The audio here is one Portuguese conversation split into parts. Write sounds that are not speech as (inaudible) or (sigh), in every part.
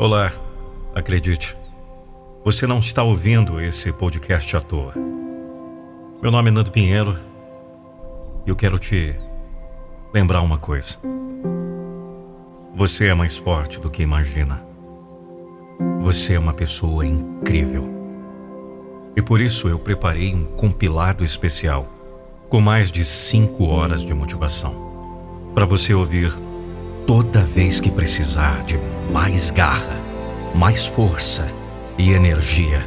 Olá, acredite, você não está ouvindo esse podcast à toa. Meu nome é Nando Pinheiro e eu quero te lembrar uma coisa. Você é mais forte do que imagina. Você é uma pessoa incrível. E por isso eu preparei um compilado especial com mais de cinco horas de motivação para você ouvir toda vez que precisar de mais garra, mais força e energia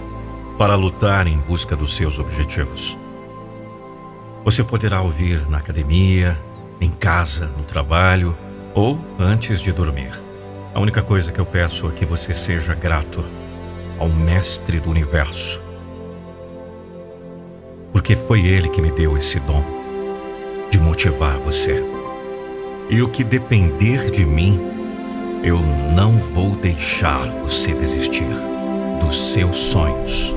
para lutar em busca dos seus objetivos. Você poderá ouvir na academia, em casa, no trabalho ou antes de dormir. A única coisa que eu peço é que você seja grato ao Mestre do Universo. Porque foi ele que me deu esse dom de motivar você. E o que depender de mim, eu não vou deixar você desistir dos seus sonhos.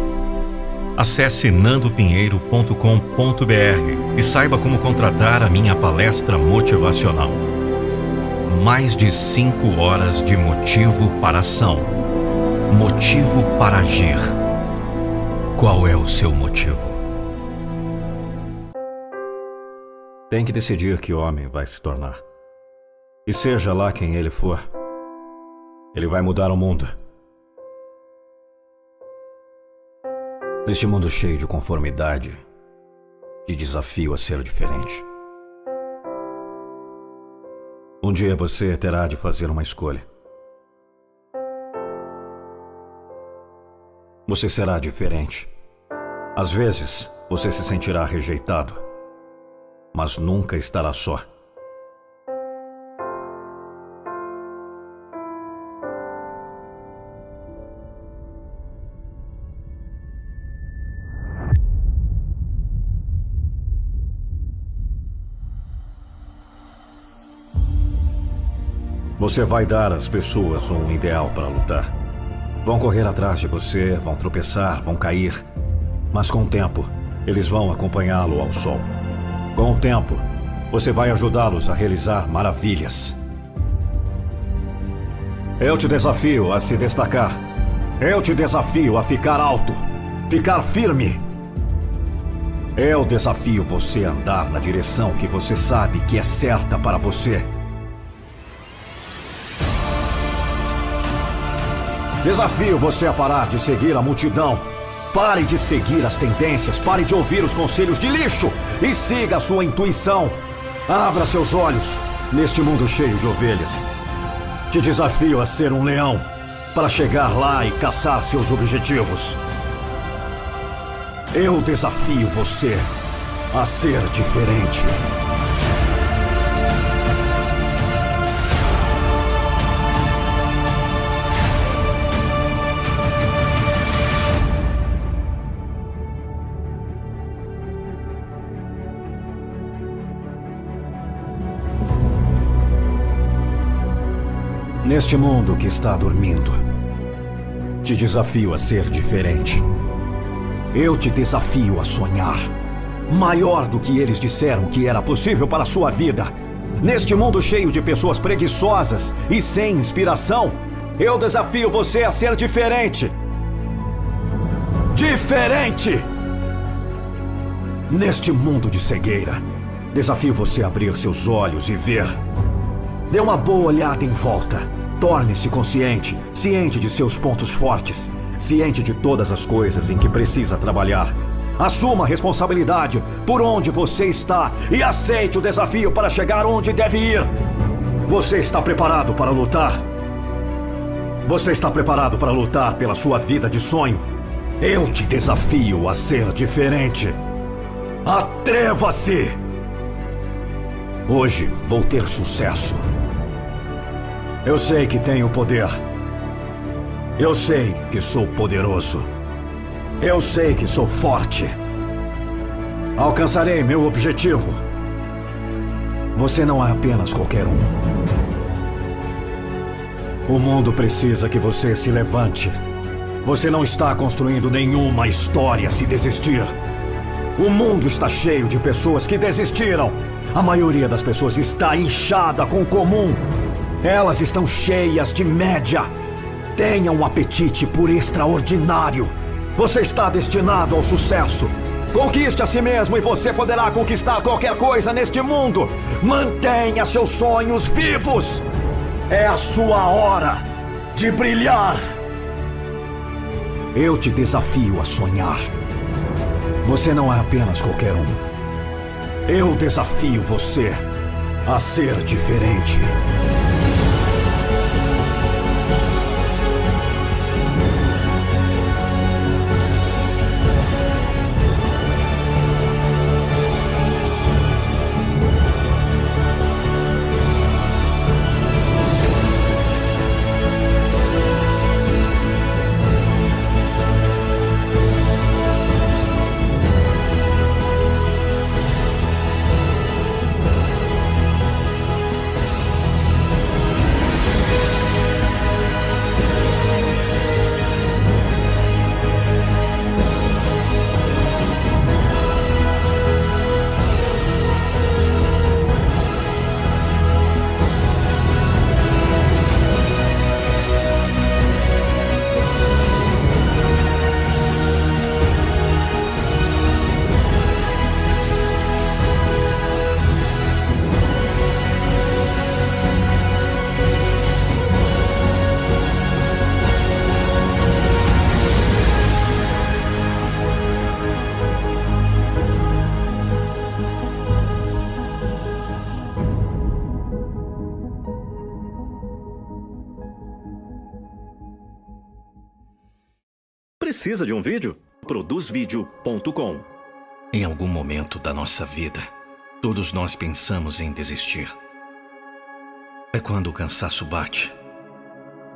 Acesse nandopinheiro.com.br e saiba como contratar a minha palestra motivacional. Mais de cinco horas de motivo para ação. Motivo para agir. Qual é o seu motivo? Tem que decidir que homem vai se tornar. E seja lá quem ele for, ele vai mudar o mundo. Neste mundo cheio de conformidade, de desafio a ser diferente. Um dia você terá de fazer uma escolha. Você será diferente. Às vezes, você se sentirá rejeitado, mas nunca estará só. Você vai dar às pessoas um ideal para lutar. Vão correr atrás de você, vão tropeçar, vão cair. Mas com o tempo, eles vão acompanhá-lo ao sol. Com o tempo, você vai ajudá-los a realizar maravilhas. Eu te desafio a se destacar. Eu te desafio a ficar alto, ficar firme. Eu desafio você a andar na direção que você sabe que é certa para você. Desafio você a parar de seguir a multidão. Pare de seguir as tendências, pare de ouvir os conselhos de lixo e siga a sua intuição. Abra seus olhos neste mundo cheio de ovelhas. Te desafio a ser um leão para chegar lá e caçar seus objetivos. Eu desafio você a ser diferente. Neste mundo que está dormindo, te desafio a ser diferente. Eu te desafio a sonhar. Maior do que eles disseram que era possível para a sua vida. Neste mundo cheio de pessoas preguiçosas e sem inspiração, eu desafio você a ser diferente. Diferente! Neste mundo de cegueira, desafio você a abrir seus olhos e ver. Dê uma boa olhada em volta. Torne-se consciente, ciente de seus pontos fortes, ciente de todas as coisas em que precisa trabalhar. Assuma a responsabilidade por onde você está e aceite o desafio para chegar onde deve ir. Você está preparado para lutar? Você está preparado para lutar pela sua vida de sonho? Eu te desafio a ser diferente. Atreva-se! Hoje vou ter sucesso. Eu sei que tenho poder. Eu sei que sou poderoso. Eu sei que sou forte. Alcançarei meu objetivo. Você não é apenas qualquer um. O mundo precisa que você se levante. Você não está construindo nenhuma história se desistir. O mundo está cheio de pessoas que desistiram. A maioria das pessoas está inchada com o comum. Elas estão cheias de média. Tenha um apetite por extraordinário. Você está destinado ao sucesso. Conquiste a si mesmo e você poderá conquistar qualquer coisa neste mundo. Mantenha seus sonhos vivos. É a sua hora de brilhar. Eu te desafio a sonhar. Você não é apenas qualquer um. Eu desafio você a ser diferente. Precisa de um vídeo? Produzvideo.com Em algum momento da nossa vida, todos nós pensamos em desistir. É quando o cansaço bate.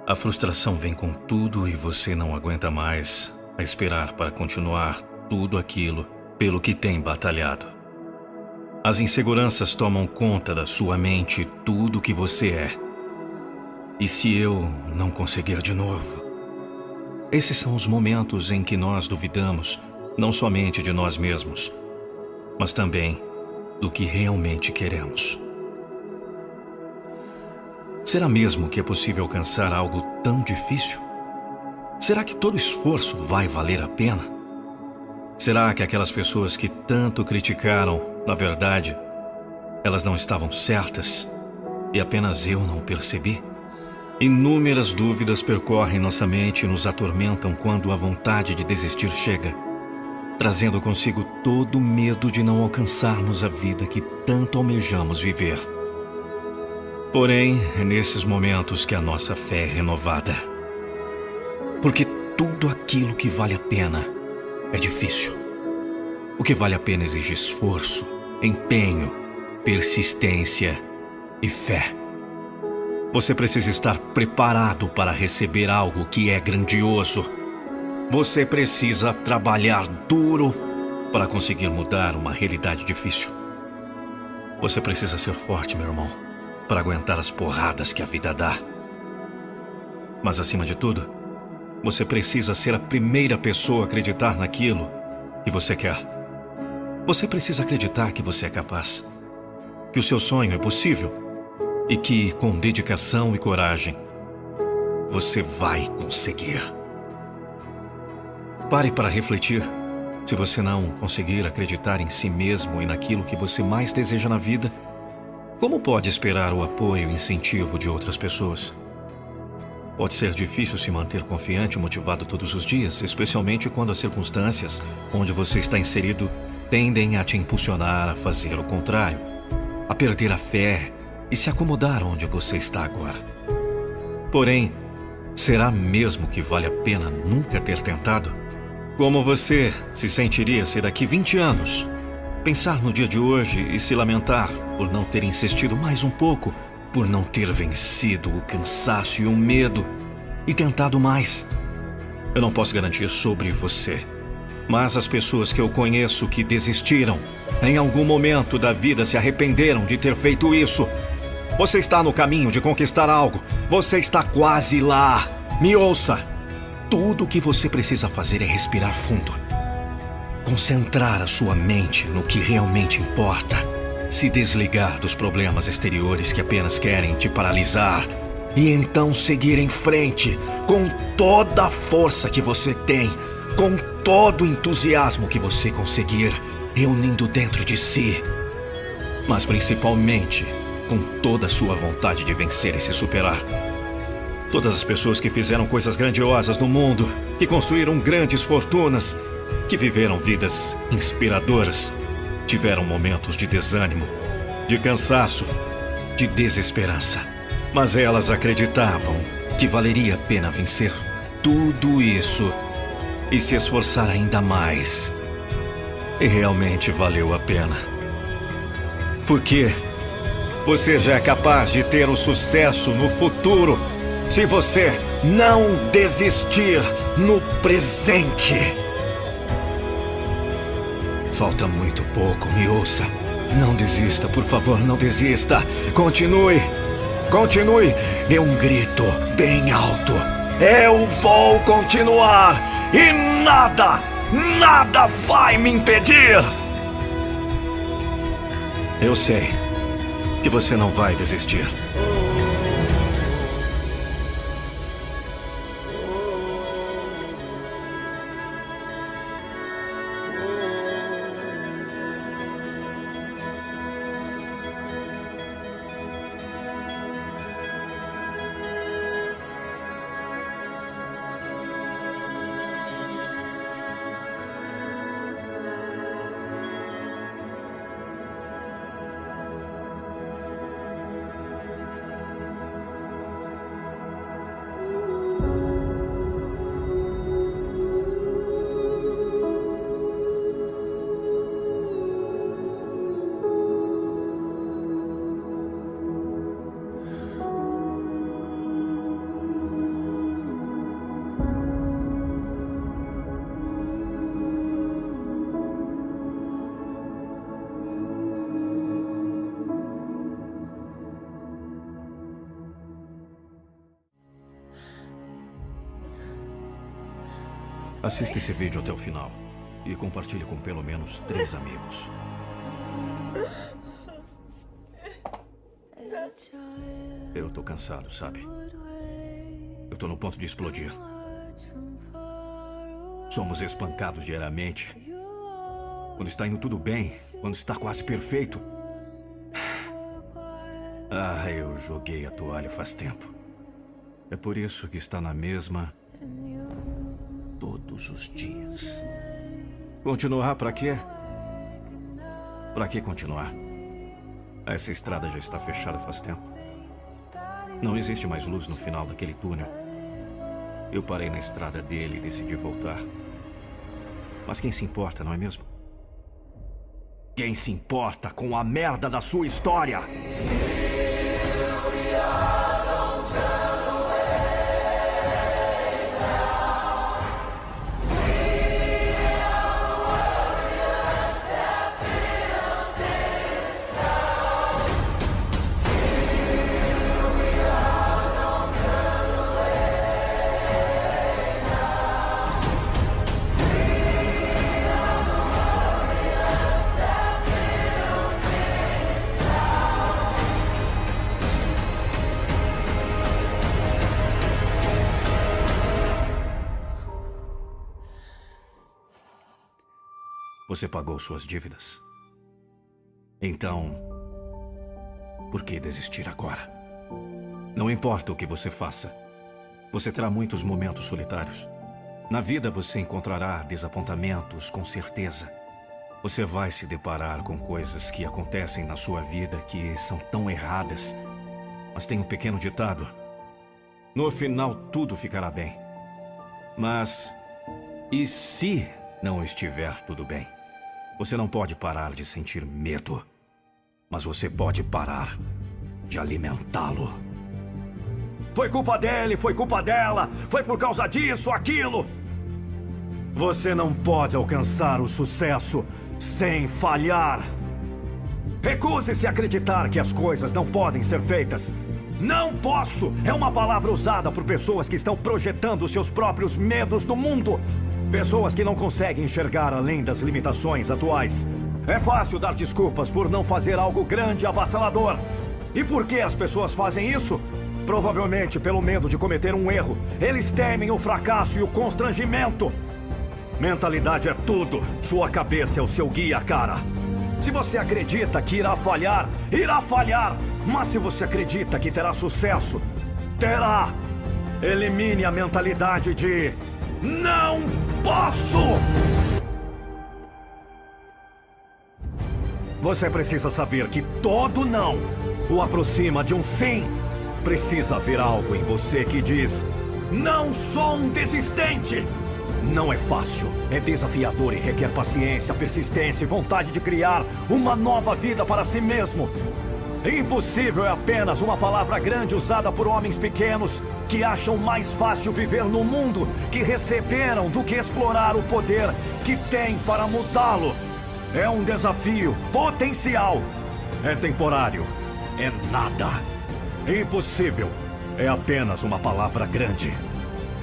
A frustração vem com tudo e você não aguenta mais a esperar para continuar tudo aquilo pelo que tem batalhado. As inseguranças tomam conta da sua mente tudo o que você é. E se eu não conseguir de novo? Esses são os momentos em que nós duvidamos não somente de nós mesmos, mas também do que realmente queremos. Será mesmo que é possível alcançar algo tão difícil? Será que todo esforço vai valer a pena? Será que aquelas pessoas que tanto criticaram, na verdade, elas não estavam certas e apenas eu não percebi? Inúmeras dúvidas percorrem nossa mente e nos atormentam quando a vontade de desistir chega, trazendo consigo todo o medo de não alcançarmos a vida que tanto almejamos viver. Porém, é nesses momentos que a nossa fé é renovada. Porque tudo aquilo que vale a pena é difícil. O que vale a pena exige esforço, empenho, persistência e fé. Você precisa estar preparado para receber algo que é grandioso. Você precisa trabalhar duro para conseguir mudar uma realidade difícil. Você precisa ser forte, meu irmão, para aguentar as porradas que a vida dá. Mas acima de tudo, você precisa ser a primeira pessoa a acreditar naquilo que você quer. Você precisa acreditar que você é capaz, que o seu sonho é possível e que, com dedicação e coragem, você vai conseguir. Pare para refletir. Se você não conseguir acreditar em si mesmo e naquilo que você mais deseja na vida, como pode esperar o apoio e incentivo de outras pessoas? Pode ser difícil se manter confiante e motivado todos os dias, especialmente quando as circunstâncias onde você está inserido tendem a te impulsionar a fazer o contrário, a perder a fé e se acomodar onde você está agora. Porém, será mesmo que vale a pena nunca ter tentado? Como você se sentiria se daqui 20 anos pensar no dia de hoje e se lamentar por não ter insistido mais um pouco, por não ter vencido o cansaço e o medo e tentado mais? Eu não posso garantir sobre você, mas as pessoas que eu conheço que desistiram, em algum momento da vida se arrependeram de ter feito isso você está no caminho de conquistar algo. Você está quase lá. Me ouça. Tudo o que você precisa fazer é respirar fundo. Concentrar a sua mente no que realmente importa. Se desligar dos problemas exteriores que apenas querem te paralisar e então seguir em frente com toda a força que você tem, com todo o entusiasmo que você conseguir reunindo dentro de si, mas principalmente com toda a sua vontade de vencer e se superar. Todas as pessoas que fizeram coisas grandiosas no mundo, que construíram grandes fortunas, que viveram vidas inspiradoras, tiveram momentos de desânimo, de cansaço, de desesperança. Mas elas acreditavam que valeria a pena vencer tudo isso e se esforçar ainda mais. E realmente valeu a pena. Porque você já é capaz de ter o um sucesso no futuro se você não desistir no presente. Falta muito pouco, me ouça. Não desista, por favor, não desista. Continue. Continue. Dê um grito bem alto. Eu vou continuar. E nada, nada vai me impedir. Eu sei que você não vai desistir. Assista esse vídeo até o final e compartilhe com pelo menos três amigos. Eu tô cansado, sabe? Eu tô no ponto de explodir. Somos espancados diariamente. Quando está indo tudo bem, quando está quase perfeito. Ah, eu joguei a toalha faz tempo. É por isso que está na mesma todos os dias. Continuar para quê? Para que continuar? Essa estrada já está fechada faz tempo. Não existe mais luz no final daquele túnel. Eu parei na estrada dele e decidi voltar. Mas quem se importa, não é mesmo? Quem se importa com a merda da sua história? Você pagou suas dívidas. Então, por que desistir agora? Não importa o que você faça, você terá muitos momentos solitários. Na vida você encontrará desapontamentos, com certeza. Você vai se deparar com coisas que acontecem na sua vida que são tão erradas. Mas tem um pequeno ditado: no final tudo ficará bem. Mas e se não estiver tudo bem? Você não pode parar de sentir medo, mas você pode parar de alimentá-lo. Foi culpa dele, foi culpa dela, foi por causa disso, aquilo. Você não pode alcançar o sucesso sem falhar. Recuse-se a acreditar que as coisas não podem ser feitas. Não posso é uma palavra usada por pessoas que estão projetando seus próprios medos no mundo. Pessoas que não conseguem enxergar além das limitações atuais. É fácil dar desculpas por não fazer algo grande e avassalador. E por que as pessoas fazem isso? provavelmente pelo medo de cometer um erro, eles temem o fracasso e o constrangimento. Mentalidade é tudo. Sua cabeça é o seu guia, cara. Se você acredita que irá falhar, irá falhar. Mas se você acredita que terá sucesso, terá. Elimine a mentalidade de não posso! Você precisa saber que todo não o aproxima de um sim. Precisa haver algo em você que diz: Não sou um desistente! Não é fácil, é desafiador e requer paciência, persistência e vontade de criar uma nova vida para si mesmo. Impossível é apenas uma palavra grande usada por homens pequenos que acham mais fácil viver no mundo que receberam do que explorar o poder que têm para mudá-lo. É um desafio potencial. É temporário. É nada. Impossível. É apenas uma palavra grande.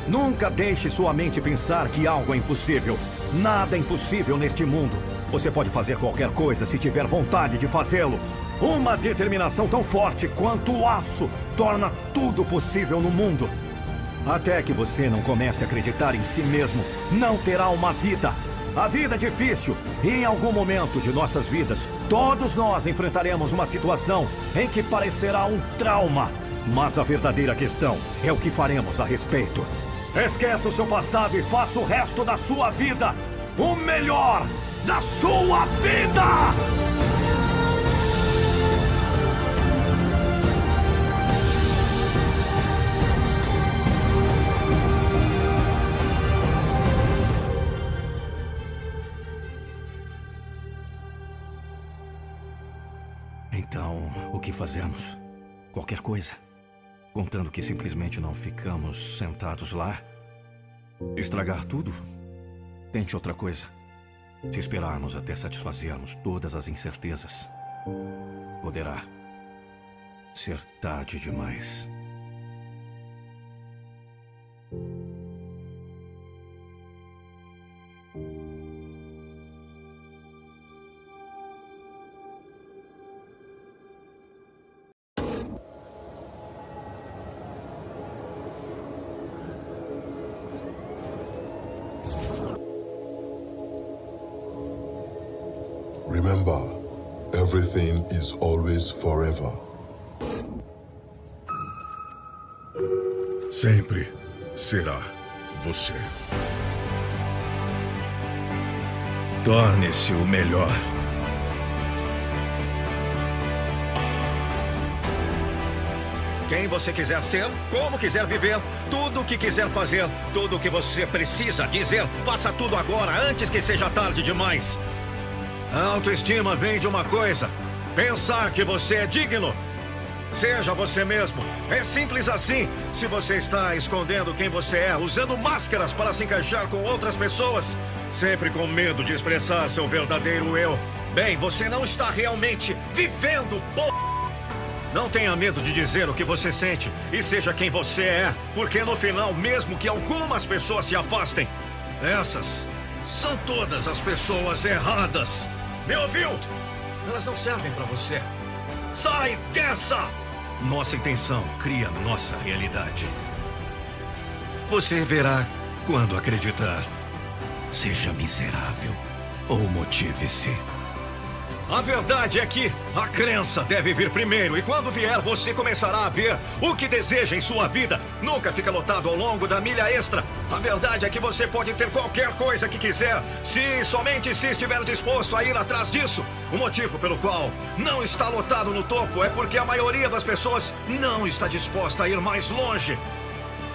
Nunca deixe sua mente pensar que algo é impossível. Nada é impossível neste mundo. Você pode fazer qualquer coisa se tiver vontade de fazê-lo. Uma determinação tão forte quanto o aço torna tudo possível no mundo. Até que você não comece a acreditar em si mesmo, não terá uma vida. A vida é difícil e em algum momento de nossas vidas, todos nós enfrentaremos uma situação em que parecerá um trauma. Mas a verdadeira questão é o que faremos a respeito. Esqueça o seu passado e faça o resto da sua vida o melhor da sua vida! Fazemos? Qualquer coisa. Contando que simplesmente não ficamos sentados lá. Estragar tudo? Tente outra coisa. Se esperarmos até satisfazermos todas as incertezas, poderá ser tarde demais. Everything is always forever. Sempre será você. Torne-se o melhor. Quem você quiser ser, como quiser viver, tudo o que quiser fazer, tudo o que você precisa dizer, faça tudo agora, antes que seja tarde demais. A autoestima vem de uma coisa: pensar que você é digno. Seja você mesmo. É simples assim. Se você está escondendo quem você é, usando máscaras para se encaixar com outras pessoas, sempre com medo de expressar seu verdadeiro eu, bem, você não está realmente vivendo, p. Não tenha medo de dizer o que você sente e seja quem você é, porque no final, mesmo que algumas pessoas se afastem, essas são todas as pessoas erradas. Me ouviu? Elas não servem para você. Sai dessa! Nossa intenção cria nossa realidade. Você verá quando acreditar. Seja miserável ou motive-se. A verdade é que a crença deve vir primeiro e quando vier você começará a ver o que deseja em sua vida. Nunca fica lotado ao longo da milha extra. A verdade é que você pode ter qualquer coisa que quiser, se somente se estiver disposto a ir atrás disso. O motivo pelo qual não está lotado no topo é porque a maioria das pessoas não está disposta a ir mais longe.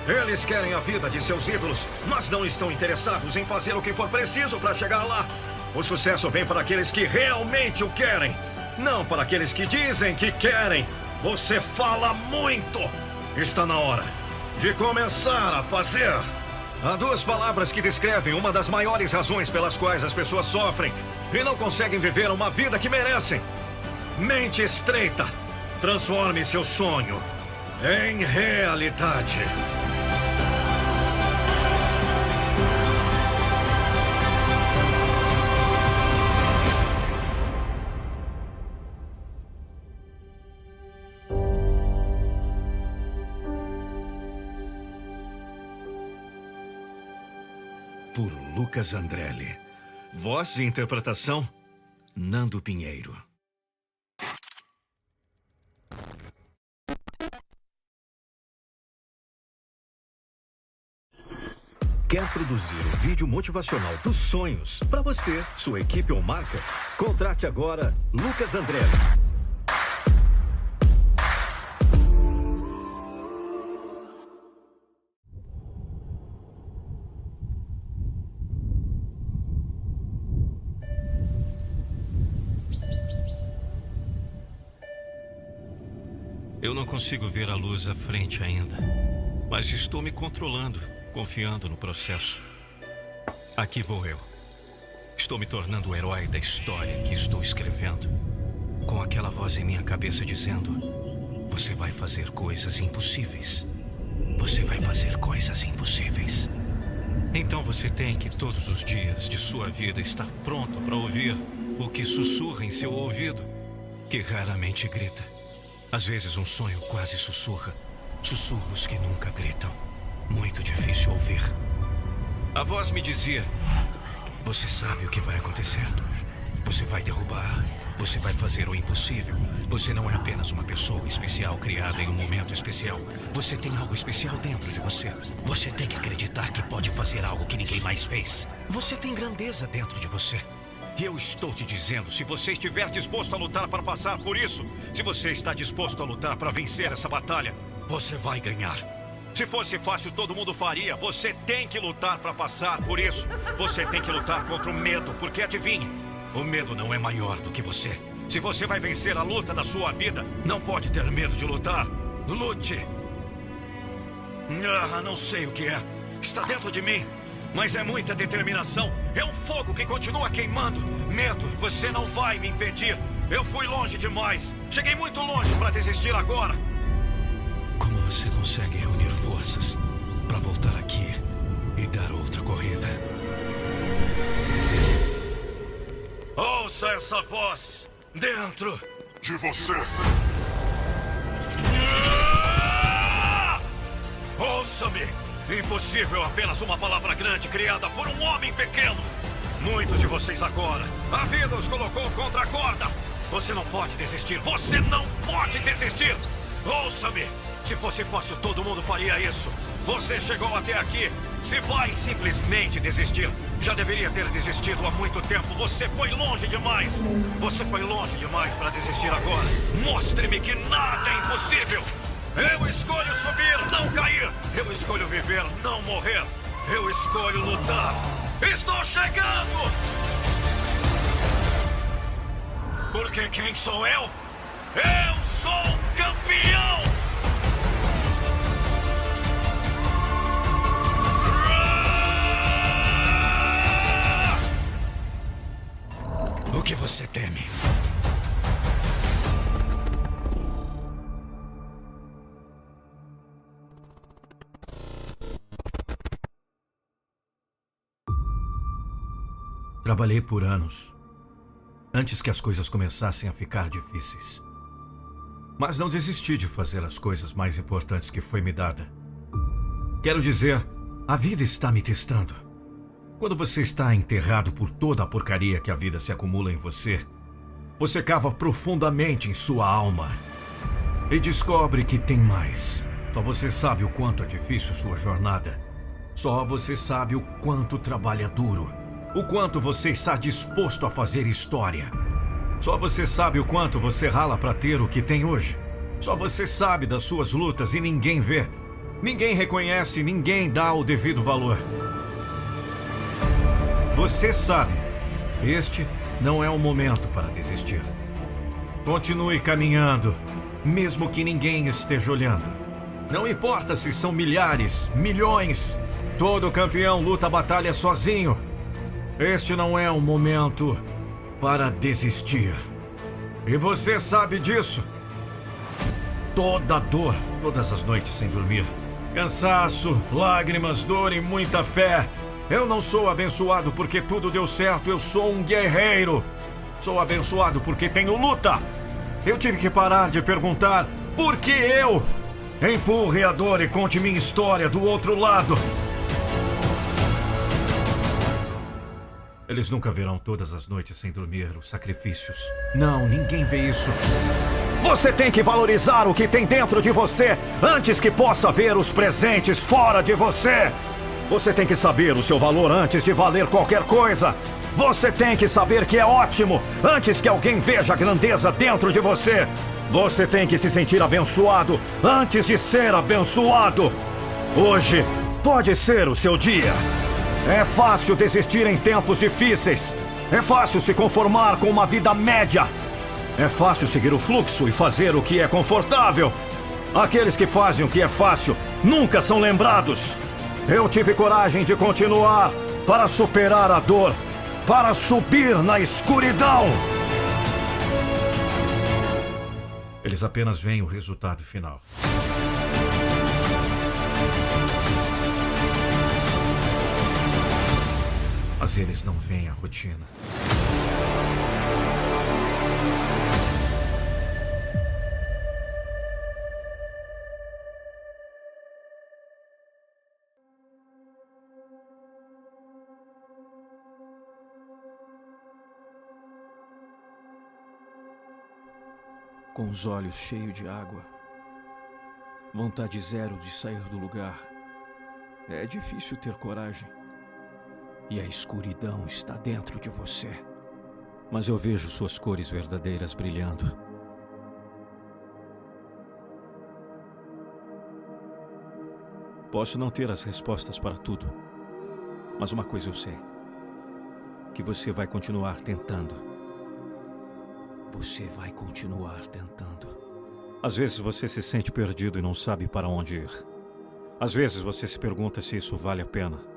Eles querem a vida de seus ídolos, mas não estão interessados em fazer o que for preciso para chegar lá. O sucesso vem para aqueles que realmente o querem, não para aqueles que dizem que querem. Você fala muito. Está na hora de começar a fazer. Há duas palavras que descrevem uma das maiores razões pelas quais as pessoas sofrem e não conseguem viver uma vida que merecem. Mente estreita. Transforme seu sonho em realidade. Lucas Andrelli. Voz e interpretação, Nando Pinheiro. Quer produzir o vídeo motivacional dos sonhos para você, sua equipe ou marca? Contrate agora Lucas Andrelli. Eu não consigo ver a luz à frente ainda, mas estou me controlando, confiando no processo. Aqui vou eu. Estou me tornando o herói da história que estou escrevendo, com aquela voz em minha cabeça dizendo: Você vai fazer coisas impossíveis. Você vai fazer coisas impossíveis. Então você tem que todos os dias de sua vida estar pronto para ouvir o que sussurra em seu ouvido, que raramente grita. Às vezes um sonho quase sussurra. Sussurros que nunca gritam. Muito difícil ouvir. A voz me dizia: Você sabe o que vai acontecer. Você vai derrubar. Você vai fazer o impossível. Você não é apenas uma pessoa especial criada em um momento especial. Você tem algo especial dentro de você. Você tem que acreditar que pode fazer algo que ninguém mais fez. Você tem grandeza dentro de você. E eu estou te dizendo, se você estiver disposto a lutar para passar por isso, se você está disposto a lutar para vencer essa batalha, você vai ganhar. Se fosse fácil, todo mundo faria. Você tem que lutar para passar por isso. Você tem que lutar contra o medo, porque adivinhe, o medo não é maior do que você. Se você vai vencer a luta da sua vida, não pode ter medo de lutar. Lute. Ah, não sei o que é. Está dentro de mim. Mas é muita determinação. É um fogo que continua queimando. Medo, você não vai me impedir. Eu fui longe demais. Cheguei muito longe para desistir agora. Como você consegue reunir forças para voltar aqui e dar outra corrida? Ouça essa voz dentro De você. Ah! Ouça-me! Impossível apenas uma palavra grande criada por um homem pequeno. Muitos de vocês agora, a vida os colocou contra a corda. Você não pode desistir. Você não pode desistir. Ouça-me. Se fosse fácil, todo mundo faria isso. Você chegou até aqui. Se vai simplesmente desistir, já deveria ter desistido há muito tempo. Você foi longe demais. Você foi longe demais para desistir agora. Mostre-me que nada é impossível. Eu escolho subir, não cair. Eu escolho viver, não morrer. Eu escolho lutar. Estou chegando! Porque quem sou eu? Eu sou campeão! O que você teme? Trabalhei por anos, antes que as coisas começassem a ficar difíceis. Mas não desisti de fazer as coisas mais importantes que foi me dada. Quero dizer, a vida está me testando. Quando você está enterrado por toda a porcaria que a vida se acumula em você, você cava profundamente em sua alma e descobre que tem mais. Só você sabe o quanto é difícil sua jornada. Só você sabe o quanto trabalha duro. O quanto você está disposto a fazer história. Só você sabe o quanto você rala para ter o que tem hoje. Só você sabe das suas lutas e ninguém vê. Ninguém reconhece, ninguém dá o devido valor. Você sabe, este não é o momento para desistir. Continue caminhando, mesmo que ninguém esteja olhando. Não importa se são milhares, milhões. Todo campeão luta a batalha sozinho. Este não é o momento para desistir. E você sabe disso. Toda dor, todas as noites sem dormir. Cansaço, lágrimas, dor e muita fé. Eu não sou abençoado porque tudo deu certo, eu sou um guerreiro. Sou abençoado porque tenho luta. Eu tive que parar de perguntar por que eu. Empurre a dor e conte minha história do outro lado. Eles nunca verão todas as noites sem dormir os sacrifícios. Não, ninguém vê isso. Você tem que valorizar o que tem dentro de você antes que possa ver os presentes fora de você. Você tem que saber o seu valor antes de valer qualquer coisa. Você tem que saber que é ótimo antes que alguém veja a grandeza dentro de você. Você tem que se sentir abençoado antes de ser abençoado. Hoje pode ser o seu dia. É fácil desistir em tempos difíceis. É fácil se conformar com uma vida média. É fácil seguir o fluxo e fazer o que é confortável. Aqueles que fazem o que é fácil nunca são lembrados. Eu tive coragem de continuar para superar a dor, para subir na escuridão. Eles apenas veem o resultado final. Mas eles não veem a rotina. com os olhos cheios de água, vontade zero de sair do lugar. É difícil ter coragem. E a escuridão está dentro de você. Mas eu vejo suas cores verdadeiras brilhando. Posso não ter as respostas para tudo, mas uma coisa eu sei: que você vai continuar tentando. Você vai continuar tentando. Às vezes você se sente perdido e não sabe para onde ir. Às vezes você se pergunta se isso vale a pena.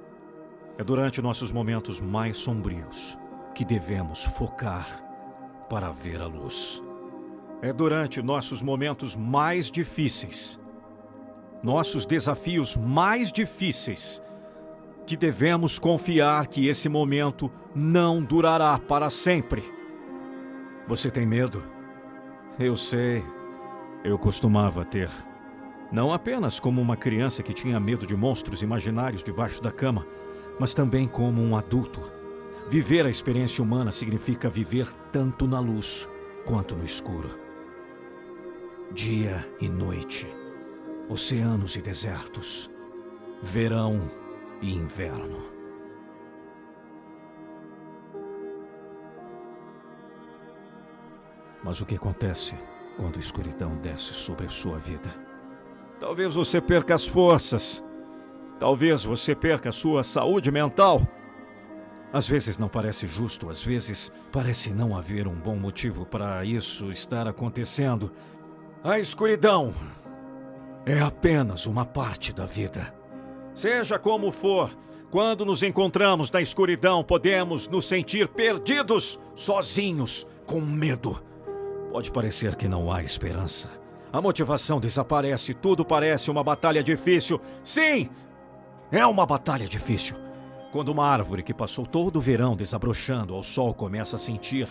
É durante nossos momentos mais sombrios que devemos focar para ver a luz. É durante nossos momentos mais difíceis, nossos desafios mais difíceis, que devemos confiar que esse momento não durará para sempre. Você tem medo? Eu sei. Eu costumava ter. Não apenas como uma criança que tinha medo de monstros imaginários debaixo da cama, mas também como um adulto. Viver a experiência humana significa viver tanto na luz quanto no escuro. Dia e noite, oceanos e desertos, verão e inverno. Mas o que acontece quando a escuridão desce sobre a sua vida? Talvez você perca as forças. Talvez você perca sua saúde mental. Às vezes não parece justo, às vezes parece não haver um bom motivo para isso estar acontecendo. A escuridão é apenas uma parte da vida. Seja como for, quando nos encontramos na escuridão, podemos nos sentir perdidos, sozinhos, com medo. Pode parecer que não há esperança. A motivação desaparece, tudo parece uma batalha difícil. Sim! É uma batalha difícil. Quando uma árvore que passou todo o verão desabrochando ao sol começa a sentir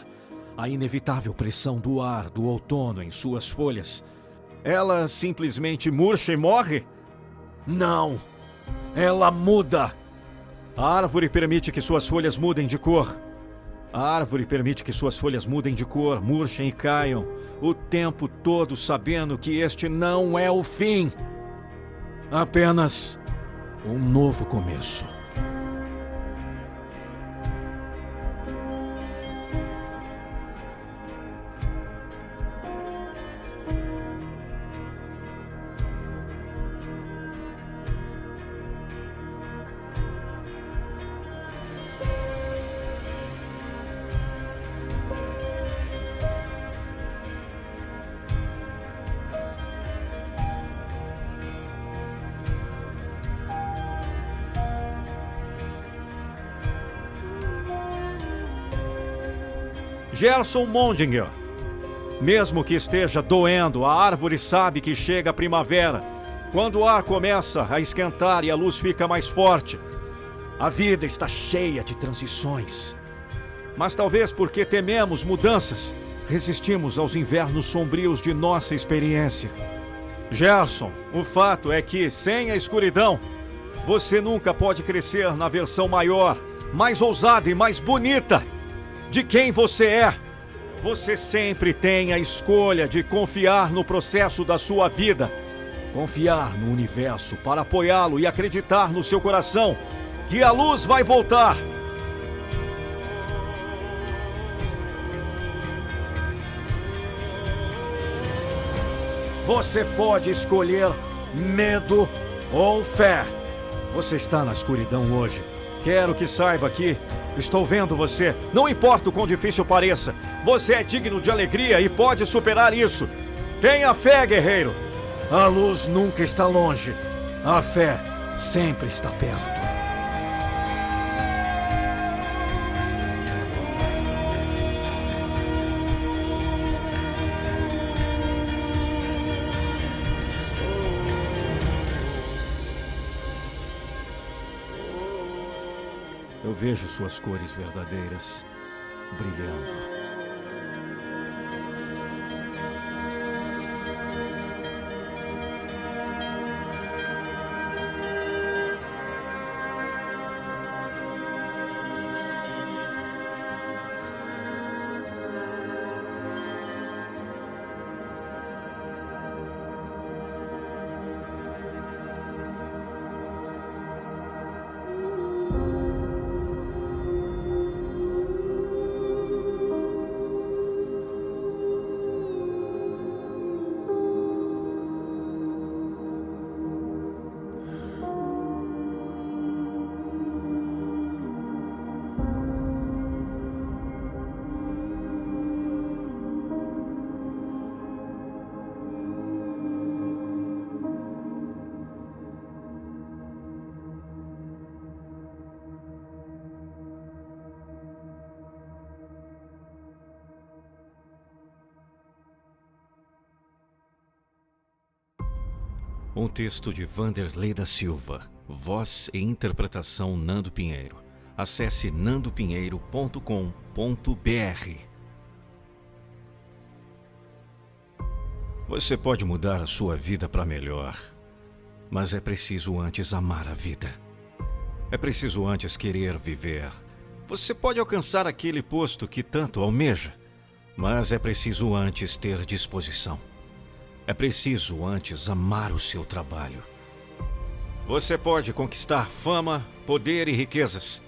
a inevitável pressão do ar do outono em suas folhas, ela simplesmente murcha e morre? Não! Ela muda! A árvore permite que suas folhas mudem de cor. A árvore permite que suas folhas mudem de cor, murchem e caiam, o tempo todo sabendo que este não é o fim, apenas um novo começo. Gerson Mondinger. Mesmo que esteja doendo, a árvore sabe que chega a primavera. Quando o ar começa a esquentar e a luz fica mais forte, a vida está cheia de transições. Mas talvez porque tememos mudanças, resistimos aos invernos sombrios de nossa experiência. Gerson, o fato é que, sem a escuridão, você nunca pode crescer na versão maior, mais ousada e mais bonita de quem você é. Você sempre tem a escolha de confiar no processo da sua vida, confiar no universo para apoiá-lo e acreditar no seu coração que a luz vai voltar. Você pode escolher medo ou fé. Você está na escuridão hoje. Quero que saiba que estou vendo você. Não importa o quão difícil pareça, você é digno de alegria e pode superar isso. Tenha fé, guerreiro. A luz nunca está longe. A fé sempre está perto. Vejo suas cores verdadeiras brilhando. Um texto de Vanderlei da Silva. Voz e interpretação Nando Pinheiro. Acesse nandopinheiro.com.br. Você pode mudar a sua vida para melhor, mas é preciso antes amar a vida. É preciso antes querer viver. Você pode alcançar aquele posto que tanto almeja, mas é preciso antes ter disposição. É preciso antes amar o seu trabalho. Você pode conquistar fama, poder e riquezas.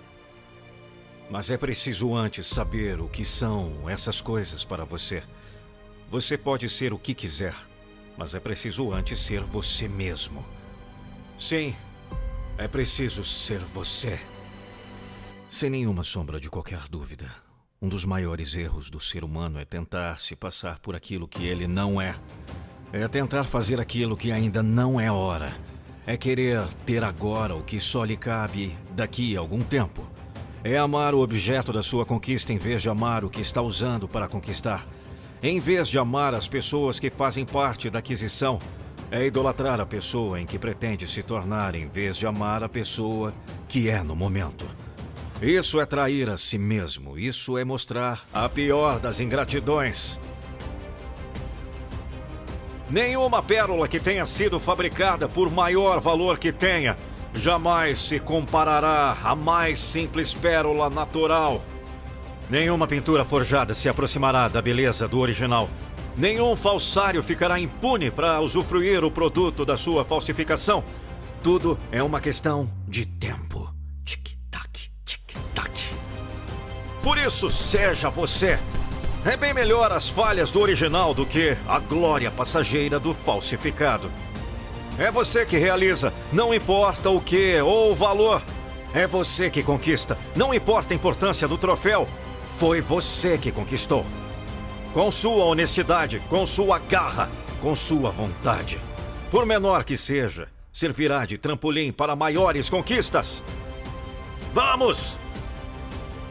Mas é preciso antes saber o que são essas coisas para você. Você pode ser o que quiser, mas é preciso antes ser você mesmo. Sim, é preciso ser você. Sem nenhuma sombra de qualquer dúvida, um dos maiores erros do ser humano é tentar se passar por aquilo que ele não é. É tentar fazer aquilo que ainda não é hora. É querer ter agora o que só lhe cabe daqui a algum tempo. É amar o objeto da sua conquista em vez de amar o que está usando para conquistar. Em vez de amar as pessoas que fazem parte da aquisição, é idolatrar a pessoa em que pretende se tornar em vez de amar a pessoa que é no momento. Isso é trair a si mesmo, isso é mostrar a pior das ingratidões. Nenhuma pérola que tenha sido fabricada por maior valor que tenha jamais se comparará à mais simples pérola natural. Nenhuma pintura forjada se aproximará da beleza do original. Nenhum falsário ficará impune para usufruir o produto da sua falsificação. Tudo é uma questão de tempo. Tic-tac, tic-tac. Por isso, seja você. É bem melhor as falhas do original do que a glória passageira do falsificado. É você que realiza, não importa o que ou o valor. É você que conquista, não importa a importância do troféu. Foi você que conquistou. Com sua honestidade, com sua garra, com sua vontade. Por menor que seja, servirá de trampolim para maiores conquistas. Vamos!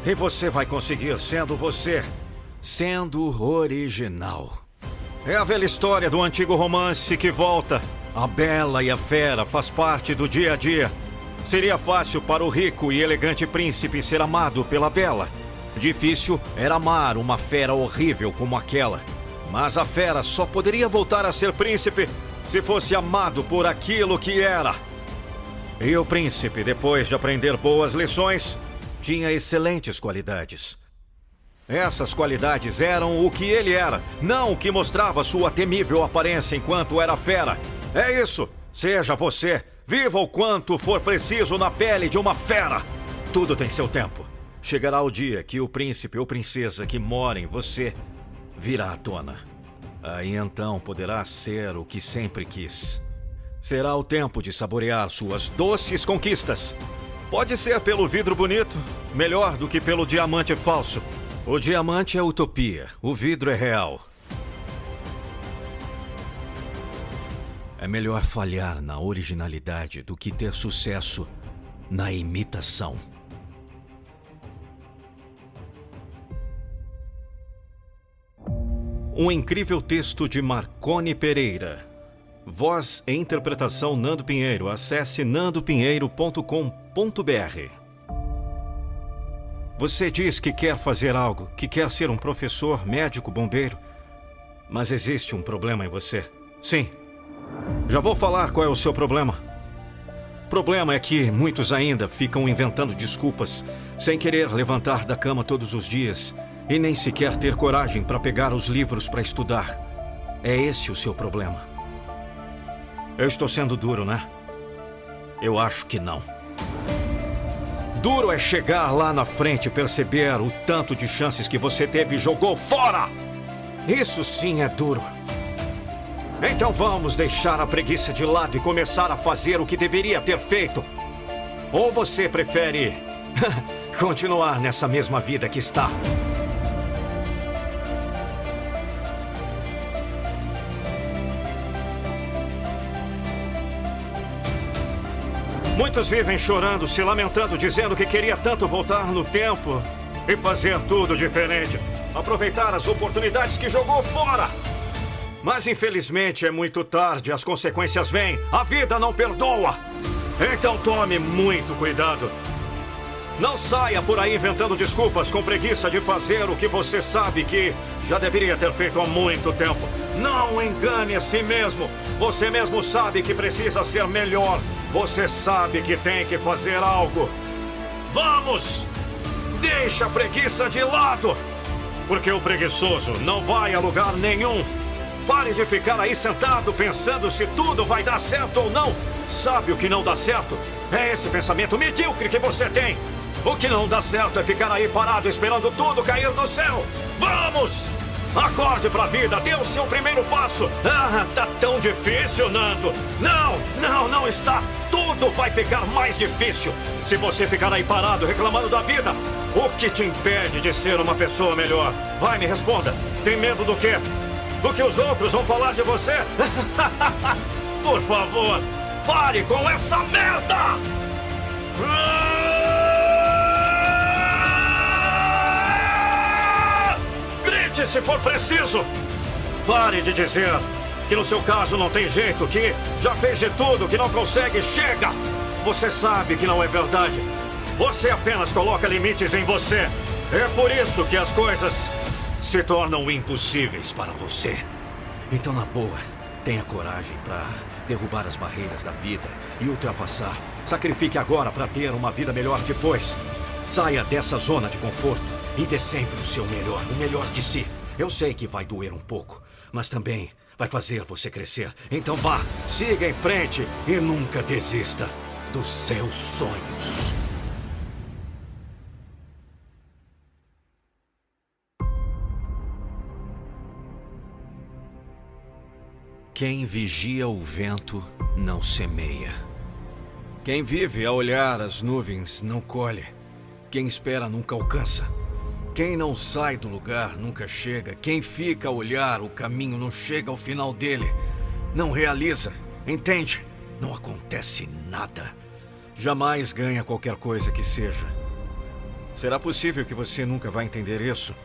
E você vai conseguir sendo você sendo original. É a velha história do antigo romance que volta. A bela e a fera faz parte do dia a dia. Seria fácil para o rico e elegante príncipe ser amado pela bela. Difícil era amar uma fera horrível como aquela. Mas a fera só poderia voltar a ser príncipe se fosse amado por aquilo que era. E o príncipe, depois de aprender boas lições, tinha excelentes qualidades. Essas qualidades eram o que ele era, não o que mostrava sua temível aparência enquanto era fera. É isso! Seja você, viva o quanto for preciso na pele de uma fera! Tudo tem seu tempo. Chegará o dia que o príncipe ou princesa que mora em você virá à tona. Aí então poderá ser o que sempre quis. Será o tempo de saborear suas doces conquistas. Pode ser pelo vidro bonito, melhor do que pelo diamante falso. O diamante é utopia, o vidro é real. É melhor falhar na originalidade do que ter sucesso na imitação. Um incrível texto de Marcone Pereira. Voz e interpretação Nando Pinheiro. Acesse nandopinheiro.com.br. Você diz que quer fazer algo, que quer ser um professor, médico, bombeiro. Mas existe um problema em você. Sim. Já vou falar qual é o seu problema. O problema é que muitos ainda ficam inventando desculpas, sem querer levantar da cama todos os dias e nem sequer ter coragem para pegar os livros para estudar. É esse o seu problema. Eu estou sendo duro, né? Eu acho que não. Duro é chegar lá na frente e perceber o tanto de chances que você teve e jogou fora! Isso sim é duro. Então vamos deixar a preguiça de lado e começar a fazer o que deveria ter feito. Ou você prefere (laughs) continuar nessa mesma vida que está? Muitos vivem chorando, se lamentando, dizendo que queria tanto voltar no tempo e fazer tudo diferente. Aproveitar as oportunidades que jogou fora. Mas infelizmente é muito tarde, as consequências vêm. A vida não perdoa. Então tome muito cuidado. Não saia por aí inventando desculpas com preguiça de fazer o que você sabe que já deveria ter feito há muito tempo. Não engane a si mesmo. Você mesmo sabe que precisa ser melhor. Você sabe que tem que fazer algo. Vamos! Deixa a preguiça de lado! Porque o preguiçoso não vai a lugar nenhum. Pare de ficar aí sentado pensando se tudo vai dar certo ou não. Sabe o que não dá certo? É esse pensamento medíocre que você tem. O que não dá certo é ficar aí parado esperando tudo cair do céu. Vamos! Acorde pra vida, dê o seu primeiro passo. Ah, tá tão difícil, Nando. Não, não, não está. Tudo vai ficar mais difícil. Se você ficar aí parado reclamando da vida, o que te impede de ser uma pessoa melhor? Vai, me responda. Tem medo do quê? Do que os outros vão falar de você? (laughs) Por favor, pare com essa merda! Grite se for preciso! Pare de dizer que no seu caso não tem jeito, que já fez de tudo, que não consegue, chega! Você sabe que não é verdade. Você apenas coloca limites em você. É por isso que as coisas se tornam impossíveis para você. Então, na boa, tenha coragem para derrubar as barreiras da vida e ultrapassar. Sacrifique agora para ter uma vida melhor depois. Saia dessa zona de conforto e dê sempre o seu melhor, o melhor de si. Eu sei que vai doer um pouco, mas também vai fazer você crescer. Então vá, siga em frente e nunca desista dos seus sonhos. Quem vigia o vento não semeia. Quem vive a olhar as nuvens não colhe. Quem espera nunca alcança. Quem não sai do lugar nunca chega. Quem fica a olhar o caminho não chega ao final dele. Não realiza. Entende? Não acontece nada. Jamais ganha qualquer coisa que seja. Será possível que você nunca vai entender isso?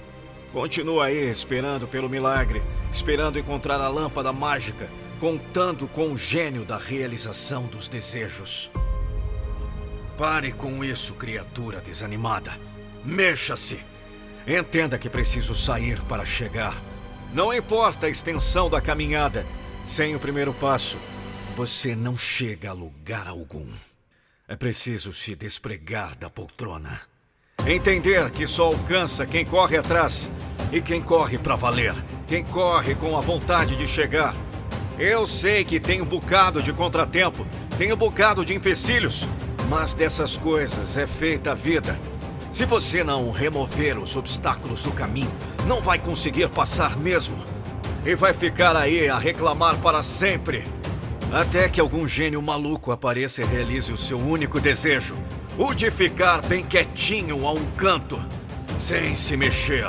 Continua aí esperando pelo milagre, esperando encontrar a lâmpada mágica, contando com o gênio da realização dos desejos. Pare com isso, criatura desanimada. Mexa-se. Entenda que preciso sair para chegar. Não importa a extensão da caminhada, sem o primeiro passo, você não chega a lugar algum. É preciso se despregar da poltrona. Entender que só alcança quem corre atrás e quem corre para valer. Quem corre com a vontade de chegar. Eu sei que tem um bocado de contratempo, tem um bocado de empecilhos, mas dessas coisas é feita a vida. Se você não remover os obstáculos do caminho, não vai conseguir passar mesmo. E vai ficar aí a reclamar para sempre. Até que algum gênio maluco apareça e realize o seu único desejo: o de ficar bem quietinho a um canto, sem se mexer.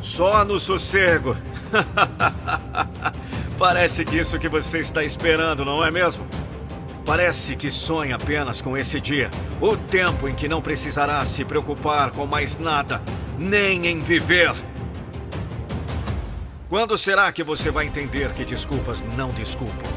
Só no sossego. (laughs) Parece que isso que você está esperando, não é mesmo? Parece que sonha apenas com esse dia, o tempo em que não precisará se preocupar com mais nada, nem em viver. Quando será que você vai entender que desculpas não desculpam?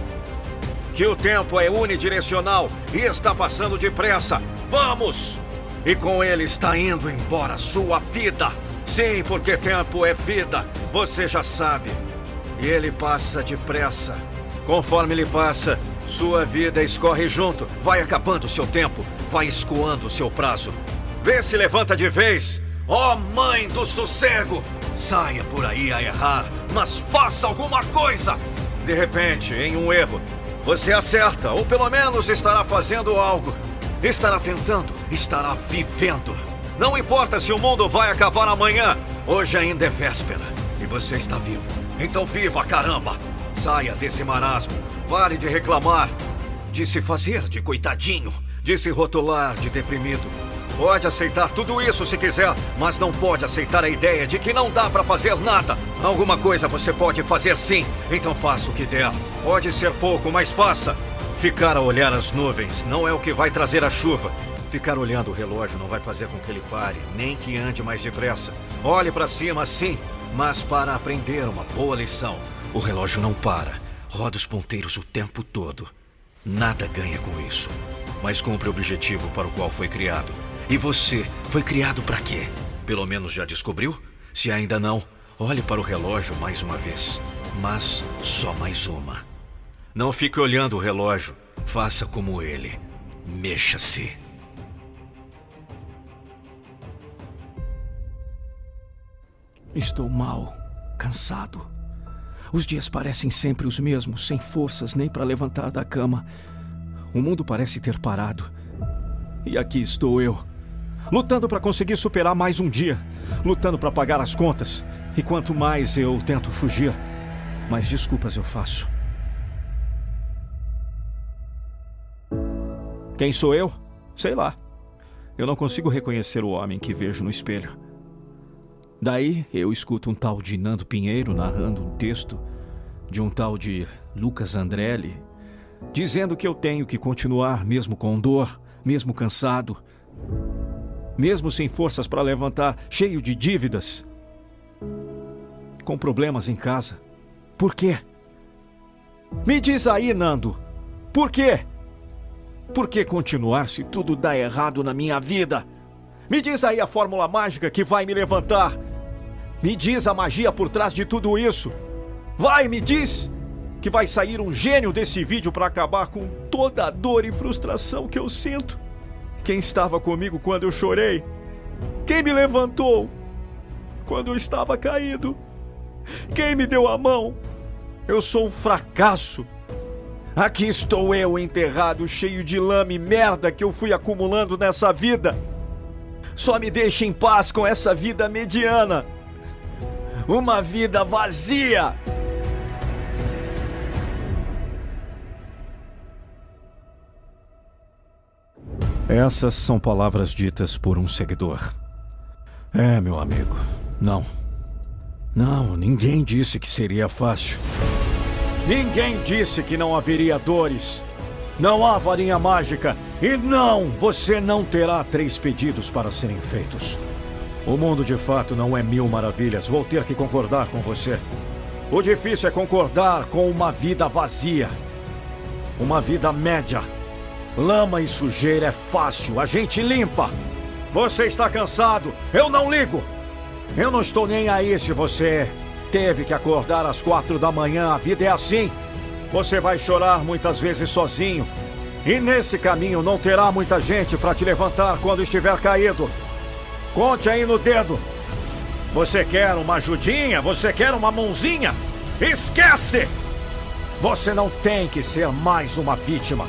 Que o tempo é unidirecional e está passando depressa. Vamos! E com ele está indo embora sua vida. Sim, porque tempo é vida, você já sabe. E ele passa depressa. Conforme ele passa, sua vida escorre junto, vai acabando seu tempo, vai escoando seu prazo. Vê se levanta de vez, ó oh, mãe do sossego! Saia por aí a errar, mas faça alguma coisa! De repente, em um erro, você acerta, ou pelo menos estará fazendo algo. Estará tentando, estará vivendo. Não importa se o mundo vai acabar amanhã, hoje ainda é véspera e você está vivo. Então viva, caramba! Saia desse marasmo. Pare de reclamar. De se fazer de coitadinho. De se rotular de deprimido. Pode aceitar tudo isso se quiser, mas não pode aceitar a ideia de que não dá para fazer nada. Alguma coisa você pode fazer sim, então faça o que der. Pode ser pouco, mas faça. Ficar a olhar as nuvens não é o que vai trazer a chuva. Ficar olhando o relógio não vai fazer com que ele pare, nem que ande mais depressa. Olhe para cima, sim, mas para aprender uma boa lição. O relógio não para. Roda os ponteiros o tempo todo. Nada ganha com isso. Mas cumpre o objetivo para o qual foi criado. E você foi criado para quê? Pelo menos já descobriu? Se ainda não, olhe para o relógio mais uma vez. Mas só mais uma. Não fique olhando o relógio. Faça como ele. Mexa-se. Estou mal, cansado. Os dias parecem sempre os mesmos, sem forças nem para levantar da cama. O mundo parece ter parado. E aqui estou eu, lutando para conseguir superar mais um dia, lutando para pagar as contas. E quanto mais eu tento fugir, mais desculpas eu faço. Quem sou eu? Sei lá. Eu não consigo reconhecer o homem que vejo no espelho. Daí eu escuto um tal de Nando Pinheiro narrando um texto de um tal de Lucas Andrelli, dizendo que eu tenho que continuar mesmo com dor, mesmo cansado, mesmo sem forças para levantar, cheio de dívidas, com problemas em casa. Por quê? Me diz aí, Nando, por quê? Por que continuar se tudo dá errado na minha vida? Me diz aí a fórmula mágica que vai me levantar. Me diz a magia por trás de tudo isso. Vai, me diz que vai sair um gênio desse vídeo para acabar com toda a dor e frustração que eu sinto. Quem estava comigo quando eu chorei? Quem me levantou quando eu estava caído? Quem me deu a mão? Eu sou um fracasso. Aqui estou eu enterrado, cheio de lama e merda que eu fui acumulando nessa vida. Só me deixe em paz com essa vida mediana. Uma vida vazia. Essas são palavras ditas por um seguidor. É, meu amigo, não. Não, ninguém disse que seria fácil. Ninguém disse que não haveria dores. Não há varinha mágica. E não, você não terá três pedidos para serem feitos. O mundo de fato não é mil maravilhas. Vou ter que concordar com você. O difícil é concordar com uma vida vazia. Uma vida média. Lama e sujeira é fácil, a gente limpa. Você está cansado? Eu não ligo. Eu não estou nem aí se você Teve que acordar às quatro da manhã, a vida é assim. Você vai chorar muitas vezes sozinho. E nesse caminho não terá muita gente para te levantar quando estiver caído. Conte aí no dedo. Você quer uma ajudinha? Você quer uma mãozinha? Esquece! Você não tem que ser mais uma vítima.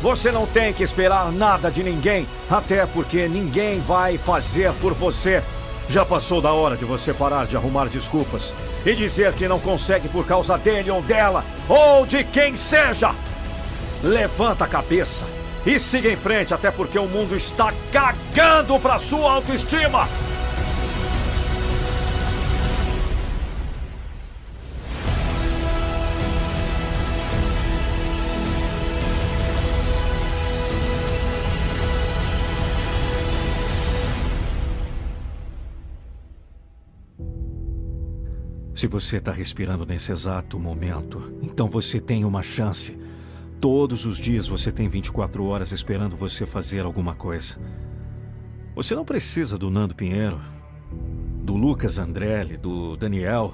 Você não tem que esperar nada de ninguém, até porque ninguém vai fazer por você. Já passou da hora de você parar de arrumar desculpas e dizer que não consegue por causa dele ou dela, ou de quem seja. Levanta a cabeça e siga em frente, até porque o mundo está cagando para sua autoestima. Se você está respirando nesse exato momento, então você tem uma chance. Todos os dias você tem 24 horas esperando você fazer alguma coisa. Você não precisa do Nando Pinheiro, do Lucas Andrelli, do Daniel,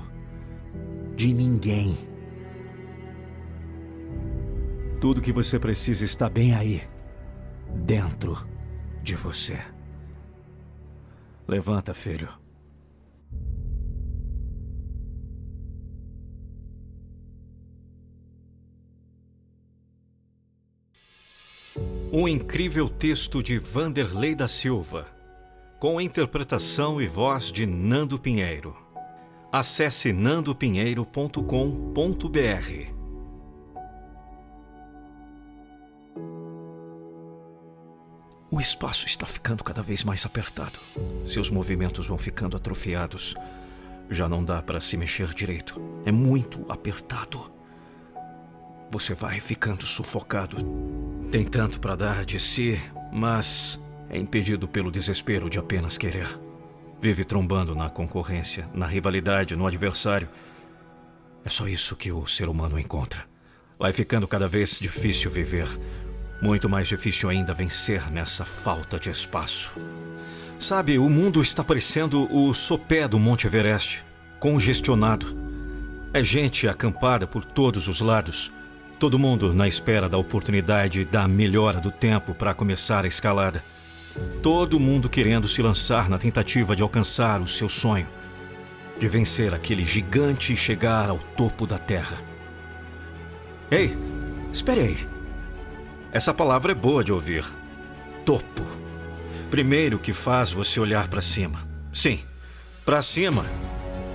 de ninguém. Tudo que você precisa está bem aí, dentro de você. Levanta, filho. Um incrível texto de Vanderlei da Silva, com interpretação e voz de Nando Pinheiro. Acesse nandopinheiro.com.br. O espaço está ficando cada vez mais apertado. Seus movimentos vão ficando atrofiados. Já não dá para se mexer direito. É muito apertado. Você vai ficando sufocado tem tanto para dar de si, mas é impedido pelo desespero de apenas querer. Vive trombando na concorrência, na rivalidade, no adversário. É só isso que o ser humano encontra. Vai ficando cada vez difícil viver. Muito mais difícil ainda vencer nessa falta de espaço. Sabe, o mundo está parecendo o sopé do Monte Everest congestionado. É gente acampada por todos os lados. Todo mundo na espera da oportunidade da melhora do tempo para começar a escalada. Todo mundo querendo se lançar na tentativa de alcançar o seu sonho, de vencer aquele gigante e chegar ao topo da Terra. Ei, espere aí. Essa palavra é boa de ouvir. Topo. Primeiro que faz você olhar para cima. Sim, para cima.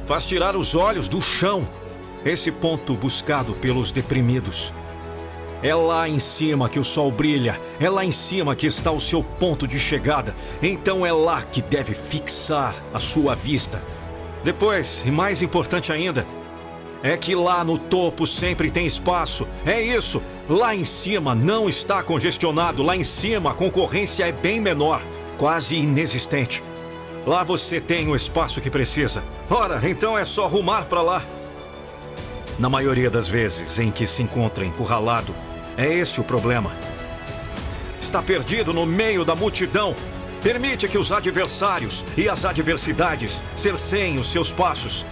Faz tirar os olhos do chão esse ponto buscado pelos deprimidos. É lá em cima que o sol brilha, é lá em cima que está o seu ponto de chegada. Então é lá que deve fixar a sua vista. Depois, e mais importante ainda, é que lá no topo sempre tem espaço. É isso. Lá em cima não está congestionado. Lá em cima a concorrência é bem menor, quase inexistente. Lá você tem o espaço que precisa. Ora, então é só rumar para lá. Na maioria das vezes em que se encontra encurralado, é esse o problema. Está perdido no meio da multidão. Permite que os adversários e as adversidades cerceiem os seus passos.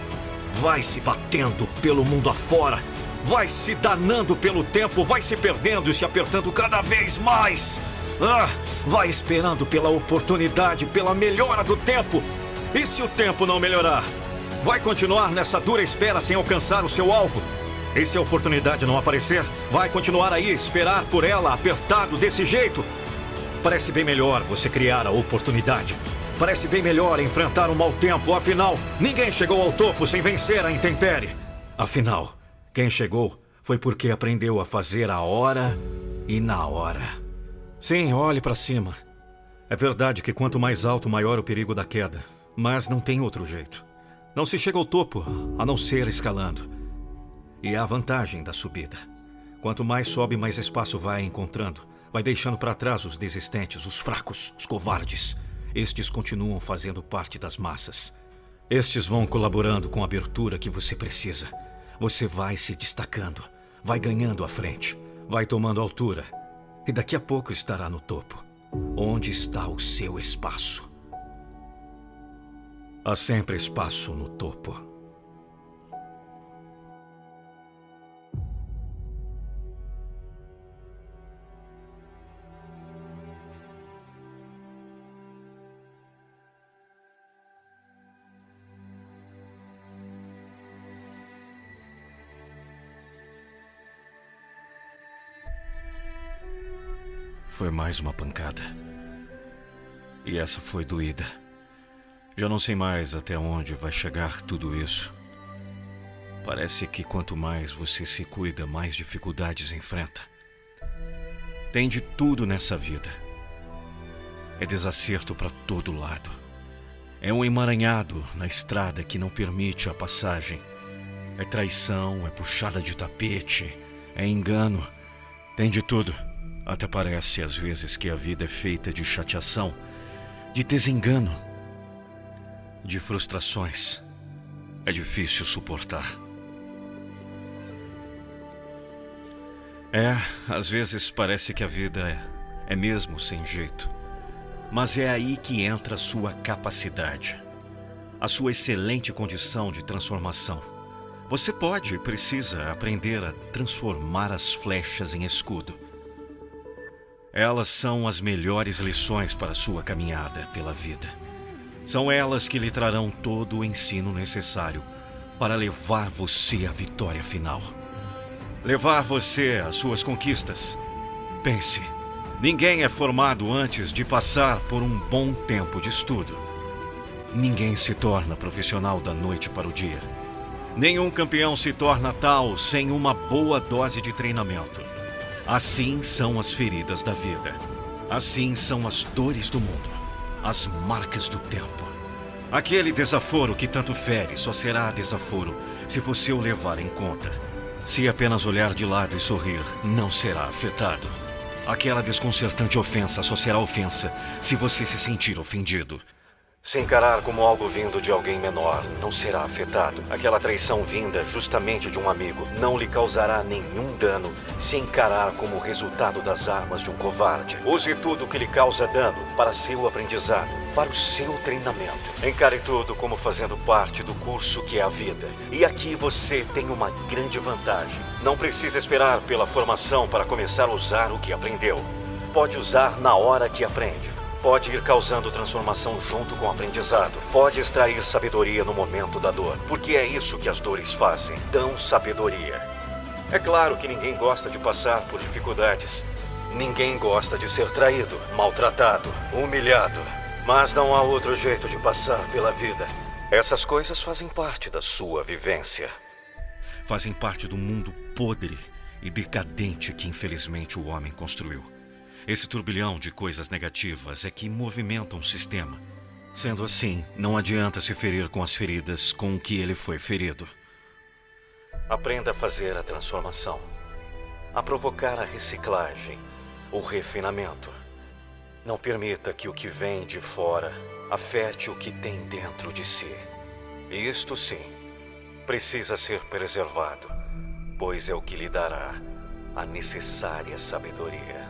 Vai se batendo pelo mundo afora. Vai se danando pelo tempo, vai se perdendo e se apertando cada vez mais. Ah, vai esperando pela oportunidade, pela melhora do tempo. E se o tempo não melhorar? Vai continuar nessa dura espera sem alcançar o seu alvo? E se a oportunidade não aparecer, vai continuar aí, esperar por ela, apertado desse jeito? Parece bem melhor você criar a oportunidade. Parece bem melhor enfrentar um mau tempo, afinal, ninguém chegou ao topo sem vencer a intempérie. Afinal, quem chegou foi porque aprendeu a fazer a hora e na hora. Sim, olhe para cima. É verdade que quanto mais alto, maior o perigo da queda. Mas não tem outro jeito. Não se chega ao topo a não ser escalando. E é a vantagem da subida. Quanto mais sobe, mais espaço vai encontrando. Vai deixando para trás os desistentes, os fracos, os covardes. Estes continuam fazendo parte das massas. Estes vão colaborando com a abertura que você precisa. Você vai se destacando, vai ganhando à frente, vai tomando altura. E daqui a pouco estará no topo. Onde está o seu espaço? Há sempre espaço no topo. Foi mais uma pancada. E essa foi doída. Já não sei mais até onde vai chegar tudo isso. Parece que quanto mais você se cuida, mais dificuldades enfrenta. Tem de tudo nessa vida. É desacerto para todo lado. É um emaranhado na estrada que não permite a passagem. É traição, é puxada de tapete, é engano. Tem de tudo. Até parece às vezes que a vida é feita de chateação, de desengano, de frustrações. É difícil suportar. É, às vezes parece que a vida é, é mesmo sem jeito. Mas é aí que entra a sua capacidade, a sua excelente condição de transformação. Você pode e precisa aprender a transformar as flechas em escudo. Elas são as melhores lições para a sua caminhada pela vida. São elas que lhe trarão todo o ensino necessário para levar você à vitória final. Levar você às suas conquistas. Pense. Ninguém é formado antes de passar por um bom tempo de estudo. Ninguém se torna profissional da noite para o dia. Nenhum campeão se torna tal sem uma boa dose de treinamento. Assim são as feridas da vida. Assim são as dores do mundo. As marcas do tempo. Aquele desaforo que tanto fere só será desaforo se você o levar em conta. Se apenas olhar de lado e sorrir, não será afetado. Aquela desconcertante ofensa só será ofensa se você se sentir ofendido. Se encarar como algo vindo de alguém menor, não será afetado. Aquela traição vinda justamente de um amigo não lhe causará nenhum dano se encarar como resultado das armas de um covarde. Use tudo que lhe causa dano para seu aprendizado, para o seu treinamento. Encare tudo como fazendo parte do curso que é a vida. E aqui você tem uma grande vantagem. Não precisa esperar pela formação para começar a usar o que aprendeu. Pode usar na hora que aprende. Pode ir causando transformação junto com o aprendizado. Pode extrair sabedoria no momento da dor. Porque é isso que as dores fazem: dão sabedoria. É claro que ninguém gosta de passar por dificuldades. Ninguém gosta de ser traído, maltratado, humilhado. Mas não há outro jeito de passar pela vida. Essas coisas fazem parte da sua vivência. Fazem parte do mundo podre e decadente que infelizmente o homem construiu. Esse turbilhão de coisas negativas é que movimentam o sistema. Sendo assim, não adianta se ferir com as feridas com que ele foi ferido. Aprenda a fazer a transformação, a provocar a reciclagem, o refinamento. Não permita que o que vem de fora afete o que tem dentro de si. Isto sim, precisa ser preservado, pois é o que lhe dará a necessária sabedoria.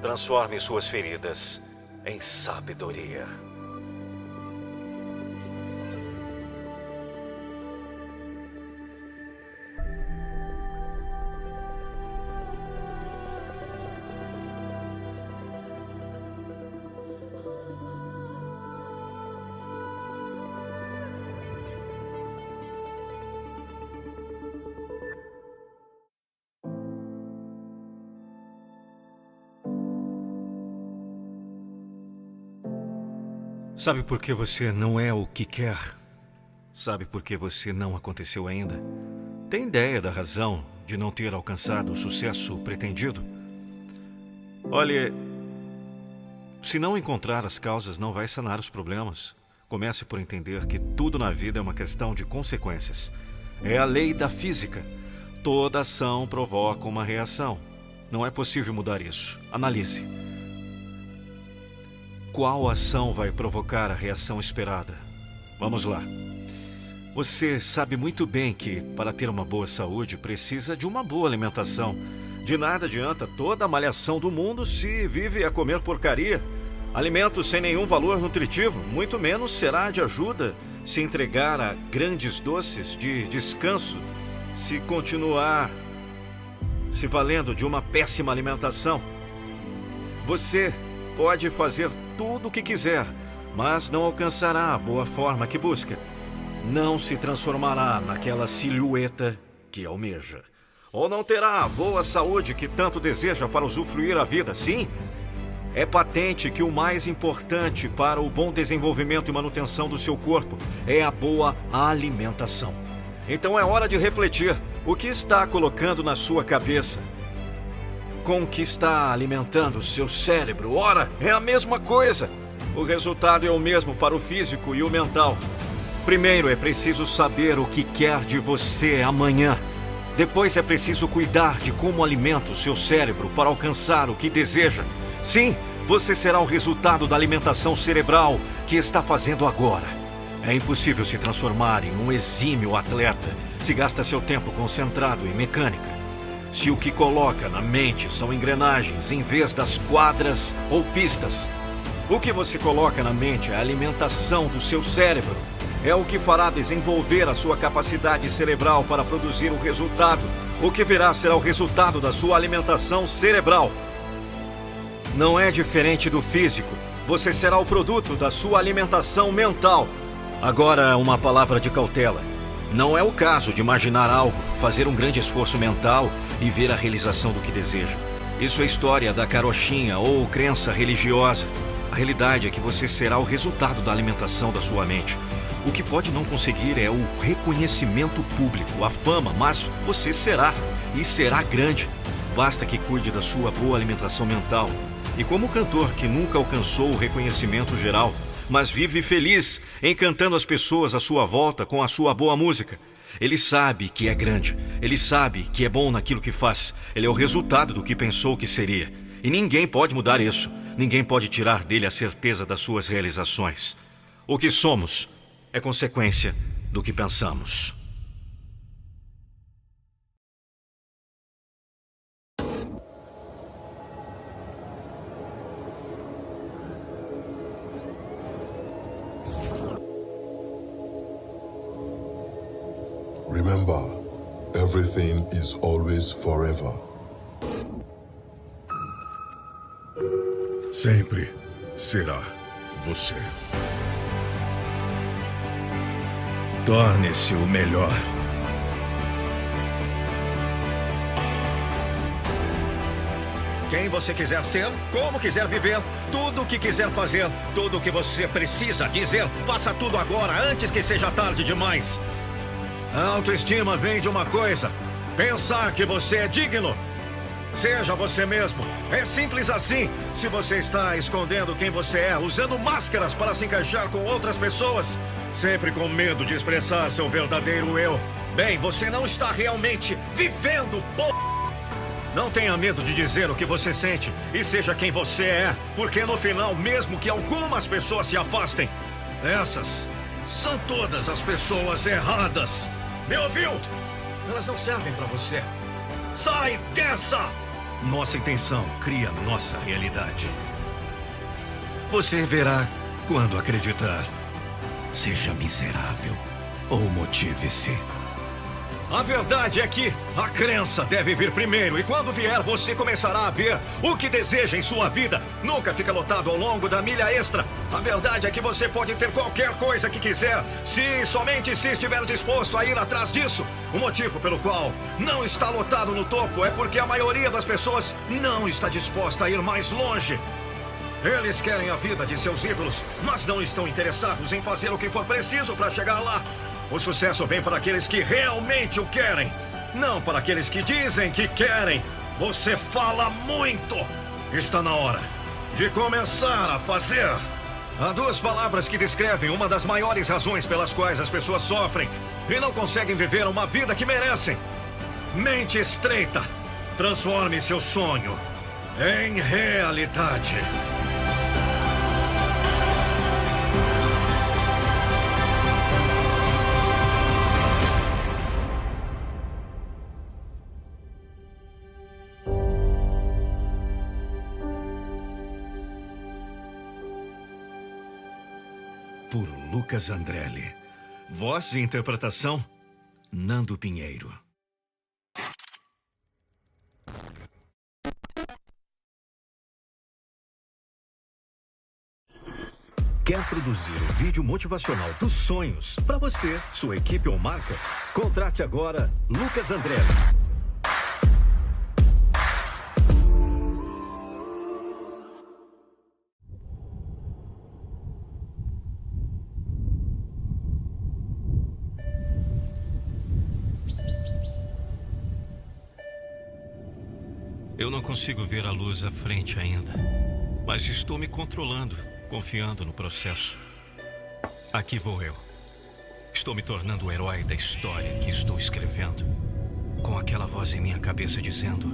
Transforme suas feridas em sabedoria. Sabe por que você não é o que quer? Sabe por que você não aconteceu ainda? Tem ideia da razão de não ter alcançado o sucesso pretendido? Olhe, se não encontrar as causas, não vai sanar os problemas. Comece por entender que tudo na vida é uma questão de consequências. É a lei da física. Toda ação provoca uma reação. Não é possível mudar isso. Analise. Qual ação vai provocar a reação esperada? Vamos lá. Você sabe muito bem que, para ter uma boa saúde, precisa de uma boa alimentação. De nada adianta toda a malhação do mundo se vive a comer porcaria. Alimentos sem nenhum valor nutritivo, muito menos será de ajuda se entregar a grandes doces de descanso, se continuar se valendo de uma péssima alimentação. Você pode fazer tudo o que quiser, mas não alcançará a boa forma que busca. Não se transformará naquela silhueta que almeja. Ou não terá a boa saúde que tanto deseja para usufruir a vida, sim? É patente que o mais importante para o bom desenvolvimento e manutenção do seu corpo é a boa alimentação. Então é hora de refletir o que está colocando na sua cabeça. Com o que está alimentando seu cérebro? Ora, é a mesma coisa. O resultado é o mesmo para o físico e o mental. Primeiro é preciso saber o que quer de você amanhã. Depois é preciso cuidar de como alimenta o seu cérebro para alcançar o que deseja. Sim, você será o resultado da alimentação cerebral que está fazendo agora. É impossível se transformar em um exímio atleta se gasta seu tempo concentrado em mecânica. Se o que coloca na mente são engrenagens em vez das quadras ou pistas. O que você coloca na mente é a alimentação do seu cérebro. É o que fará desenvolver a sua capacidade cerebral para produzir o resultado. O que virá será o resultado da sua alimentação cerebral. Não é diferente do físico. Você será o produto da sua alimentação mental. Agora, uma palavra de cautela. Não é o caso de imaginar algo, fazer um grande esforço mental e ver a realização do que deseja. Isso é história da carochinha ou crença religiosa. A realidade é que você será o resultado da alimentação da sua mente. O que pode não conseguir é o reconhecimento público, a fama, mas você será e será grande. Basta que cuide da sua boa alimentação mental e como cantor que nunca alcançou o reconhecimento geral, mas vive feliz encantando as pessoas à sua volta com a sua boa música. Ele sabe que é grande, ele sabe que é bom naquilo que faz, ele é o resultado do que pensou que seria. E ninguém pode mudar isso, ninguém pode tirar dele a certeza das suas realizações. O que somos é consequência do que pensamos. Remember, everything is always forever. Sempre será você. Torne-se o melhor. Quem você quiser ser, como quiser viver, tudo o que quiser fazer, tudo o que você precisa dizer, faça tudo agora, antes que seja tarde demais. A autoestima vem de uma coisa: pensar que você é digno. Seja você mesmo. É simples assim. Se você está escondendo quem você é, usando máscaras para se encaixar com outras pessoas, sempre com medo de expressar seu verdadeiro eu, bem, você não está realmente vivendo, p. Não tenha medo de dizer o que você sente e seja quem você é, porque no final, mesmo que algumas pessoas se afastem, essas são todas as pessoas erradas. Me ouviu? Elas não servem para você. Sai dessa! Nossa intenção cria nossa realidade. Você verá quando acreditar. Seja miserável ou motive-se. A verdade é que a crença deve vir primeiro e quando vier você começará a ver o que deseja em sua vida. Nunca fica lotado ao longo da milha extra. A verdade é que você pode ter qualquer coisa que quiser, se somente se estiver disposto a ir atrás disso. O motivo pelo qual não está lotado no topo é porque a maioria das pessoas não está disposta a ir mais longe. Eles querem a vida de seus ídolos, mas não estão interessados em fazer o que for preciso para chegar lá. O sucesso vem para aqueles que realmente o querem, não para aqueles que dizem que querem. Você fala muito. Está na hora de começar a fazer. Há duas palavras que descrevem uma das maiores razões pelas quais as pessoas sofrem e não conseguem viver uma vida que merecem. Mente estreita. Transforme seu sonho em realidade. Lucas Andrelli. Voz e interpretação: Nando Pinheiro. Quer produzir o vídeo motivacional dos sonhos para você, sua equipe ou marca? Contrate agora Lucas Andrelli. Eu não consigo ver a luz à frente ainda, mas estou me controlando, confiando no processo. Aqui vou eu. Estou me tornando o herói da história que estou escrevendo, com aquela voz em minha cabeça dizendo: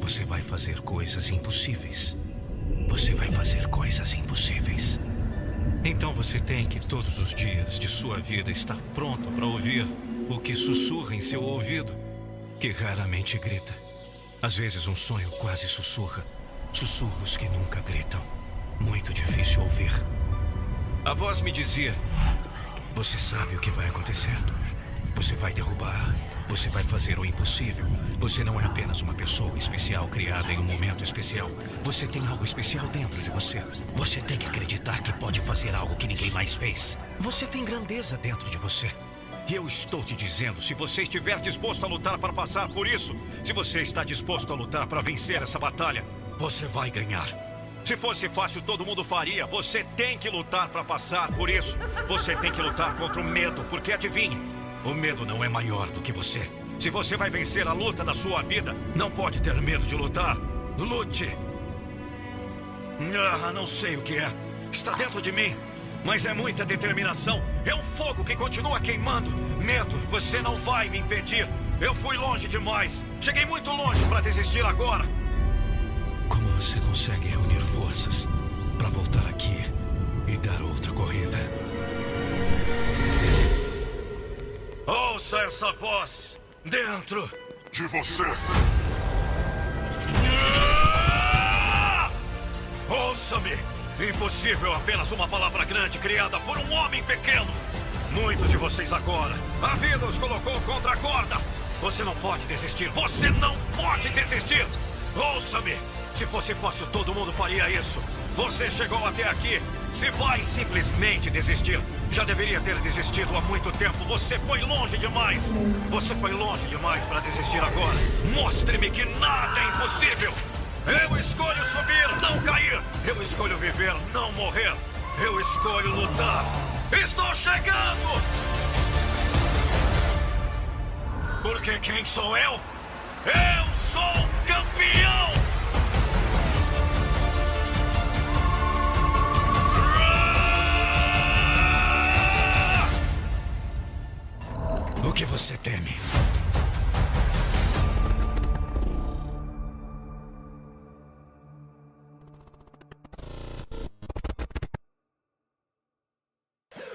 Você vai fazer coisas impossíveis. Você vai fazer coisas impossíveis. Então você tem que todos os dias de sua vida estar pronto para ouvir o que sussurra em seu ouvido, que raramente grita. Às vezes um sonho quase sussurra, sussurros que nunca gritam. Muito difícil ouvir. A voz me dizia: Você sabe o que vai acontecer. Você vai derrubar. Você vai fazer o impossível. Você não é apenas uma pessoa especial criada em um momento especial. Você tem algo especial dentro de você. Você tem que acreditar que pode fazer algo que ninguém mais fez. Você tem grandeza dentro de você. E eu estou te dizendo, se você estiver disposto a lutar para passar por isso, se você está disposto a lutar para vencer essa batalha, você vai ganhar. Se fosse fácil, todo mundo faria. Você tem que lutar para passar por isso. Você tem que lutar contra o medo, porque adivinhe, o medo não é maior do que você. Se você vai vencer a luta da sua vida, não pode ter medo de lutar. Lute! Ah, não sei o que é. Está dentro de mim. Mas é muita determinação. É um fogo que continua queimando. Medo, você não vai me impedir. Eu fui longe demais. Cheguei muito longe para desistir agora. Como você consegue reunir forças para voltar aqui e dar outra corrida? Ouça essa voz dentro De você. (laughs) Ouça-me! Impossível apenas uma palavra grande criada por um homem pequeno. Muitos de vocês agora, a vida os colocou contra a corda. Você não pode desistir. Você não pode desistir. Ouça-me. Se fosse fácil, todo mundo faria isso. Você chegou até aqui. Se vai simplesmente desistir, já deveria ter desistido há muito tempo. Você foi longe demais. Você foi longe demais para desistir agora. Mostre-me que nada é impossível. Eu escolho subir, não cair. Eu escolho viver, não morrer. Eu escolho lutar. Estou chegando! Porque quem sou eu? Eu sou campeão! O que você teme?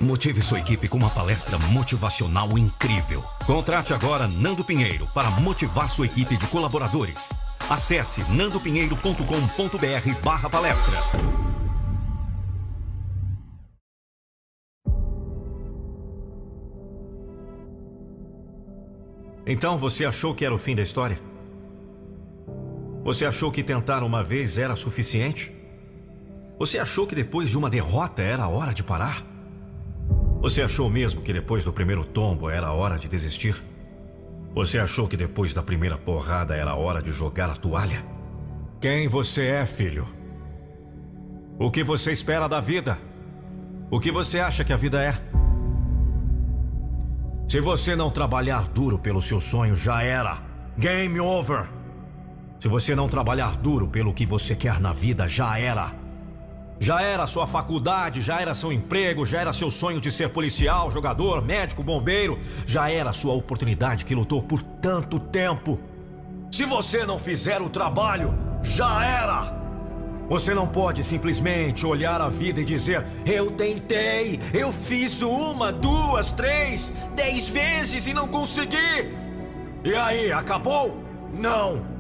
Motive sua equipe com uma palestra motivacional incrível. Contrate agora Nando Pinheiro para motivar sua equipe de colaboradores. Acesse nandopinheiro.com.br barra palestra. Então você achou que era o fim da história? Você achou que tentar uma vez era suficiente? Você achou que depois de uma derrota era hora de parar? Você achou mesmo que depois do primeiro tombo era hora de desistir? Você achou que depois da primeira porrada era hora de jogar a toalha? Quem você é, filho? O que você espera da vida? O que você acha que a vida é? Se você não trabalhar duro pelo seu sonho, já era. Game over. Se você não trabalhar duro pelo que você quer na vida, já era. Já era sua faculdade, já era seu emprego, já era seu sonho de ser policial, jogador, médico, bombeiro, já era sua oportunidade que lutou por tanto tempo. Se você não fizer o trabalho, já era. Você não pode simplesmente olhar a vida e dizer: Eu tentei, eu fiz uma, duas, três, dez vezes e não consegui. E aí, acabou? Não.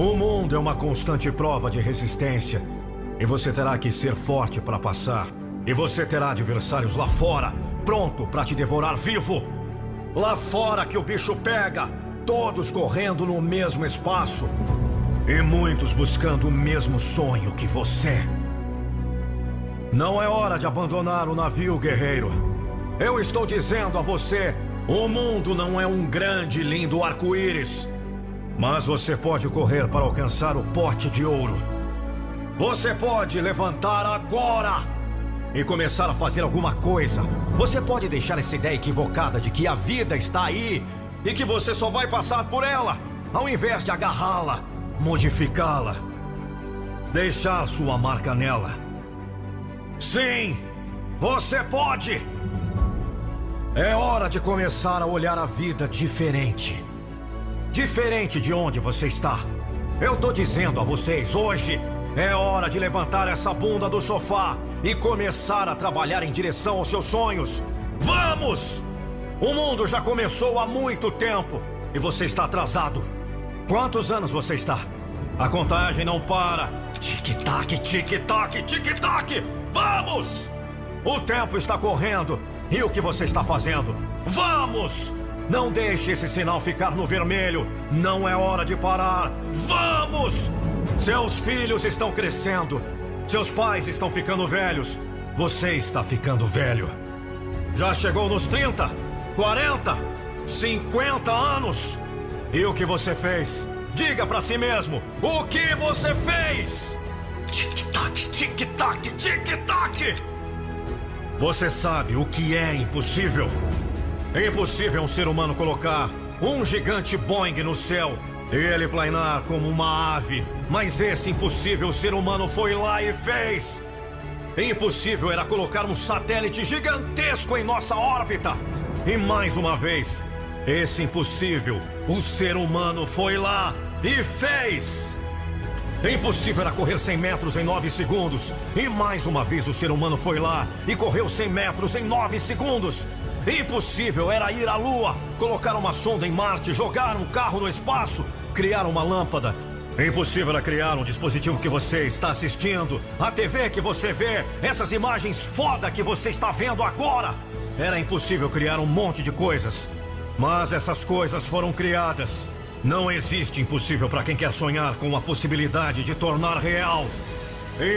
O mundo é uma constante prova de resistência. E você terá que ser forte para passar. E você terá adversários lá fora, pronto para te devorar vivo. Lá fora que o bicho pega, todos correndo no mesmo espaço. E muitos buscando o mesmo sonho que você. Não é hora de abandonar o navio, guerreiro. Eu estou dizendo a você: o mundo não é um grande e lindo arco-íris. Mas você pode correr para alcançar o pote de ouro. Você pode levantar agora e começar a fazer alguma coisa. Você pode deixar essa ideia equivocada de que a vida está aí e que você só vai passar por ela. ao invés de agarrá-la, modificá-la, deixar sua marca nela. Sim, você pode! É hora de começar a olhar a vida diferente. Diferente de onde você está. Eu tô dizendo a vocês, hoje é hora de levantar essa bunda do sofá e começar a trabalhar em direção aos seus sonhos. Vamos! O mundo já começou há muito tempo e você está atrasado. Quantos anos você está? A contagem não para. Tic-tac, tic-tac, tic-tac! Vamos! O tempo está correndo. E o que você está fazendo? Vamos! Não deixe esse sinal ficar no vermelho. Não é hora de parar. Vamos! Seus filhos estão crescendo. Seus pais estão ficando velhos. Você está ficando velho. Já chegou nos 30, 40, 50 anos. E o que você fez? Diga para si mesmo: o que você fez? Tic-tac, tic-tac, tic-tac. Você sabe o que é impossível? É impossível um ser humano colocar um gigante Boeing no céu e ele planar como uma ave. Mas esse impossível ser humano foi lá e fez. Impossível era colocar um satélite gigantesco em nossa órbita. E mais uma vez, esse impossível, o ser humano foi lá e fez. Impossível era correr 100 metros em 9 segundos. E mais uma vez o ser humano foi lá e correu 100 metros em 9 segundos. Impossível era ir à Lua, colocar uma sonda em Marte, jogar um carro no espaço, criar uma lâmpada. Impossível era criar um dispositivo que você está assistindo, a TV que você vê, essas imagens foda que você está vendo agora. Era impossível criar um monte de coisas. Mas essas coisas foram criadas. Não existe impossível para quem quer sonhar com a possibilidade de tornar real.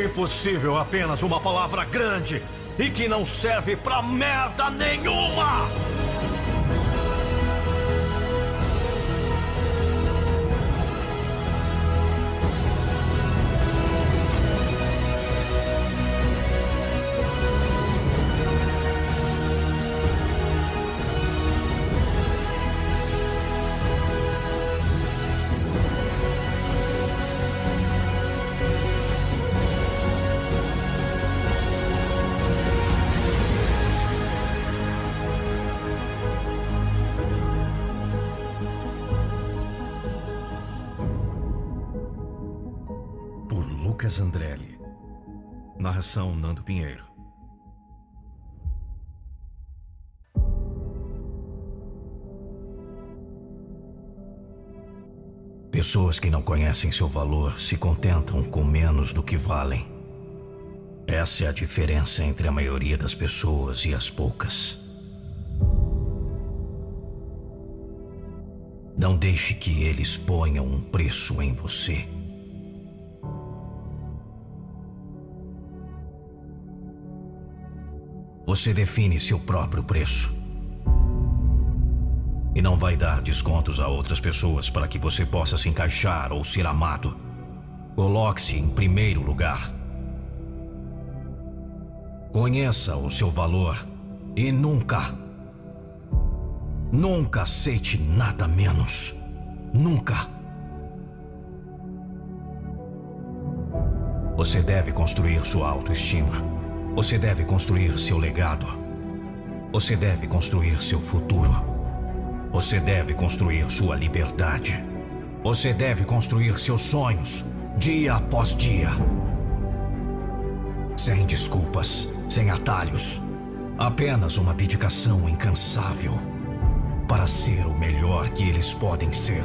Impossível é apenas uma palavra grande e que não serve pra merda nenhuma! Lucas Andrelli. Narração Nando Pinheiro. Pessoas que não conhecem seu valor se contentam com menos do que valem. Essa é a diferença entre a maioria das pessoas e as poucas. Não deixe que eles ponham um preço em você. Você define seu próprio preço. E não vai dar descontos a outras pessoas para que você possa se encaixar ou ser amado. Coloque-se em primeiro lugar. Conheça o seu valor e nunca, nunca aceite nada menos. Nunca. Você deve construir sua autoestima. Você deve construir seu legado. Você deve construir seu futuro. Você deve construir sua liberdade. Você deve construir seus sonhos, dia após dia. Sem desculpas, sem atalhos. Apenas uma dedicação incansável para ser o melhor que eles podem ser.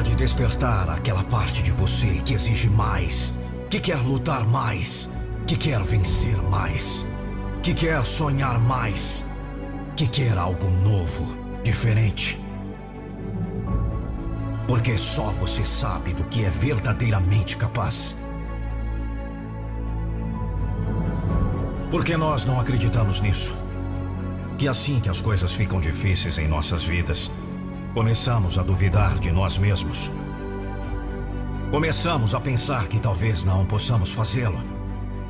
Hora de despertar aquela parte de você que exige mais, que quer lutar mais, que quer vencer mais, que quer sonhar mais, que quer algo novo, diferente. Porque só você sabe do que é verdadeiramente capaz. Porque nós não acreditamos nisso. Que assim que as coisas ficam difíceis em nossas vidas, começamos a duvidar de nós mesmos. Começamos a pensar que talvez não possamos fazê-lo,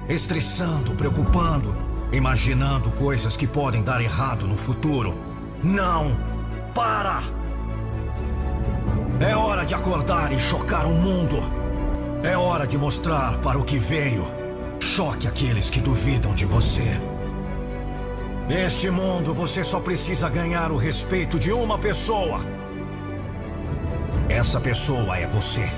estressando, preocupando imaginando coisas que podem dar errado no futuro. Não! Para! É hora de acordar e chocar o mundo. É hora de mostrar para o que veio. Choque aqueles que duvidam de você. Neste mundo, você só precisa ganhar o respeito de uma pessoa. Essa pessoa é você.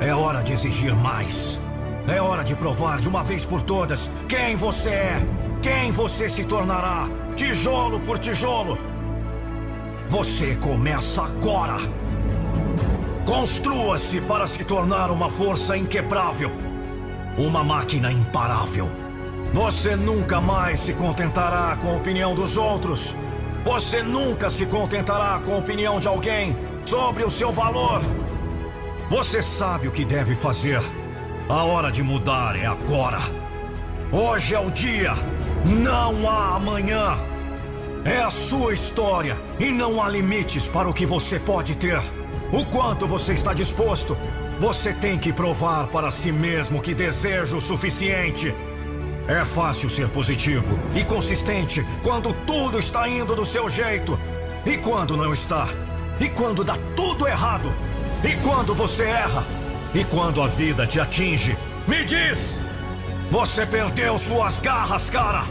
É hora de exigir mais. É hora de provar de uma vez por todas quem você é, quem você se tornará, tijolo por tijolo. Você começa agora. Construa-se para se tornar uma força inquebrável, uma máquina imparável. Você nunca mais se contentará com a opinião dos outros. Você nunca se contentará com a opinião de alguém sobre o seu valor. Você sabe o que deve fazer. A hora de mudar é agora. Hoje é o dia. Não há amanhã. É a sua história e não há limites para o que você pode ter. O quanto você está disposto. Você tem que provar para si mesmo que deseja o suficiente. É fácil ser positivo e consistente quando tudo está indo do seu jeito. E quando não está? E quando dá tudo errado? E quando você erra? E quando a vida te atinge? Me diz! Você perdeu suas garras, cara!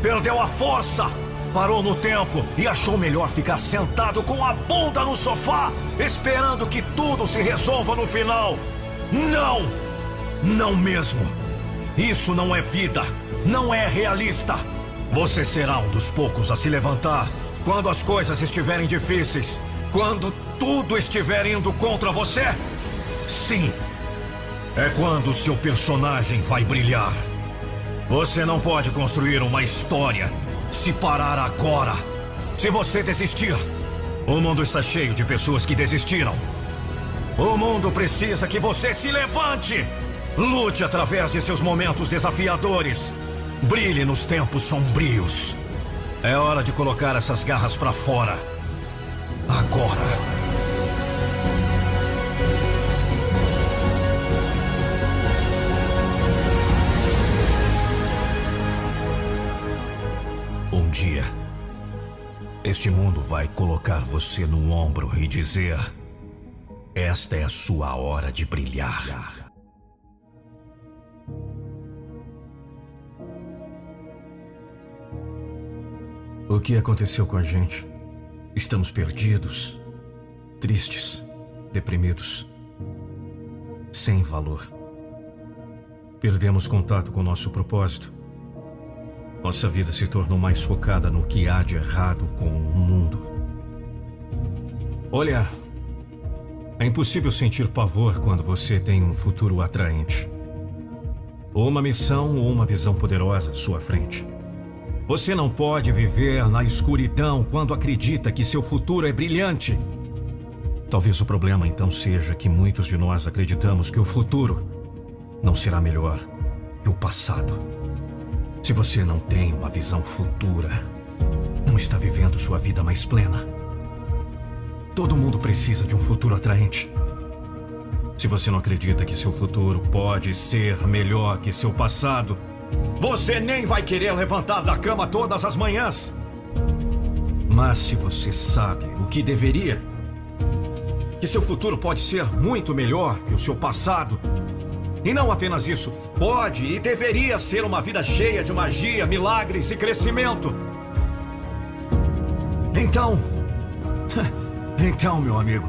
Perdeu a força! Parou no tempo e achou melhor ficar sentado com a bunda no sofá, esperando que tudo se resolva no final. Não! Não mesmo! Isso não é vida! Não é realista! Você será um dos poucos a se levantar quando as coisas estiverem difíceis, quando tudo estiver indo contra você? Sim! É quando seu personagem vai brilhar. Você não pode construir uma história se parar agora. Se você desistir, o mundo está cheio de pessoas que desistiram. O mundo precisa que você se levante. Lute através de seus momentos desafiadores. Brilhe nos tempos sombrios. É hora de colocar essas garras para fora. Agora. Um dia, este mundo vai colocar você no ombro e dizer: Esta é a sua hora de brilhar. O que aconteceu com a gente? Estamos perdidos, tristes, deprimidos, sem valor. Perdemos contato com nosso propósito. Nossa vida se tornou mais focada no que há de errado com o mundo. Olha, é impossível sentir pavor quando você tem um futuro atraente. Ou uma missão ou uma visão poderosa à sua frente. Você não pode viver na escuridão quando acredita que seu futuro é brilhante. Talvez o problema então seja que muitos de nós acreditamos que o futuro não será melhor que o passado. Se você não tem uma visão futura, não está vivendo sua vida mais plena. Todo mundo precisa de um futuro atraente. Se você não acredita que seu futuro pode ser melhor que seu passado, você nem vai querer levantar da cama todas as manhãs. Mas se você sabe o que deveria, que seu futuro pode ser muito melhor que o seu passado, e não apenas isso, pode e deveria ser uma vida cheia de magia, milagres e crescimento. Então. (laughs) Então, meu amigo,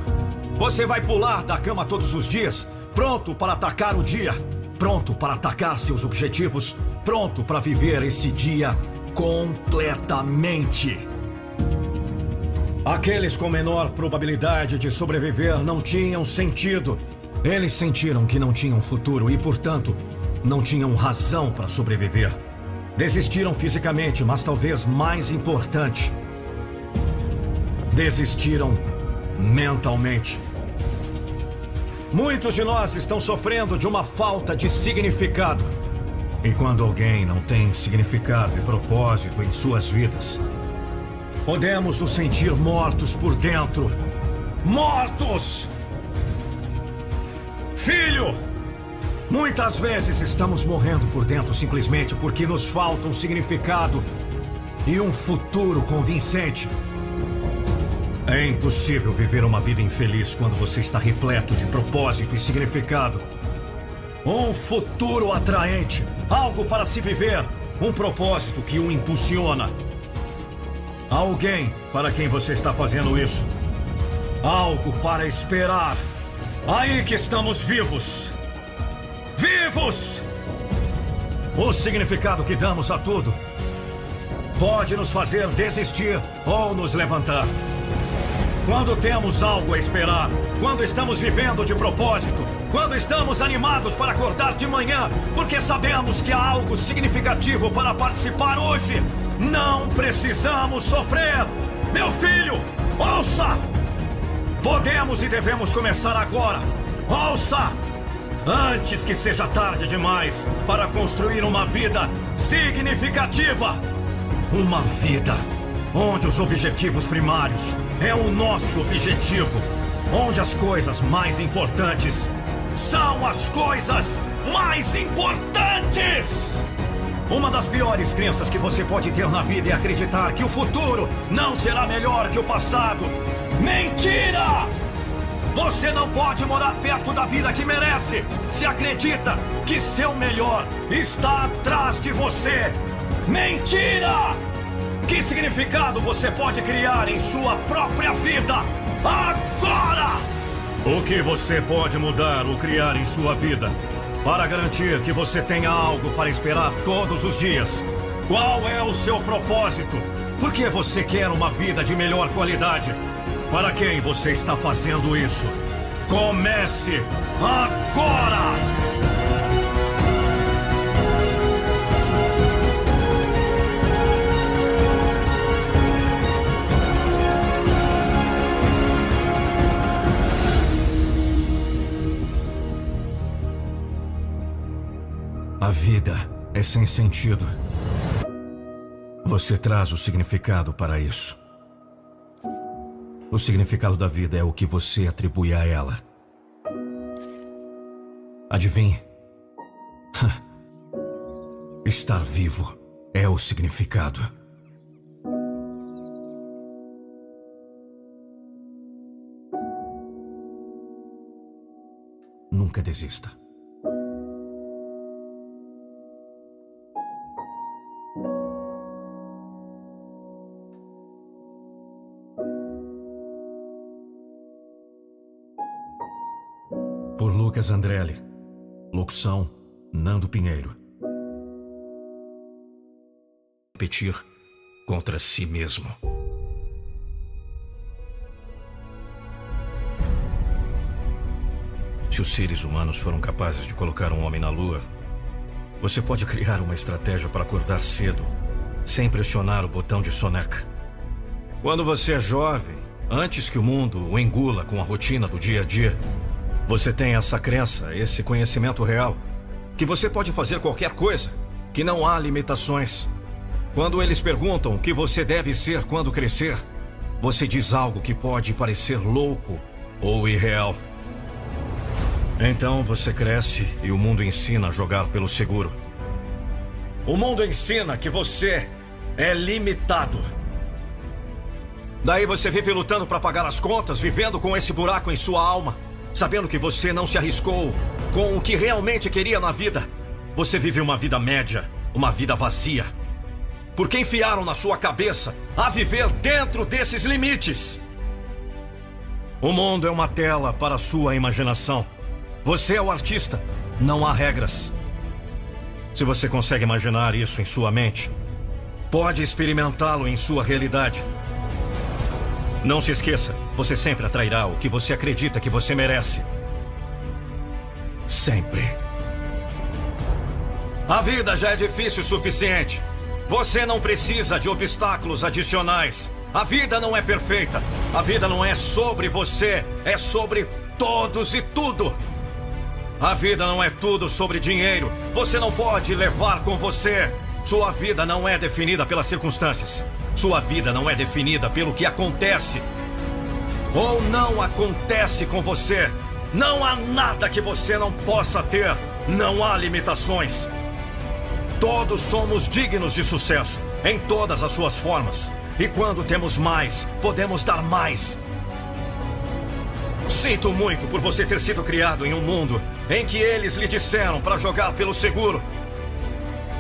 você vai pular da cama todos os dias, pronto para atacar o dia, pronto para atacar seus objetivos, pronto para viver esse dia completamente. Aqueles com menor probabilidade de sobreviver não tinham sentido. Eles sentiram que não tinham futuro e, portanto, não tinham razão para sobreviver. Desistiram fisicamente, mas talvez mais importante, desistiram mentalmente. Muitos de nós estão sofrendo de uma falta de significado. E quando alguém não tem significado e propósito em suas vidas, podemos nos sentir mortos por dentro. Mortos! Filho, Muitas vezes estamos morrendo por dentro simplesmente porque nos falta um significado e um futuro convincente. É impossível viver uma vida infeliz quando você está repleto de propósito e significado. Um futuro atraente, algo para se viver, um propósito que o impulsiona. Alguém para quem você está fazendo isso. Algo para esperar. Aí que estamos vivos vivos! O significado que damos a tudo pode nos fazer desistir ou nos levantar. Quando temos algo a esperar, quando estamos vivendo de propósito, quando estamos animados para acordar de manhã, porque sabemos que há algo significativo para participar hoje, não precisamos sofrer. Meu filho, ouça! Podemos e devemos começar agora. Ouça! antes que seja tarde demais para construir uma vida significativa. Uma vida onde os objetivos primários é o nosso objetivo, onde as coisas mais importantes são as coisas mais importantes. Uma das piores crenças que você pode ter na vida é acreditar que o futuro não será melhor que o passado. Mentira! Você não pode morar perto da vida que merece se acredita que seu melhor está atrás de você. Mentira! Que significado você pode criar em sua própria vida agora? O que você pode mudar ou criar em sua vida para garantir que você tenha algo para esperar todos os dias? Qual é o seu propósito? Por que você quer uma vida de melhor qualidade? Para quem você está fazendo isso? Comece agora! Vida é sem sentido. Você traz o significado para isso. O significado da vida é o que você atribui a ela. Adivinhe? (laughs) Estar vivo é o significado. Nunca desista. Andrelli. Locução: Nando Pinheiro. Repetir contra si mesmo. Se os seres humanos foram capazes de colocar um homem na Lua, você pode criar uma estratégia para acordar cedo, sem pressionar o botão de soneca. Quando você é jovem, antes que o mundo o engula com a rotina do dia a dia, você tem essa crença, esse conhecimento real, que você pode fazer qualquer coisa, que não há limitações. Quando eles perguntam o que você deve ser quando crescer, você diz algo que pode parecer louco ou irreal. Então você cresce e o mundo ensina a jogar pelo seguro. O mundo ensina que você é limitado. Daí você vive lutando para pagar as contas, vivendo com esse buraco em sua alma sabendo que você não se arriscou com o que realmente queria na vida. Você vive uma vida média, uma vida vazia. Porque enfiaram na sua cabeça a viver dentro desses limites. O mundo é uma tela para a sua imaginação. Você é o artista, não há regras. Se você consegue imaginar isso em sua mente, pode experimentá-lo em sua realidade. Não se esqueça, você sempre atrairá o que você acredita que você merece. Sempre. A vida já é difícil o suficiente. Você não precisa de obstáculos adicionais. A vida não é perfeita. A vida não é sobre você, é sobre todos e tudo. A vida não é tudo sobre dinheiro. Você não pode levar com você. Sua vida não é definida pelas circunstâncias. Sua vida não é definida pelo que acontece ou não acontece com você. Não há nada que você não possa ter Não há limitações. Todos somos dignos de sucesso, em todas as suas formas. E quando temos mais, podemos dar mais. Sinto muito por você ter sido criado em um mundo em que eles lhe disseram para jogar pelo seguro.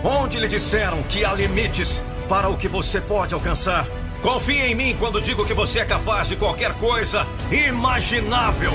Onde lhe disseram que há limites para o que você pode alcançar. Confie em mim quando digo que você é capaz de qualquer coisa imaginável.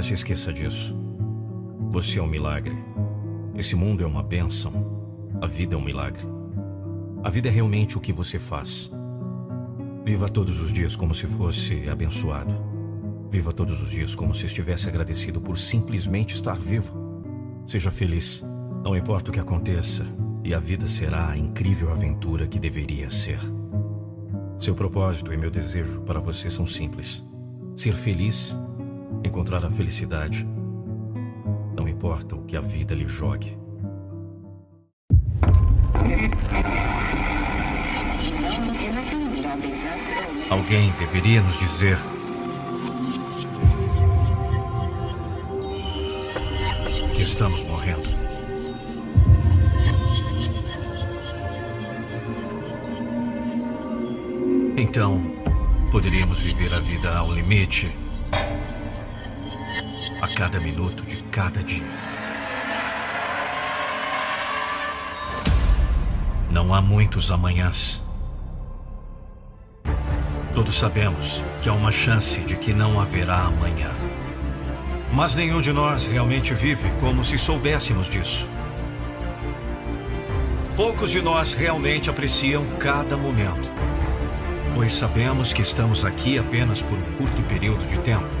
Nunca se esqueça disso. Você é um milagre. Esse mundo é uma bênção. A vida é um milagre. A vida é realmente o que você faz. Viva todos os dias como se fosse abençoado. Viva todos os dias como se estivesse agradecido por simplesmente estar vivo. Seja feliz. Não importa o que aconteça, e a vida será a incrível aventura que deveria ser. Seu propósito e meu desejo para você são simples: ser feliz, encontrar a felicidade. Não importa o que a vida lhe jogue. Alguém deveria nos dizer que estamos morrendo. Então, poderíamos viver a vida ao limite, a cada minuto de cada dia. Não há muitos amanhãs. Todos sabemos que há uma chance de que não haverá amanhã. Mas nenhum de nós realmente vive como se soubéssemos disso. Poucos de nós realmente apreciam cada momento, pois sabemos que estamos aqui apenas por um curto período de tempo.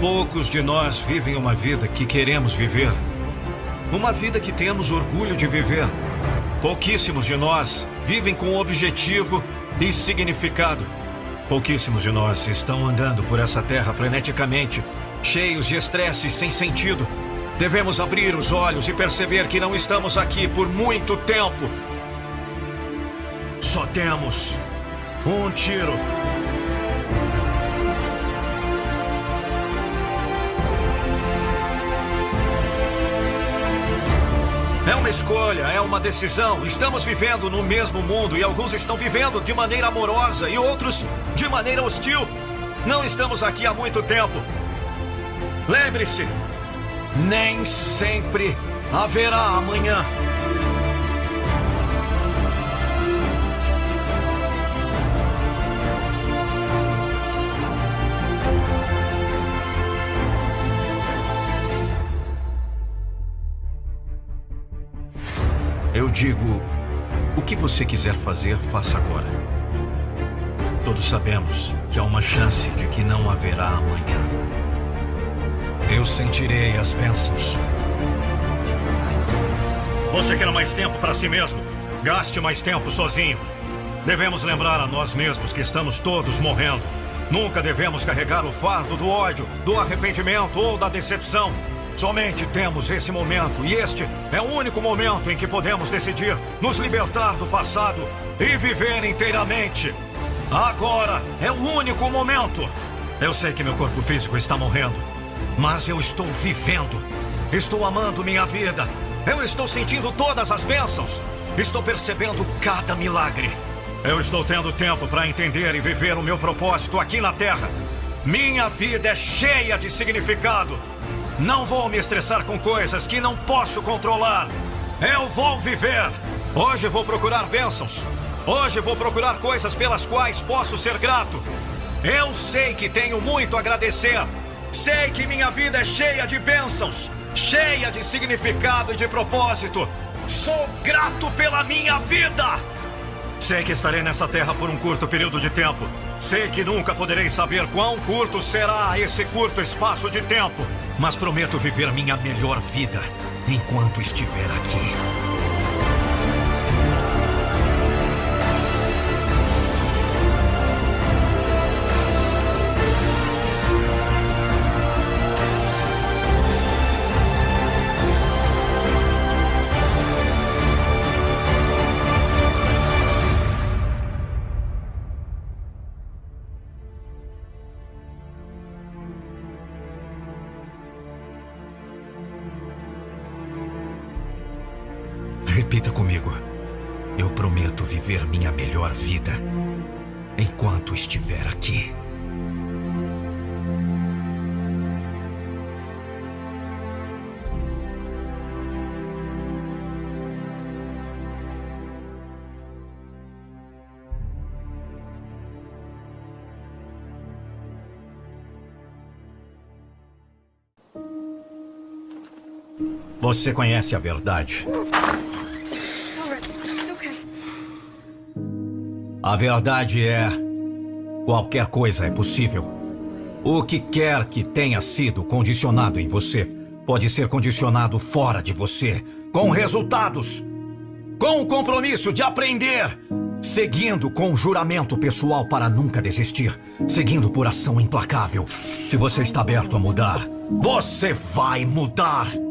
Poucos de nós vivem uma vida que queremos viver, uma vida que temos orgulho de viver. Pouquíssimos de nós vivem com objetivo e significado. Pouquíssimos de nós estão andando por essa terra freneticamente, cheios de estresse sem sentido. Devemos abrir os olhos e perceber que não estamos aqui por muito tempo. Só temos um tiro. É uma escolha, é uma decisão. Estamos vivendo no mesmo mundo e alguns estão vivendo de maneira amorosa e outros de maneira hostil. Não estamos aqui há muito tempo. Lembre-se, nem sempre haverá amanhã. Digo: o que você quiser fazer, faça agora. Todos sabemos que há uma chance de que não haverá amanhã. Eu sentirei as bênçãos. Você quer mais tempo para si mesmo? Gaste mais tempo sozinho. Devemos lembrar a nós mesmos que estamos todos morrendo. Nunca devemos carregar o fardo do ódio, do arrependimento ou da decepção. Somente temos esse momento, e este é o único momento em que podemos decidir nos libertar do passado e viver inteiramente. Agora é o único momento. Eu sei que meu corpo físico está morrendo, mas eu estou vivendo. Estou amando minha vida. Eu estou sentindo todas as bênçãos. Estou percebendo cada milagre. Eu estou tendo tempo para entender e viver o meu propósito aqui na Terra. Minha vida é cheia de significado. Não vou me estressar com coisas que não posso controlar. Eu vou viver. Hoje vou procurar bênçãos. Hoje vou procurar coisas pelas quais posso ser grato. Eu sei que tenho muito a agradecer. Sei que minha vida é cheia de bênçãos, cheia de significado e de propósito. Sou grato pela minha vida! Sei que estarei nessa terra por um curto período de tempo. Sei que nunca poderei saber quão curto será esse curto espaço de tempo. Mas prometo viver minha melhor vida enquanto estiver aqui. Você conhece a verdade. A verdade é: qualquer coisa é possível. O que quer que tenha sido condicionado em você pode ser condicionado fora de você, com resultados, com o compromisso de aprender, seguindo com juramento pessoal para nunca desistir, seguindo por ação implacável. Se você está aberto a mudar, você vai mudar.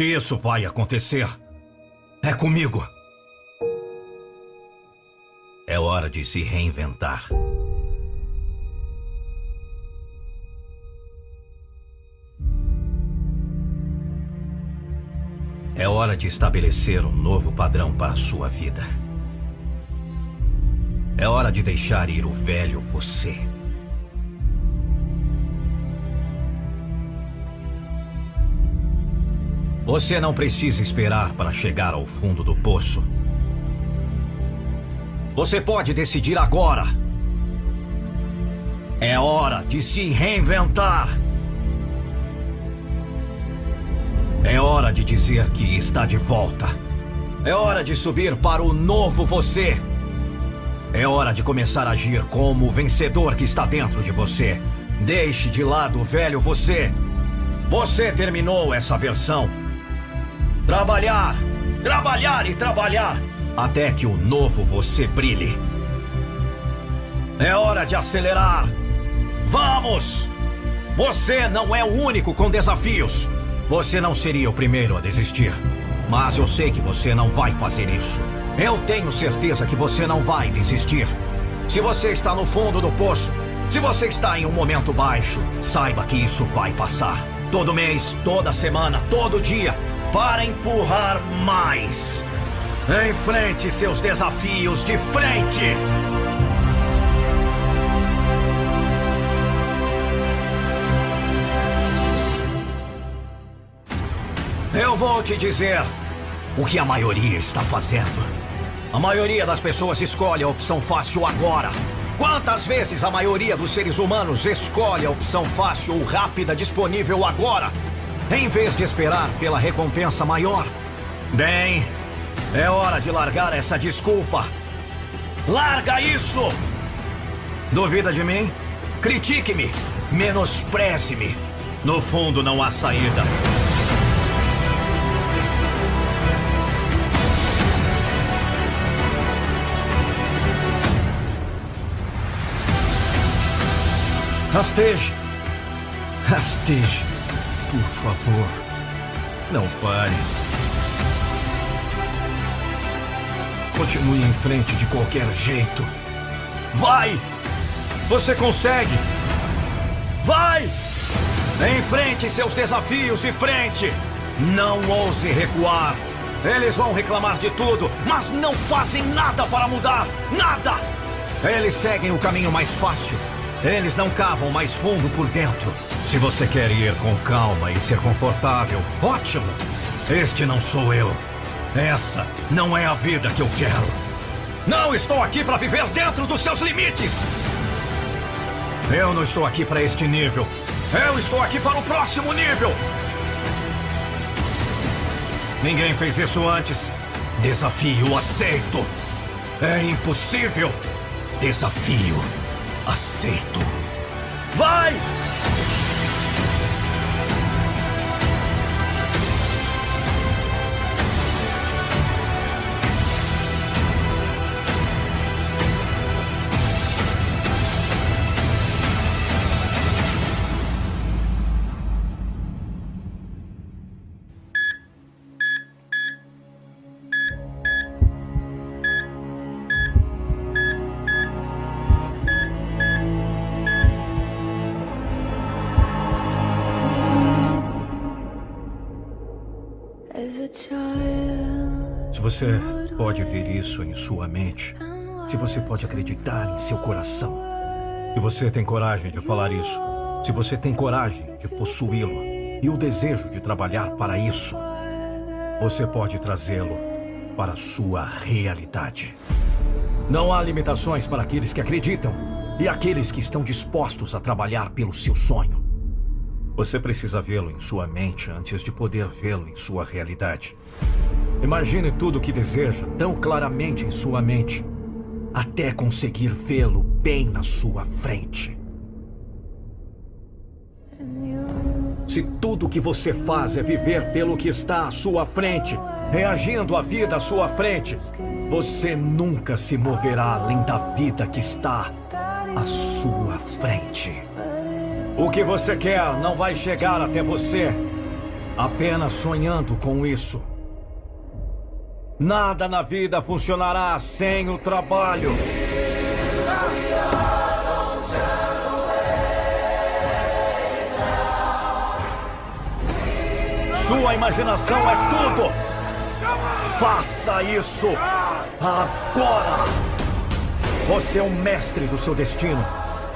Se isso vai acontecer, é comigo. É hora de se reinventar. É hora de estabelecer um novo padrão para a sua vida. É hora de deixar ir o velho você. Você não precisa esperar para chegar ao fundo do poço. Você pode decidir agora. É hora de se reinventar. É hora de dizer que está de volta. É hora de subir para o novo você. É hora de começar a agir como o vencedor que está dentro de você. Deixe de lado o velho você. Você terminou essa versão. Trabalhar, trabalhar e trabalhar até que o novo você brilhe. É hora de acelerar. Vamos! Você não é o único com desafios. Você não seria o primeiro a desistir. Mas eu sei que você não vai fazer isso. Eu tenho certeza que você não vai desistir. Se você está no fundo do poço, se você está em um momento baixo, saiba que isso vai passar. Todo mês, toda semana, todo dia, para empurrar mais. Enfrente seus desafios de frente! Eu vou te dizer o que a maioria está fazendo. A maioria das pessoas escolhe a opção fácil agora. Quantas vezes a maioria dos seres humanos escolhe a opção fácil ou rápida disponível agora? Em vez de esperar pela recompensa maior. Bem, é hora de largar essa desculpa. Larga isso! Duvida de mim? Critique-me, menospreze-me. No fundo, não há saída. Rasteje. Rasteje. Por favor, não pare. Continue em frente de qualquer jeito. Vai! Você consegue! Vai! Enfrente seus desafios de frente! Não ouse recuar! Eles vão reclamar de tudo, mas não fazem nada para mudar! Nada! Eles seguem o caminho mais fácil. Eles não cavam mais fundo por dentro. Se você quer ir com calma e ser confortável, ótimo! Este não sou eu. Essa não é a vida que eu quero. Não estou aqui para viver dentro dos seus limites! Eu não estou aqui para este nível. Eu estou aqui para o próximo nível! Ninguém fez isso antes. Desafio aceito. É impossível. Desafio aceito. Vai! Isso em sua mente, se você pode acreditar em seu coração, se você tem coragem de falar isso, se você tem coragem de possuí-lo e o desejo de trabalhar para isso, você pode trazê-lo para sua realidade. Não há limitações para aqueles que acreditam e aqueles que estão dispostos a trabalhar pelo seu sonho. Você precisa vê-lo em sua mente antes de poder vê-lo em sua realidade. Imagine tudo o que deseja tão claramente em sua mente, até conseguir vê-lo bem na sua frente. Se tudo o que você faz é viver pelo que está à sua frente, reagindo à vida à sua frente, você nunca se moverá além da vida que está à sua frente. O que você quer não vai chegar até você apenas sonhando com isso. Nada na vida funcionará sem o trabalho. Sua imaginação é tudo. Faça isso agora. Você é o mestre do seu destino.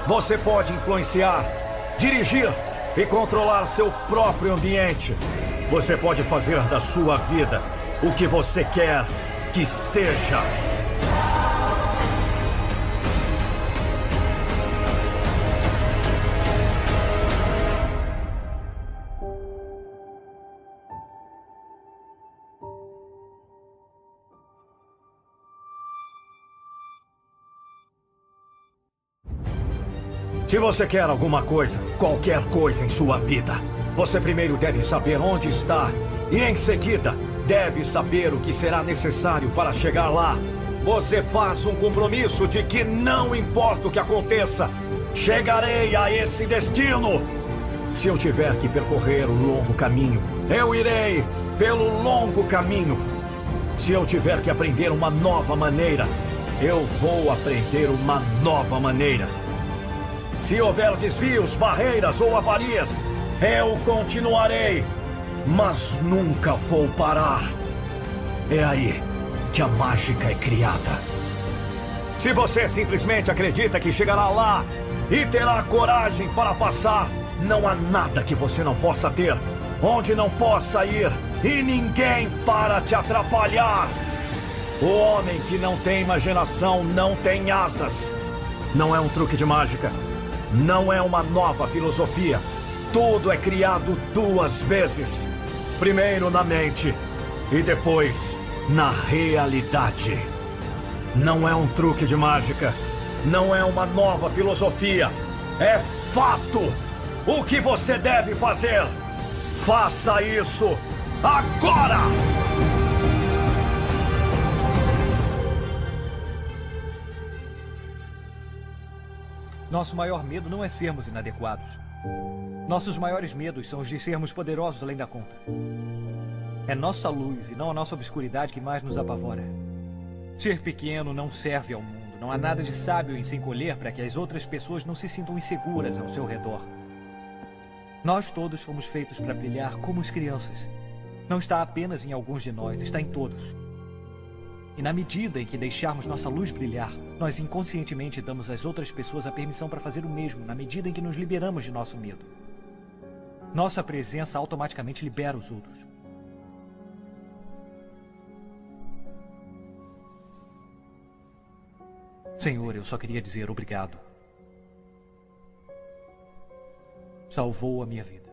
Você pode influenciar, dirigir e controlar seu próprio ambiente. Você pode fazer da sua vida o que você quer que seja. Se você quer alguma coisa, qualquer coisa em sua vida, você primeiro deve saber onde está e, em seguida, deve saber o que será necessário para chegar lá. Você faz um compromisso de que não importa o que aconteça, chegarei a esse destino. Se eu tiver que percorrer o longo caminho, eu irei pelo longo caminho. Se eu tiver que aprender uma nova maneira, eu vou aprender uma nova maneira. Se houver desvios, barreiras ou avarias, eu continuarei, mas nunca vou parar. É aí que a mágica é criada. Se você simplesmente acredita que chegará lá e terá coragem para passar, não há nada que você não possa ter, onde não possa ir e ninguém para te atrapalhar. O homem que não tem imaginação não tem asas. Não é um truque de mágica. Não é uma nova filosofia. Tudo é criado duas vezes: primeiro na mente e depois na realidade. Não é um truque de mágica. Não é uma nova filosofia. É fato. O que você deve fazer? Faça isso agora! Nosso maior medo não é sermos inadequados. Nossos maiores medos são os de sermos poderosos além da conta. É nossa luz e não a nossa obscuridade que mais nos apavora. Ser pequeno não serve ao mundo. Não há nada de sábio em se encolher para que as outras pessoas não se sintam inseguras ao seu redor. Nós todos fomos feitos para brilhar como as crianças. Não está apenas em alguns de nós, está em todos. E na medida em que deixarmos nossa luz brilhar, nós inconscientemente damos às outras pessoas a permissão para fazer o mesmo, na medida em que nos liberamos de nosso medo. Nossa presença automaticamente libera os outros. Senhor, eu só queria dizer obrigado. salvou a minha vida.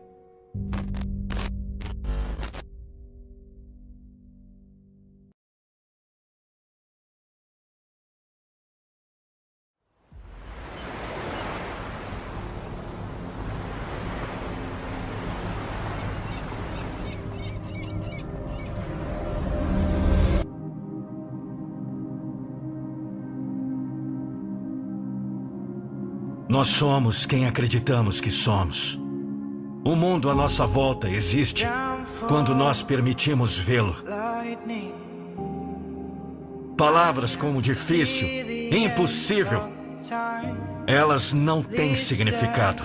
Nós somos quem acreditamos que somos. O mundo à nossa volta existe quando nós permitimos vê-lo. Palavras como difícil, impossível, elas não têm significado.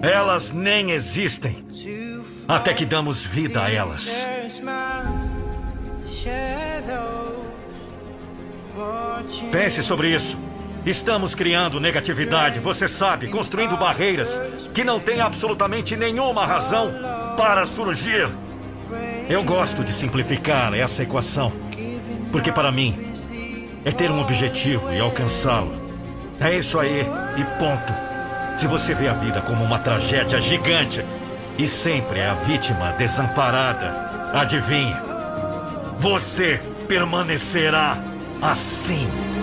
Elas nem existem até que damos vida a elas. Pense sobre isso. Estamos criando negatividade, você sabe, construindo barreiras que não têm absolutamente nenhuma razão para surgir. Eu gosto de simplificar essa equação, porque para mim é ter um objetivo e alcançá-lo. É isso aí e ponto. Se você vê a vida como uma tragédia gigante e sempre é a vítima desamparada, adivinhe, você permanecerá assim.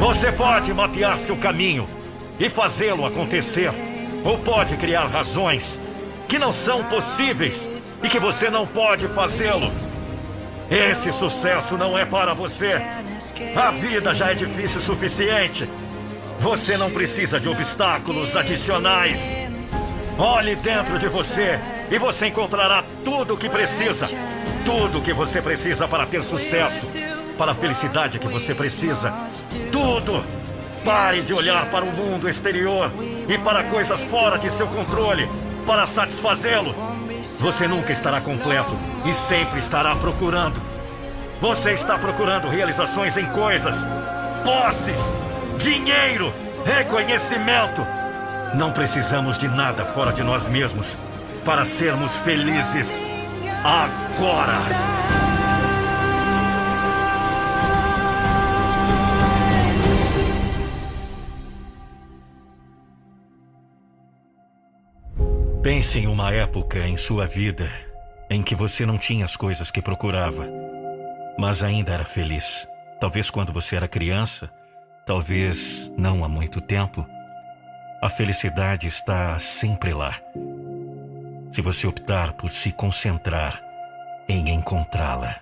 Você pode mapear seu caminho e fazê-lo acontecer, ou pode criar razões que não são possíveis e que você não pode fazê-lo. Esse sucesso não é para você. A vida já é difícil o suficiente. Você não precisa de obstáculos adicionais. Olhe dentro de você e você encontrará tudo o que precisa tudo o que você precisa para ter sucesso, para a felicidade que você precisa. Tudo! Pare de olhar para o mundo exterior e para coisas fora de seu controle para satisfazê-lo. Você nunca estará completo e sempre estará procurando. Você está procurando realizações em coisas, posses, dinheiro, reconhecimento. Não precisamos de nada fora de nós mesmos para sermos felizes agora! Pense em uma época em sua vida em que você não tinha as coisas que procurava, mas ainda era feliz. Talvez quando você era criança, talvez não há muito tempo. A felicidade está sempre lá se você optar por se concentrar em encontrá-la.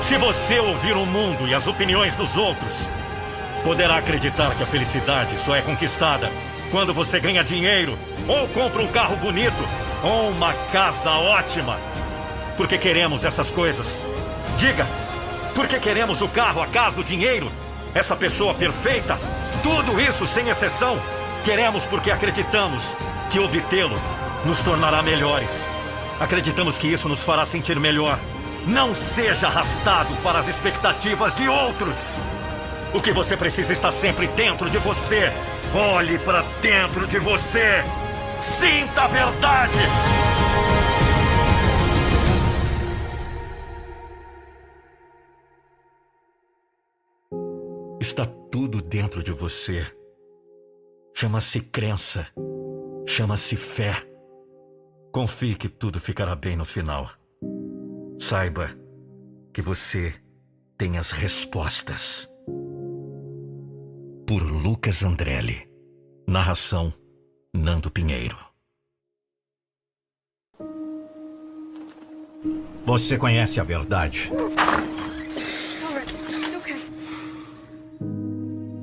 Se você ouvir o mundo e as opiniões dos outros, poderá acreditar que a felicidade só é conquistada quando você ganha dinheiro, ou compra um carro bonito, ou uma casa ótima. Porque queremos essas coisas. Diga, por que queremos o carro, a casa, o dinheiro? Essa pessoa perfeita? Tudo isso, sem exceção, queremos porque acreditamos que obtê-lo nos tornará melhores. Acreditamos que isso nos fará sentir melhor. Não seja arrastado para as expectativas de outros. O que você precisa está sempre dentro de você. Olhe para dentro de você. Sinta a verdade. Está tudo dentro de você. Chama-se crença. Chama-se fé. Confie que tudo ficará bem no final. Saiba que você tem as respostas. Por Lucas Andrelli. Narração Nando Pinheiro. Você conhece a verdade.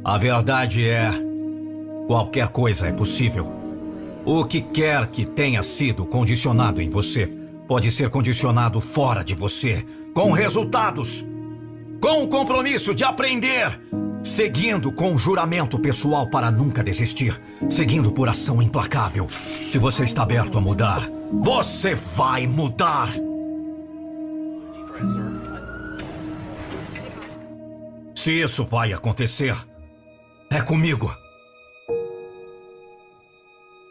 A verdade é: qualquer coisa é possível. O que quer que tenha sido condicionado em você pode ser condicionado fora de você, com resultados, com o compromisso de aprender, seguindo com juramento pessoal para nunca desistir, seguindo por ação implacável. Se você está aberto a mudar, você vai mudar. Se isso vai acontecer, É comigo.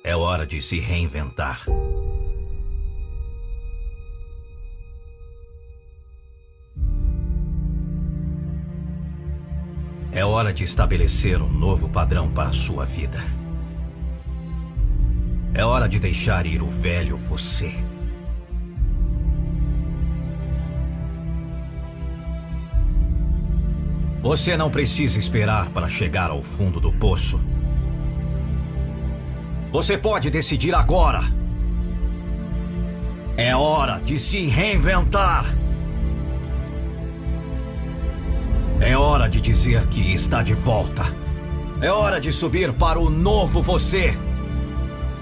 É hora de se reinventar. É hora de estabelecer um novo padrão para a sua vida. É hora de deixar ir o velho você. Você não precisa esperar para chegar ao fundo do poço. Você pode decidir agora. É hora de se reinventar. É hora de dizer que está de volta. É hora de subir para o novo você.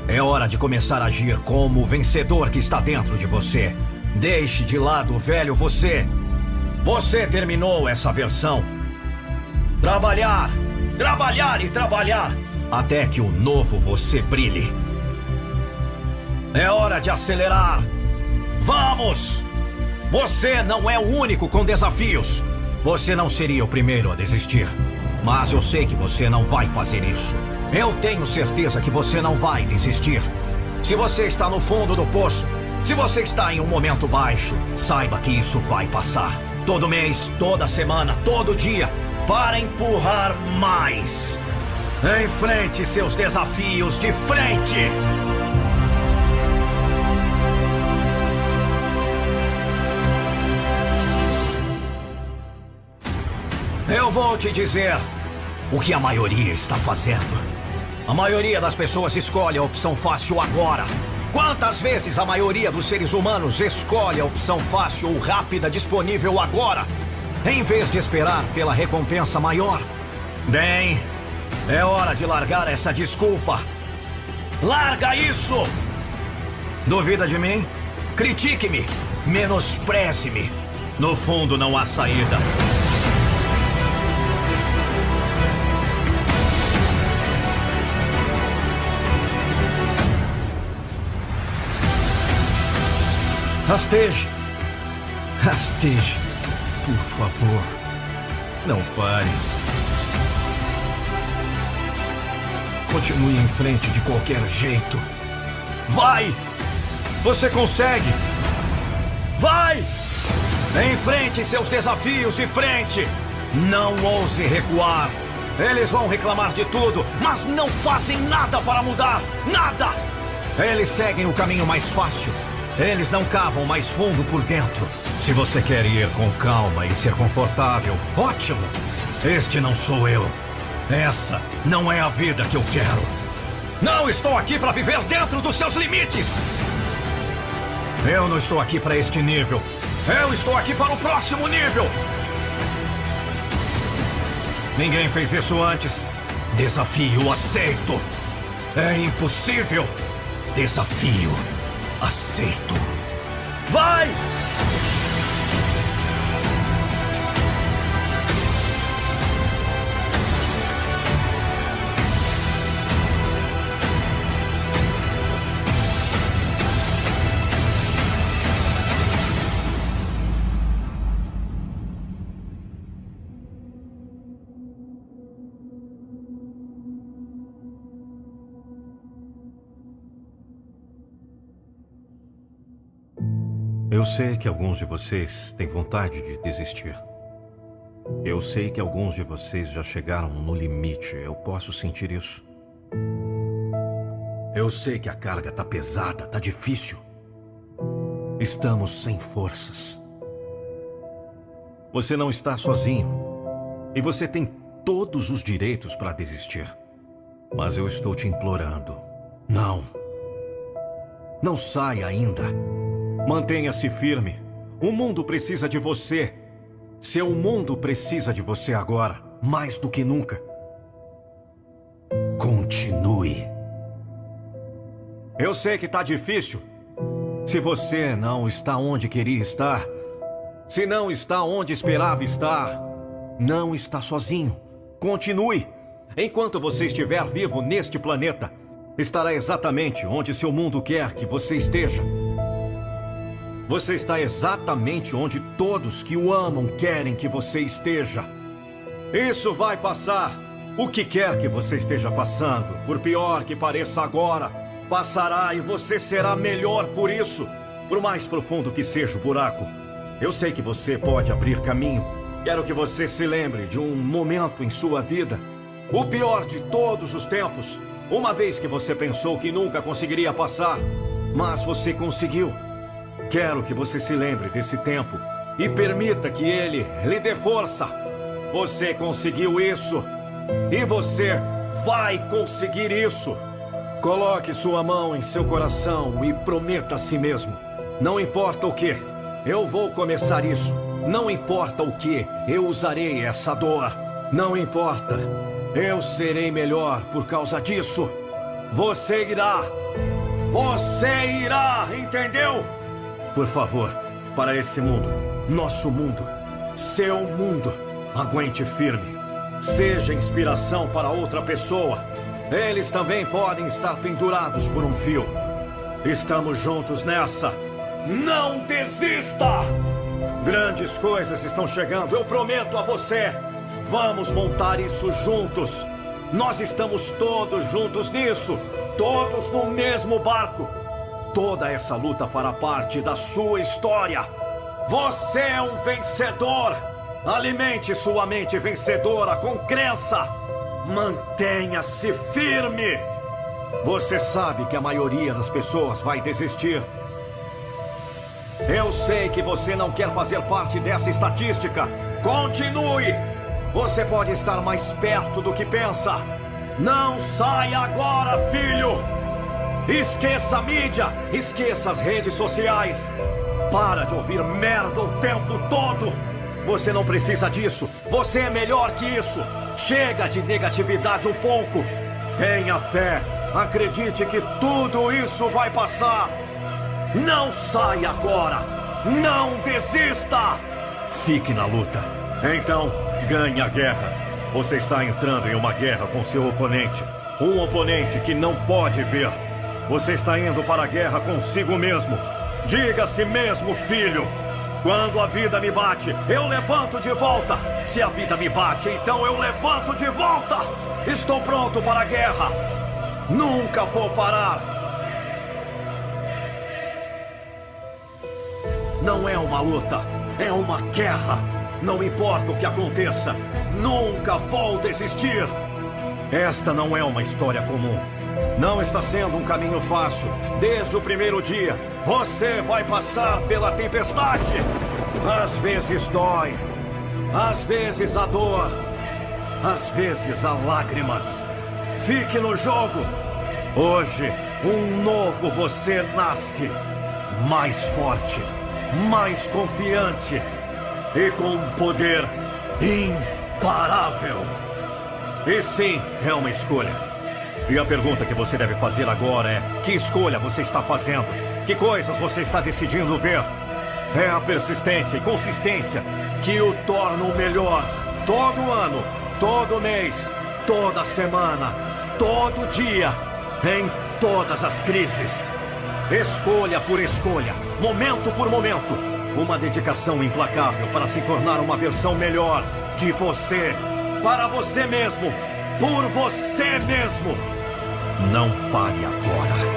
É hora de começar a agir como o vencedor que está dentro de você. Deixe de lado o velho você. Você terminou essa versão. Trabalhar, trabalhar e trabalhar até que o novo você brilhe. É hora de acelerar. Vamos! Você não é o único com desafios. Você não seria o primeiro a desistir. Mas eu sei que você não vai fazer isso. Eu tenho certeza que você não vai desistir. Se você está no fundo do poço, se você está em um momento baixo, saiba que isso vai passar. Todo mês, toda semana, todo dia, para empurrar mais. Enfrente seus desafios de frente! Eu vou te dizer o que a maioria está fazendo. A maioria das pessoas escolhe a opção fácil agora. Quantas vezes a maioria dos seres humanos escolhe a opção fácil ou rápida disponível agora, em vez de esperar pela recompensa maior? Bem, é hora de largar essa desculpa. Larga isso! Duvida de mim? Critique-me, menospreze-me. No fundo, não há saída. Rasteje. Rasteje. Por favor. Não pare. Continue em frente de qualquer jeito. Vai! Você consegue! Vai! Enfrente seus desafios de frente! Não ouse recuar! Eles vão reclamar de tudo, mas não fazem nada para mudar! Nada! Eles seguem o caminho mais fácil, eles não cavam mais fundo por dentro. Se você quer ir com calma e ser confortável, ótimo! Este não sou eu. Essa não é a vida que eu quero. Não estou aqui para viver dentro dos seus limites! Eu não estou aqui para este nível. Eu estou aqui para o próximo nível! Ninguém fez isso antes. Desafio aceito. É impossível. Desafio aceito. Vai! Eu sei que alguns de vocês têm vontade de desistir. Eu sei que alguns de vocês já chegaram no limite. Eu posso sentir isso. Eu sei que a carga tá pesada, tá difícil. Estamos sem forças. Você não está sozinho. E você tem todos os direitos para desistir. Mas eu estou te implorando. Não. Não saia ainda. Mantenha-se firme. O mundo precisa de você. Seu mundo precisa de você agora, mais do que nunca. Continue. Eu sei que tá difícil. Se você não está onde queria estar, se não está onde esperava estar, não está sozinho. Continue. Enquanto você estiver vivo neste planeta, estará exatamente onde seu mundo quer que você esteja. Você está exatamente onde todos que o amam querem que você esteja. Isso vai passar. O que quer que você esteja passando, por pior que pareça agora, passará e você será melhor por isso. Por mais profundo que seja o buraco, eu sei que você pode abrir caminho. Quero que você se lembre de um momento em sua vida, o pior de todos os tempos, uma vez que você pensou que nunca conseguiria passar, mas você conseguiu. Quero que você se lembre desse tempo e permita que ele lhe dê força. Você conseguiu isso e você vai conseguir isso. Coloque sua mão em seu coração e prometa a si mesmo: não importa o que, eu vou começar isso. Não importa o que, eu usarei essa dor. Não importa, eu serei melhor por causa disso. Você irá. Você irá, entendeu? Por favor, para esse mundo, nosso mundo, seu mundo, aguente firme. Seja inspiração para outra pessoa. Eles também podem estar pendurados por um fio. Estamos juntos nessa. Não desista! Grandes coisas estão chegando, eu prometo a você. Vamos montar isso juntos. Nós estamos todos juntos nisso. Todos no mesmo barco. Toda essa luta fará parte da sua história. Você é um vencedor. Alimente sua mente vencedora com crença. Mantenha-se firme. Você sabe que a maioria das pessoas vai desistir. Eu sei que você não quer fazer parte dessa estatística. Continue! Você pode estar mais perto do que pensa. Não saia agora, filho! Esqueça a mídia, esqueça as redes sociais. Para de ouvir merda o tempo todo. Você não precisa disso. Você é melhor que isso. Chega de negatividade um pouco. Tenha fé. Acredite que tudo isso vai passar. Não saia agora. Não desista. Fique na luta. Então, Ganhe a guerra. Você está entrando em uma guerra com seu oponente. Um oponente que não pode ver. Você está indo para a guerra consigo mesmo. Diga a si mesmo, filho. Quando a vida me bate, eu levanto de volta. Se a vida me bate, então eu levanto de volta. Estou pronto para a guerra. Nunca vou parar. Não é uma luta, é uma guerra. Não importa o que aconteça, nunca vou desistir. Esta não é uma história comum. Não está sendo um caminho fácil. Desde o primeiro dia, você vai passar pela tempestade. Às vezes dói, às vezes a dor, às vezes há lágrimas. Fique no jogo. Hoje, um novo você nasce. Mais forte, mais confiante e com um poder imparável. E sim, é uma escolha. E a pergunta que você deve fazer agora é: que escolha você está fazendo? Que coisas você está decidindo ver? É a persistência e consistência que o tornam melhor. Todo ano, todo mês, toda semana, todo dia, em todas as crises. Escolha por escolha, momento por momento uma dedicação implacável para se tornar uma versão melhor de você. Para você mesmo. Por você mesmo. Não pare agora.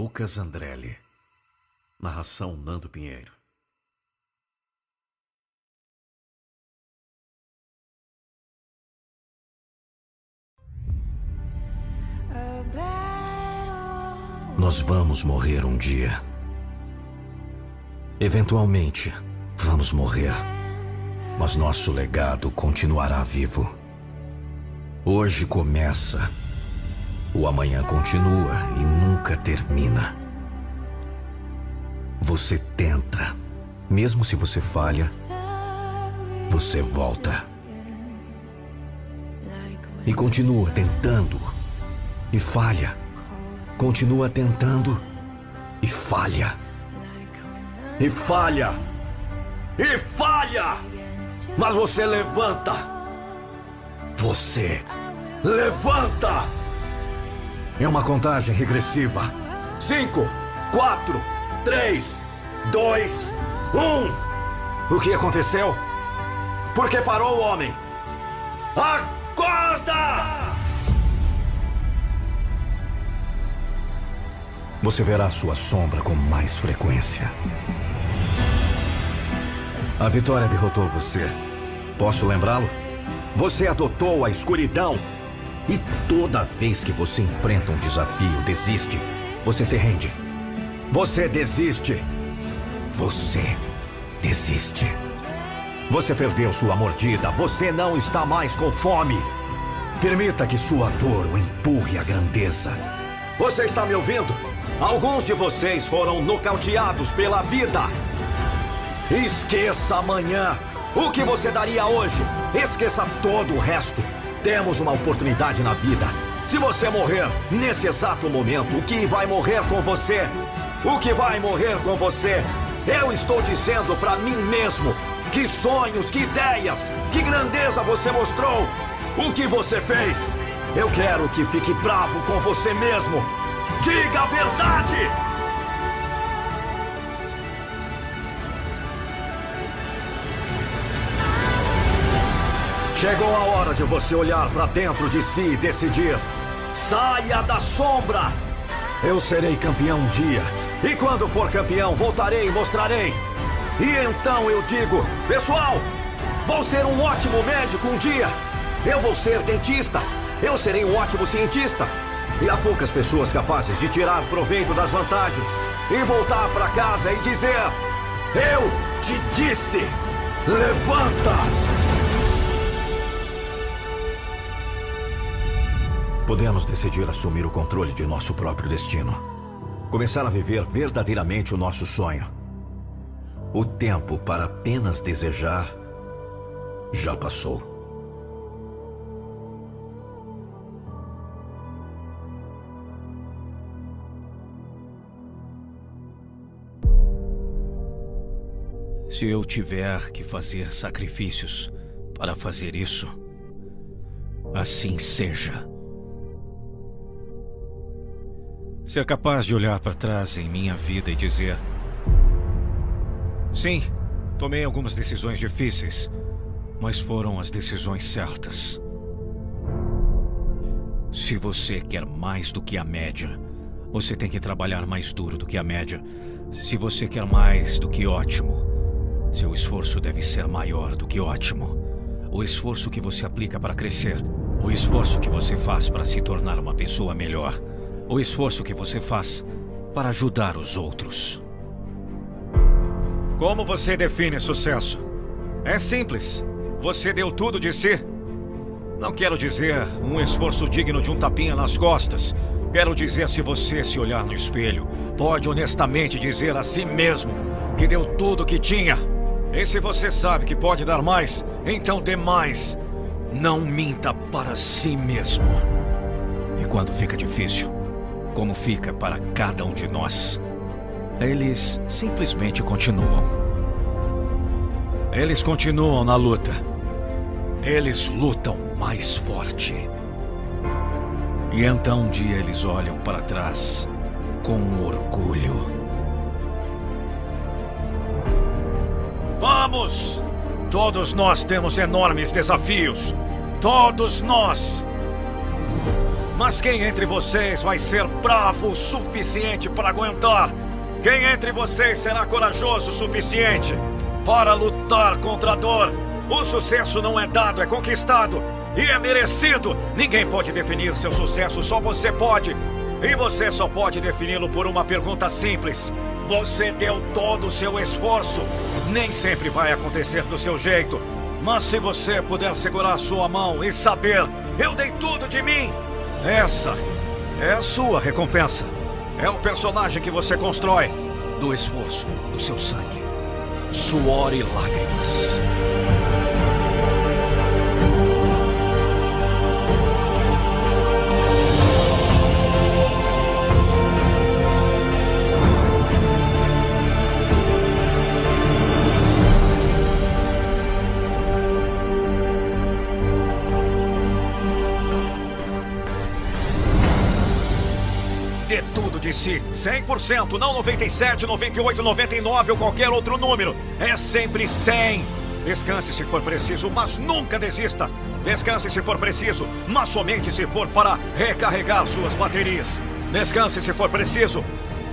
Lucas Andrelli. Narração Nando Pinheiro. Nós vamos morrer um dia. Eventualmente, vamos morrer. Mas nosso legado continuará vivo. Hoje começa. O amanhã continua e nunca termina. Você tenta. Mesmo se você falha, você volta. E continua tentando. E falha. Continua tentando. E falha. E falha. E falha. Mas você levanta. Você levanta. É uma contagem regressiva. Cinco, quatro, três, dois, um. O que aconteceu? Por que parou o homem? Acorda! Você verá sua sombra com mais frequência. A vitória derrotou você. Posso lembrá-lo? Você adotou a escuridão. E toda vez que você enfrenta um desafio, desiste. Você se rende. Você desiste. Você desiste. Você perdeu sua mordida. Você não está mais com fome. Permita que sua dor o empurre à grandeza. Você está me ouvindo? Alguns de vocês foram nocauteados pela vida. Esqueça amanhã. O que você daria hoje? Esqueça todo o resto. Temos uma oportunidade na vida. Se você morrer nesse exato momento, o que vai morrer com você? O que vai morrer com você? Eu estou dizendo para mim mesmo. Que sonhos, que ideias, que grandeza você mostrou. O que você fez? Eu quero que fique bravo com você mesmo. Diga a verdade! Chegou a hora de você olhar para dentro de si e decidir. Saia da sombra! Eu serei campeão um dia. E quando for campeão, voltarei e mostrarei. E então eu digo: Pessoal, vou ser um ótimo médico um dia. Eu vou ser dentista. Eu serei um ótimo cientista. E há poucas pessoas capazes de tirar proveito das vantagens e voltar para casa e dizer: Eu te disse! Levanta! Podemos decidir assumir o controle de nosso próprio destino. Começar a viver verdadeiramente o nosso sonho. O tempo para apenas desejar já passou. Se eu tiver que fazer sacrifícios para fazer isso, assim seja. Ser capaz de olhar para trás em minha vida e dizer: Sim, tomei algumas decisões difíceis, mas foram as decisões certas. Se você quer mais do que a média, você tem que trabalhar mais duro do que a média. Se você quer mais do que ótimo, seu esforço deve ser maior do que ótimo. O esforço que você aplica para crescer, o esforço que você faz para se tornar uma pessoa melhor o esforço que você faz para ajudar os outros. Como você define sucesso? É simples. Você deu tudo de si. Não quero dizer um esforço digno de um tapinha nas costas. Quero dizer se você se olhar no espelho, pode honestamente dizer a si mesmo que deu tudo que tinha. E se você sabe que pode dar mais, então dê mais. Não minta para si mesmo. E quando fica difícil, como fica para cada um de nós. Eles simplesmente continuam. Eles continuam na luta. Eles lutam mais forte. E então um dia eles olham para trás com orgulho. Vamos! Todos nós temos enormes desafios. Todos nós! Mas quem entre vocês vai ser bravo o suficiente para aguentar? Quem entre vocês será corajoso o suficiente para lutar contra a dor? O sucesso não é dado, é conquistado e é merecido. Ninguém pode definir seu sucesso, só você pode. E você só pode defini-lo por uma pergunta simples. Você deu todo o seu esforço. Nem sempre vai acontecer do seu jeito. Mas se você puder segurar sua mão e saber, eu dei tudo de mim, essa é a sua recompensa. É o personagem que você constrói do esforço, do seu sangue, suor e lágrimas. Si, 100%, não 97, 98, 99 ou qualquer outro número. É sempre 100. Descanse se for preciso, mas nunca desista. Descanse se for preciso, mas somente se for para recarregar suas baterias. Descanse se for preciso,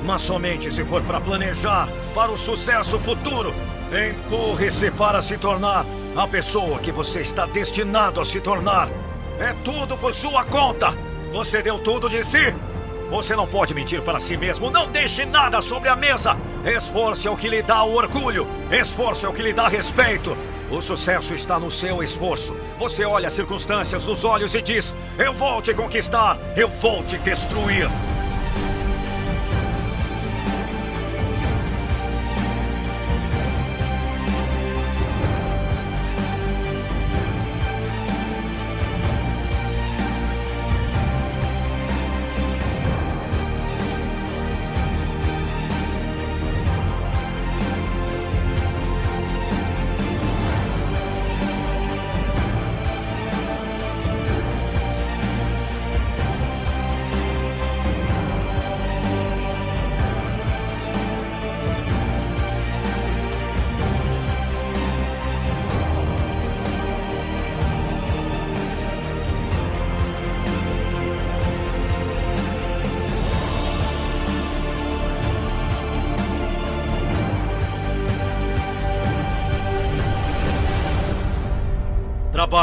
mas somente se for para planejar para o sucesso futuro. Empurre-se para se tornar a pessoa que você está destinado a se tornar. É tudo por sua conta. Você deu tudo de si. Você não pode mentir para si mesmo. Não deixe nada sobre a mesa. Esforço é o que lhe dá o orgulho. Esforço é o que lhe dá respeito. O sucesso está no seu esforço. Você olha as circunstâncias nos olhos e diz: Eu vou te conquistar. Eu vou te destruir.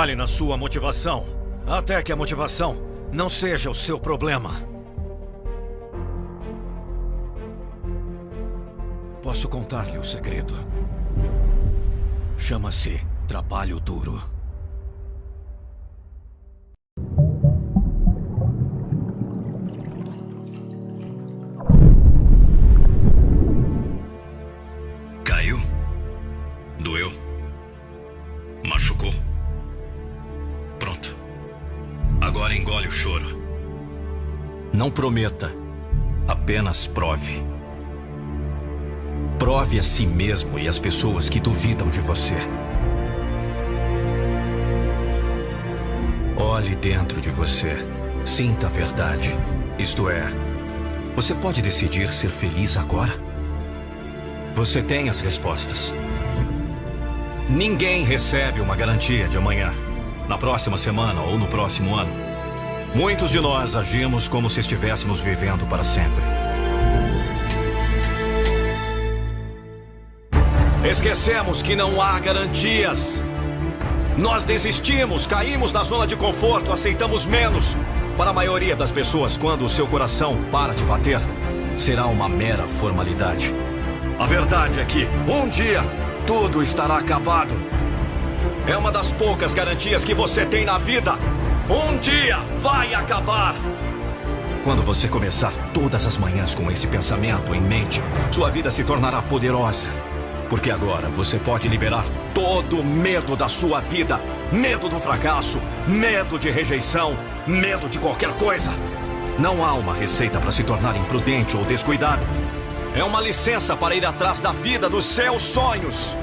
Trabalhe na sua motivação, até que a motivação não seja o seu problema. Posso contar-lhe o segredo. Chama-se trabalho duro. A si mesmo e às pessoas que duvidam de você. Olhe dentro de você. Sinta a verdade. Isto é, você pode decidir ser feliz agora? Você tem as respostas. Ninguém recebe uma garantia de amanhã, na próxima semana ou no próximo ano. Muitos de nós agimos como se estivéssemos vivendo para sempre. Esquecemos que não há garantias. Nós desistimos, caímos na zona de conforto, aceitamos menos. Para a maioria das pessoas, quando o seu coração para de bater, será uma mera formalidade. A verdade é que, um dia, tudo estará acabado. É uma das poucas garantias que você tem na vida. Um dia vai acabar. Quando você começar todas as manhãs com esse pensamento em mente, sua vida se tornará poderosa. Porque agora você pode liberar todo o medo da sua vida: medo do fracasso, medo de rejeição, medo de qualquer coisa. Não há uma receita para se tornar imprudente ou descuidado. É uma licença para ir atrás da vida dos seus sonhos.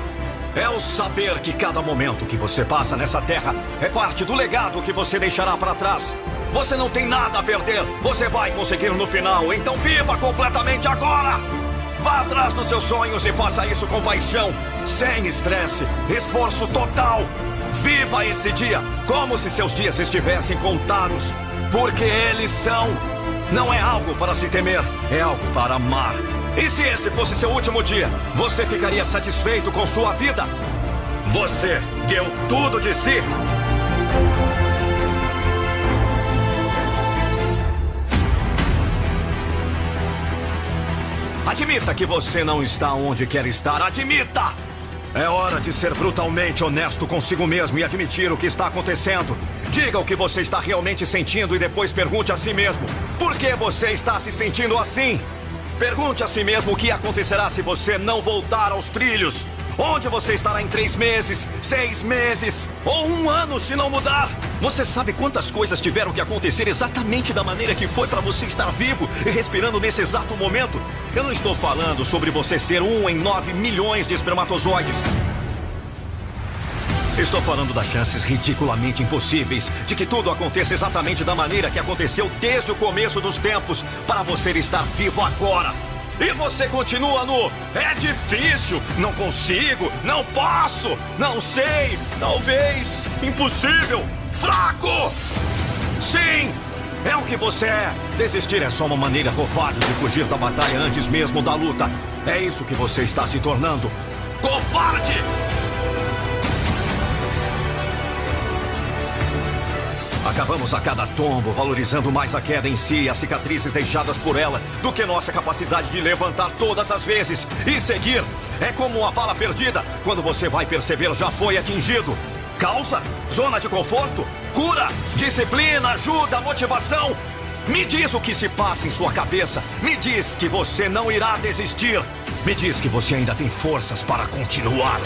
É o saber que cada momento que você passa nessa terra é parte do legado que você deixará para trás. Você não tem nada a perder. Você vai conseguir no final. Então viva completamente agora! Vá atrás dos seus sonhos e faça isso com paixão, sem estresse, esforço total. Viva esse dia como se seus dias estivessem contados, porque eles são. Não é algo para se temer, é algo para amar. E se esse fosse seu último dia, você ficaria satisfeito com sua vida? Você deu tudo de si. Admita que você não está onde quer estar. Admita! É hora de ser brutalmente honesto consigo mesmo e admitir o que está acontecendo. Diga o que você está realmente sentindo e depois pergunte a si mesmo: por que você está se sentindo assim? Pergunte a si mesmo o que acontecerá se você não voltar aos trilhos. Onde você estará em três meses, seis meses ou um ano se não mudar? Você sabe quantas coisas tiveram que acontecer exatamente da maneira que foi para você estar vivo e respirando nesse exato momento? Eu não estou falando sobre você ser um em nove milhões de espermatozoides. Estou falando das chances ridiculamente impossíveis de que tudo aconteça exatamente da maneira que aconteceu desde o começo dos tempos para você estar vivo agora. E você continua no é difícil, não consigo, não posso, não sei, talvez, impossível, fraco. Sim, é o que você é. Desistir é só uma maneira covarde de fugir da batalha antes mesmo da luta. É isso que você está se tornando. Covarde! Acabamos a cada tombo valorizando mais a queda em si e as cicatrizes deixadas por ela do que nossa capacidade de levantar todas as vezes e seguir. É como uma bala perdida. Quando você vai perceber, já foi atingido. Causa? Zona de conforto? Cura? Disciplina? Ajuda? Motivação? Me diz o que se passa em sua cabeça. Me diz que você não irá desistir. Me diz que você ainda tem forças para continuar.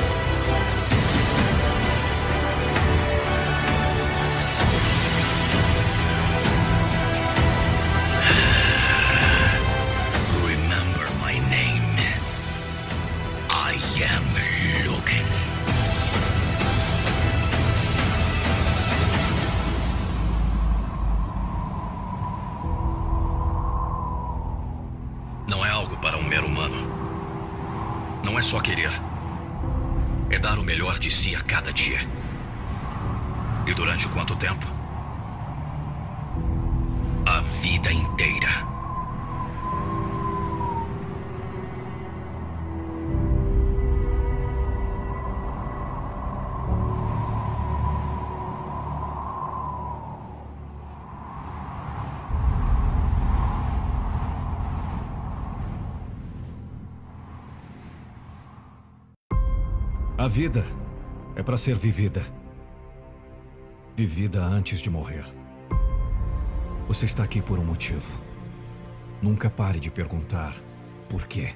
Ser vivida. Vivida antes de morrer. Você está aqui por um motivo. Nunca pare de perguntar por quê.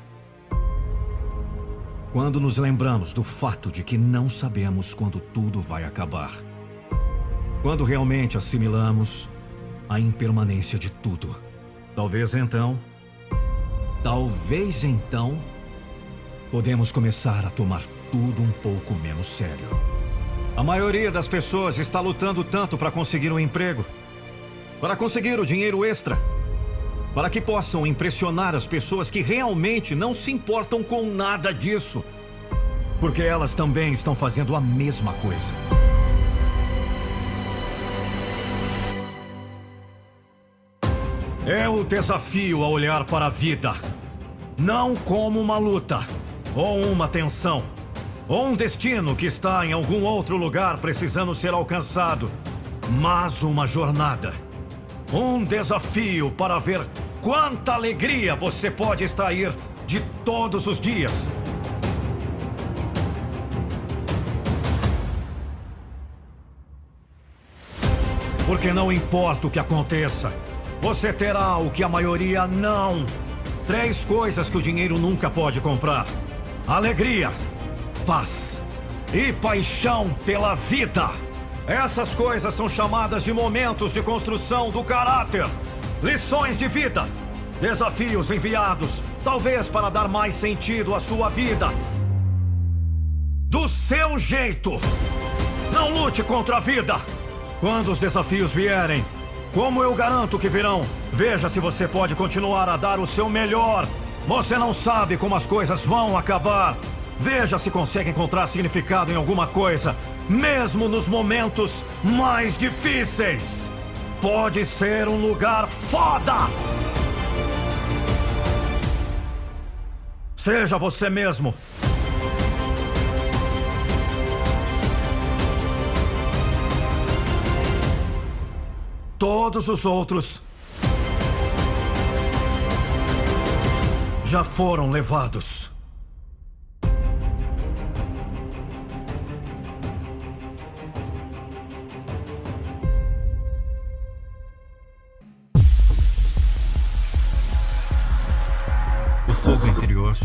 Quando nos lembramos do fato de que não sabemos quando tudo vai acabar. Quando realmente assimilamos a impermanência de tudo. Talvez então. Talvez então. Podemos começar a tomar tudo um pouco menos sério. A maioria das pessoas está lutando tanto para conseguir um emprego, para conseguir o dinheiro extra, para que possam impressionar as pessoas que realmente não se importam com nada disso, porque elas também estão fazendo a mesma coisa. É o desafio a olhar para a vida, não como uma luta ou uma tensão ou um destino que está em algum outro lugar precisando ser alcançado, mas uma jornada. Um desafio para ver quanta alegria você pode extrair de todos os dias. Porque não importa o que aconteça, você terá o que a maioria não. Três coisas que o dinheiro nunca pode comprar: alegria, paz e paixão pela vida. Essas coisas são chamadas de momentos de construção do caráter, lições de vida, desafios enviados, talvez para dar mais sentido à sua vida. Do seu jeito. Não lute contra a vida. Quando os desafios vierem, como eu garanto que virão, veja se você pode continuar a dar o seu melhor. Você não sabe como as coisas vão acabar. Veja se consegue encontrar significado em alguma coisa, mesmo nos momentos mais difíceis. Pode ser um lugar foda! Seja você mesmo. Todos os outros já foram levados.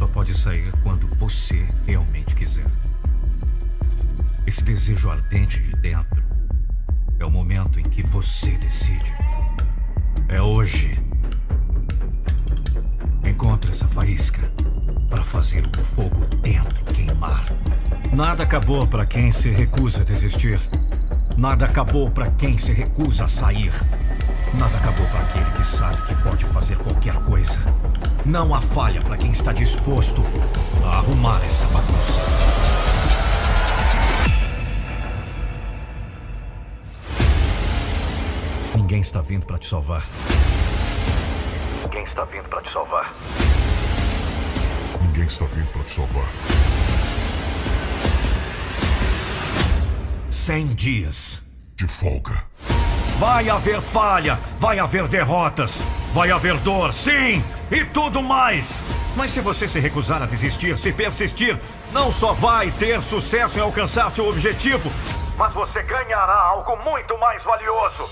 Só pode sair quando você realmente quiser. Esse desejo ardente de dentro é o momento em que você decide. É hoje. Encontre essa faísca para fazer o fogo dentro queimar. Nada acabou para quem se recusa a desistir. Nada acabou para quem se recusa a sair. Nada acabou para aquele que sabe que pode fazer qualquer coisa. Não há falha para quem está disposto a arrumar essa bagunça. Ninguém está vindo para te salvar. Ninguém está vindo para te salvar. Ninguém está vindo para te salvar. Cem dias. De folga. Vai haver falha, vai haver derrotas, vai haver dor, sim, e tudo mais. Mas se você se recusar a desistir, se persistir, não só vai ter sucesso em alcançar seu objetivo, mas você ganhará algo muito mais valioso: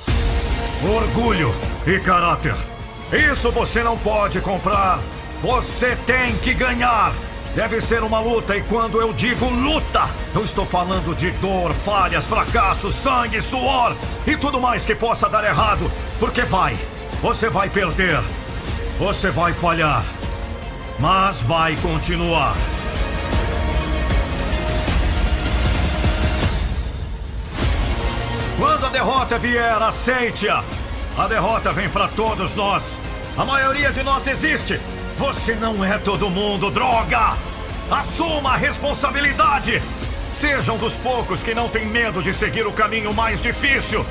orgulho e caráter. Isso você não pode comprar. Você tem que ganhar. Deve ser uma luta, e quando eu digo luta, eu estou falando de dor, falhas, fracassos, sangue, suor e tudo mais que possa dar errado. Porque vai, você vai perder, você vai falhar, mas vai continuar. Quando a derrota vier, aceite-a. A derrota vem para todos nós. A maioria de nós desiste. Você não é todo mundo, droga! Assuma a responsabilidade! Sejam dos poucos que não têm medo de seguir o caminho mais difícil.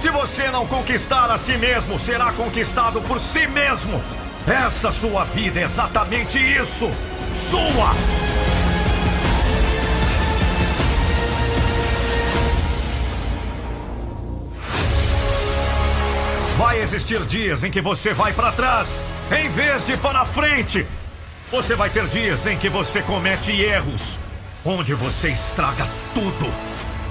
Se você não conquistar a si mesmo, será conquistado por si mesmo. Essa sua vida é exatamente isso. Sua! Vai existir dias em que você vai para trás, em vez de para frente. Você vai ter dias em que você comete erros, onde você estraga tudo,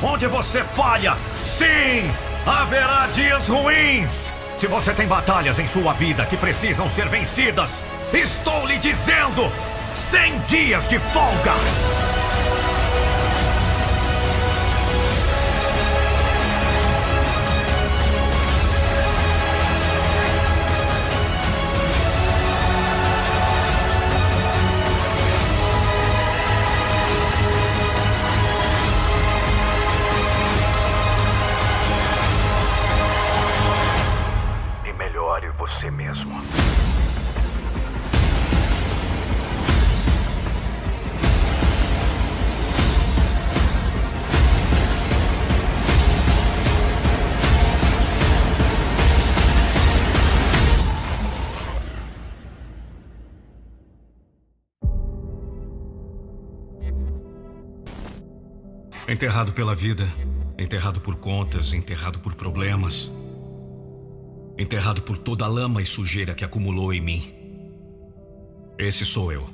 onde você falha. Sim, haverá dias ruins. Se você tem batalhas em sua vida que precisam ser vencidas, estou lhe dizendo: 100 dias de folga. Enterrado pela vida, enterrado por contas, enterrado por problemas, enterrado por toda a lama e sujeira que acumulou em mim. Esse sou eu.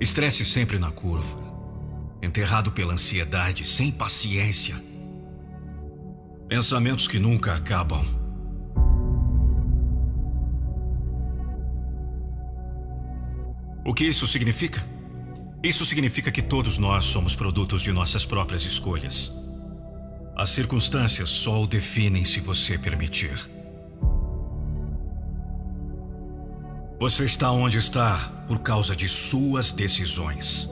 Estresse sempre na curva, enterrado pela ansiedade, sem paciência. Pensamentos que nunca acabam. O que isso significa? Isso significa que todos nós somos produtos de nossas próprias escolhas. As circunstâncias só o definem se você permitir. Você está onde está por causa de suas decisões.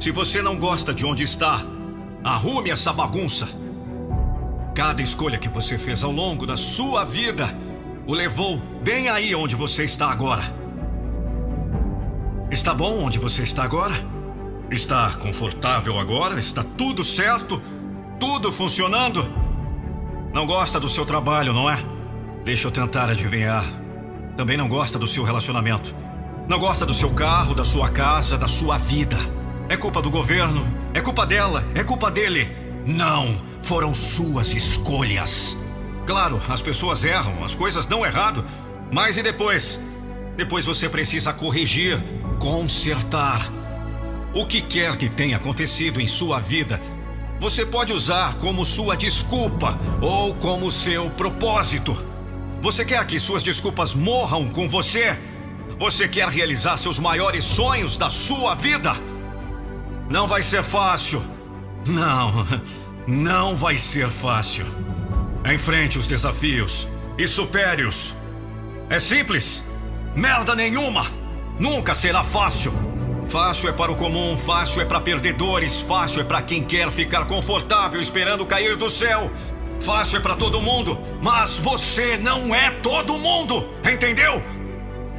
Se você não gosta de onde está, arrume essa bagunça. Cada escolha que você fez ao longo da sua vida o levou bem aí onde você está agora. Está bom onde você está agora? Está confortável agora? Está tudo certo? Tudo funcionando? Não gosta do seu trabalho, não é? Deixa eu tentar adivinhar. Também não gosta do seu relacionamento. Não gosta do seu carro, da sua casa, da sua vida. É culpa do governo? É culpa dela? É culpa dele? Não! Foram suas escolhas. Claro, as pessoas erram, as coisas dão errado. Mas e depois? Depois você precisa corrigir, consertar. O que quer que tenha acontecido em sua vida, você pode usar como sua desculpa ou como seu propósito. Você quer que suas desculpas morram com você? Você quer realizar seus maiores sonhos da sua vida? Não vai ser fácil. Não, (laughs) não vai ser fácil. Enfrente os desafios e supere-os. É simples. Merda nenhuma. Nunca será fácil. Fácil é para o comum, fácil é para perdedores, fácil é para quem quer ficar confortável esperando cair do céu. Fácil é para todo mundo, mas você não é todo mundo, entendeu?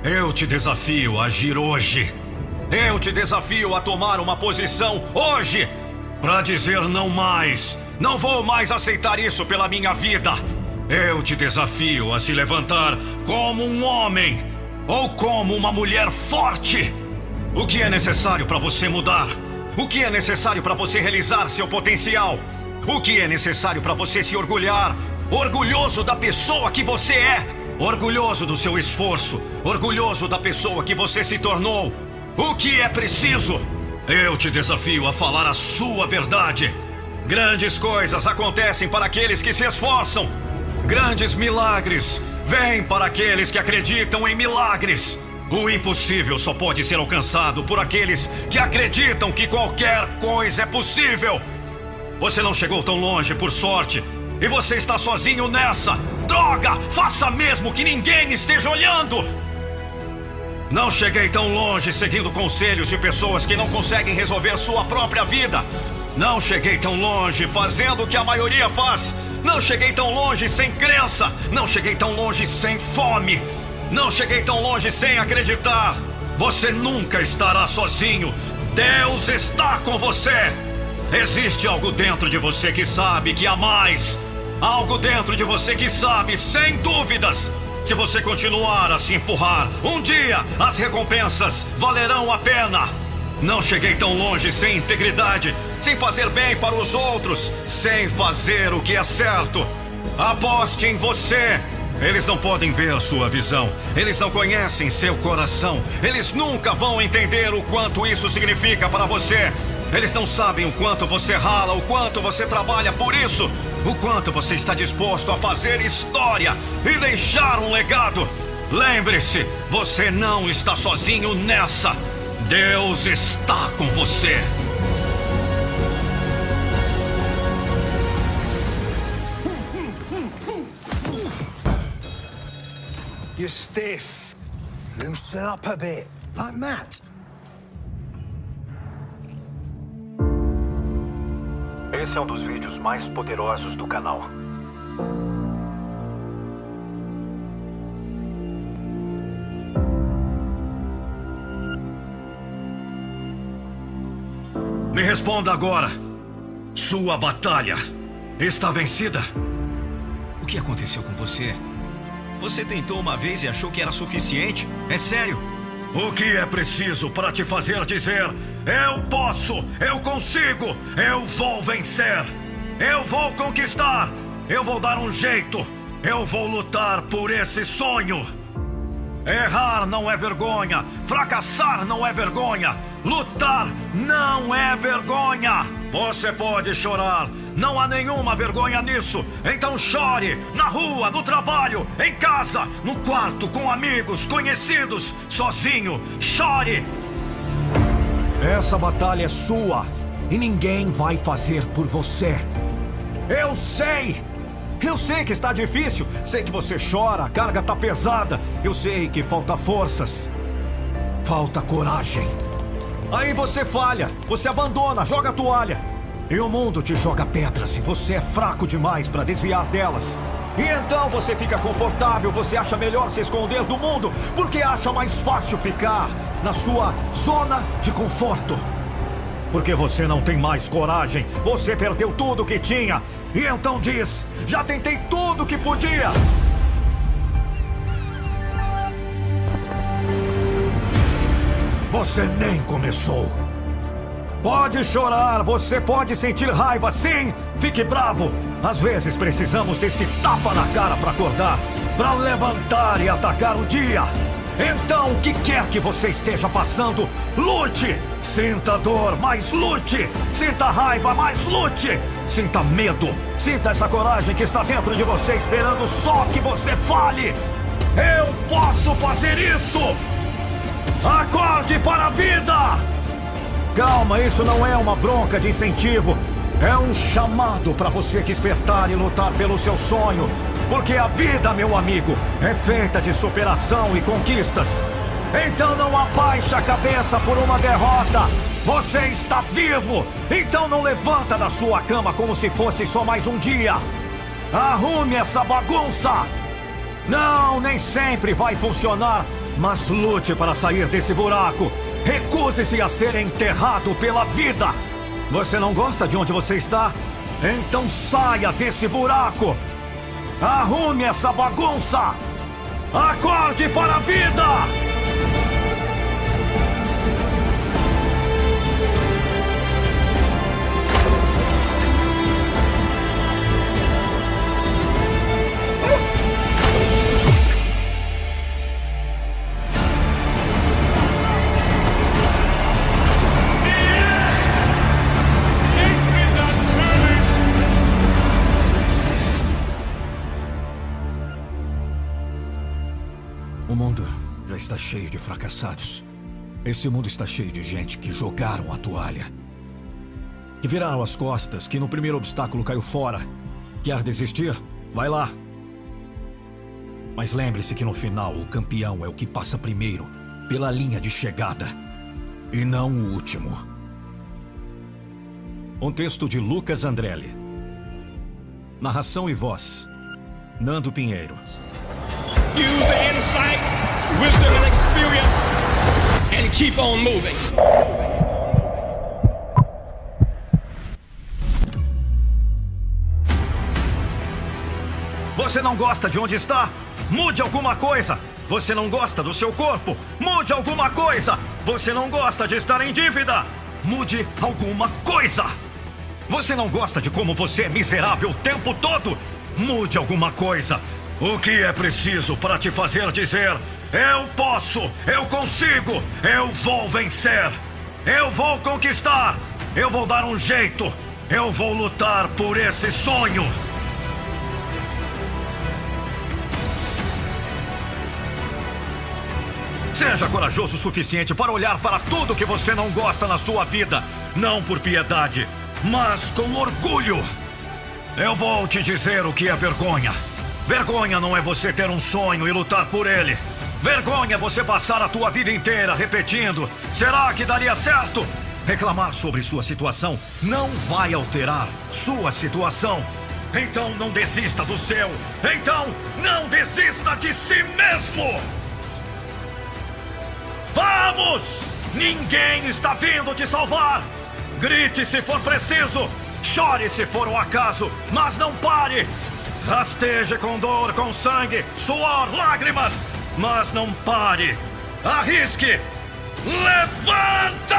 Eu te desafio a agir hoje. Eu te desafio a tomar uma posição hoje para dizer não mais. Não vou mais aceitar isso pela minha vida. Eu te desafio a se levantar como um homem ou como uma mulher forte. O que é necessário para você mudar? O que é necessário para você realizar seu potencial? O que é necessário para você se orgulhar? Orgulhoso da pessoa que você é, orgulhoso do seu esforço, orgulhoso da pessoa que você se tornou. O que é preciso? Eu te desafio a falar a sua verdade. Grandes coisas acontecem para aqueles que se esforçam. Grandes milagres vêm para aqueles que acreditam em milagres. O impossível só pode ser alcançado por aqueles que acreditam que qualquer coisa é possível. Você não chegou tão longe por sorte e você está sozinho nessa. Droga! Faça mesmo que ninguém esteja olhando! Não cheguei tão longe seguindo conselhos de pessoas que não conseguem resolver sua própria vida. Não cheguei tão longe fazendo o que a maioria faz. Não cheguei tão longe sem crença. Não cheguei tão longe sem fome. Não cheguei tão longe sem acreditar. Você nunca estará sozinho. Deus está com você. Existe algo dentro de você que sabe que há mais. Algo dentro de você que sabe, sem dúvidas. Se você continuar a se empurrar, um dia as recompensas valerão a pena. Não cheguei tão longe sem integridade, sem fazer bem para os outros, sem fazer o que é certo. Aposte em você. Eles não podem ver sua visão, eles não conhecem seu coração, eles nunca vão entender o quanto isso significa para você. Eles não sabem o quanto você rala, o quanto você trabalha por isso, o quanto você está disposto a fazer história e deixar um legado. Lembre-se, você não está sozinho nessa. Deus está com você. You're stiff. Loosen up a bit, like Matt. Esse é um dos vídeos mais poderosos do canal. Responda agora. Sua batalha está vencida? O que aconteceu com você? Você tentou uma vez e achou que era suficiente? É sério? O que é preciso para te fazer dizer: Eu posso, eu consigo, eu vou vencer, eu vou conquistar, eu vou dar um jeito, eu vou lutar por esse sonho? Errar não é vergonha, fracassar não é vergonha, lutar não é vergonha. Você pode chorar, não há nenhuma vergonha nisso. Então chore na rua, no trabalho, em casa, no quarto, com amigos, conhecidos, sozinho. Chore. Essa batalha é sua e ninguém vai fazer por você. Eu sei! Eu sei que está difícil, sei que você chora, a carga está pesada, eu sei que falta forças, falta coragem. Aí você falha, você abandona, joga a toalha. E o mundo te joga pedras e você é fraco demais para desviar delas. E então você fica confortável, você acha melhor se esconder do mundo, porque acha mais fácil ficar na sua zona de conforto. Porque você não tem mais coragem, você perdeu tudo que tinha. E então diz: já tentei tudo que podia. Você nem começou. Pode chorar, você pode sentir raiva, sim, fique bravo. Às vezes precisamos desse tapa na cara para acordar, para levantar e atacar o dia. Então, o que quer que você esteja passando, lute! Sinta dor, mas lute! Sinta raiva, mas lute! Sinta medo, sinta essa coragem que está dentro de você, esperando só que você fale! Eu posso fazer isso! Acorde para a vida! Calma, isso não é uma bronca de incentivo. É um chamado para você despertar e lutar pelo seu sonho. Porque a vida, meu amigo, é feita de superação e conquistas. Então não abaixe a cabeça por uma derrota. Você está vivo. Então não levanta da sua cama como se fosse só mais um dia. Arrume essa bagunça. Não, nem sempre vai funcionar, mas lute para sair desse buraco. Recuse-se a ser enterrado pela vida. Você não gosta de onde você está? Então saia desse buraco! Arrume essa bagunça! Acorde para a vida! Cheio de fracassados. Esse mundo está cheio de gente que jogaram a toalha. Que viraram as costas, que no primeiro obstáculo caiu fora. Quer desistir? Vai lá. Mas lembre-se que no final o campeão é o que passa primeiro, pela linha de chegada. E não o último. Um texto de Lucas Andrelli. Narração e voz: Nando Pinheiro. Use the insight wisdom and experience and keep on moving. Você não gosta de onde está? Mude alguma coisa. Você não gosta do seu corpo? Mude alguma coisa. Você não gosta de estar em dívida? Mude alguma coisa. Você não gosta de como você é miserável o tempo todo? Mude alguma coisa. O que é preciso para te fazer dizer: Eu posso, eu consigo, eu vou vencer, eu vou conquistar, eu vou dar um jeito, eu vou lutar por esse sonho. Seja corajoso o suficiente para olhar para tudo que você não gosta na sua vida, não por piedade, mas com orgulho. Eu vou te dizer o que é vergonha. Vergonha não é você ter um sonho e lutar por ele. Vergonha é você passar a tua vida inteira repetindo: será que daria certo? Reclamar sobre sua situação não vai alterar sua situação. Então não desista do seu. Então não desista de si mesmo. Vamos! Ninguém está vindo te salvar. Grite se for preciso. Chore se for um acaso. Mas não pare. Rasteje com dor, com sangue, suor, lágrimas, mas não pare. Arrisque. Levanta!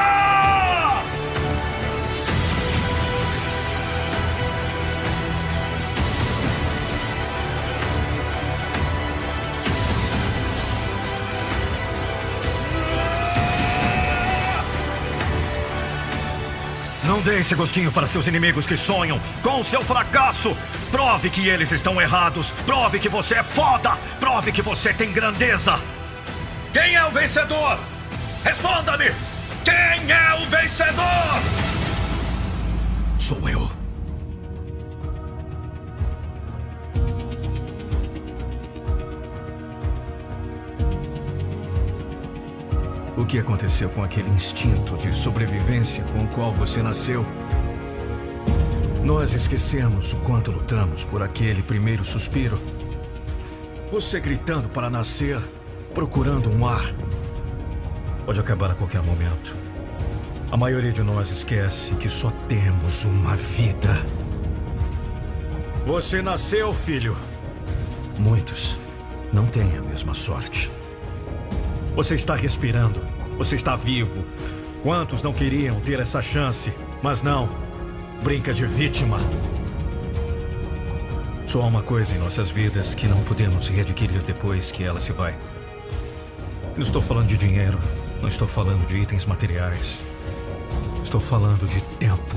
Não dê esse gostinho para seus inimigos que sonham com o seu fracasso. Prove que eles estão errados. Prove que você é foda. Prove que você tem grandeza. Quem é o vencedor? Responda-me! Quem é o vencedor? Sou eu. O que aconteceu com aquele instinto de sobrevivência com o qual você nasceu? Nós esquecemos o quanto lutamos por aquele primeiro suspiro. Você gritando para nascer, procurando um ar. Pode acabar a qualquer momento. A maioria de nós esquece que só temos uma vida. Você nasceu, filho. Muitos não têm a mesma sorte. Você está respirando. Você está vivo. Quantos não queriam ter essa chance, mas não. Brinca de vítima. Só há uma coisa em nossas vidas que não podemos readquirir depois que ela se vai. Não estou falando de dinheiro, não estou falando de itens materiais. Estou falando de tempo.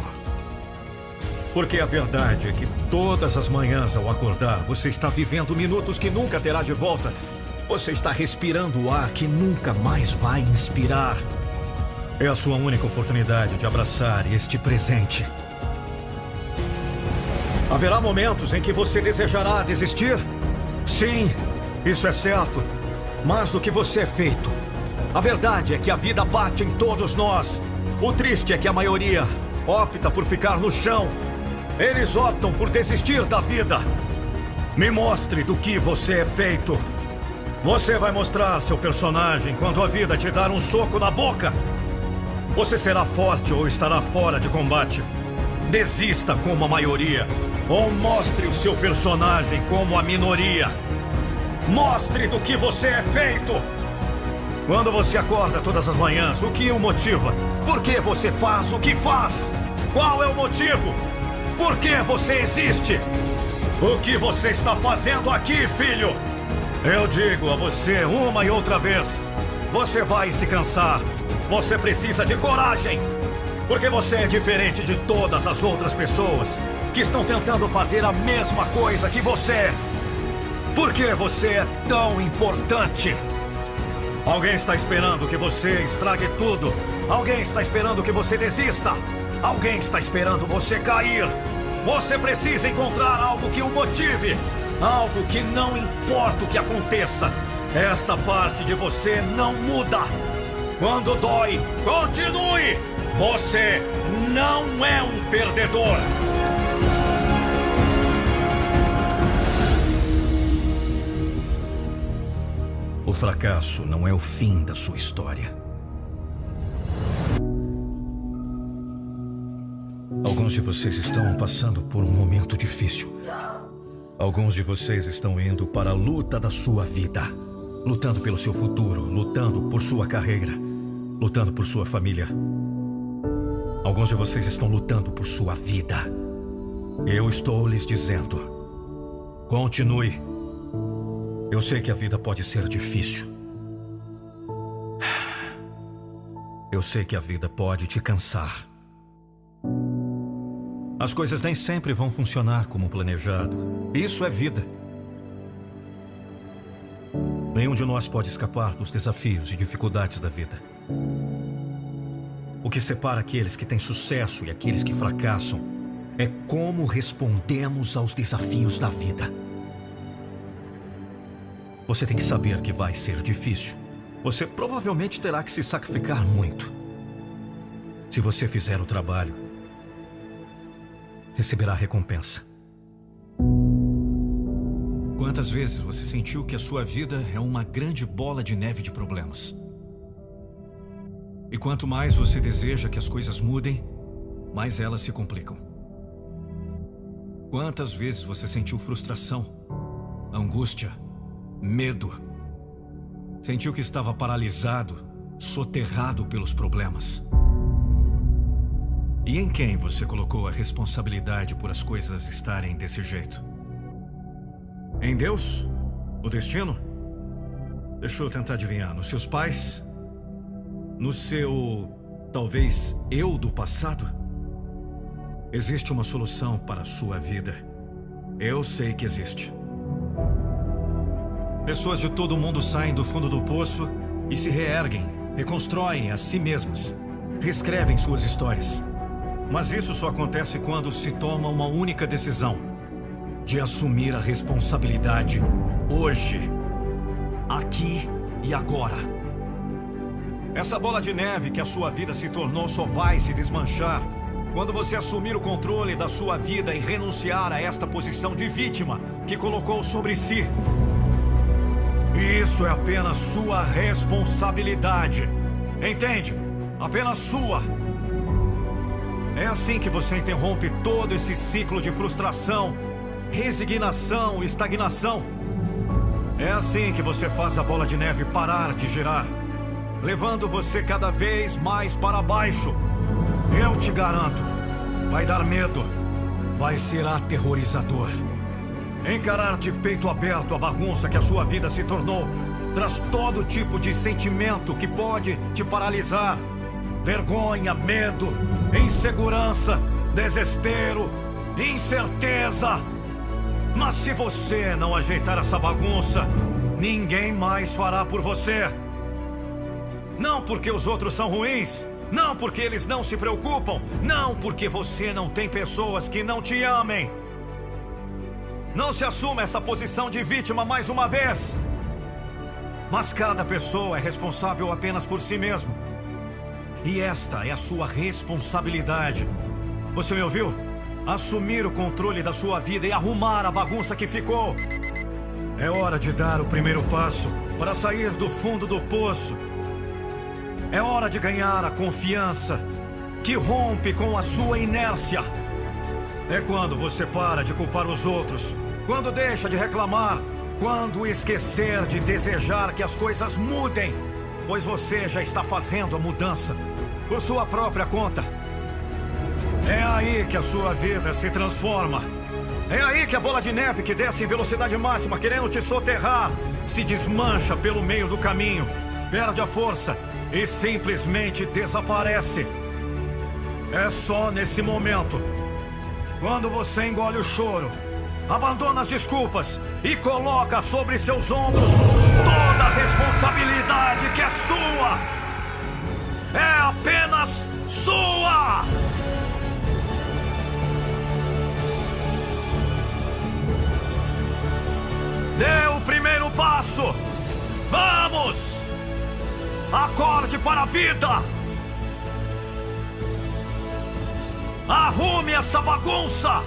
Porque a verdade é que todas as manhãs ao acordar, você está vivendo minutos que nunca terá de volta. Você está respirando o ar que nunca mais vai inspirar. É a sua única oportunidade de abraçar este presente. Haverá momentos em que você desejará desistir? Sim, isso é certo. Mas do que você é feito? A verdade é que a vida bate em todos nós. O triste é que a maioria opta por ficar no chão eles optam por desistir da vida. Me mostre do que você é feito. Você vai mostrar seu personagem quando a vida te dar um soco na boca. Você será forte ou estará fora de combate. Desista como a maioria. Ou mostre o seu personagem como a minoria. Mostre do que você é feito. Quando você acorda todas as manhãs, o que o motiva? Por que você faz o que faz? Qual é o motivo? Por que você existe? O que você está fazendo aqui, filho? Eu digo a você uma e outra vez: você vai se cansar. Você precisa de coragem. Porque você é diferente de todas as outras pessoas que estão tentando fazer a mesma coisa que você. Por que você é tão importante? Alguém está esperando que você estrague tudo. Alguém está esperando que você desista. Alguém está esperando você cair. Você precisa encontrar algo que o motive. Algo que não importa o que aconteça. Esta parte de você não muda. Quando dói, continue. Você não é um perdedor. O fracasso não é o fim da sua história. Alguns de vocês estão passando por um momento difícil. Alguns de vocês estão indo para a luta da sua vida, lutando pelo seu futuro, lutando por sua carreira, lutando por sua família. Alguns de vocês estão lutando por sua vida. Eu estou lhes dizendo: continue. Eu sei que a vida pode ser difícil. Eu sei que a vida pode te cansar. As coisas nem sempre vão funcionar como planejado. Isso é vida. Nenhum de nós pode escapar dos desafios e dificuldades da vida. O que separa aqueles que têm sucesso e aqueles que fracassam é como respondemos aos desafios da vida. Você tem que saber que vai ser difícil. Você provavelmente terá que se sacrificar muito. Se você fizer o trabalho, receberá recompensa. Quantas vezes você sentiu que a sua vida é uma grande bola de neve de problemas? E quanto mais você deseja que as coisas mudem, mais elas se complicam. Quantas vezes você sentiu frustração, angústia, medo? Sentiu que estava paralisado, soterrado pelos problemas? E em quem você colocou a responsabilidade por as coisas estarem desse jeito? Em Deus? No destino? Deixa eu tentar adivinhar. Nos seus pais? No seu. talvez eu do passado? Existe uma solução para a sua vida. Eu sei que existe. Pessoas de todo o mundo saem do fundo do poço e se reerguem, reconstroem a si mesmas, reescrevem suas histórias. Mas isso só acontece quando se toma uma única decisão: de assumir a responsabilidade hoje, aqui e agora. Essa bola de neve que a sua vida se tornou só vai se desmanchar quando você assumir o controle da sua vida e renunciar a esta posição de vítima que colocou sobre si. Isso é apenas sua responsabilidade. Entende? Apenas sua. É assim que você interrompe todo esse ciclo de frustração, resignação, estagnação. É assim que você faz a bola de neve parar de girar, levando você cada vez mais para baixo. Eu te garanto, vai dar medo, vai ser aterrorizador. Encarar de peito aberto a bagunça que a sua vida se tornou traz todo tipo de sentimento que pode te paralisar: vergonha, medo, insegurança, desespero, incerteza. Mas se você não ajeitar essa bagunça, ninguém mais fará por você. Não porque os outros são ruins, não porque eles não se preocupam, não porque você não tem pessoas que não te amem. Não se assuma essa posição de vítima mais uma vez. Mas cada pessoa é responsável apenas por si mesmo. E esta é a sua responsabilidade. Você me ouviu? Assumir o controle da sua vida e arrumar a bagunça que ficou. É hora de dar o primeiro passo para sair do fundo do poço. É hora de ganhar a confiança que rompe com a sua inércia. É quando você para de culpar os outros, quando deixa de reclamar, quando esquecer de desejar que as coisas mudem, pois você já está fazendo a mudança por sua própria conta. É aí que a sua vida se transforma. É aí que a bola de neve que desce em velocidade máxima, querendo te soterrar, se desmancha pelo meio do caminho, perde a força e simplesmente desaparece. É só nesse momento, quando você engole o choro, abandona as desculpas e coloca sobre seus ombros toda a responsabilidade que é sua. É apenas sua! Dê o primeiro passo! Vamos! Acorde para a vida! Arrume essa bagunça!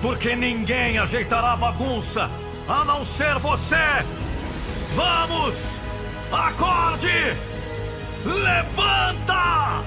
Porque ninguém ajeitará a bagunça a não ser você! Vamos! Acorde! Levanta!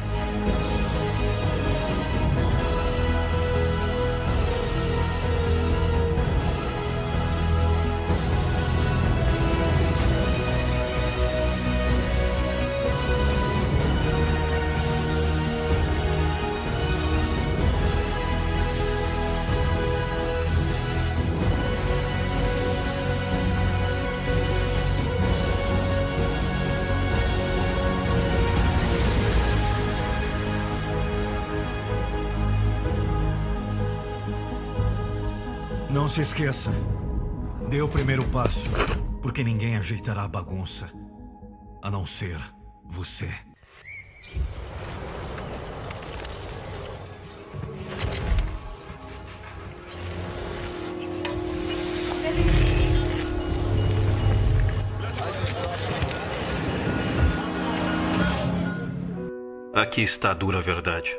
Não se esqueça. Dê o primeiro passo, porque ninguém ajeitará a bagunça, a não ser você. Aqui está a dura verdade.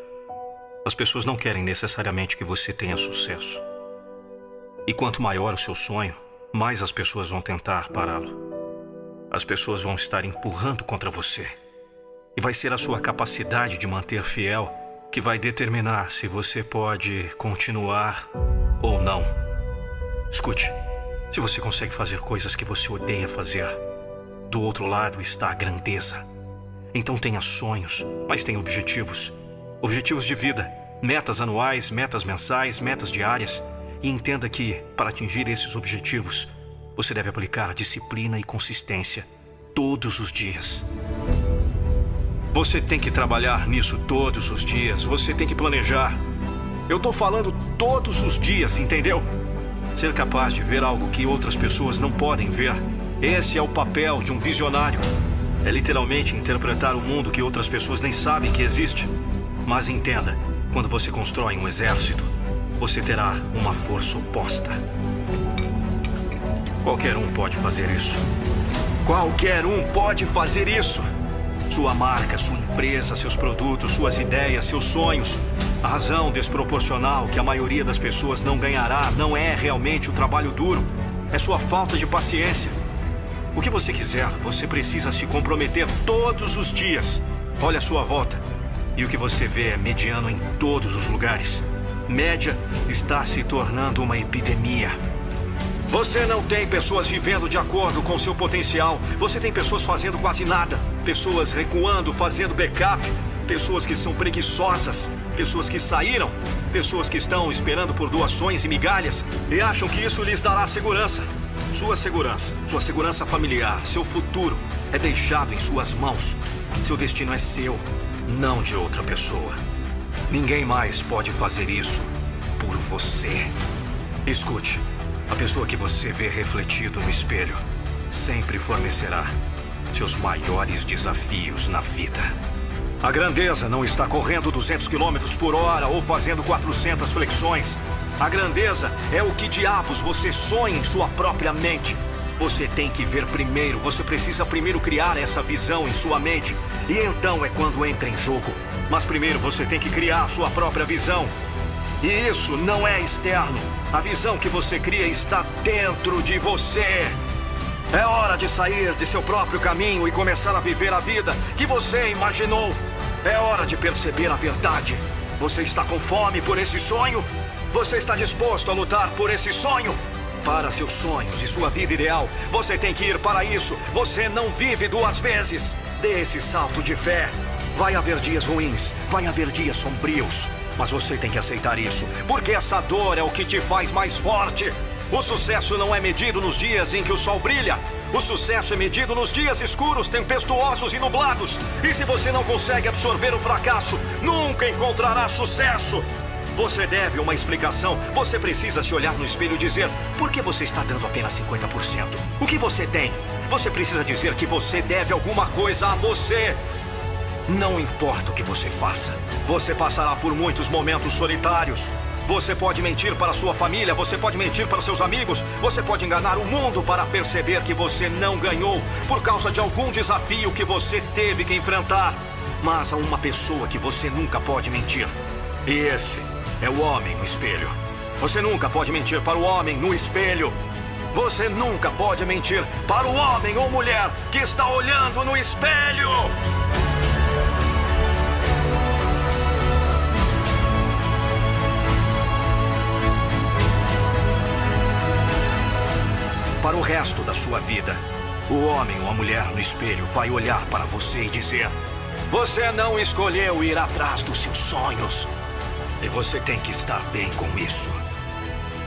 As pessoas não querem necessariamente que você tenha sucesso. E quanto maior o seu sonho, mais as pessoas vão tentar pará-lo. As pessoas vão estar empurrando contra você. E vai ser a sua capacidade de manter fiel que vai determinar se você pode continuar ou não. Escute, se você consegue fazer coisas que você odeia fazer, do outro lado está a grandeza. Então tenha sonhos, mas tenha objetivos. Objetivos de vida, metas anuais, metas mensais, metas diárias. E entenda que, para atingir esses objetivos, você deve aplicar disciplina e consistência todos os dias. Você tem que trabalhar nisso todos os dias, você tem que planejar. Eu estou falando todos os dias, entendeu? Ser capaz de ver algo que outras pessoas não podem ver. Esse é o papel de um visionário. É literalmente interpretar o mundo que outras pessoas nem sabem que existe. Mas entenda, quando você constrói um exército, você terá uma força oposta. Qualquer um pode fazer isso. Qualquer um pode fazer isso. Sua marca, sua empresa, seus produtos, suas ideias, seus sonhos. A razão desproporcional que a maioria das pessoas não ganhará não é realmente o trabalho duro, é sua falta de paciência. O que você quiser, você precisa se comprometer todos os dias. Olha a sua volta. E o que você vê é mediano em todos os lugares média está se tornando uma epidemia. Você não tem pessoas vivendo de acordo com seu potencial. Você tem pessoas fazendo quase nada. Pessoas recuando, fazendo backup. Pessoas que são preguiçosas. Pessoas que saíram. Pessoas que estão esperando por doações e migalhas e acham que isso lhes dará segurança. Sua segurança, sua segurança familiar, seu futuro é deixado em suas mãos. Seu destino é seu, não de outra pessoa. Ninguém mais pode fazer isso por você. Escute, a pessoa que você vê refletido no espelho sempre fornecerá seus maiores desafios na vida. A grandeza não está correndo 200 km por hora ou fazendo 400 flexões. A grandeza é o que diabos você sonha em sua própria mente. Você tem que ver primeiro, você precisa primeiro criar essa visão em sua mente. E então é quando entra em jogo. Mas primeiro você tem que criar sua própria visão. E isso não é externo. A visão que você cria está dentro de você. É hora de sair de seu próprio caminho e começar a viver a vida que você imaginou. É hora de perceber a verdade. Você está com fome por esse sonho? Você está disposto a lutar por esse sonho? Para seus sonhos e sua vida ideal, você tem que ir para isso. Você não vive duas vezes. Dê esse salto de fé. Vai haver dias ruins, vai haver dias sombrios. Mas você tem que aceitar isso, porque essa dor é o que te faz mais forte. O sucesso não é medido nos dias em que o sol brilha. O sucesso é medido nos dias escuros, tempestuosos e nublados. E se você não consegue absorver o fracasso, nunca encontrará sucesso. Você deve uma explicação. Você precisa se olhar no espelho e dizer: por que você está dando apenas 50%? O que você tem? Você precisa dizer que você deve alguma coisa a você. Não importa o que você faça, você passará por muitos momentos solitários. Você pode mentir para sua família, você pode mentir para seus amigos, você pode enganar o mundo para perceber que você não ganhou por causa de algum desafio que você teve que enfrentar. Mas há uma pessoa que você nunca pode mentir. E esse é o homem no espelho. Você nunca pode mentir para o homem no espelho. Você nunca pode mentir para o homem ou mulher que está olhando no espelho. Para o resto da sua vida, o homem ou a mulher no espelho vai olhar para você e dizer: Você não escolheu ir atrás dos seus sonhos. E você tem que estar bem com isso.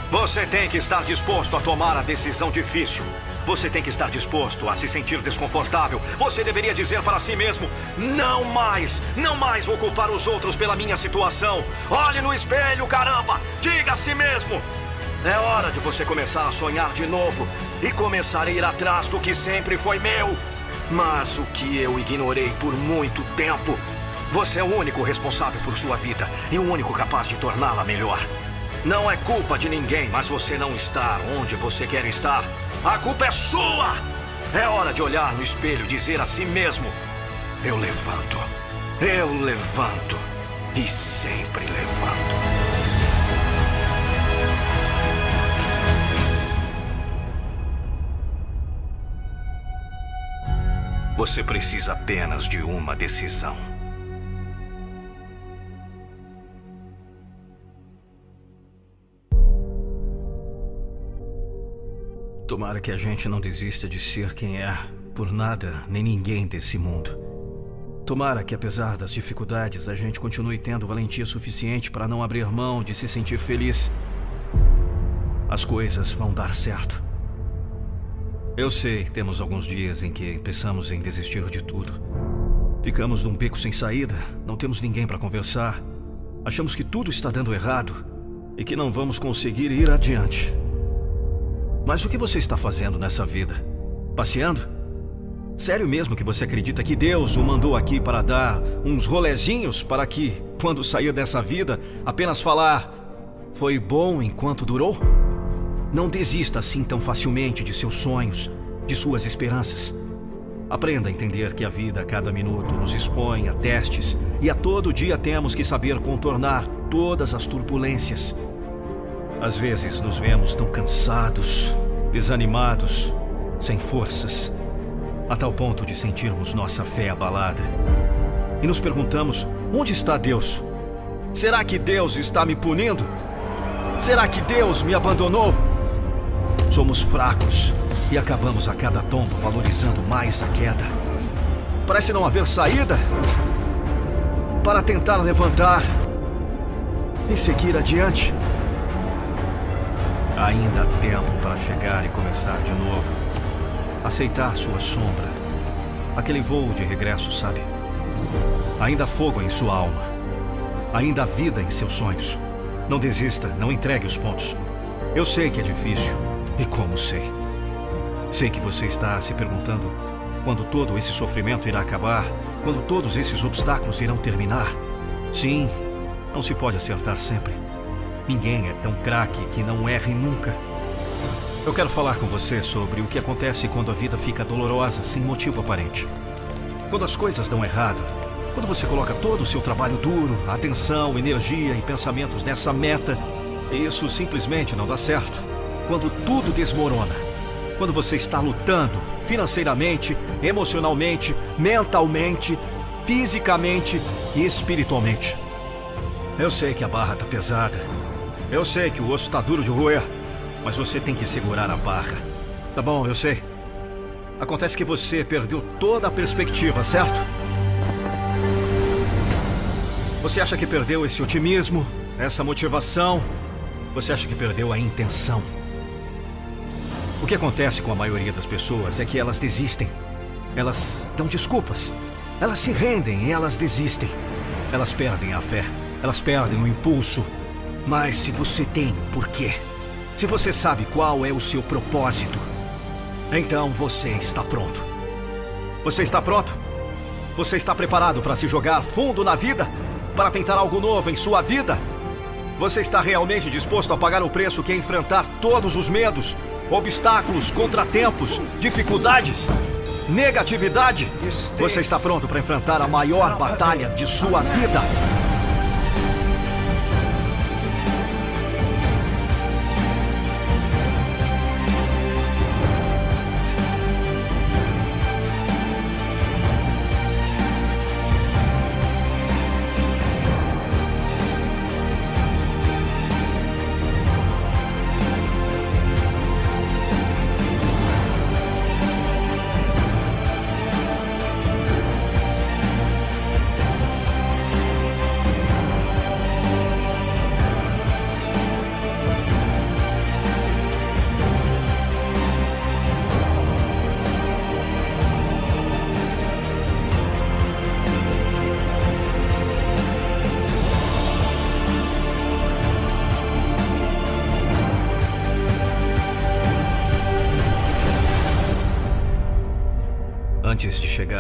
Você tem que estar disposto a tomar a decisão difícil. Você tem que estar disposto a se sentir desconfortável. Você deveria dizer para si mesmo: Não mais, não mais vou culpar os outros pela minha situação. Olhe no espelho, caramba! Diga a si mesmo: é hora de você começar a sonhar de novo e começar a ir atrás do que sempre foi meu. Mas o que eu ignorei por muito tempo. Você é o único responsável por sua vida e o único capaz de torná-la melhor. Não é culpa de ninguém, mas você não está onde você quer estar. A culpa é sua! É hora de olhar no espelho e dizer a si mesmo: Eu levanto, eu levanto e sempre levanto. Você precisa apenas de uma decisão. Tomara que a gente não desista de ser quem é, por nada nem ninguém desse mundo. Tomara que, apesar das dificuldades, a gente continue tendo valentia suficiente para não abrir mão de se sentir feliz. As coisas vão dar certo. Eu sei, temos alguns dias em que pensamos em desistir de tudo. Ficamos num beco sem saída, não temos ninguém para conversar. Achamos que tudo está dando errado e que não vamos conseguir ir adiante. Mas o que você está fazendo nessa vida? Passeando? Sério mesmo que você acredita que Deus o mandou aqui para dar uns rolezinhos para que, quando sair dessa vida, apenas falar: Foi bom enquanto durou? Não desista assim tão facilmente de seus sonhos, de suas esperanças. Aprenda a entender que a vida a cada minuto nos expõe a testes e a todo dia temos que saber contornar todas as turbulências. Às vezes nos vemos tão cansados, desanimados, sem forças, a tal ponto de sentirmos nossa fé abalada. E nos perguntamos: onde está Deus? Será que Deus está me punindo? Será que Deus me abandonou? Somos fracos e acabamos a cada tombo valorizando mais a queda. Parece não haver saída para tentar levantar e seguir adiante. Ainda há tempo para chegar e começar de novo. Aceitar sua sombra. Aquele voo de regresso, sabe? Ainda há fogo em sua alma. Ainda há vida em seus sonhos. Não desista, não entregue os pontos. Eu sei que é difícil. E como sei? Sei que você está se perguntando quando todo esse sofrimento irá acabar, quando todos esses obstáculos irão terminar. Sim, não se pode acertar sempre. Ninguém é tão craque que não erre nunca. Eu quero falar com você sobre o que acontece quando a vida fica dolorosa sem motivo aparente. Quando as coisas dão errado, quando você coloca todo o seu trabalho duro, atenção, energia e pensamentos nessa meta, e isso simplesmente não dá certo. Quando tudo desmorona. Quando você está lutando financeiramente, emocionalmente, mentalmente, fisicamente e espiritualmente. Eu sei que a barra tá pesada. Eu sei que o osso tá duro de roer, mas você tem que segurar a barra. Tá bom, eu sei. Acontece que você perdeu toda a perspectiva, certo? Você acha que perdeu esse otimismo, essa motivação? Você acha que perdeu a intenção? O que acontece com a maioria das pessoas é que elas desistem. Elas dão desculpas. Elas se rendem e elas desistem. Elas perdem a fé. Elas perdem o impulso. Mas se você tem um porquê, se você sabe qual é o seu propósito, então você está pronto. Você está pronto? Você está preparado para se jogar fundo na vida? Para tentar algo novo em sua vida? Você está realmente disposto a pagar o preço que é enfrentar todos os medos, obstáculos, contratempos, dificuldades, negatividade? Você está pronto para enfrentar a maior batalha de sua vida?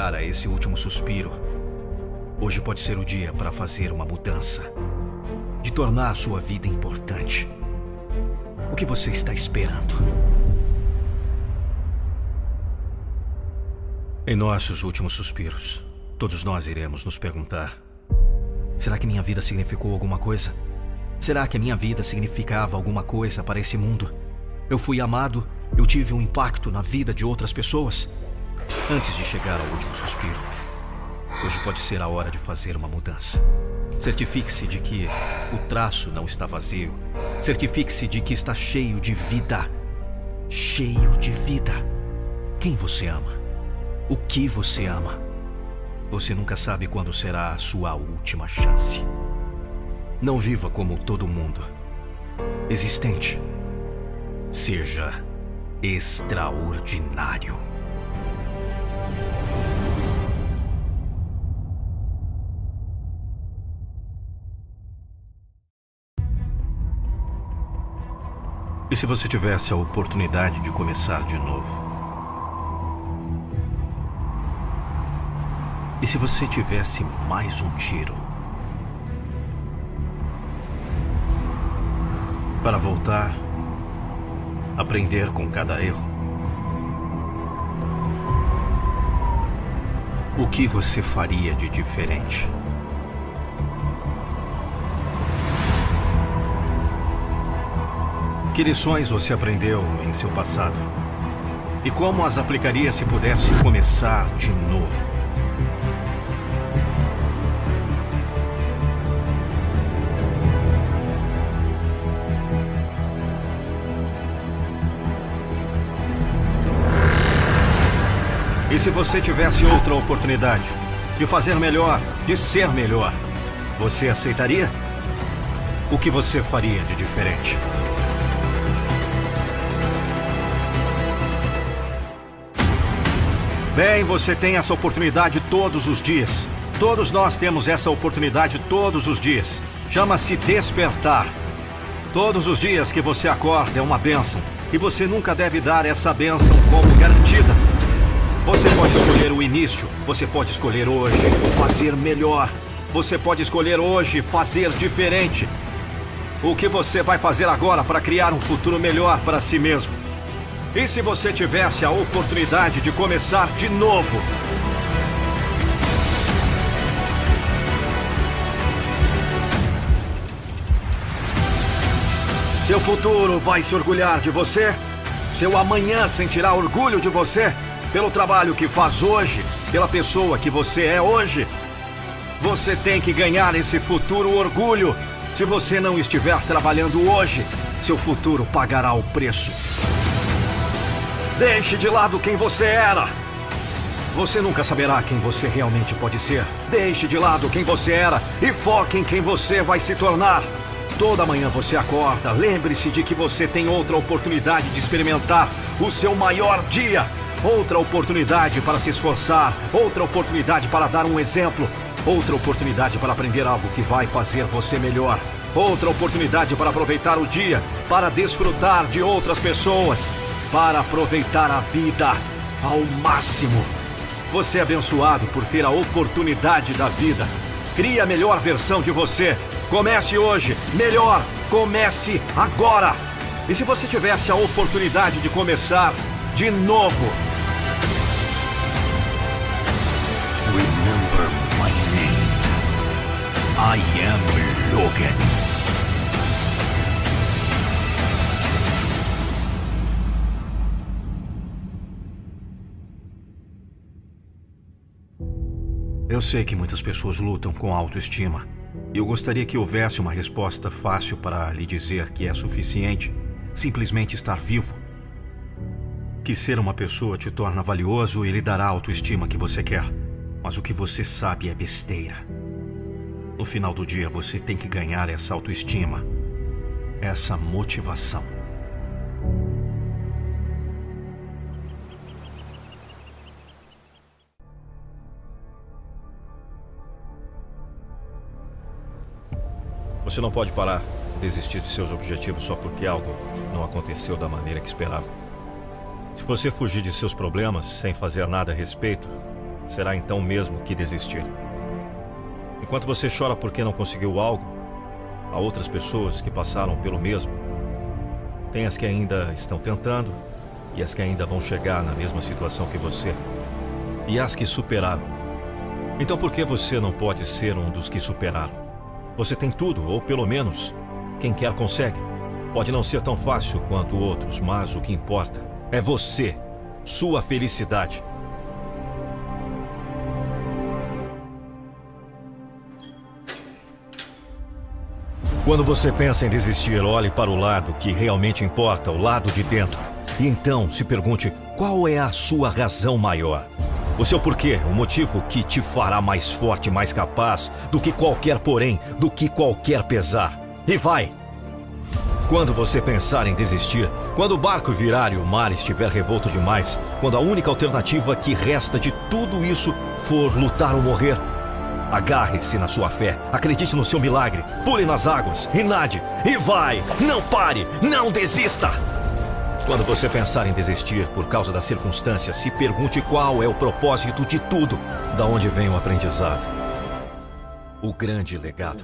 Chegar a esse último suspiro, hoje pode ser o dia para fazer uma mudança, de tornar sua vida importante. O que você está esperando? Em nossos últimos suspiros, todos nós iremos nos perguntar: será que minha vida significou alguma coisa? Será que a minha vida significava alguma coisa para esse mundo? Eu fui amado? Eu tive um impacto na vida de outras pessoas? Antes de chegar ao último suspiro, hoje pode ser a hora de fazer uma mudança. Certifique-se de que o traço não está vazio. Certifique-se de que está cheio de vida. Cheio de vida. Quem você ama? O que você ama? Você nunca sabe quando será a sua última chance. Não viva como todo mundo. Existente. Seja extraordinário. E se você tivesse a oportunidade de começar de novo? E se você tivesse mais um tiro? Para voltar, aprender com cada erro. O que você faria de diferente? Que lições você aprendeu em seu passado? E como as aplicaria se pudesse começar de novo? E se você tivesse outra oportunidade de fazer melhor, de ser melhor, você aceitaria? O que você faria de diferente? Bem, você tem essa oportunidade todos os dias. Todos nós temos essa oportunidade todos os dias. Chama-se despertar. Todos os dias que você acorda é uma bênção. E você nunca deve dar essa bênção como garantida. Você pode escolher o início, você pode escolher hoje fazer melhor. Você pode escolher hoje fazer diferente. O que você vai fazer agora para criar um futuro melhor para si mesmo? E se você tivesse a oportunidade de começar de novo? Seu futuro vai se orgulhar de você? Seu amanhã sentirá orgulho de você? Pelo trabalho que faz hoje? Pela pessoa que você é hoje? Você tem que ganhar esse futuro orgulho. Se você não estiver trabalhando hoje, seu futuro pagará o preço. Deixe de lado quem você era. Você nunca saberá quem você realmente pode ser. Deixe de lado quem você era e foque em quem você vai se tornar. Toda manhã você acorda, lembre-se de que você tem outra oportunidade de experimentar o seu maior dia. Outra oportunidade para se esforçar, outra oportunidade para dar um exemplo, outra oportunidade para aprender algo que vai fazer você melhor. Outra oportunidade para aproveitar o dia, para desfrutar de outras pessoas, para aproveitar a vida ao máximo. Você é abençoado por ter a oportunidade da vida. Crie a melhor versão de você. Comece hoje. Melhor, comece agora. E se você tivesse a oportunidade de começar de novo? Remember my name. I am Logan. Eu sei que muitas pessoas lutam com autoestima. E eu gostaria que houvesse uma resposta fácil para lhe dizer que é suficiente simplesmente estar vivo. Que ser uma pessoa te torna valioso e lhe dará a autoestima que você quer. Mas o que você sabe é besteira. No final do dia, você tem que ganhar essa autoestima, essa motivação. Você não pode parar, desistir de seus objetivos só porque algo não aconteceu da maneira que esperava. Se você fugir de seus problemas sem fazer nada a respeito, será então mesmo que desistir. Enquanto você chora porque não conseguiu algo, há outras pessoas que passaram pelo mesmo. Tem as que ainda estão tentando e as que ainda vão chegar na mesma situação que você. E as que superaram. Então por que você não pode ser um dos que superaram? Você tem tudo, ou pelo menos, quem quer consegue. Pode não ser tão fácil quanto outros, mas o que importa é você, sua felicidade. Quando você pensa em desistir, olhe para o lado que realmente importa, o lado de dentro. E então se pergunte qual é a sua razão maior. O seu porquê, o motivo que te fará mais forte, mais capaz do que qualquer porém, do que qualquer pesar. E vai! Quando você pensar em desistir, quando o barco virar e o mar estiver revolto demais, quando a única alternativa que resta de tudo isso for lutar ou morrer, agarre-se na sua fé, acredite no seu milagre, pule nas águas e nade, e vai! Não pare! Não desista! Quando você pensar em desistir por causa das circunstâncias, se pergunte qual é o propósito de tudo. Da onde vem o aprendizado? O grande legado.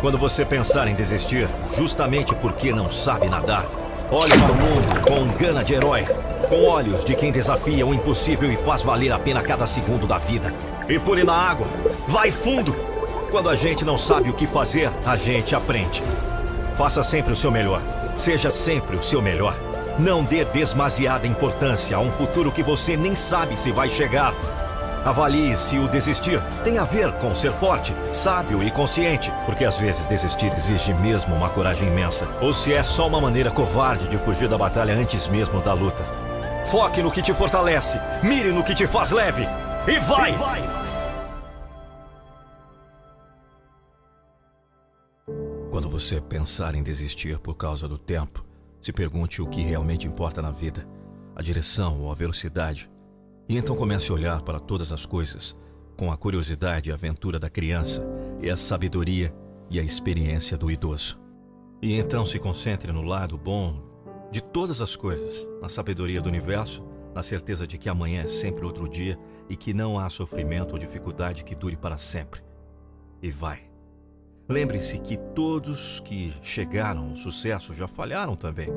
Quando você pensar em desistir, justamente porque não sabe nadar, olhe para o mundo com gana de herói, com olhos de quem desafia o impossível e faz valer a pena cada segundo da vida. E pule na água, vai fundo. Quando a gente não sabe o que fazer, a gente aprende. Faça sempre o seu melhor. Seja sempre o seu melhor. Não dê demasiada importância a um futuro que você nem sabe se vai chegar. Avalie se o desistir tem a ver com ser forte, sábio e consciente, porque às vezes desistir exige mesmo uma coragem imensa, ou se é só uma maneira covarde de fugir da batalha antes mesmo da luta. Foque no que te fortalece, mire no que te faz leve e vai! E vai! Você pensar em desistir por causa do tempo, se pergunte o que realmente importa na vida. a direção ou a velocidade, e então comece a olhar para todas as coisas com a curiosidade e a aventura da criança e a sabedoria e a experiência do idoso. E então se concentre no lado bom de todas as coisas, na sabedoria do universo, na certeza de que amanhã é sempre outro dia e que não há sofrimento ou dificuldade que dure para sempre. E vai. Lembre-se que todos que chegaram ao sucesso já falharam também.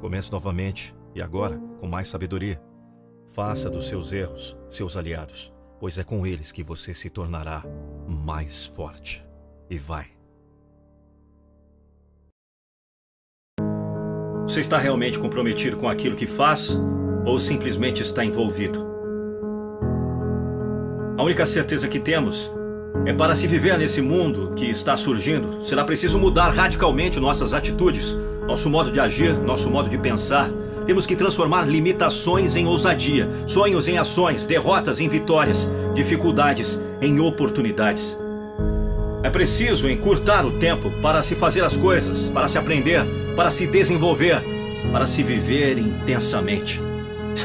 Comece novamente e agora com mais sabedoria. Faça dos seus erros seus aliados, pois é com eles que você se tornará mais forte. E vai. Você está realmente comprometido com aquilo que faz ou simplesmente está envolvido? A única certeza que temos é para se viver nesse mundo que está surgindo, será preciso mudar radicalmente nossas atitudes, nosso modo de agir, nosso modo de pensar. Temos que transformar limitações em ousadia, sonhos em ações, derrotas em vitórias, dificuldades em oportunidades. É preciso encurtar o tempo para se fazer as coisas, para se aprender, para se desenvolver, para se viver intensamente.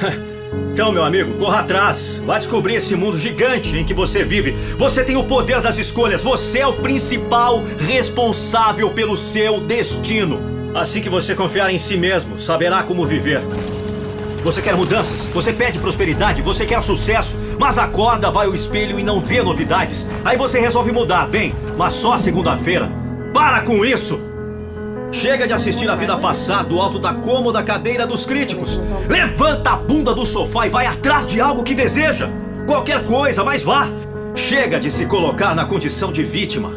(laughs) Então, meu amigo, corra atrás. Vai descobrir esse mundo gigante em que você vive. Você tem o poder das escolhas. Você é o principal responsável pelo seu destino. Assim que você confiar em si mesmo, saberá como viver. Você quer mudanças? Você pede prosperidade? Você quer sucesso? Mas acorda, vai ao espelho e não vê novidades. Aí você resolve mudar, bem, mas só segunda-feira. Para com isso! Chega de assistir a vida passar do alto da cômoda cadeira dos críticos. Levanta a bunda do sofá e vai atrás de algo que deseja. Qualquer coisa, mas vá. Chega de se colocar na condição de vítima.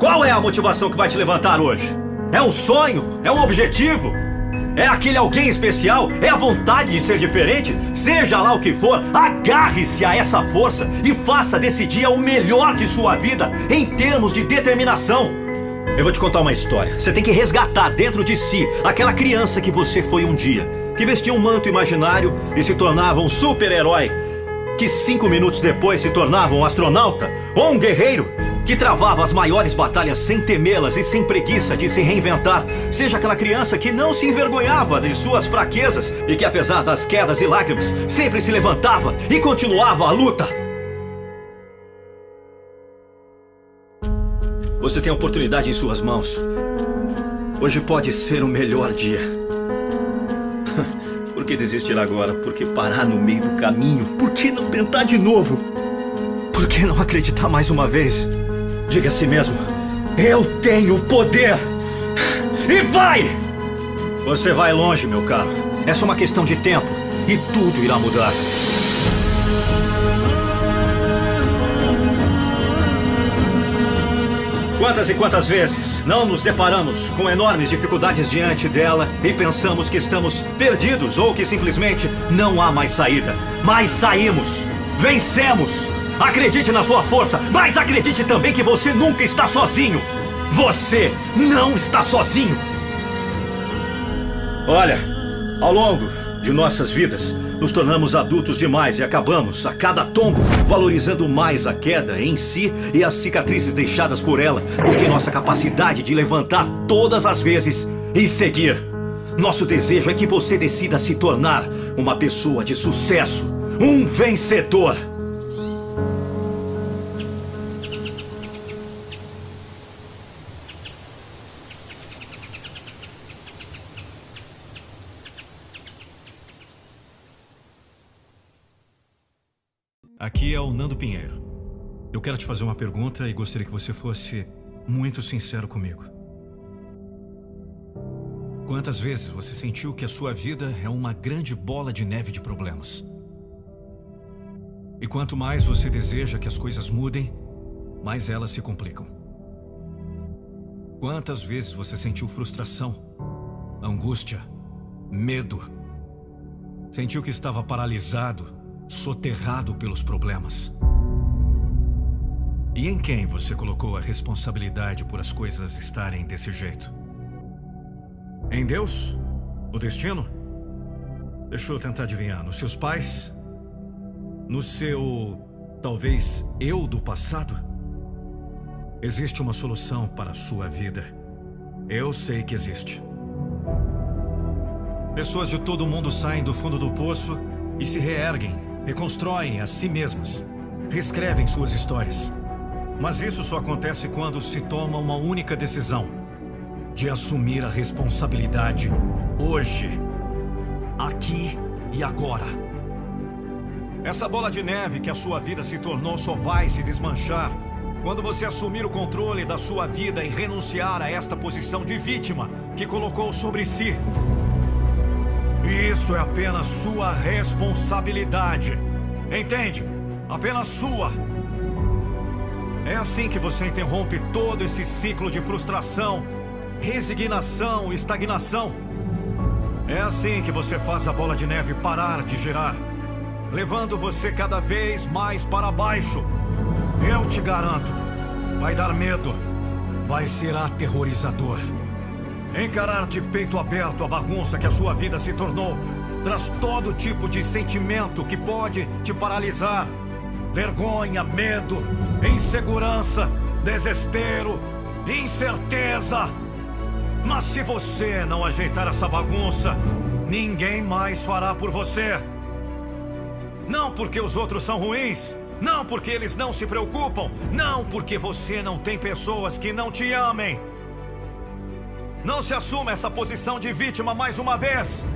Qual é a motivação que vai te levantar hoje? É um sonho? É um objetivo? É aquele alguém especial? É a vontade de ser diferente? Seja lá o que for, agarre-se a essa força e faça desse dia o melhor de sua vida em termos de determinação. Eu vou te contar uma história. Você tem que resgatar dentro de si aquela criança que você foi um dia, que vestia um manto imaginário e se tornava um super-herói, que cinco minutos depois se tornava um astronauta ou um guerreiro que travava as maiores batalhas sem temê-las e sem preguiça de se reinventar. Seja aquela criança que não se envergonhava de suas fraquezas e que, apesar das quedas e lágrimas, sempre se levantava e continuava a luta. Você tem a oportunidade em suas mãos. Hoje pode ser o melhor dia. (laughs) Por que desistir agora? Por que parar no meio do caminho? Por que não tentar de novo? Por que não acreditar mais uma vez? Diga a si mesmo: Eu tenho poder! E vai! Você vai longe, meu caro. É só uma questão de tempo e tudo irá mudar. Quantas e quantas vezes não nos deparamos com enormes dificuldades diante dela e pensamos que estamos perdidos ou que simplesmente não há mais saída. Mas saímos! Vencemos! Acredite na sua força, mas acredite também que você nunca está sozinho! Você não está sozinho! Olha, ao longo de nossas vidas, nos tornamos adultos demais e acabamos, a cada tombo, valorizando mais a queda em si e as cicatrizes deixadas por ela do que nossa capacidade de levantar todas as vezes e seguir. Nosso desejo é que você decida se tornar uma pessoa de sucesso, um vencedor. Aqui é o Nando Pinheiro. Eu quero te fazer uma pergunta e gostaria que você fosse muito sincero comigo. Quantas vezes você sentiu que a sua vida é uma grande bola de neve de problemas? E quanto mais você deseja que as coisas mudem, mais elas se complicam. Quantas vezes você sentiu frustração, angústia, medo? Sentiu que estava paralisado, soterrado pelos problemas. E em quem você colocou a responsabilidade por as coisas estarem desse jeito? Em Deus? O destino? Deixa eu tentar adivinhar. Nos seus pais? No seu, talvez, eu do passado? Existe uma solução para a sua vida. Eu sei que existe. Pessoas de todo mundo saem do fundo do poço e se reerguem, reconstroem a si mesmas, reescrevem suas histórias. Mas isso só acontece quando se toma uma única decisão: de assumir a responsabilidade hoje, aqui e agora. Essa bola de neve que a sua vida se tornou só vai se desmanchar quando você assumir o controle da sua vida e renunciar a esta posição de vítima que colocou sobre si. Isso é apenas sua responsabilidade. Entende? Apenas sua. É assim que você interrompe todo esse ciclo de frustração, resignação e estagnação. É assim que você faz a bola de neve parar de girar, levando você cada vez mais para baixo. Eu te garanto, vai dar medo, vai ser aterrorizador. Encarar de peito aberto a bagunça que a sua vida se tornou traz todo tipo de sentimento que pode te paralisar: vergonha, medo, insegurança, desespero, incerteza. Mas se você não ajeitar essa bagunça, ninguém mais fará por você. Não porque os outros são ruins, não porque eles não se preocupam, não porque você não tem pessoas que não te amem. Não se assuma essa posição de vítima mais uma vez.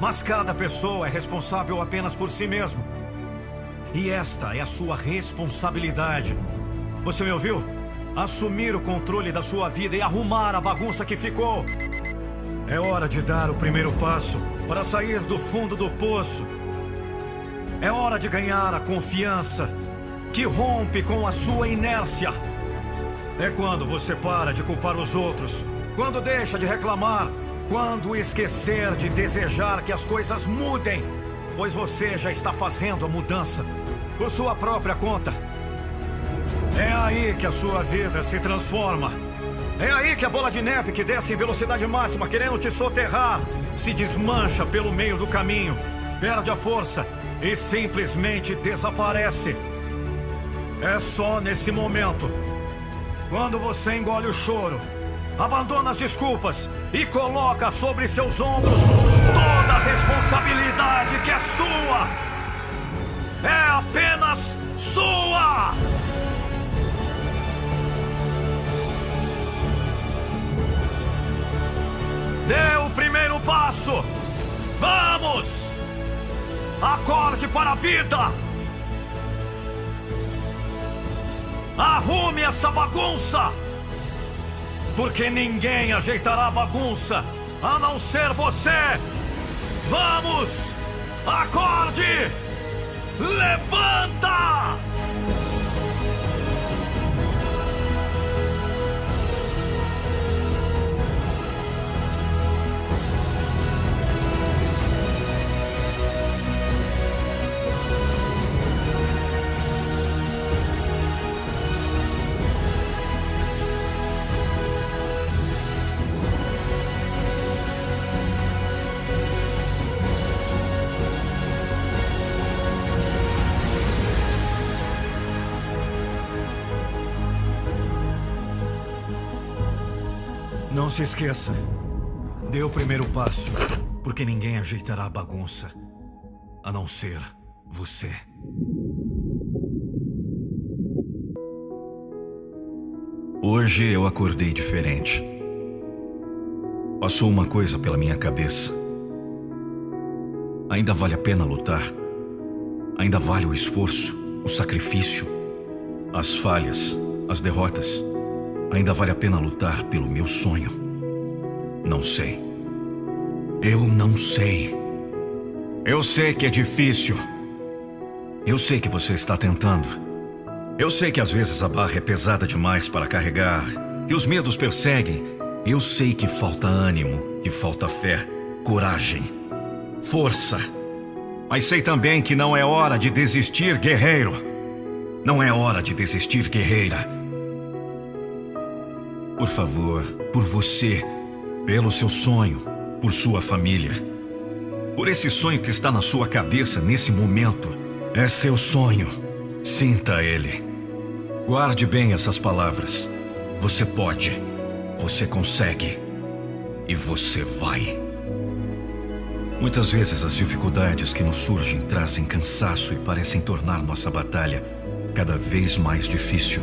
Mas cada pessoa é responsável apenas por si mesmo. E esta é a sua responsabilidade. Você me ouviu? Assumir o controle da sua vida e arrumar a bagunça que ficou. É hora de dar o primeiro passo para sair do fundo do poço. É hora de ganhar a confiança que rompe com a sua inércia. É quando você para de culpar os outros, quando deixa de reclamar, quando esquecer de desejar que as coisas mudem, pois você já está fazendo a mudança por sua própria conta. É aí que a sua vida se transforma. É aí que a bola de neve que desce em velocidade máxima, querendo te soterrar, se desmancha pelo meio do caminho, perde a força e simplesmente desaparece. É só nesse momento, quando você engole o choro, abandona as desculpas e coloca sobre seus ombros toda a responsabilidade que é sua. É apenas sua! Dê o primeiro passo! Vamos! Acorde para a vida! Arrume essa bagunça! Porque ninguém ajeitará a bagunça a não ser você! Vamos! Acorde! Levanta! Se esqueça. Dê o primeiro passo, porque ninguém ajeitará a bagunça, a não ser você. Hoje eu acordei diferente. Passou uma coisa pela minha cabeça. Ainda vale a pena lutar. Ainda vale o esforço, o sacrifício, as falhas, as derrotas. Ainda vale a pena lutar pelo meu sonho. Não sei. Eu não sei. Eu sei que é difícil. Eu sei que você está tentando. Eu sei que às vezes a barra é pesada demais para carregar, que os medos perseguem. Eu sei que falta ânimo, que falta fé, coragem, força. Mas sei também que não é hora de desistir, guerreiro. Não é hora de desistir, guerreira. Por favor, por você, pelo seu sonho, por sua família. Por esse sonho que está na sua cabeça nesse momento. É seu sonho. Sinta ele. Guarde bem essas palavras. Você pode. Você consegue. E você vai. Muitas vezes as dificuldades que nos surgem trazem cansaço e parecem tornar nossa batalha cada vez mais difícil.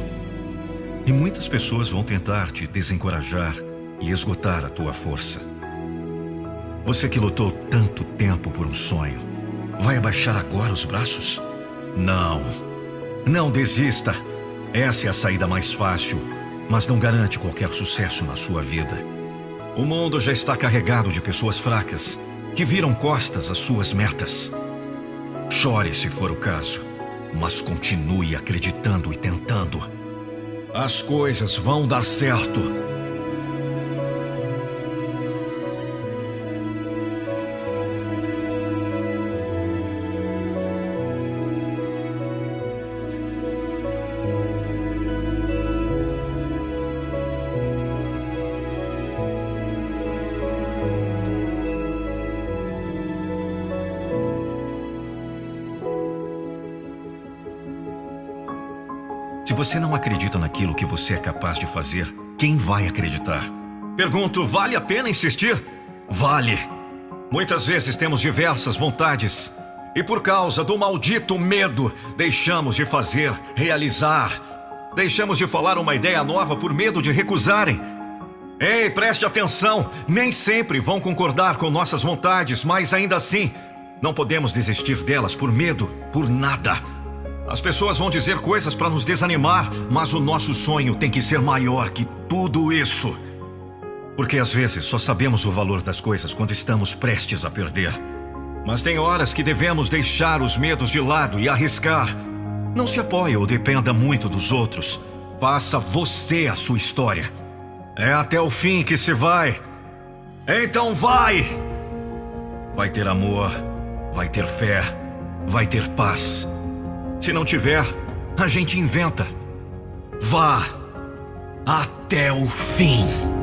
E muitas pessoas vão tentar te desencorajar e esgotar a tua força. Você que lutou tanto tempo por um sonho, vai abaixar agora os braços? Não. Não desista. Essa é a saída mais fácil, mas não garante qualquer sucesso na sua vida. O mundo já está carregado de pessoas fracas que viram costas às suas metas. Chore se for o caso, mas continue acreditando e tentando. As coisas vão dar certo. Você não acredita naquilo que você é capaz de fazer, quem vai acreditar? Pergunto, vale a pena insistir? Vale. Muitas vezes temos diversas vontades e por causa do maldito medo, deixamos de fazer, realizar. Deixamos de falar uma ideia nova por medo de recusarem. Ei, preste atenção! Nem sempre vão concordar com nossas vontades, mas ainda assim, não podemos desistir delas por medo, por nada. As pessoas vão dizer coisas para nos desanimar, mas o nosso sonho tem que ser maior que tudo isso. Porque às vezes só sabemos o valor das coisas quando estamos prestes a perder. Mas tem horas que devemos deixar os medos de lado e arriscar. Não se apoie ou dependa muito dos outros. Faça você a sua história. É até o fim que se vai. Então vai! Vai ter amor, vai ter fé, vai ter paz. Se não tiver, a gente inventa. Vá até o fim.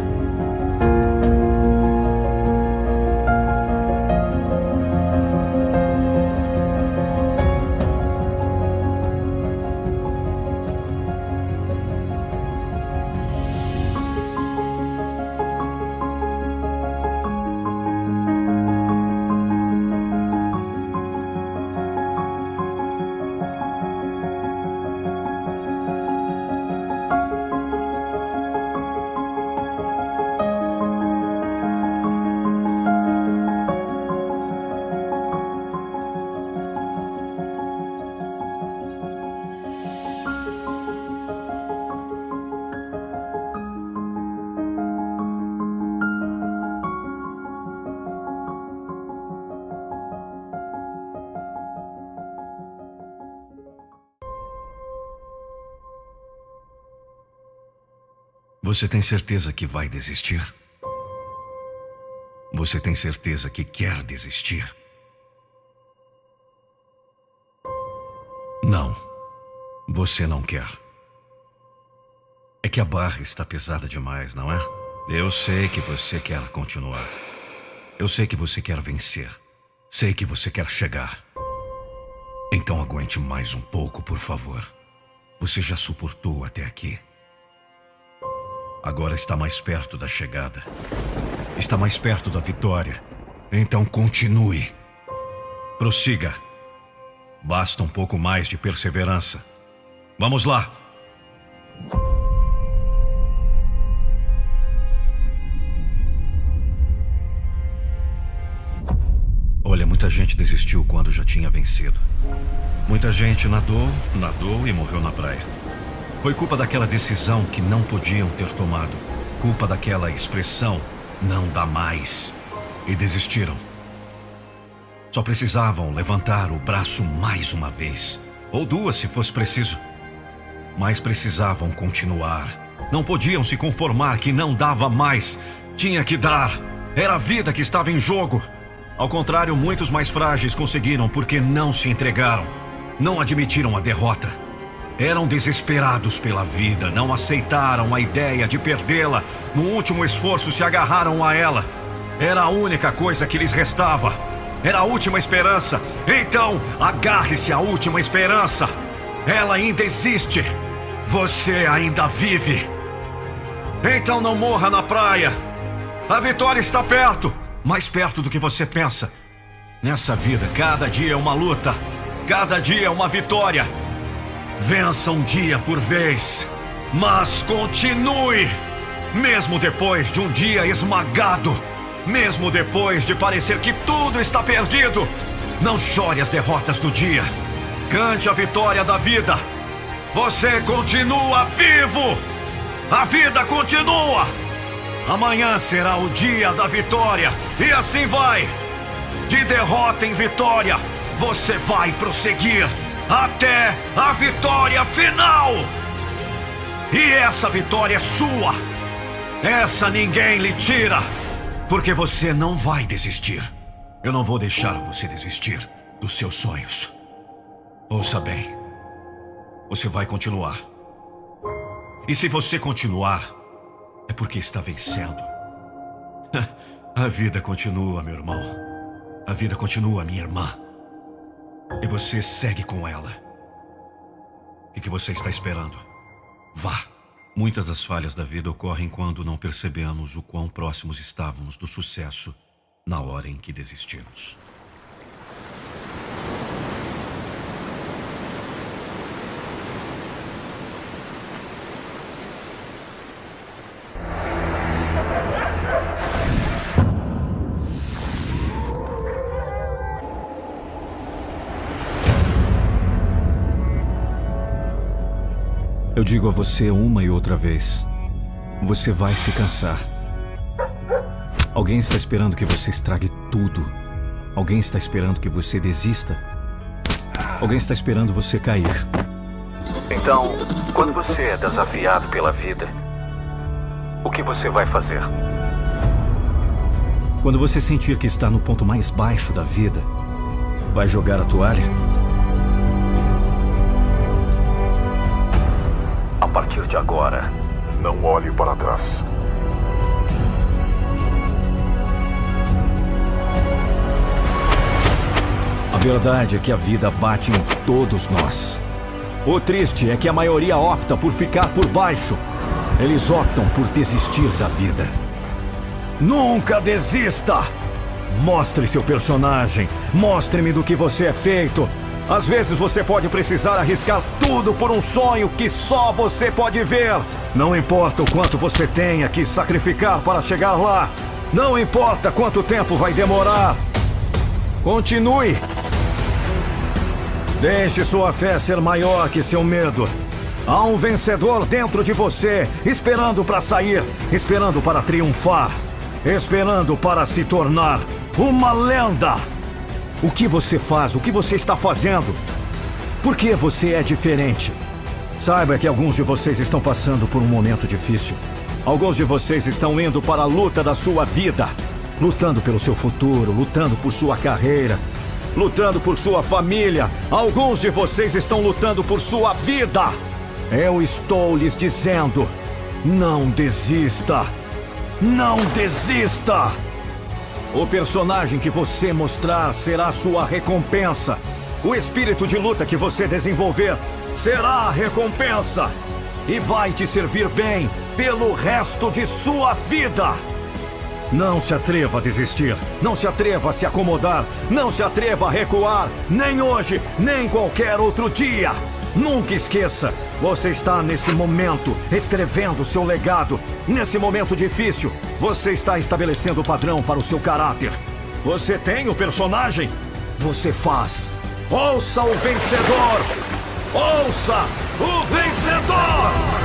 Você tem certeza que vai desistir? Você tem certeza que quer desistir? Não, você não quer. É que a barra está pesada demais, não é? Eu sei que você quer continuar. Eu sei que você quer vencer. Sei que você quer chegar. Então aguente mais um pouco, por favor. Você já suportou até aqui. Agora está mais perto da chegada. Está mais perto da vitória. Então continue. Prossiga. Basta um pouco mais de perseverança. Vamos lá! Olha, muita gente desistiu quando já tinha vencido. Muita gente nadou, nadou e morreu na praia. Foi culpa daquela decisão que não podiam ter tomado. Culpa daquela expressão, não dá mais. E desistiram. Só precisavam levantar o braço mais uma vez. Ou duas, se fosse preciso. Mas precisavam continuar. Não podiam se conformar que não dava mais. Tinha que dar. Era a vida que estava em jogo. Ao contrário, muitos mais frágeis conseguiram porque não se entregaram. Não admitiram a derrota. Eram desesperados pela vida, não aceitaram a ideia de perdê-la. No último esforço, se agarraram a ela. Era a única coisa que lhes restava. Era a última esperança. Então, agarre-se à última esperança. Ela ainda existe. Você ainda vive. Então não morra na praia. A vitória está perto mais perto do que você pensa. Nessa vida, cada dia é uma luta, cada dia é uma vitória. Vença um dia por vez, mas continue, mesmo depois de um dia esmagado, mesmo depois de parecer que tudo está perdido. Não chore as derrotas do dia, cante a vitória da vida. Você continua vivo! A vida continua! Amanhã será o dia da vitória e assim vai! De derrota em vitória, você vai prosseguir até a vitória final! E essa vitória é sua! Essa ninguém lhe tira! Porque você não vai desistir. Eu não vou deixar você desistir dos seus sonhos. Ouça bem. Você vai continuar. E se você continuar, é porque está vencendo. (laughs) A vida continua, meu irmão. A vida continua, minha irmã. E você segue com ela. O que você está esperando? Vá. Muitas das falhas da vida ocorrem quando não percebemos o quão próximos estávamos do sucesso na hora em que desistimos. Eu digo a você uma e outra vez: você vai se cansar. Alguém está esperando que você estrague tudo. Alguém está esperando que você desista. Alguém está esperando você cair. Então, quando você é desafiado pela vida, o que você vai fazer? Quando você sentir que está no ponto mais baixo da vida, vai jogar a toalha? Partir de agora, não olhe para trás. A verdade é que a vida bate em todos nós. O triste é que a maioria opta por ficar por baixo. Eles optam por desistir da vida. Nunca desista! Mostre seu personagem. Mostre-me do que você é feito. Às vezes você pode precisar arriscar tudo por um sonho que só você pode ver. Não importa o quanto você tenha que sacrificar para chegar lá. Não importa quanto tempo vai demorar. Continue. Deixe sua fé ser maior que seu medo. Há um vencedor dentro de você, esperando para sair, esperando para triunfar, esperando para se tornar uma lenda. O que você faz? O que você está fazendo? Por que você é diferente? Saiba que alguns de vocês estão passando por um momento difícil. Alguns de vocês estão indo para a luta da sua vida, lutando pelo seu futuro, lutando por sua carreira, lutando por sua família. Alguns de vocês estão lutando por sua vida. Eu estou lhes dizendo: não desista! Não desista! O personagem que você mostrar será sua recompensa. O espírito de luta que você desenvolver será a recompensa. E vai te servir bem pelo resto de sua vida. Não se atreva a desistir. Não se atreva a se acomodar. Não se atreva a recuar. Nem hoje, nem qualquer outro dia. Nunca esqueça, você está nesse momento escrevendo seu legado. Nesse momento difícil, você está estabelecendo o padrão para o seu caráter. Você tem o personagem? Você faz. Ouça o vencedor! Ouça o vencedor!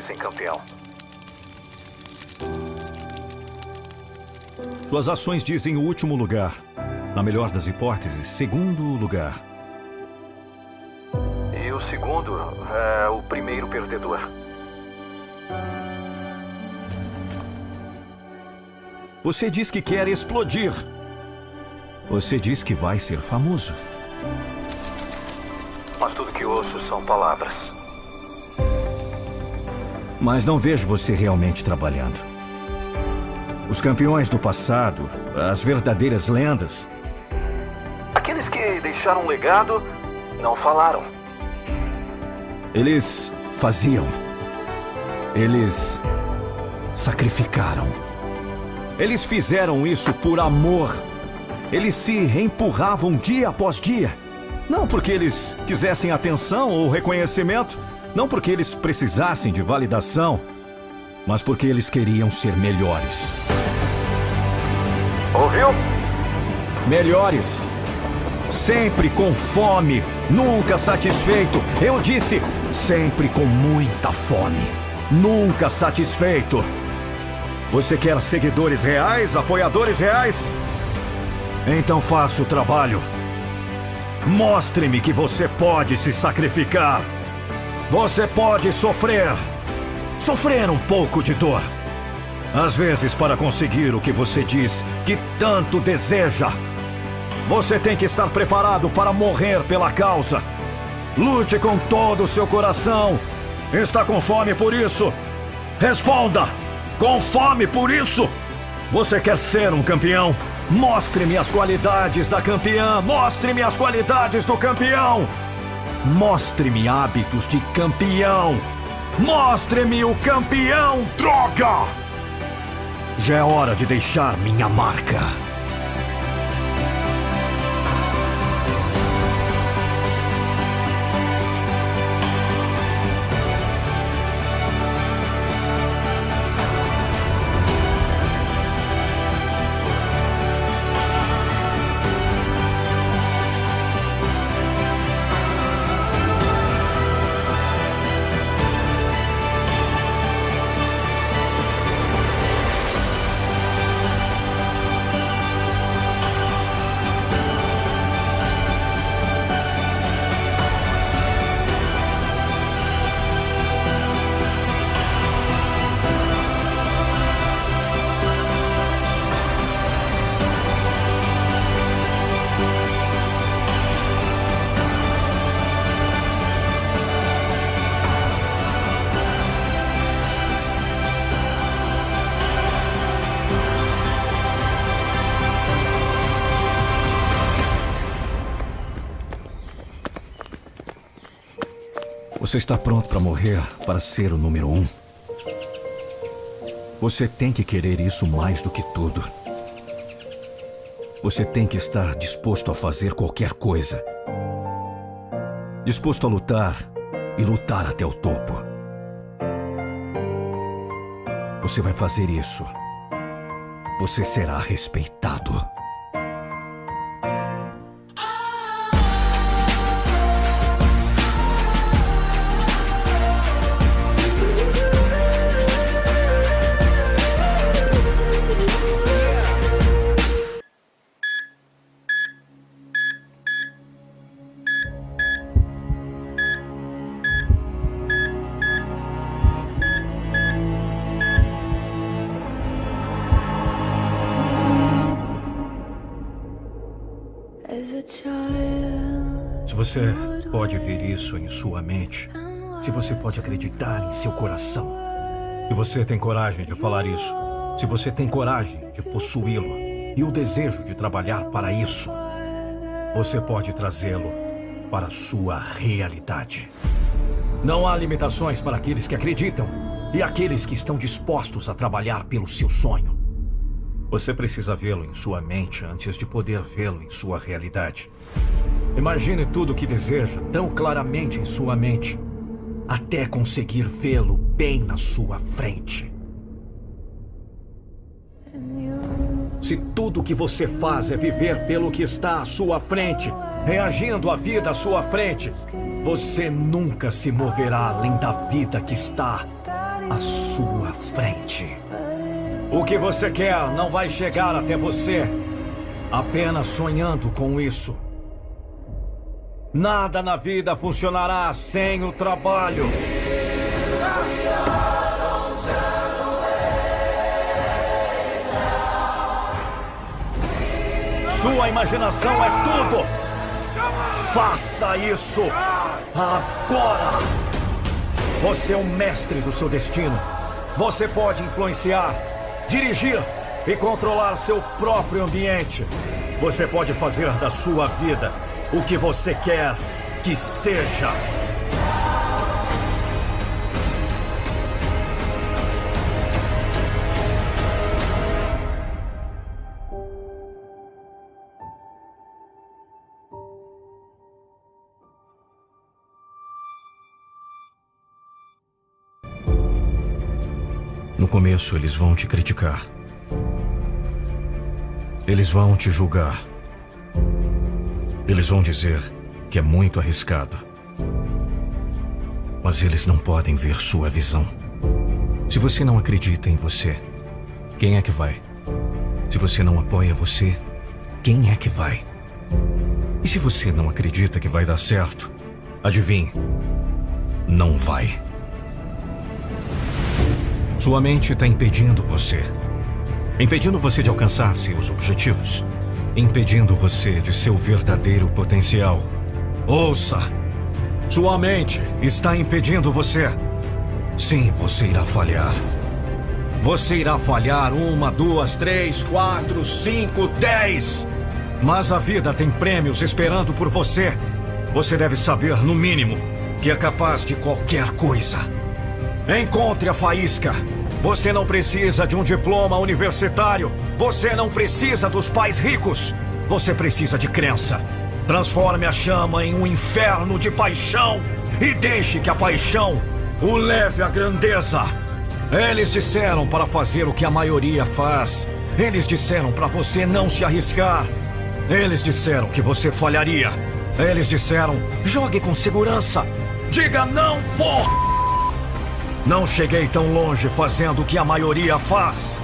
Dizem campeão. Suas ações dizem o último lugar. Na melhor das hipóteses, segundo lugar. E o segundo é o primeiro perdedor. Você diz que quer explodir. Você diz que vai ser famoso. Mas tudo que ouço são palavras. Mas não vejo você realmente trabalhando. Os campeões do passado, as verdadeiras lendas. Aqueles que deixaram um legado não falaram. Eles faziam. Eles sacrificaram. Eles fizeram isso por amor. Eles se empurravam dia após dia. Não porque eles quisessem atenção ou reconhecimento, não porque eles precisassem de validação, mas porque eles queriam ser melhores. Ouviu? Melhores. Sempre com fome, nunca satisfeito. Eu disse, sempre com muita fome, nunca satisfeito. Você quer seguidores reais, apoiadores reais? Então faça o trabalho. Mostre-me que você pode se sacrificar. Você pode sofrer. Sofrer um pouco de dor. Às vezes, para conseguir o que você diz que tanto deseja. Você tem que estar preparado para morrer pela causa. Lute com todo o seu coração. Está com fome por isso? Responda! Com fome por isso? Você quer ser um campeão? Mostre-me as qualidades da campeã! Mostre-me as qualidades do campeão! Mostre-me hábitos de campeão! Mostre-me o campeão, droga! Já é hora de deixar minha marca. Você está pronto para morrer para ser o número um? Você tem que querer isso mais do que tudo. Você tem que estar disposto a fazer qualquer coisa. Disposto a lutar e lutar até o topo. Você vai fazer isso. Você será respeitado. Isso em sua mente, se você pode acreditar em seu coração, se você tem coragem de falar isso, se você tem coragem de possuí-lo e o desejo de trabalhar para isso, você pode trazê-lo para a sua realidade. Não há limitações para aqueles que acreditam e aqueles que estão dispostos a trabalhar pelo seu sonho. Você precisa vê-lo em sua mente antes de poder vê-lo em sua realidade. Imagine tudo o que deseja tão claramente em sua mente, até conseguir vê-lo bem na sua frente. Se tudo que você faz é viver pelo que está à sua frente, reagindo à vida à sua frente, você nunca se moverá além da vida que está à sua frente. O que você quer não vai chegar até você apenas sonhando com isso. Nada na vida funcionará sem o trabalho. Sua imaginação é tudo. Faça isso agora. Você é o mestre do seu destino. Você pode influenciar, dirigir e controlar seu próprio ambiente. Você pode fazer da sua vida o que você quer que seja. No começo, eles vão te criticar. Eles vão te julgar. Eles vão dizer que é muito arriscado. Mas eles não podem ver sua visão. Se você não acredita em você, quem é que vai? Se você não apoia você, quem é que vai? E se você não acredita que vai dar certo, adivinhe, não vai. Sua mente está impedindo você. Impedindo você de alcançar seus objetivos. Impedindo você de seu verdadeiro potencial. Ouça! Sua mente está impedindo você. Sim, você irá falhar. Você irá falhar uma, duas, três, quatro, cinco, dez. Mas a vida tem prêmios esperando por você. Você deve saber, no mínimo, que é capaz de qualquer coisa. Encontre a faísca. Você não precisa de um diploma universitário. Você não precisa dos pais ricos. Você precisa de crença. Transforme a chama em um inferno de paixão e deixe que a paixão o leve à grandeza. Eles disseram para fazer o que a maioria faz. Eles disseram para você não se arriscar. Eles disseram que você falharia. Eles disseram: jogue com segurança. Diga não, porra! Não cheguei tão longe fazendo o que a maioria faz.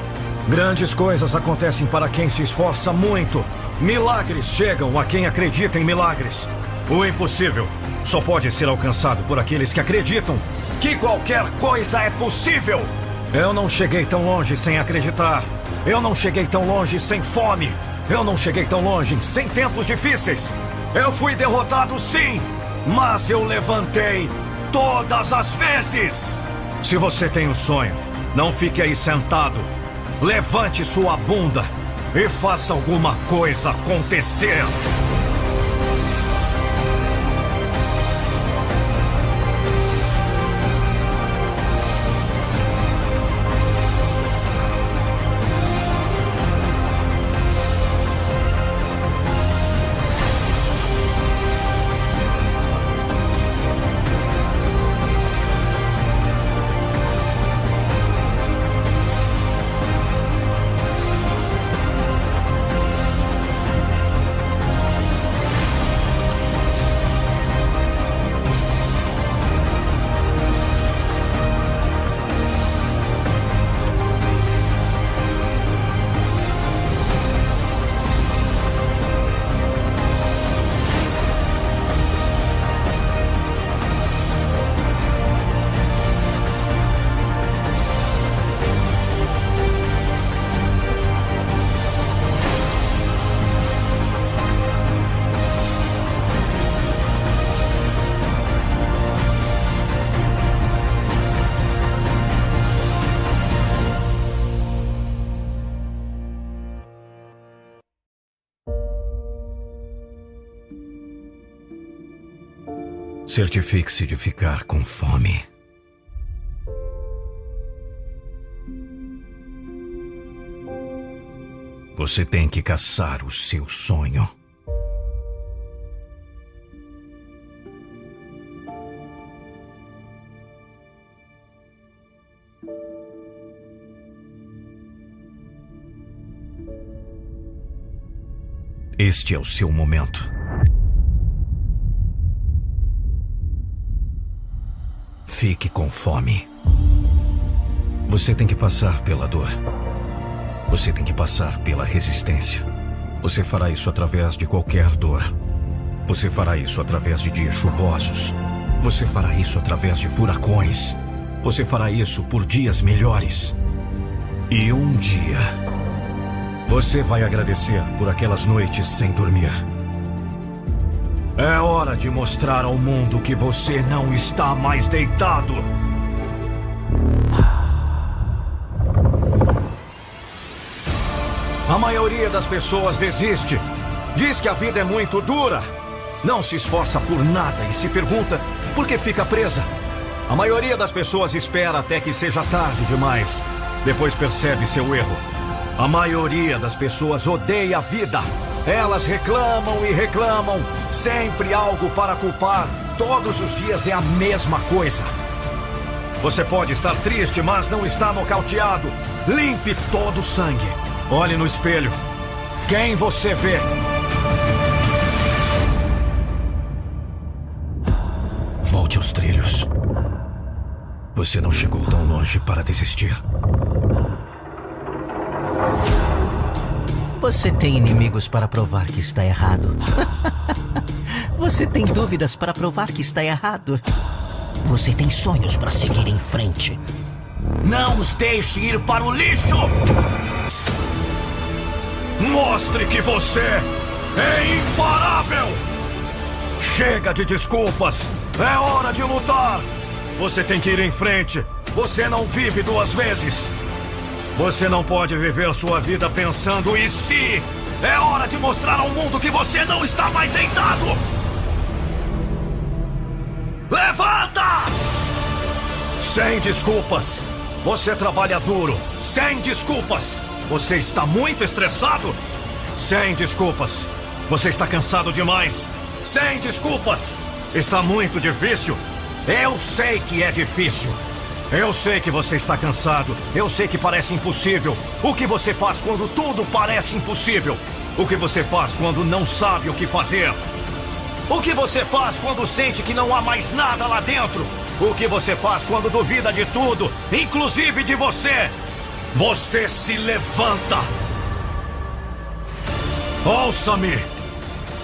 Grandes coisas acontecem para quem se esforça muito. Milagres chegam a quem acredita em milagres. O impossível só pode ser alcançado por aqueles que acreditam que qualquer coisa é possível. Eu não cheguei tão longe sem acreditar. Eu não cheguei tão longe sem fome. Eu não cheguei tão longe sem tempos difíceis. Eu fui derrotado sim, mas eu levantei todas as vezes. Se você tem um sonho, não fique aí sentado. Levante sua bunda e faça alguma coisa acontecer. Certifique-se de ficar com fome. Você tem que caçar o seu sonho. Este é o seu momento. Fique com fome. Você tem que passar pela dor. Você tem que passar pela resistência. Você fará isso através de qualquer dor. Você fará isso através de dias chuvosos. Você fará isso através de furacões. Você fará isso por dias melhores. E um dia, você vai agradecer por aquelas noites sem dormir. É hora de mostrar ao mundo que você não está mais deitado. A maioria das pessoas desiste. Diz que a vida é muito dura. Não se esforça por nada e se pergunta por que fica presa. A maioria das pessoas espera até que seja tarde demais. Depois percebe seu erro. A maioria das pessoas odeia a vida. Elas reclamam e reclamam. Sempre algo para culpar. Todos os dias é a mesma coisa. Você pode estar triste, mas não está nocauteado. Limpe todo o sangue. Olhe no espelho. Quem você vê? Volte aos trilhos. Você não chegou tão longe para desistir. Você tem inimigos para provar que está errado. (laughs) Você tem dúvidas para provar que está errado. Você tem sonhos para seguir em frente. Não os deixe ir para o lixo! Mostre que você é imparável! Chega de desculpas! É hora de lutar! Você tem que ir em frente! Você não vive duas vezes! Você não pode viver sua vida pensando e se. É hora de mostrar ao mundo que você não está mais deitado! Levanta! Sem desculpas! Você trabalha duro! Sem desculpas! Você está muito estressado? Sem desculpas! Você está cansado demais? Sem desculpas! Está muito difícil? Eu sei que é difícil! Eu sei que você está cansado. Eu sei que parece impossível. O que você faz quando tudo parece impossível? O que você faz quando não sabe o que fazer? O que você faz quando sente que não há mais nada lá dentro? O que você faz quando duvida de tudo, inclusive de você? Você se levanta. Ouça-me.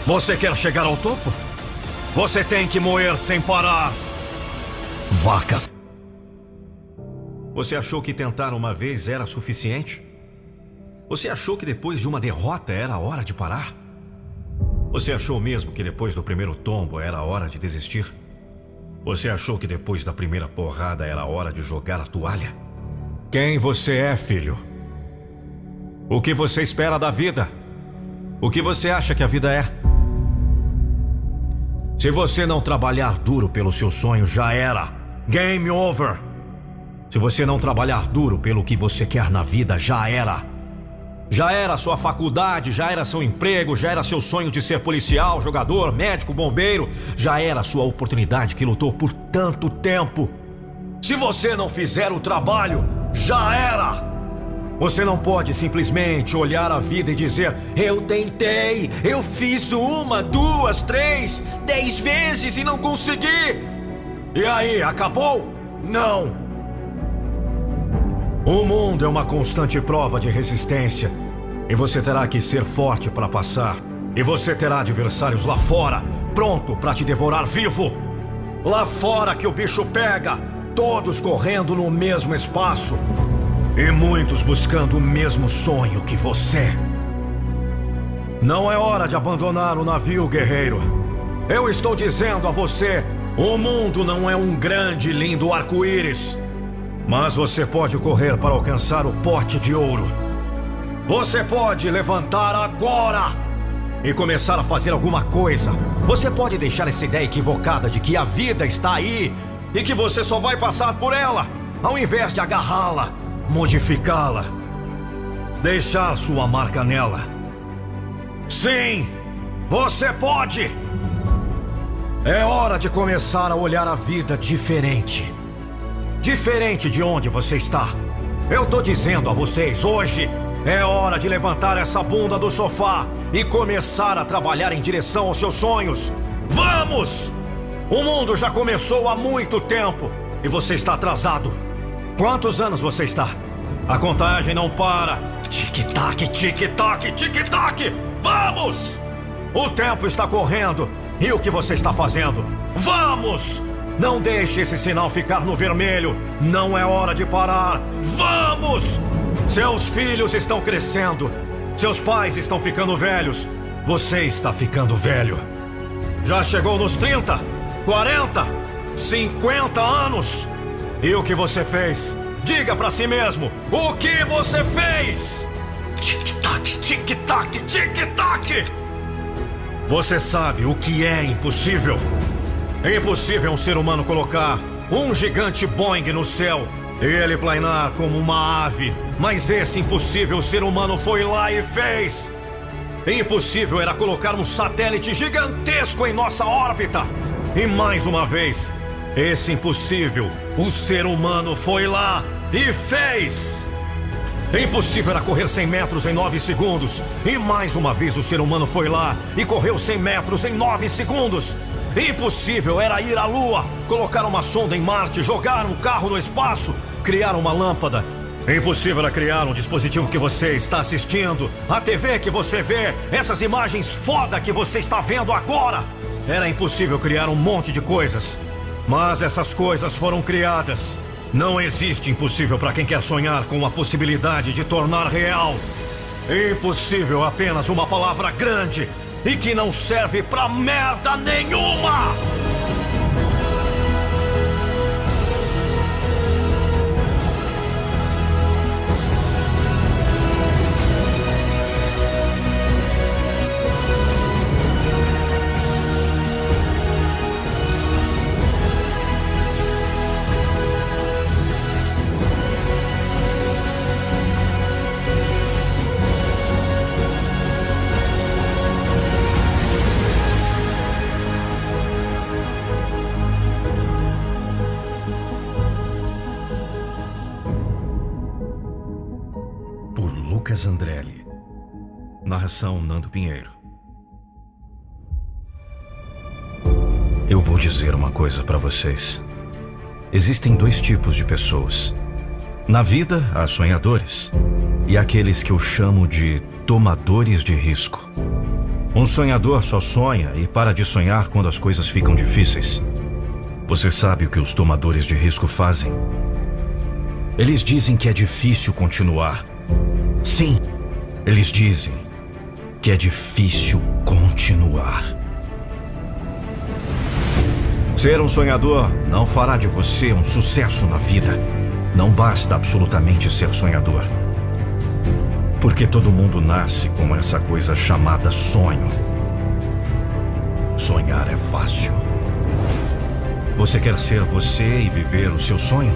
Você quer chegar ao topo? Você tem que moer sem parar. Vacas. Você achou que tentar uma vez era suficiente? Você achou que depois de uma derrota era hora de parar? Você achou mesmo que depois do primeiro tombo era hora de desistir? Você achou que depois da primeira porrada era hora de jogar a toalha? Quem você é, filho? O que você espera da vida? O que você acha que a vida é? Se você não trabalhar duro pelo seu sonho, já era. Game over. Se você não trabalhar duro pelo que você quer na vida, já era. Já era sua faculdade, já era seu emprego, já era seu sonho de ser policial, jogador, médico, bombeiro, já era sua oportunidade que lutou por tanto tempo. Se você não fizer o trabalho, já era. Você não pode simplesmente olhar a vida e dizer: Eu tentei, eu fiz uma, duas, três, dez vezes e não consegui. E aí, acabou? Não. O mundo é uma constante prova de resistência. E você terá que ser forte para passar. E você terá adversários lá fora, pronto para te devorar vivo. Lá fora que o bicho pega, todos correndo no mesmo espaço. E muitos buscando o mesmo sonho que você. Não é hora de abandonar o navio, guerreiro. Eu estou dizendo a você: o mundo não é um grande e lindo arco-íris. Mas você pode correr para alcançar o pote de ouro. Você pode levantar agora e começar a fazer alguma coisa. Você pode deixar essa ideia equivocada de que a vida está aí e que você só vai passar por ela, ao invés de agarrá-la, modificá-la, deixar sua marca nela. Sim, você pode! É hora de começar a olhar a vida diferente. Diferente de onde você está. Eu tô dizendo a vocês hoje É hora de levantar essa bunda do sofá e começar a trabalhar em direção aos seus sonhos. Vamos! O mundo já começou há muito tempo e você está atrasado. Quantos anos você está? A contagem não para. Tic-tac, tic-tac, tic-tac! Vamos! O tempo está correndo. E o que você está fazendo? Vamos! Não deixe esse sinal ficar no vermelho. Não é hora de parar. Vamos! Seus filhos estão crescendo. Seus pais estão ficando velhos. Você está ficando velho. Já chegou nos 30, 40, 50 anos. E o que você fez? Diga para si mesmo: o que você fez? Tic-tac, tic-tac, tic-tac. Você sabe o que é impossível? É impossível um ser humano colocar um gigante Boeing no céu e ele planar como uma ave. Mas esse impossível ser humano foi lá e fez. Impossível era colocar um satélite gigantesco em nossa órbita. E mais uma vez, esse impossível, o ser humano foi lá e fez. Impossível era correr 100 metros em 9 segundos. E mais uma vez o ser humano foi lá e correu 100 metros em 9 segundos. Impossível era ir à Lua, colocar uma sonda em Marte, jogar um carro no espaço, criar uma lâmpada. Impossível era criar um dispositivo que você está assistindo, a TV que você vê, essas imagens foda que você está vendo agora. Era impossível criar um monte de coisas. Mas essas coisas foram criadas. Não existe impossível para quem quer sonhar com a possibilidade de tornar real. Impossível apenas uma palavra grande e que não serve pra merda nenhuma! Lucas Andrelli. Narração Nando Pinheiro. Eu vou dizer uma coisa para vocês. Existem dois tipos de pessoas. Na vida, há sonhadores e aqueles que eu chamo de tomadores de risco. Um sonhador só sonha e para de sonhar quando as coisas ficam difíceis. Você sabe o que os tomadores de risco fazem? Eles dizem que é difícil continuar, Sim, eles dizem que é difícil continuar. Ser um sonhador não fará de você um sucesso na vida. Não basta absolutamente ser sonhador. Porque todo mundo nasce com essa coisa chamada sonho. Sonhar é fácil. Você quer ser você e viver o seu sonho?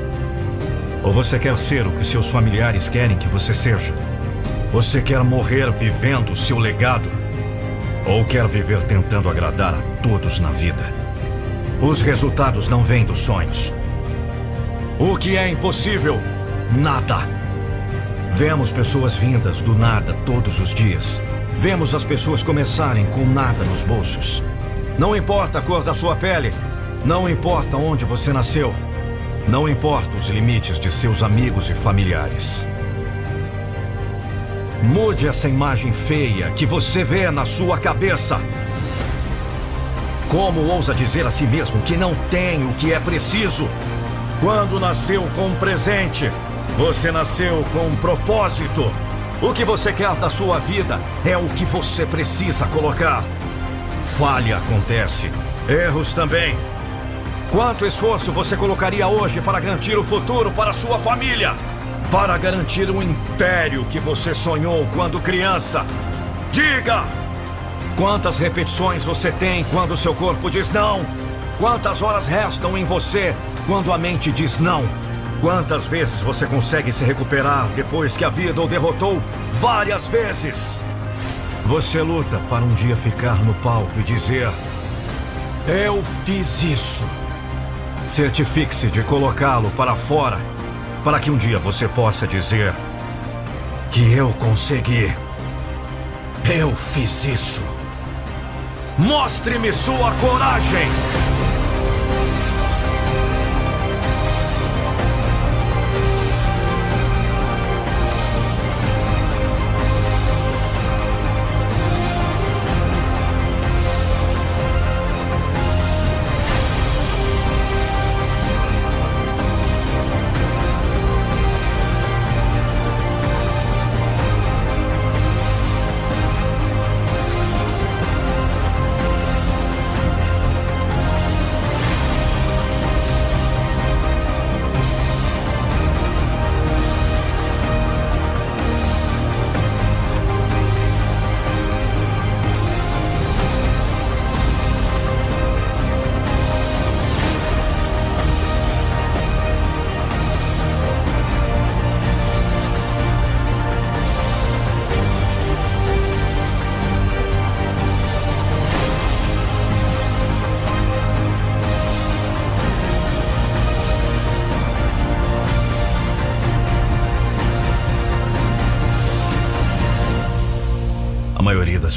Ou você quer ser o que seus familiares querem que você seja? Você quer morrer vivendo seu legado? Ou quer viver tentando agradar a todos na vida? Os resultados não vêm dos sonhos. O que é impossível? Nada. Vemos pessoas vindas do nada todos os dias. Vemos as pessoas começarem com nada nos bolsos. Não importa a cor da sua pele. Não importa onde você nasceu. Não importa os limites de seus amigos e familiares. Mude essa imagem feia que você vê na sua cabeça. Como ousa dizer a si mesmo que não tem o que é preciso? Quando nasceu com um presente, você nasceu com um propósito. O que você quer da sua vida é o que você precisa colocar. Falha acontece, erros também. Quanto esforço você colocaria hoje para garantir o futuro para sua família? Para garantir o império que você sonhou quando criança. Diga! Quantas repetições você tem quando seu corpo diz não? Quantas horas restam em você quando a mente diz não? Quantas vezes você consegue se recuperar depois que a vida o derrotou? Várias vezes! Você luta para um dia ficar no palco e dizer: Eu fiz isso. Certifique-se de colocá-lo para fora para que um dia você possa dizer: que eu consegui. Eu fiz isso. Mostre-me sua coragem!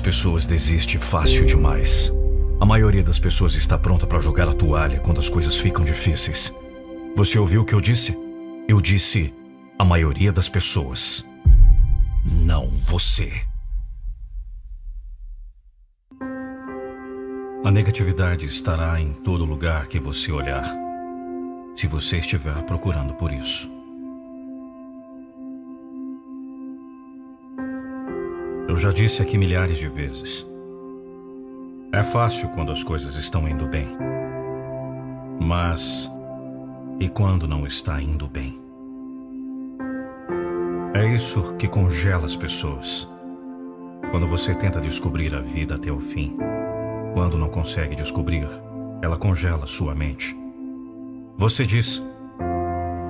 Pessoas desiste fácil demais. A maioria das pessoas está pronta para jogar a toalha quando as coisas ficam difíceis. Você ouviu o que eu disse? Eu disse a maioria das pessoas. Não você. A negatividade estará em todo lugar que você olhar, se você estiver procurando por isso. Eu já disse aqui milhares de vezes. É fácil quando as coisas estão indo bem. Mas. E quando não está indo bem? É isso que congela as pessoas. Quando você tenta descobrir a vida até o fim, quando não consegue descobrir, ela congela sua mente. Você diz: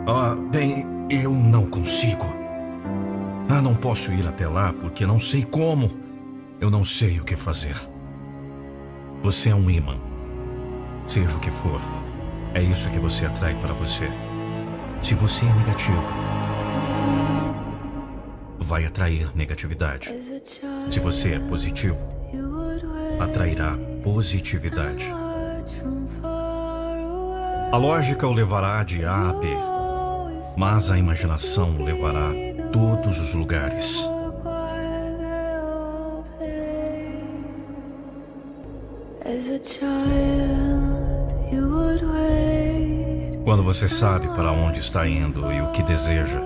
Ah, bem, eu não consigo. Ah, não posso ir até lá porque não sei como. Eu não sei o que fazer. Você é um imã. Seja o que for, é isso que você atrai para você. Se você é negativo, vai atrair negatividade. Se você é positivo, atrairá positividade. A lógica o levará de A a B, mas a imaginação o levará todos os lugares. Quando você sabe para onde está indo e o que deseja,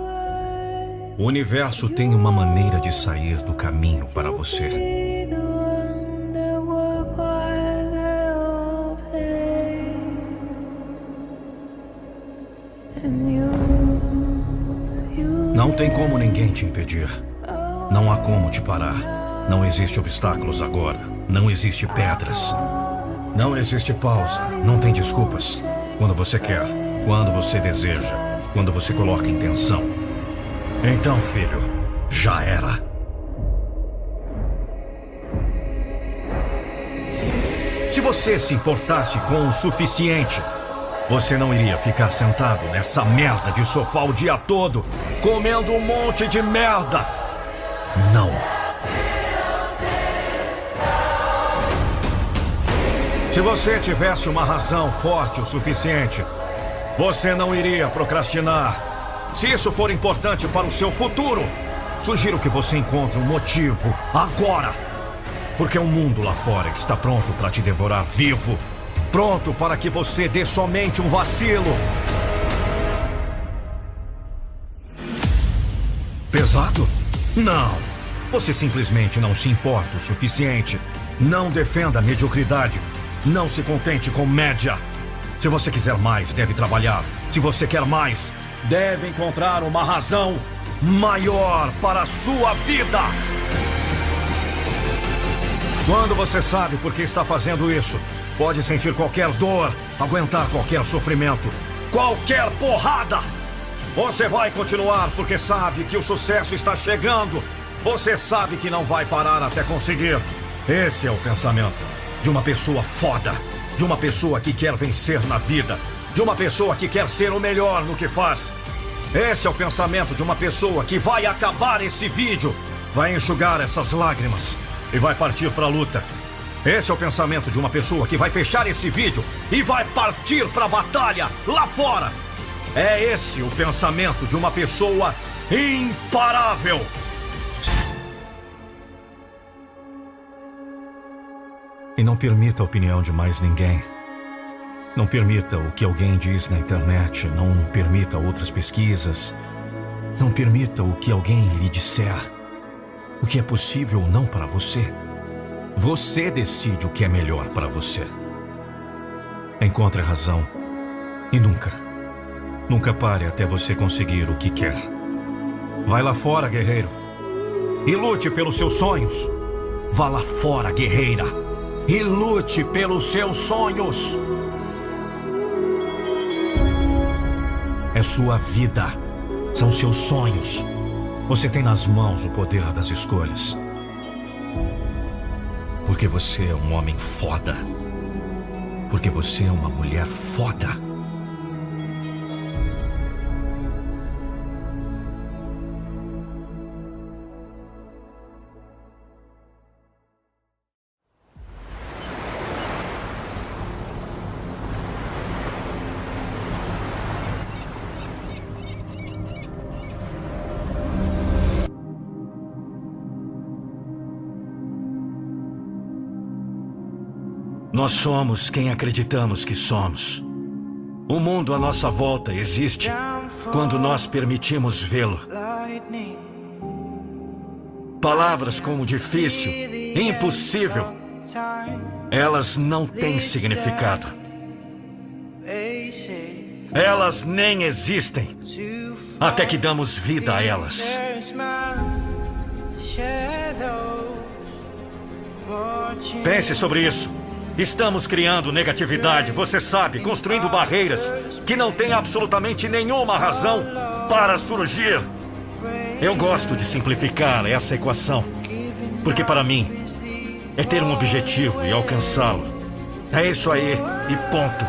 o universo tem uma maneira de sair do caminho para você. Tem como ninguém te impedir. Não há como te parar. Não existe obstáculos agora. Não existe pedras. Não existe pausa. Não tem desculpas. Quando você quer, quando você deseja, quando você coloca intenção. Então, filho, já era. Se você se importasse com o suficiente, você não iria ficar sentado nessa merda de sofá o dia todo, comendo um monte de merda. Não. Se você tivesse uma razão forte o suficiente, você não iria procrastinar. Se isso for importante para o seu futuro, sugiro que você encontre um motivo agora. Porque o mundo lá fora está pronto para te devorar vivo pronto para que você dê somente um vacilo. Pesado? Não. Você simplesmente não se importa o suficiente. Não defenda a mediocridade. Não se contente com média. Se você quiser mais, deve trabalhar. Se você quer mais, deve encontrar uma razão maior para a sua vida. Quando você sabe por que está fazendo isso, Pode sentir qualquer dor, aguentar qualquer sofrimento, qualquer porrada. Você vai continuar porque sabe que o sucesso está chegando. Você sabe que não vai parar até conseguir. Esse é o pensamento de uma pessoa foda, de uma pessoa que quer vencer na vida, de uma pessoa que quer ser o melhor no que faz. Esse é o pensamento de uma pessoa que vai acabar esse vídeo, vai enxugar essas lágrimas e vai partir para a luta. Esse é o pensamento de uma pessoa que vai fechar esse vídeo e vai partir para a batalha lá fora. É esse o pensamento de uma pessoa imparável. E não permita a opinião de mais ninguém. Não permita o que alguém diz na internet. Não permita outras pesquisas. Não permita o que alguém lhe disser. O que é possível ou não para você. Você decide o que é melhor para você. Encontre a razão. E nunca, nunca pare até você conseguir o que quer. Vai lá fora, guerreiro. E lute pelos seus sonhos. Vá lá fora, guerreira. E lute pelos seus sonhos. É sua vida. São seus sonhos. Você tem nas mãos o poder das escolhas. Porque você é um homem foda. Porque você é uma mulher foda. Nós somos quem acreditamos que somos. O mundo à nossa volta existe quando nós permitimos vê-lo. Palavras como difícil, impossível, elas não têm significado. Elas nem existem até que damos vida a elas. Pense sobre isso. Estamos criando negatividade, você sabe, construindo barreiras que não têm absolutamente nenhuma razão para surgir. Eu gosto de simplificar essa equação, porque para mim é ter um objetivo e alcançá-lo. É isso aí e ponto.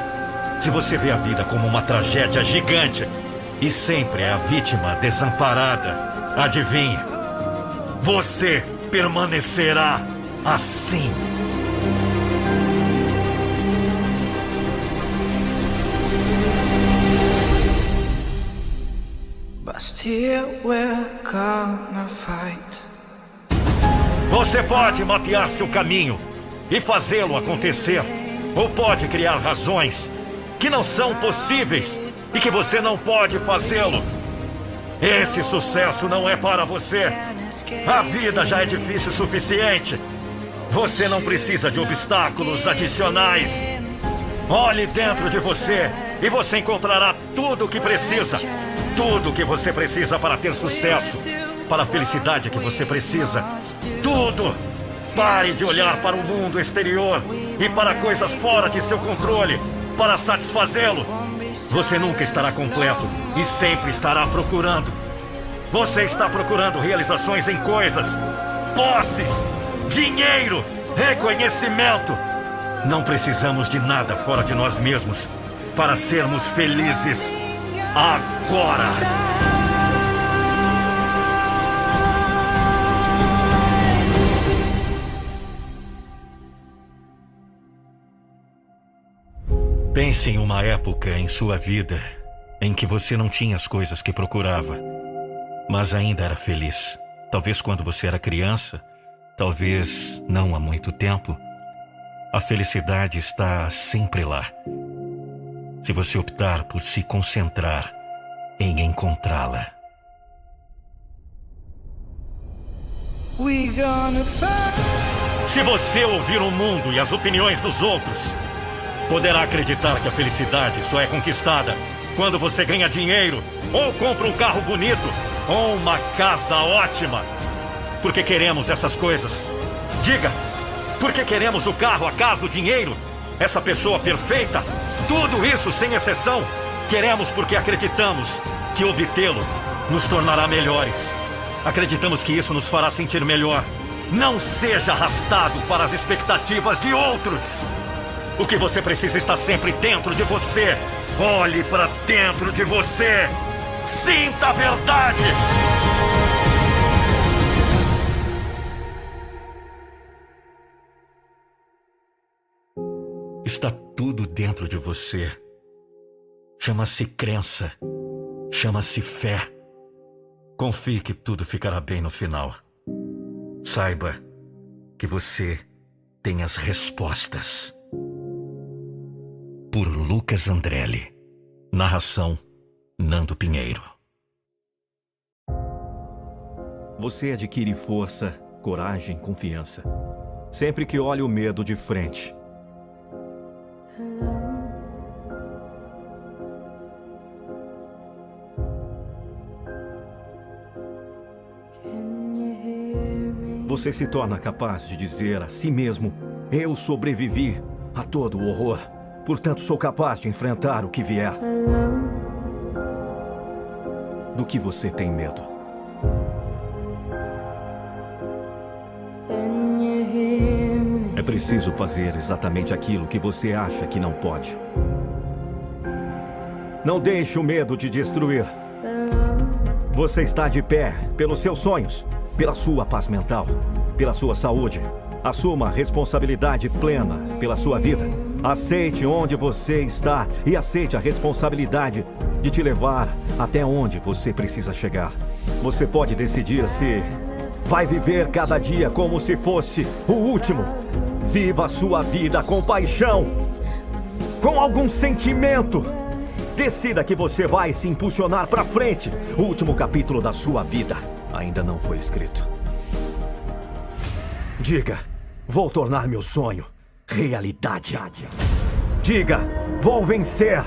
Se você vê a vida como uma tragédia gigante e sempre é a vítima desamparada, adivinhe, você permanecerá assim. Você pode mapear seu caminho e fazê-lo acontecer, ou pode criar razões que não são possíveis e que você não pode fazê-lo. Esse sucesso não é para você. A vida já é difícil o suficiente. Você não precisa de obstáculos adicionais. Olhe dentro de você e você encontrará tudo o que precisa. Tudo o que você precisa para ter sucesso, para a felicidade que você precisa. Tudo! Pare de olhar para o mundo exterior e para coisas fora de seu controle para satisfazê-lo. Você nunca estará completo e sempre estará procurando. Você está procurando realizações em coisas, posses, dinheiro, reconhecimento. Não precisamos de nada fora de nós mesmos para sermos felizes agora. Pense em uma época em sua vida em que você não tinha as coisas que procurava, mas ainda era feliz. Talvez quando você era criança, talvez não há muito tempo. A felicidade está sempre lá se você optar por se concentrar em encontrá-la. Se você ouvir o mundo e as opiniões dos outros, poderá acreditar que a felicidade só é conquistada quando você ganha dinheiro, ou compra um carro bonito, ou uma casa ótima. Porque queremos essas coisas. Diga, porque queremos o carro, a casa, o dinheiro, essa pessoa perfeita, tudo isso sem exceção, queremos porque acreditamos que obtê-lo nos tornará melhores. Acreditamos que isso nos fará sentir melhor. Não seja arrastado para as expectativas de outros. O que você precisa está sempre dentro de você. Olhe para dentro de você. Sinta a verdade! Está tudo dentro de você. Chama-se crença. Chama-se fé. Confie que tudo ficará bem no final. Saiba que você tem as respostas. Por Lucas Andrelli. Narração Nando Pinheiro. Você adquire força, coragem, confiança. Sempre que olha o medo de frente. Você se torna capaz de dizer a si mesmo: Eu sobrevivi a todo o horror, portanto sou capaz de enfrentar o que vier. Do que você tem medo? É preciso fazer exatamente aquilo que você acha que não pode. Não deixe o medo te destruir. Você está de pé pelos seus sonhos, pela sua paz mental, pela sua saúde. Assuma responsabilidade plena pela sua vida. Aceite onde você está e aceite a responsabilidade de te levar até onde você precisa chegar. Você pode decidir se vai viver cada dia como se fosse o último. Viva a sua vida com paixão, com algum sentimento. Decida que você vai se impulsionar para frente. O último capítulo da sua vida ainda não foi escrito. Diga, vou tornar meu sonho realidade. Diga, vou vencer.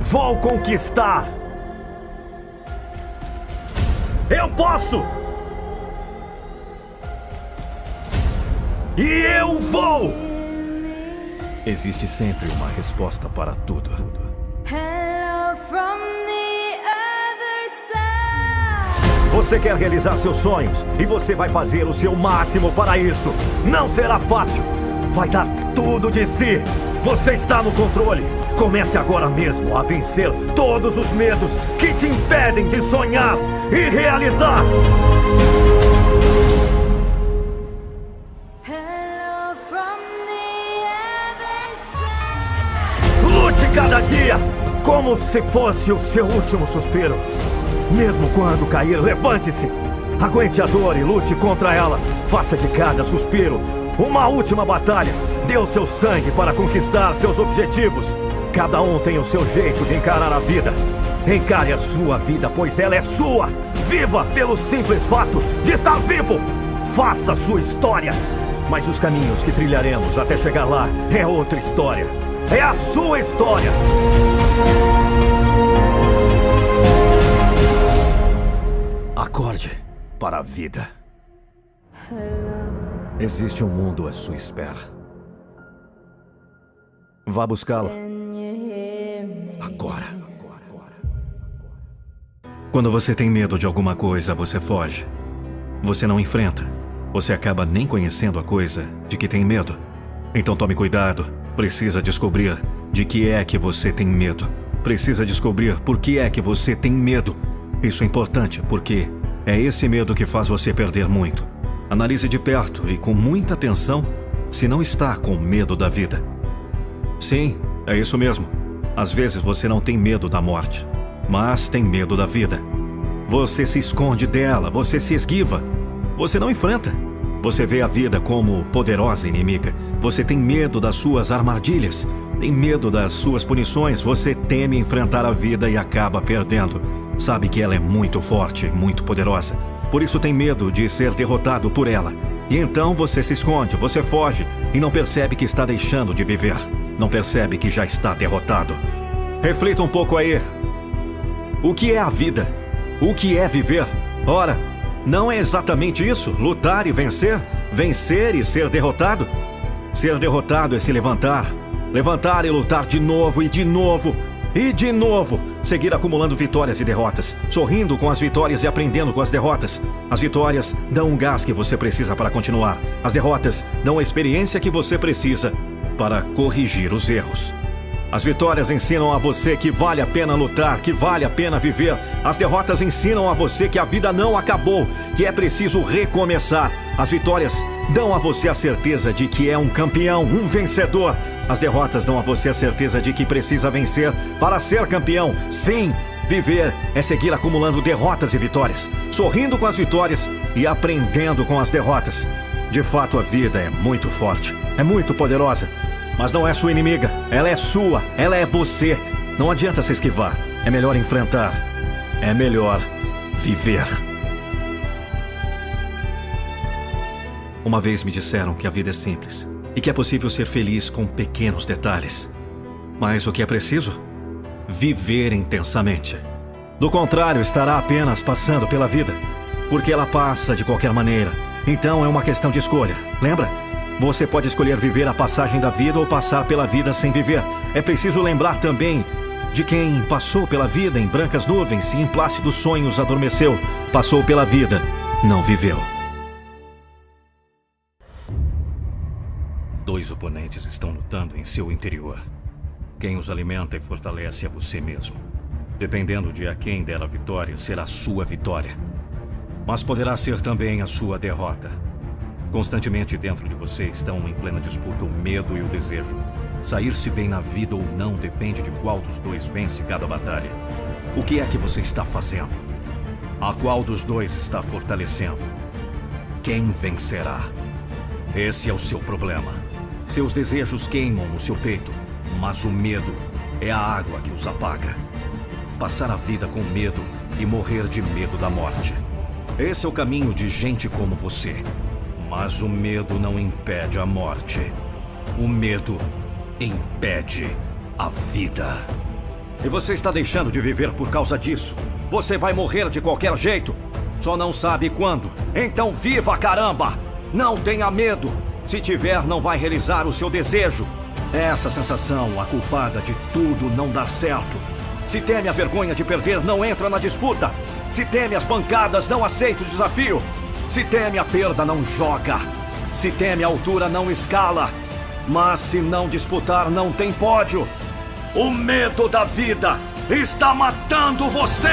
Vou conquistar. Eu posso! E eu vou! Existe sempre uma resposta para tudo. Hello from the. Você quer realizar seus sonhos e você vai fazer o seu máximo para isso. Não será fácil. Vai dar tudo de si. Você está no controle. Comece agora mesmo a vencer todos os medos que te impedem de sonhar e realizar. Lute cada dia como se fosse o seu último suspiro. Mesmo quando cair, levante-se. Aguente a dor e lute contra ela. Faça de cada suspiro uma última batalha. Dê o seu sangue para conquistar seus objetivos. Cada um tem o seu jeito de encarar a vida. Encare a sua vida, pois ela é sua. Viva pelo simples fato de estar vivo. Faça sua história. Mas os caminhos que trilharemos até chegar lá é outra história. É a sua história. Acorde para a vida. Existe um mundo à sua espera. Vá buscá-lo agora. Quando você tem medo de alguma coisa, você foge. Você não enfrenta. Você acaba nem conhecendo a coisa de que tem medo. Então tome cuidado. Precisa descobrir de que é que você tem medo. Precisa descobrir por que é que você tem medo. Isso é importante porque é esse medo que faz você perder muito. Analise de perto e com muita atenção se não está com medo da vida. Sim, é isso mesmo. Às vezes você não tem medo da morte, mas tem medo da vida. Você se esconde dela, você se esquiva, você não enfrenta. Você vê a vida como poderosa inimiga. Você tem medo das suas armadilhas, tem medo das suas punições. Você teme enfrentar a vida e acaba perdendo. Sabe que ela é muito forte, muito poderosa. Por isso tem medo de ser derrotado por ela. E então você se esconde, você foge e não percebe que está deixando de viver. Não percebe que já está derrotado. Reflita um pouco aí. O que é a vida? O que é viver? Ora, não é exatamente isso? Lutar e vencer? Vencer e ser derrotado? Ser derrotado é se levantar. Levantar e lutar de novo e de novo. E de novo, seguir acumulando vitórias e derrotas, sorrindo com as vitórias e aprendendo com as derrotas. As vitórias dão o gás que você precisa para continuar. As derrotas dão a experiência que você precisa para corrigir os erros. As vitórias ensinam a você que vale a pena lutar, que vale a pena viver. As derrotas ensinam a você que a vida não acabou, que é preciso recomeçar. As vitórias dão a você a certeza de que é um campeão, um vencedor. As derrotas dão a você a certeza de que precisa vencer para ser campeão. Sim, viver é seguir acumulando derrotas e vitórias, sorrindo com as vitórias e aprendendo com as derrotas. De fato, a vida é muito forte, é muito poderosa. Mas não é sua inimiga. Ela é sua. Ela é você. Não adianta se esquivar. É melhor enfrentar. É melhor viver. Uma vez me disseram que a vida é simples e que é possível ser feliz com pequenos detalhes. Mas o que é preciso? Viver intensamente. Do contrário, estará apenas passando pela vida. Porque ela passa de qualquer maneira. Então é uma questão de escolha. Lembra? Você pode escolher viver a passagem da vida ou passar pela vida sem viver. É preciso lembrar também de quem passou pela vida em brancas nuvens e em plácidos sonhos adormeceu, passou pela vida, não viveu. Dois oponentes estão lutando em seu interior. Quem os alimenta e fortalece é você mesmo. Dependendo de a quem der a vitória, será sua vitória. Mas poderá ser também a sua derrota. Constantemente dentro de você estão em plena disputa o medo e o desejo. Sair-se bem na vida ou não depende de qual dos dois vence cada batalha. O que é que você está fazendo? A qual dos dois está fortalecendo? Quem vencerá? Esse é o seu problema. Seus desejos queimam no seu peito, mas o medo é a água que os apaga. Passar a vida com medo e morrer de medo da morte. Esse é o caminho de gente como você. Mas o medo não impede a morte. O medo impede a vida. E você está deixando de viver por causa disso. Você vai morrer de qualquer jeito. Só não sabe quando. Então viva, caramba! Não tenha medo. Se tiver, não vai realizar o seu desejo. É essa sensação, a culpada de tudo não dar certo. Se teme a vergonha de perder, não entra na disputa. Se teme as pancadas, não aceite o desafio. Se teme a perda, não joga. Se teme a altura, não escala. Mas se não disputar, não tem pódio. O medo da vida está matando você!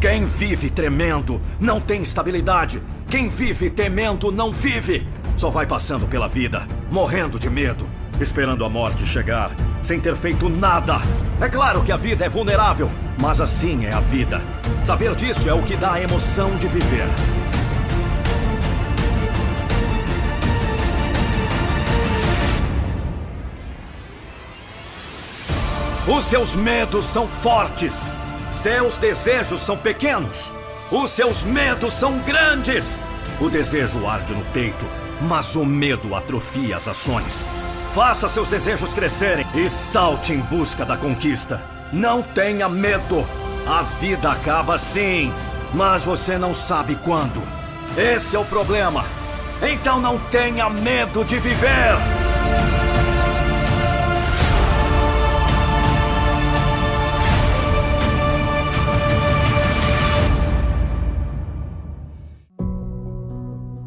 Quem vive tremendo não tem estabilidade. Quem vive temendo não vive. Só vai passando pela vida, morrendo de medo, esperando a morte chegar, sem ter feito nada. É claro que a vida é vulnerável, mas assim é a vida. Saber disso é o que dá a emoção de viver. Os seus medos são fortes. Seus desejos são pequenos. Os seus medos são grandes. O desejo arde no peito, mas o medo atrofia as ações. Faça seus desejos crescerem e salte em busca da conquista. Não tenha medo. A vida acaba sim, mas você não sabe quando. Esse é o problema. Então não tenha medo de viver.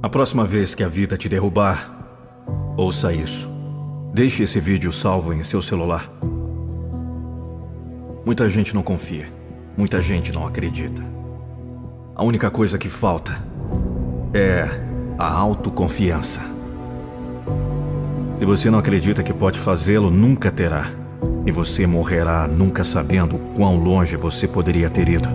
A próxima vez que a vida te derrubar, ouça isso. Deixe esse vídeo salvo em seu celular. Muita gente não confia. Muita gente não acredita. A única coisa que falta é a autoconfiança. Se você não acredita que pode fazê-lo, nunca terá. E você morrerá nunca sabendo quão longe você poderia ter ido.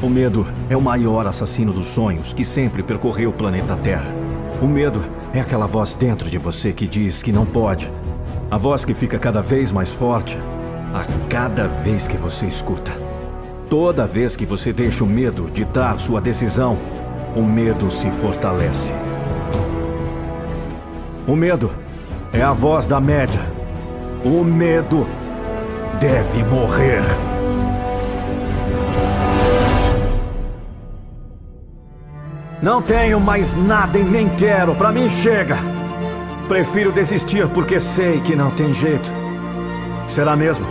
O medo é o maior assassino dos sonhos que sempre percorreu o planeta Terra. O medo é aquela voz dentro de você que diz que não pode. A voz que fica cada vez mais forte a cada vez que você escuta. Toda vez que você deixa o medo ditar sua decisão, o medo se fortalece. O medo é a voz da média. O medo deve morrer. Não tenho mais nada e nem quero. Pra mim chega. Prefiro desistir porque sei que não tem jeito. Será mesmo?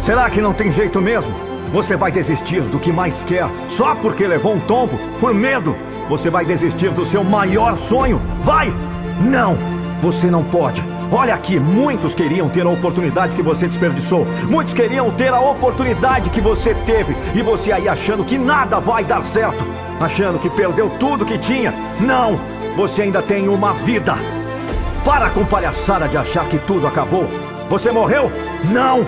Será que não tem jeito mesmo? Você vai desistir do que mais quer só porque levou um tombo? Por medo? Você vai desistir do seu maior sonho? Vai! Não! Você não pode. Olha aqui, muitos queriam ter a oportunidade que você desperdiçou. Muitos queriam ter a oportunidade que você teve. E você aí achando que nada vai dar certo. Achando que perdeu tudo que tinha. Não! Você ainda tem uma vida. Para com palhaçada de achar que tudo acabou. Você morreu? Não!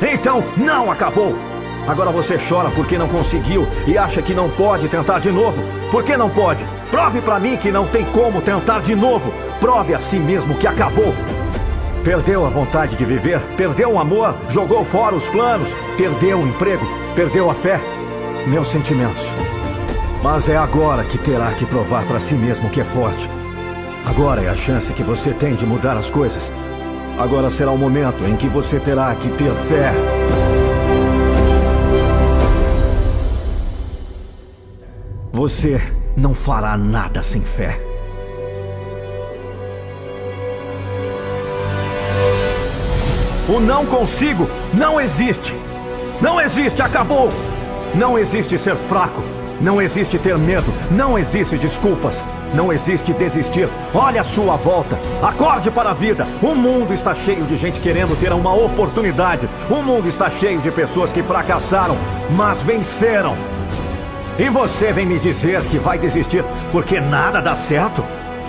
Então não acabou! Agora você chora porque não conseguiu e acha que não pode tentar de novo. Por que não pode? Prove pra mim que não tem como tentar de novo. Prove a si mesmo que acabou. Perdeu a vontade de viver, perdeu o amor, jogou fora os planos, perdeu o emprego, perdeu a fé. Meus sentimentos. Mas é agora que terá que provar pra si mesmo que é forte. Agora é a chance que você tem de mudar as coisas. Agora será o momento em que você terá que ter fé. Você não fará nada sem fé. O não consigo não existe. Não existe, acabou. Não existe ser fraco. Não existe ter medo. Não existe desculpas. Não existe desistir. Olha a sua volta. Acorde para a vida. O mundo está cheio de gente querendo ter uma oportunidade. O mundo está cheio de pessoas que fracassaram, mas venceram. E você vem me dizer que vai desistir porque nada dá certo?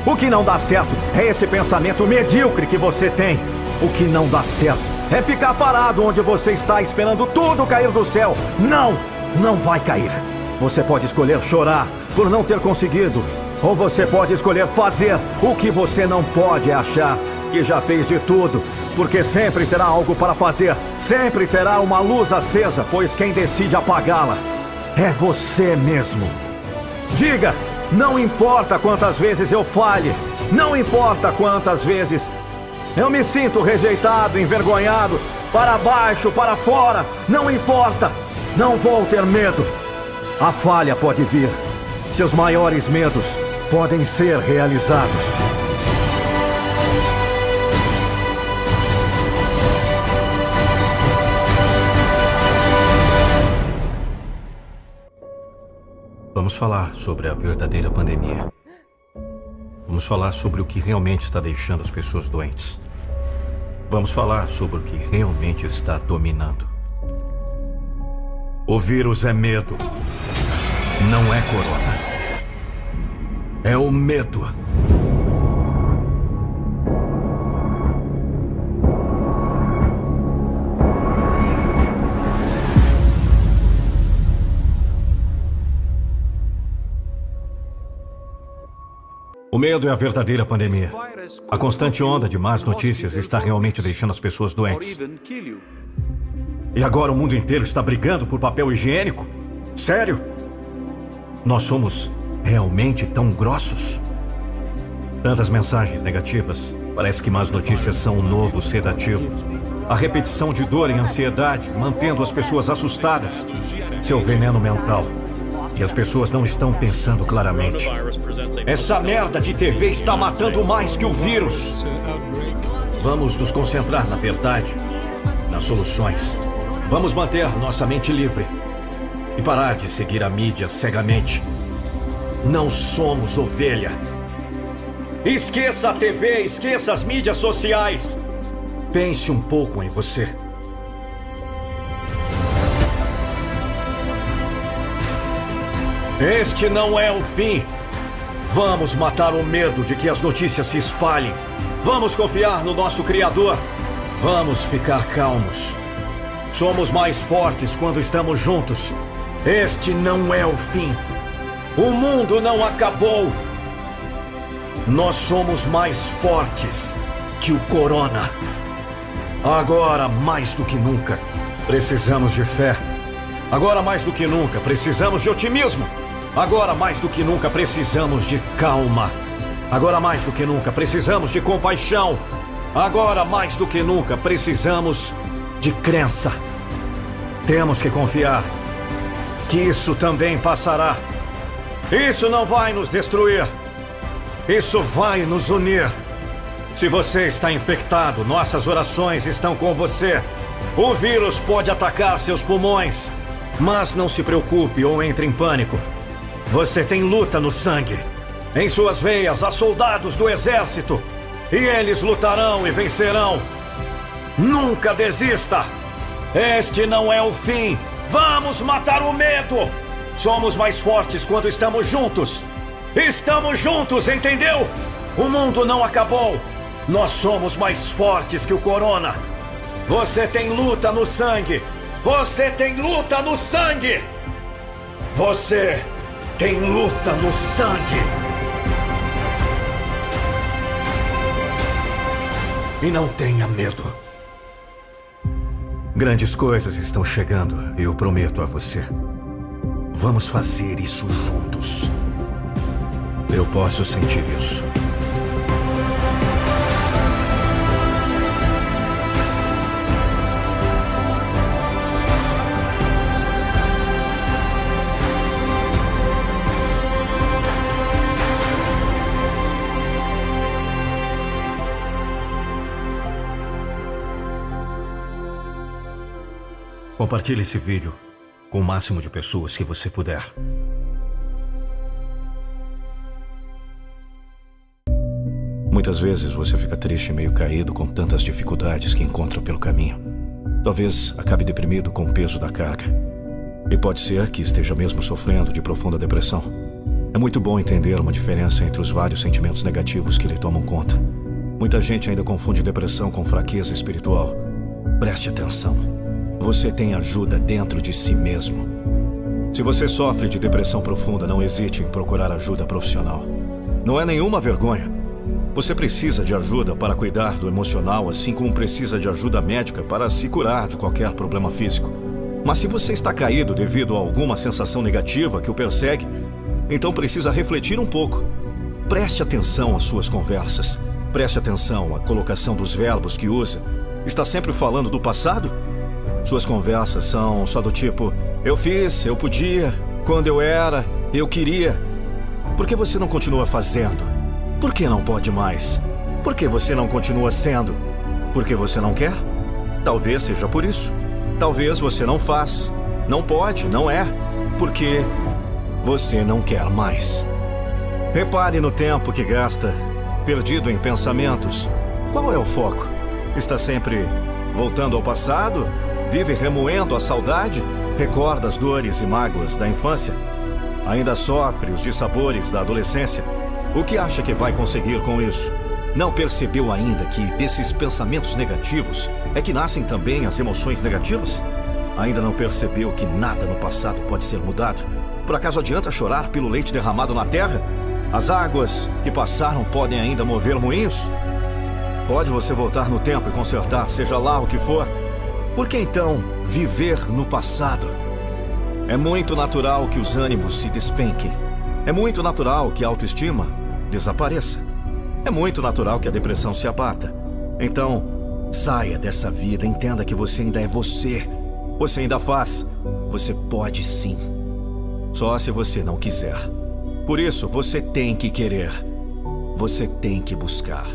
O que não dá certo é esse pensamento medíocre que você tem. O que não dá certo é ficar parado onde você está esperando tudo cair do céu. Não, não vai cair. Você pode escolher chorar por não ter conseguido. Ou você pode escolher fazer o que você não pode achar que já fez de tudo. Porque sempre terá algo para fazer. Sempre terá uma luz acesa, pois quem decide apagá-la é você mesmo. Diga, não importa quantas vezes eu falhe, não importa quantas vezes eu me sinto rejeitado, envergonhado, para baixo, para fora, não importa, não vou ter medo. A falha pode vir, seus maiores medos podem ser realizados. Vamos falar sobre a verdadeira pandemia. Vamos falar sobre o que realmente está deixando as pessoas doentes. Vamos falar sobre o que realmente está dominando. O vírus é medo. Não é corona. É o medo. O medo é a verdadeira pandemia. A constante onda de más notícias está realmente deixando as pessoas doentes. E agora o mundo inteiro está brigando por papel higiênico? Sério? Nós somos realmente tão grossos? Tantas mensagens negativas. Parece que más notícias são um novo sedativo. A repetição de dor e ansiedade, mantendo as pessoas assustadas. Seu veneno mental. E as pessoas não estão pensando claramente. Essa merda de TV está matando mais que o vírus. Vamos nos concentrar na verdade, nas soluções. Vamos manter nossa mente livre e parar de seguir a mídia cegamente. Não somos ovelha. Esqueça a TV, esqueça as mídias sociais. Pense um pouco em você. Este não é o fim. Vamos matar o medo de que as notícias se espalhem. Vamos confiar no nosso Criador. Vamos ficar calmos. Somos mais fortes quando estamos juntos. Este não é o fim. O mundo não acabou. Nós somos mais fortes que o Corona. Agora, mais do que nunca, precisamos de fé. Agora, mais do que nunca, precisamos de otimismo. Agora, mais do que nunca, precisamos de calma. Agora, mais do que nunca, precisamos de compaixão. Agora, mais do que nunca, precisamos de crença. Temos que confiar que isso também passará. Isso não vai nos destruir. Isso vai nos unir. Se você está infectado, nossas orações estão com você. O vírus pode atacar seus pulmões, Mas não se preocupe ou entre em pânico. Você tem luta no sangue. Em suas veias há soldados do exército. E eles lutarão e vencerão. Nunca desista! Este não é o fim! Vamos matar o medo! Somos mais fortes quando estamos juntos! Estamos juntos, entendeu? O mundo não acabou! Nós somos mais fortes que o Corona! Você tem luta no sangue! Você tem luta no sangue! Você tem luta no sangue! E não tenha medo. Grandes coisas estão chegando, eu prometo a você. Vamos fazer isso juntos. Eu posso sentir isso. Compartilhe esse vídeo com o máximo de pessoas que você puder. Muitas vezes você fica triste e meio caído com tantas dificuldades que encontra pelo caminho. Talvez acabe deprimido com o peso da carga. E pode ser que esteja mesmo sofrendo de profunda depressão. É muito bom entender uma diferença entre os vários sentimentos negativos que lhe tomam conta. Muita gente ainda confunde depressão com fraqueza espiritual. Preste atenção. Você tem ajuda dentro de si mesmo. Se você sofre de depressão profunda, não hesite em procurar ajuda profissional. Não é nenhuma vergonha. Você precisa de ajuda para cuidar do emocional, assim como precisa de ajuda médica para se curar de qualquer problema físico. Mas se você está caído devido a alguma sensação negativa que o persegue, então precisa refletir um pouco. Preste atenção às suas conversas. Preste atenção à colocação dos verbos que usa. Está sempre falando do passado? Suas conversas são só do tipo: eu fiz, eu podia, quando eu era, eu queria. Por que você não continua fazendo? Por que não pode mais? Por que você não continua sendo? Porque você não quer? Talvez seja por isso. Talvez você não faz. Não pode, não é. Porque você não quer mais. Repare no tempo que gasta, perdido em pensamentos. Qual é o foco? Está sempre voltando ao passado? Vive remoendo a saudade? Recorda as dores e mágoas da infância? Ainda sofre os dissabores da adolescência? O que acha que vai conseguir com isso? Não percebeu ainda que desses pensamentos negativos é que nascem também as emoções negativas? Ainda não percebeu que nada no passado pode ser mudado? Por acaso adianta chorar pelo leite derramado na terra? As águas que passaram podem ainda mover moinhos? Pode você voltar no tempo e consertar, seja lá o que for? Por que então viver no passado? É muito natural que os ânimos se despenquem. É muito natural que a autoestima desapareça. É muito natural que a depressão se abata. Então, saia dessa vida, entenda que você ainda é você. Você ainda faz. Você pode sim. Só se você não quiser. Por isso, você tem que querer. Você tem que buscar.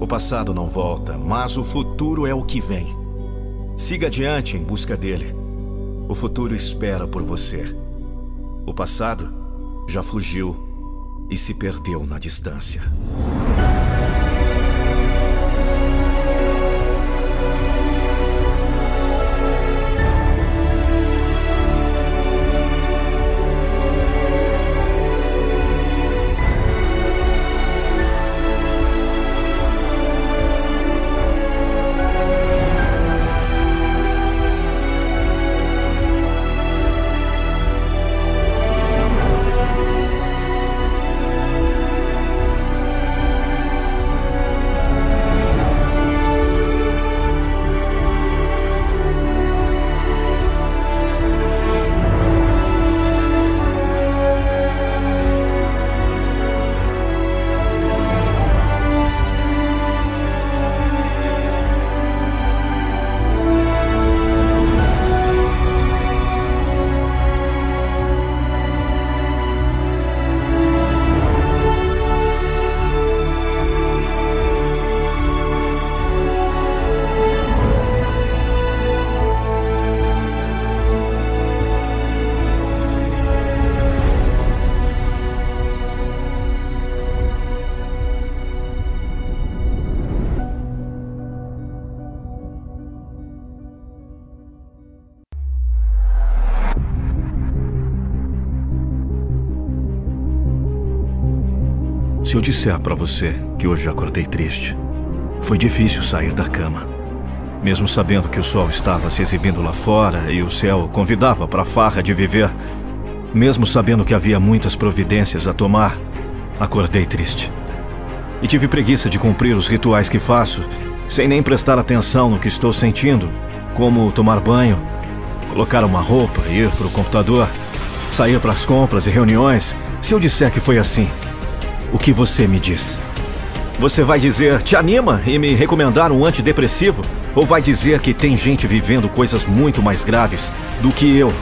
O passado não volta, mas o futuro é o que vem. Siga adiante em busca dele. O futuro espera por você. O passado já fugiu e se perdeu na distância. Disser para você que hoje acordei triste, foi difícil sair da cama. Mesmo sabendo que o sol estava se exibindo lá fora e o céu convidava para a farra de viver, mesmo sabendo que havia muitas providências a tomar, acordei triste. E tive preguiça de cumprir os rituais que faço, sem nem prestar atenção no que estou sentindo, como tomar banho, colocar uma roupa, ir para o computador, sair para as compras e reuniões. Se eu disser que foi assim, o que você me diz? Você vai dizer, te anima e me recomendar um antidepressivo? Ou vai dizer que tem gente vivendo coisas muito mais graves do que eu,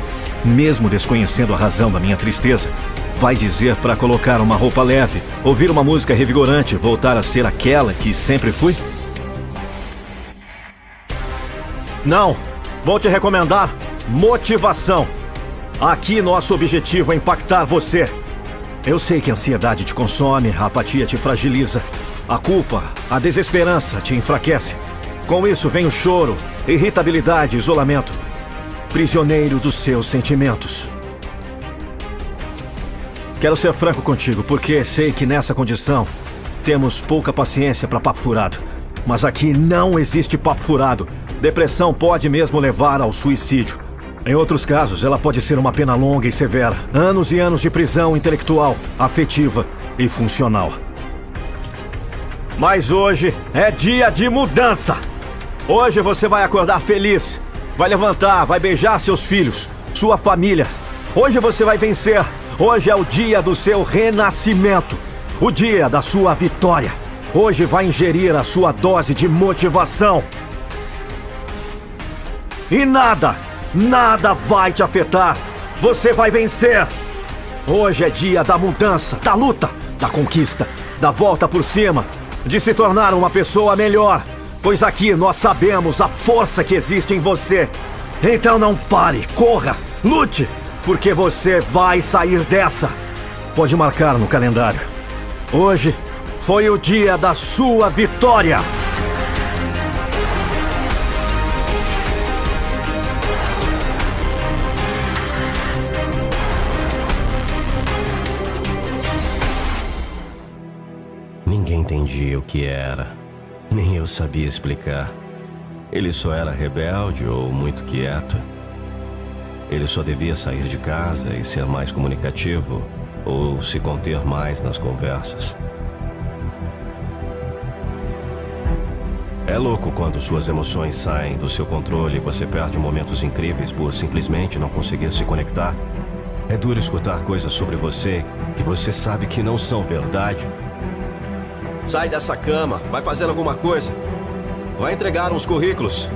mesmo desconhecendo a razão da minha tristeza? Vai dizer para colocar uma roupa leve, ouvir uma música revigorante, voltar a ser aquela que sempre fui? Não! Vou te recomendar motivação. Aqui nosso objetivo é impactar você. Eu sei que a ansiedade te consome, a apatia te fragiliza, a culpa, a desesperança te enfraquece. Com isso vem o choro, irritabilidade, isolamento. Prisioneiro dos seus sentimentos. Quero ser franco contigo, porque sei que nessa condição temos pouca paciência para papo furado. Mas aqui não existe papo furado. Depressão pode mesmo levar ao suicídio. Em outros casos, ela pode ser uma pena longa e severa. Anos e anos de prisão intelectual, afetiva e funcional. Mas hoje é dia de mudança. Hoje você vai acordar feliz. Vai levantar, vai beijar seus filhos, sua família. Hoje você vai vencer. Hoje é o dia do seu renascimento. O dia da sua vitória. Hoje vai ingerir a sua dose de motivação. E nada, nada vai te afetar. Você vai vencer. Hoje é dia da mudança, da luta, da conquista, da volta por cima, de se tornar uma pessoa melhor. Pois aqui nós sabemos a força que existe em você. Então não pare, corra, lute, porque você vai sair dessa. Pode marcar no calendário. Hoje foi o dia da sua vitória. Entendia o que era, nem eu sabia explicar. Ele só era rebelde ou muito quieto. Ele só devia sair de casa e ser mais comunicativo ou se conter mais nas conversas. É louco quando suas emoções saem do seu controle e você perde momentos incríveis por simplesmente não conseguir se conectar. É duro escutar coisas sobre você que você sabe que não são verdade. Sai dessa cama, vai fazendo alguma coisa. Vai entregar uns currículos.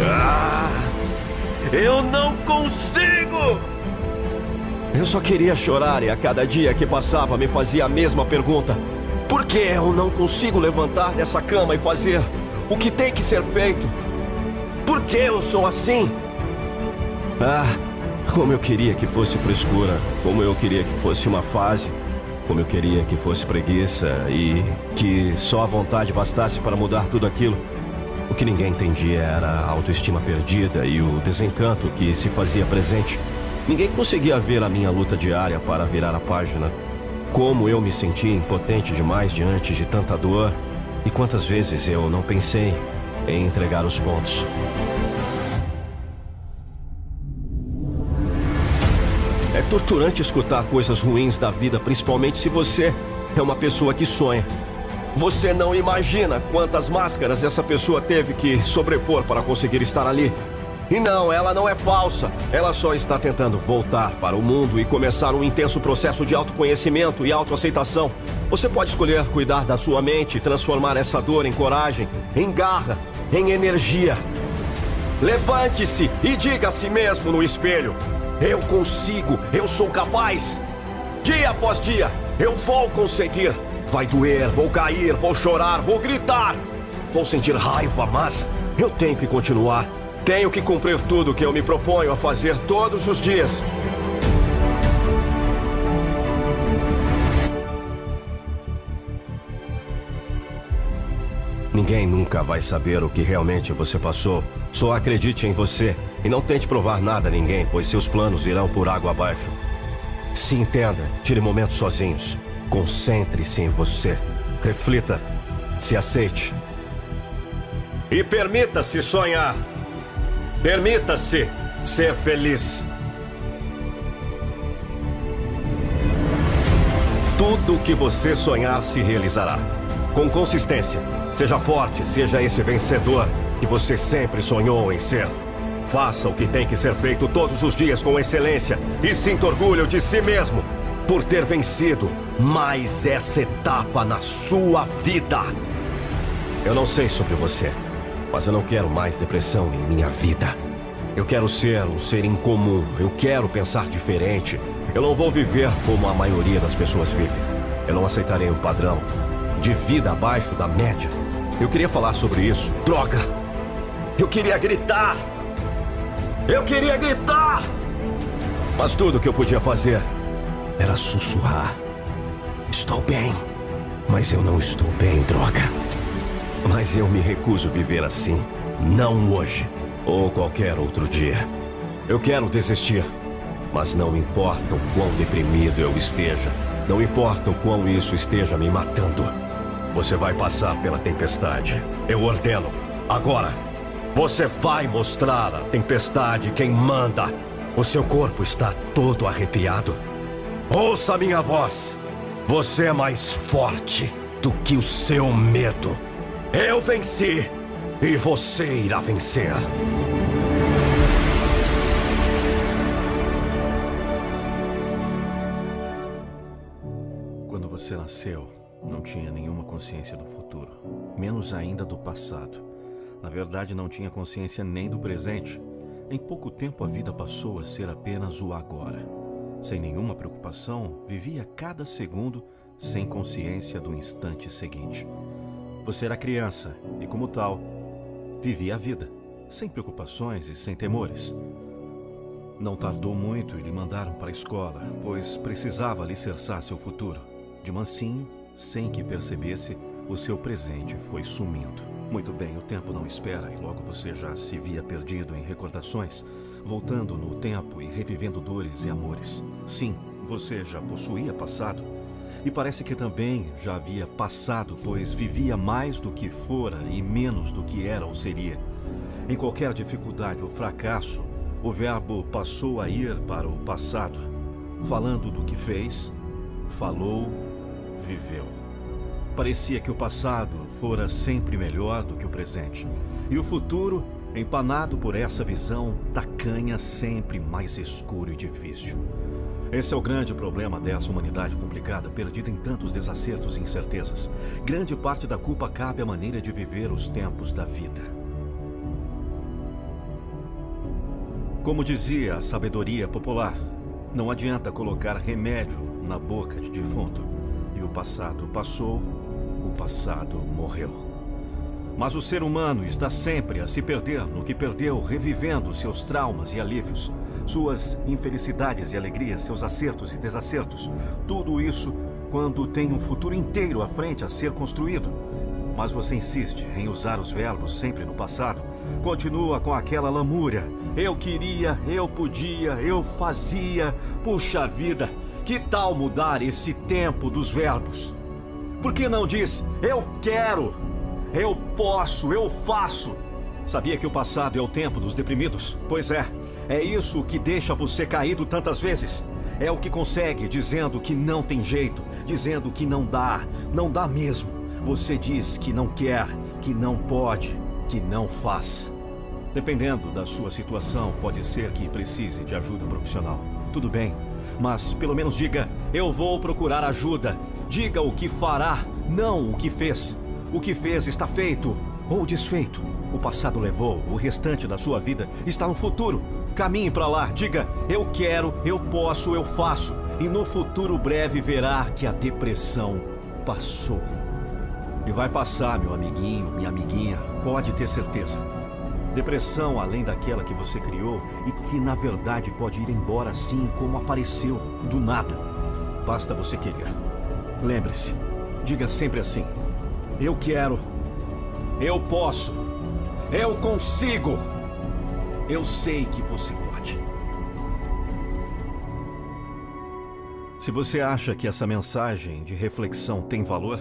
Ah, eu não consigo! Eu só queria chorar e a cada dia que passava me fazia a mesma pergunta. Por que eu não consigo levantar dessa cama e fazer o que tem que ser feito? Por que eu sou assim? Ah, como eu queria que fosse frescura, como eu queria que fosse uma fase, como eu queria que fosse preguiça e que só a vontade bastasse para mudar tudo aquilo. O que ninguém entendia era a autoestima perdida e o desencanto que se fazia presente. Ninguém conseguia ver a minha luta diária para virar a página. Como eu me sentia impotente demais diante de tanta dor e quantas vezes eu não pensei em entregar os pontos. Torturante escutar coisas ruins da vida, principalmente se você é uma pessoa que sonha. Você não imagina quantas máscaras essa pessoa teve que sobrepor para conseguir estar ali. E não, ela não é falsa. Ela só está tentando voltar para o mundo e começar um intenso processo de autoconhecimento e autoaceitação. Você pode escolher cuidar da sua mente e transformar essa dor em coragem, em garra, em energia. Levante-se e diga a si mesmo no espelho: Eu consigo, eu sou capaz. Dia após dia, eu vou conseguir. Vai doer, vou cair, vou chorar, vou gritar. Vou sentir raiva, mas eu tenho que continuar. Tenho que cumprir tudo que eu me proponho a fazer todos os dias. Ninguém nunca vai saber o que realmente você passou. Só acredite em você e não tente provar nada a ninguém, pois seus planos irão por água abaixo. Se entenda, tire momentos sozinhos. Concentre-se em você. Reflita. Se aceite. E permita-se sonhar. Permita-se ser feliz. Tudo o que você sonhar se realizará. Com consistência. Seja forte, seja esse vencedor que você sempre sonhou em ser. Faça o que tem que ser feito todos os dias com excelência e sinta orgulho de si mesmo por ter vencido mais essa etapa na sua vida. Eu não sei sobre você, mas eu não quero mais depressão em minha vida. Eu quero ser um ser incomum, eu quero pensar diferente. Eu não vou viver como a maioria das pessoas vive. Eu não aceitarei um padrão de vida abaixo da média. Eu queria falar sobre isso. Droga! Eu queria gritar! Eu queria gritar! Mas tudo que eu podia fazer era sussurrar. Estou bem, mas eu não estou bem, droga. Mas eu me recuso a viver assim. Não hoje, ou qualquer outro dia. Eu quero desistir, mas não importa o quão deprimido eu esteja. Não importa o quão isso esteja me matando. Você vai passar pela tempestade. Eu ordeno. Agora. Você vai mostrar a tempestade quem manda. O seu corpo está todo arrepiado. Ouça minha voz. Você é mais forte do que o seu medo. Eu venci e você irá vencer. Quando você nasceu, não tinha nenhuma consciência do futuro, menos ainda do passado. Na verdade, não tinha consciência nem do presente. Em pouco tempo, a vida passou a ser apenas o agora. Sem nenhuma preocupação, vivia cada segundo sem consciência do instante seguinte. Você era criança e, como tal, vivia a vida, sem preocupações e sem temores. Não tardou muito e lhe mandaram para a escola, pois precisava alicerçar seu futuro. De mansinho, sem que percebesse, o seu presente foi sumindo. Muito bem, o tempo não espera e logo você já se via perdido em recordações, voltando no tempo e revivendo dores e amores. Sim, você já possuía passado. E parece que também já havia passado, pois vivia mais do que fora e menos do que era ou seria. Em qualquer dificuldade ou fracasso, o verbo passou a ir para o passado, falando do que fez, falou, viveu. Parecia que o passado fora sempre melhor do que o presente, e o futuro, empanado por essa visão tacanha, sempre mais escuro e difícil. Esse é o grande problema dessa humanidade complicada, perdida em tantos desacertos e incertezas. Grande parte da culpa cabe à maneira de viver os tempos da vida. Como dizia a sabedoria popular, não adianta colocar remédio na boca de defunto. O passado passou, o passado morreu. Mas o ser humano está sempre a se perder no que perdeu, revivendo seus traumas e alívios, suas infelicidades e alegrias, seus acertos e desacertos. Tudo isso quando tem um futuro inteiro à frente a ser construído. Mas você insiste em usar os verbos sempre no passado. Continua com aquela lamúria. Eu queria, eu podia, eu fazia. Puxa vida, que tal mudar esse tempo dos verbos? Por que não diz eu quero, eu posso, eu faço? Sabia que o passado é o tempo dos deprimidos? Pois é, é isso que deixa você caído tantas vezes. É o que consegue dizendo que não tem jeito, dizendo que não dá, não dá mesmo. Você diz que não quer, que não pode, que não faz. Dependendo da sua situação, pode ser que precise de ajuda profissional. Tudo bem, mas pelo menos diga: eu vou procurar ajuda. Diga o que fará, não o que fez. O que fez está feito ou desfeito. O passado levou, o restante da sua vida está no futuro. Caminhe para lá, diga: eu quero, eu posso, eu faço. E no futuro breve verá que a depressão passou. E vai passar, meu amiguinho, minha amiguinha, pode ter certeza. Depressão além daquela que você criou e que na verdade pode ir embora assim como apareceu, do nada. Basta você querer. Lembre-se, diga sempre assim: Eu quero, eu posso, eu consigo, eu sei que você pode. Se você acha que essa mensagem de reflexão tem valor,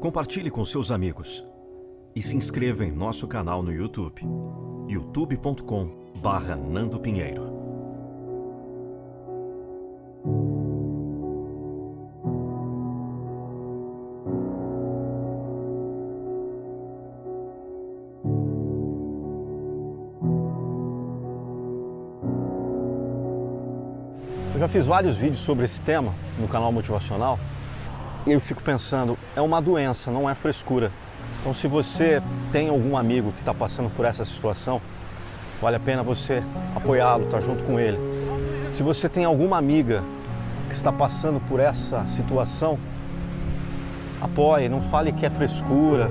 compartilhe com seus amigos e se inscreva em nosso canal no YouTube, youtube.com/barra Nando Pinheiro. Eu já fiz vários vídeos sobre esse tema no canal motivacional eu fico pensando, é uma doença, não é frescura. Então, se você tem algum amigo que está passando por essa situação, vale a pena você apoiá-lo, estar tá junto com ele. Se você tem alguma amiga que está passando por essa situação, apoie, não fale que é frescura.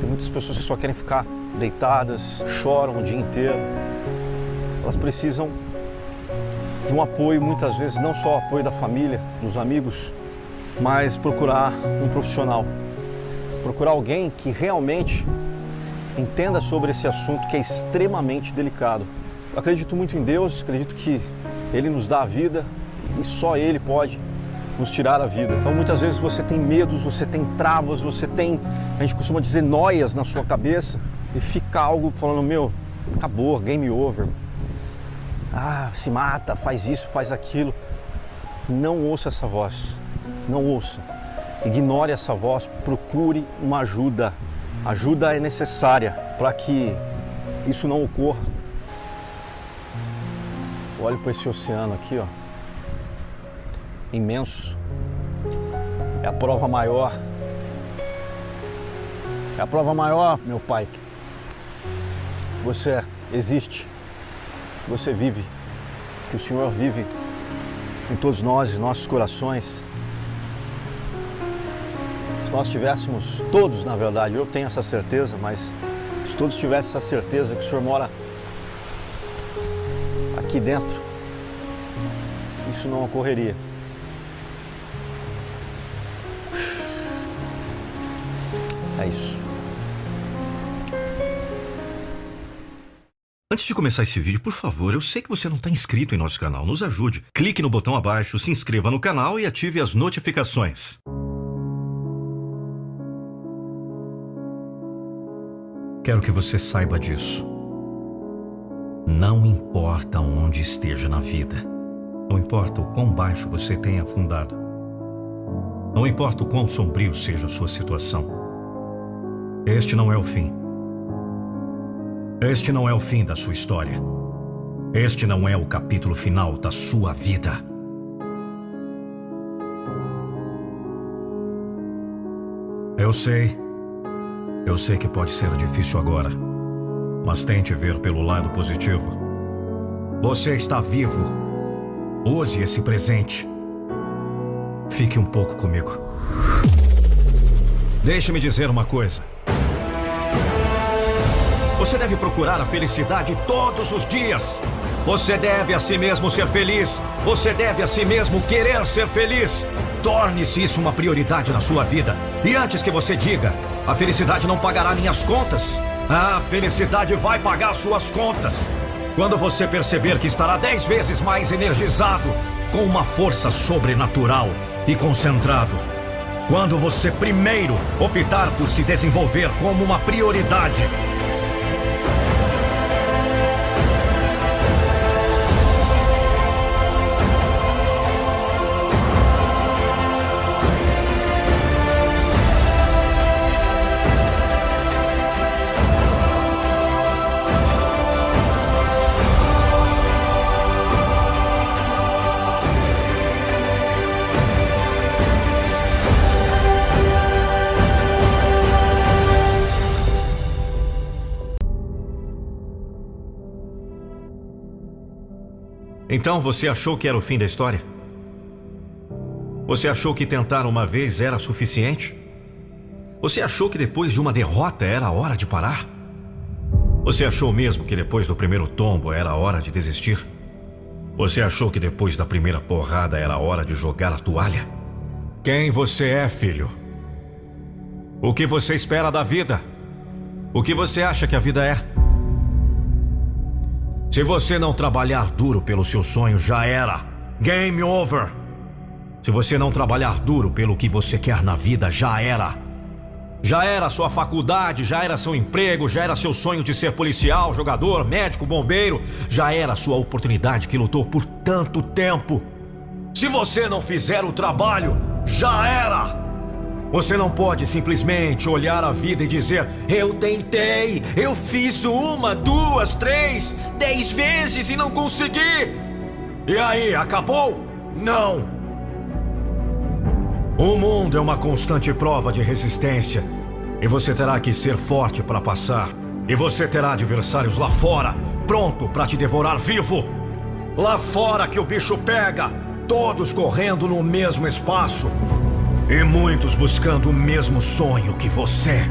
Tem muitas pessoas que só querem ficar deitadas, choram o dia inteiro. Elas precisam de um apoio, muitas vezes não só o apoio da família, dos amigos, mas procurar um profissional. Procurar alguém que realmente entenda sobre esse assunto que é extremamente delicado. Eu acredito muito em Deus, acredito que Ele nos dá a vida e só Ele pode nos tirar a vida. Então muitas vezes você tem medos, você tem travas, você tem, a gente costuma dizer, noias na sua cabeça e fica algo falando, meu, acabou, game over. Ah, se mata, faz isso, faz aquilo. Não ouça essa voz. Não ouça. Ignore essa voz, procure uma ajuda. Ajuda é necessária para que isso não ocorra. Olhe para esse oceano aqui, ó. Imenso. É a prova maior. É a prova maior, meu pai. Você existe. Você vive. Que o Senhor vive em todos nós, em nossos corações. Se nós tivéssemos, todos na verdade, eu tenho essa certeza, mas se todos tivessem essa certeza que o Senhor mora aqui dentro, isso não ocorreria. É isso. Antes de começar esse vídeo, por favor, eu sei que você não está inscrito em nosso canal, nos ajude. Clique no botão abaixo, se inscreva no canal e ative as notificações. Quero que você saiba disso. Não importa onde esteja na vida, não importa o quão baixo você tenha afundado, não importa o quão sombrio seja a sua situação, este não é o fim. Este não é o fim da sua história. Este não é o capítulo final da sua vida. Eu sei. Eu sei que pode ser difícil agora. Mas tente ver pelo lado positivo. Você está vivo. Use esse presente. Fique um pouco comigo. Deixe-me dizer uma coisa. Você deve procurar a felicidade todos os dias. Você deve a si mesmo ser feliz. Você deve a si mesmo querer ser feliz. Torne-se isso uma prioridade na sua vida. E antes que você diga, a felicidade não pagará minhas contas. A felicidade vai pagar suas contas. Quando você perceber que estará dez vezes mais energizado, com uma força sobrenatural e concentrado. Quando você primeiro optar por se desenvolver como uma prioridade Então você achou que era o fim da história? Você achou que tentar uma vez era suficiente? Você achou que depois de uma derrota era a hora de parar? Você achou mesmo que depois do primeiro tombo era a hora de desistir? Você achou que depois da primeira porrada era a hora de jogar a toalha? Quem você é, filho? O que você espera da vida? O que você acha que a vida é? Se você não trabalhar duro pelo seu sonho, já era. Game over. Se você não trabalhar duro pelo que você quer na vida, já era. Já era sua faculdade, já era seu emprego, já era seu sonho de ser policial, jogador, médico, bombeiro, já era sua oportunidade que lutou por tanto tempo. Se você não fizer o trabalho, já era. Você não pode simplesmente olhar a vida e dizer: Eu tentei, eu fiz uma, duas, três, dez vezes e não consegui. E aí, acabou? Não. O mundo é uma constante prova de resistência. E você terá que ser forte para passar. E você terá adversários lá fora, pronto para te devorar vivo. Lá fora que o bicho pega, todos correndo no mesmo espaço. E muitos buscando o mesmo sonho que você.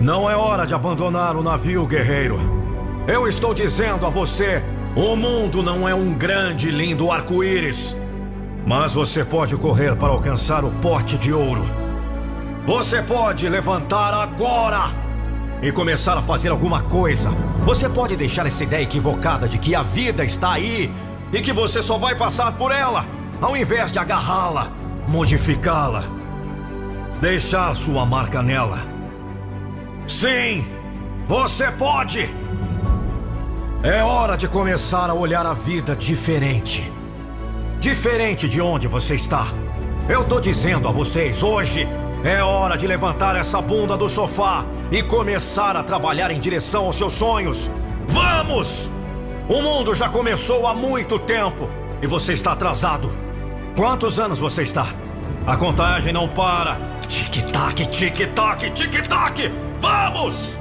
Não é hora de abandonar o navio, guerreiro. Eu estou dizendo a você: o mundo não é um grande e lindo arco-íris. Mas você pode correr para alcançar o pote de ouro. Você pode levantar agora e começar a fazer alguma coisa. Você pode deixar essa ideia equivocada de que a vida está aí e que você só vai passar por ela, ao invés de agarrá-la, modificá-la, deixar sua marca nela. Sim, você pode! É hora de começar a olhar a vida diferente. Diferente de onde você está. Eu tô dizendo a vocês, hoje é hora de levantar essa bunda do sofá e começar a trabalhar em direção aos seus sonhos. Vamos! O mundo já começou há muito tempo e você está atrasado. Quantos anos você está? A contagem não para. Tic-tac, tic-tac, tic-tac! Vamos!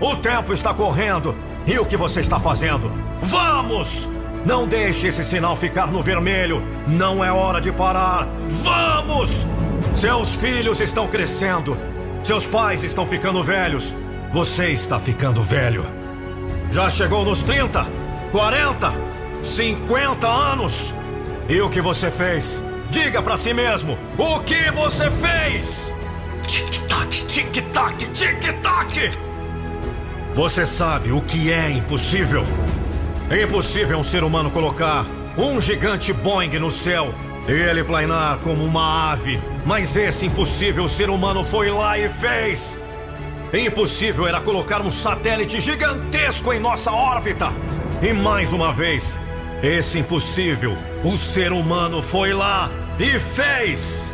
O tempo está correndo. E o que você está fazendo? Vamos! Não deixe esse sinal ficar no vermelho. Não é hora de parar. Vamos! Seus filhos estão crescendo. Seus pais estão ficando velhos. Você está ficando velho. Já chegou nos 30, 40, 50 anos? E o que você fez? Diga para si mesmo: o que você fez? Tic-tac, tic-tac, tic-tac! Você sabe o que é impossível? É impossível um ser humano colocar um gigante Boeing no céu e ele planar como uma ave. Mas esse impossível ser humano foi lá e fez. Impossível era colocar um satélite gigantesco em nossa órbita. E mais uma vez, esse impossível, o ser humano foi lá e fez.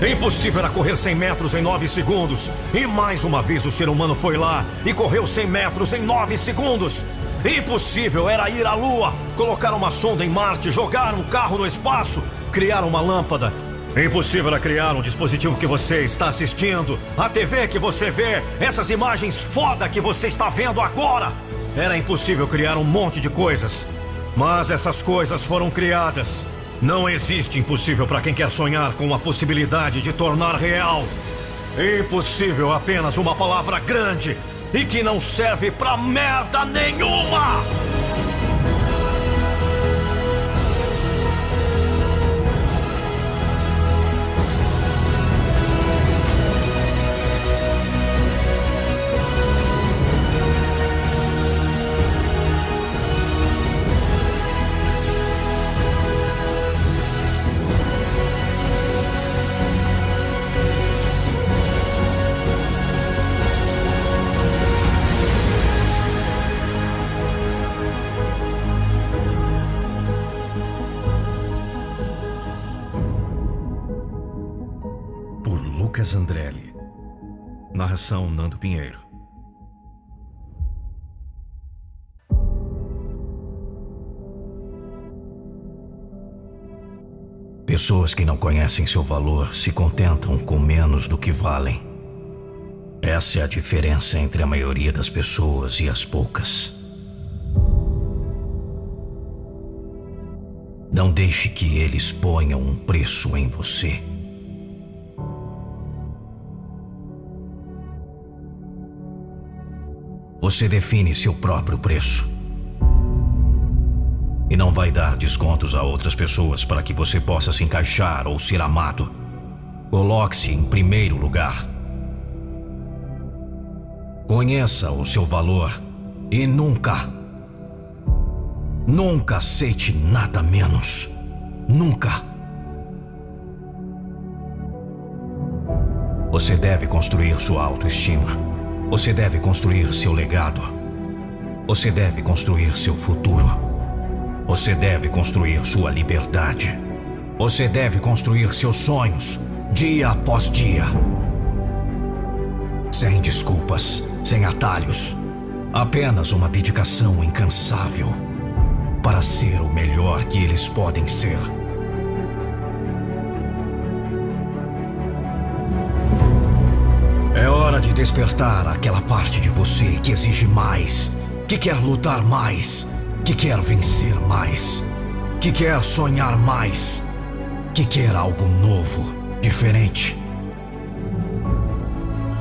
Impossível era correr 100 metros em 9 segundos. E mais uma vez o ser humano foi lá e correu 100 metros em 9 segundos. Impossível era ir à Lua, colocar uma sonda em Marte, jogar um carro no espaço, criar uma lâmpada. Impossível era criar um dispositivo que você está assistindo, a TV que você vê, essas imagens foda que você está vendo agora. Era impossível criar um monte de coisas. Mas essas coisas foram criadas. Não existe impossível para quem quer sonhar com a possibilidade de tornar real. Impossível apenas uma palavra grande e que não serve pra merda nenhuma! Narração Nando Pinheiro. Pessoas que não conhecem seu valor se contentam com menos do que valem. Essa é a diferença entre a maioria das pessoas e as poucas. Não deixe que eles ponham um preço em você. você define seu próprio preço. E não vai dar descontos a outras pessoas para que você possa se encaixar ou ser amado. Coloque-se em primeiro lugar. Conheça o seu valor e nunca, nunca aceite nada menos. Nunca. Você deve construir sua autoestima. Você deve construir seu legado. Você deve construir seu futuro. Você deve construir sua liberdade. Você deve construir seus sonhos, dia após dia. Sem desculpas, sem atalhos. Apenas uma dedicação incansável para ser o melhor que eles podem ser. Hora de despertar aquela parte de você que exige mais, que quer lutar mais, que quer vencer mais, que quer sonhar mais, que quer algo novo, diferente.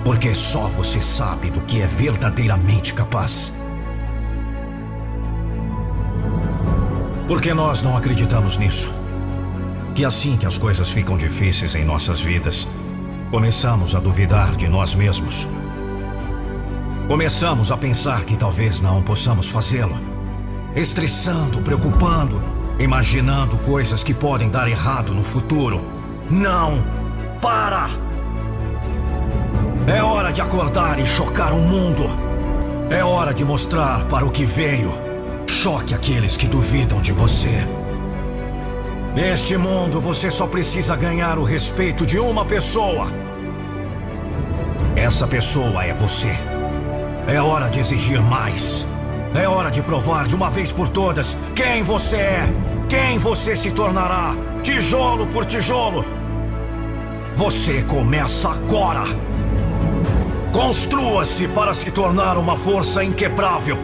Porque só você sabe do que é verdadeiramente capaz. Porque nós não acreditamos nisso. Que assim que as coisas ficam difíceis em nossas vidas, começamos a duvidar de nós mesmos. Começamos a pensar que talvez não possamos fazê-lo. Estressando, preocupando, imaginando coisas que podem dar errado no futuro. Não! Para! É hora de acordar e chocar o mundo. É hora de mostrar para o que veio. Choque aqueles que duvidam de você. Neste mundo, você só precisa ganhar o respeito de uma pessoa. Essa pessoa é você. É hora de exigir mais. É hora de provar de uma vez por todas quem você é, quem você se tornará, tijolo por tijolo. Você começa agora. Construa-se para se tornar uma força inquebrável,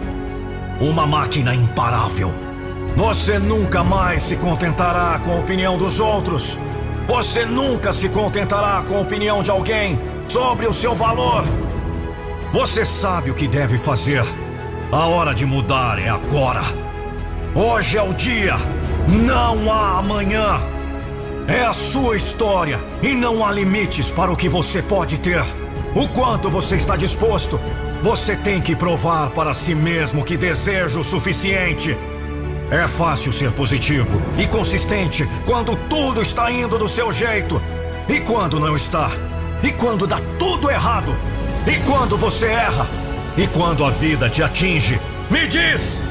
uma máquina imparável. Você nunca mais se contentará com a opinião dos outros. Você nunca se contentará com a opinião de alguém sobre o seu valor. Você sabe o que deve fazer. A hora de mudar é agora. Hoje é o dia. Não há amanhã. É a sua história e não há limites para o que você pode ter. O quanto você está disposto. Você tem que provar para si mesmo que deseja o suficiente. É fácil ser positivo e consistente quando tudo está indo do seu jeito. E quando não está? E quando dá tudo errado? E quando você erra? E quando a vida te atinge? Me diz!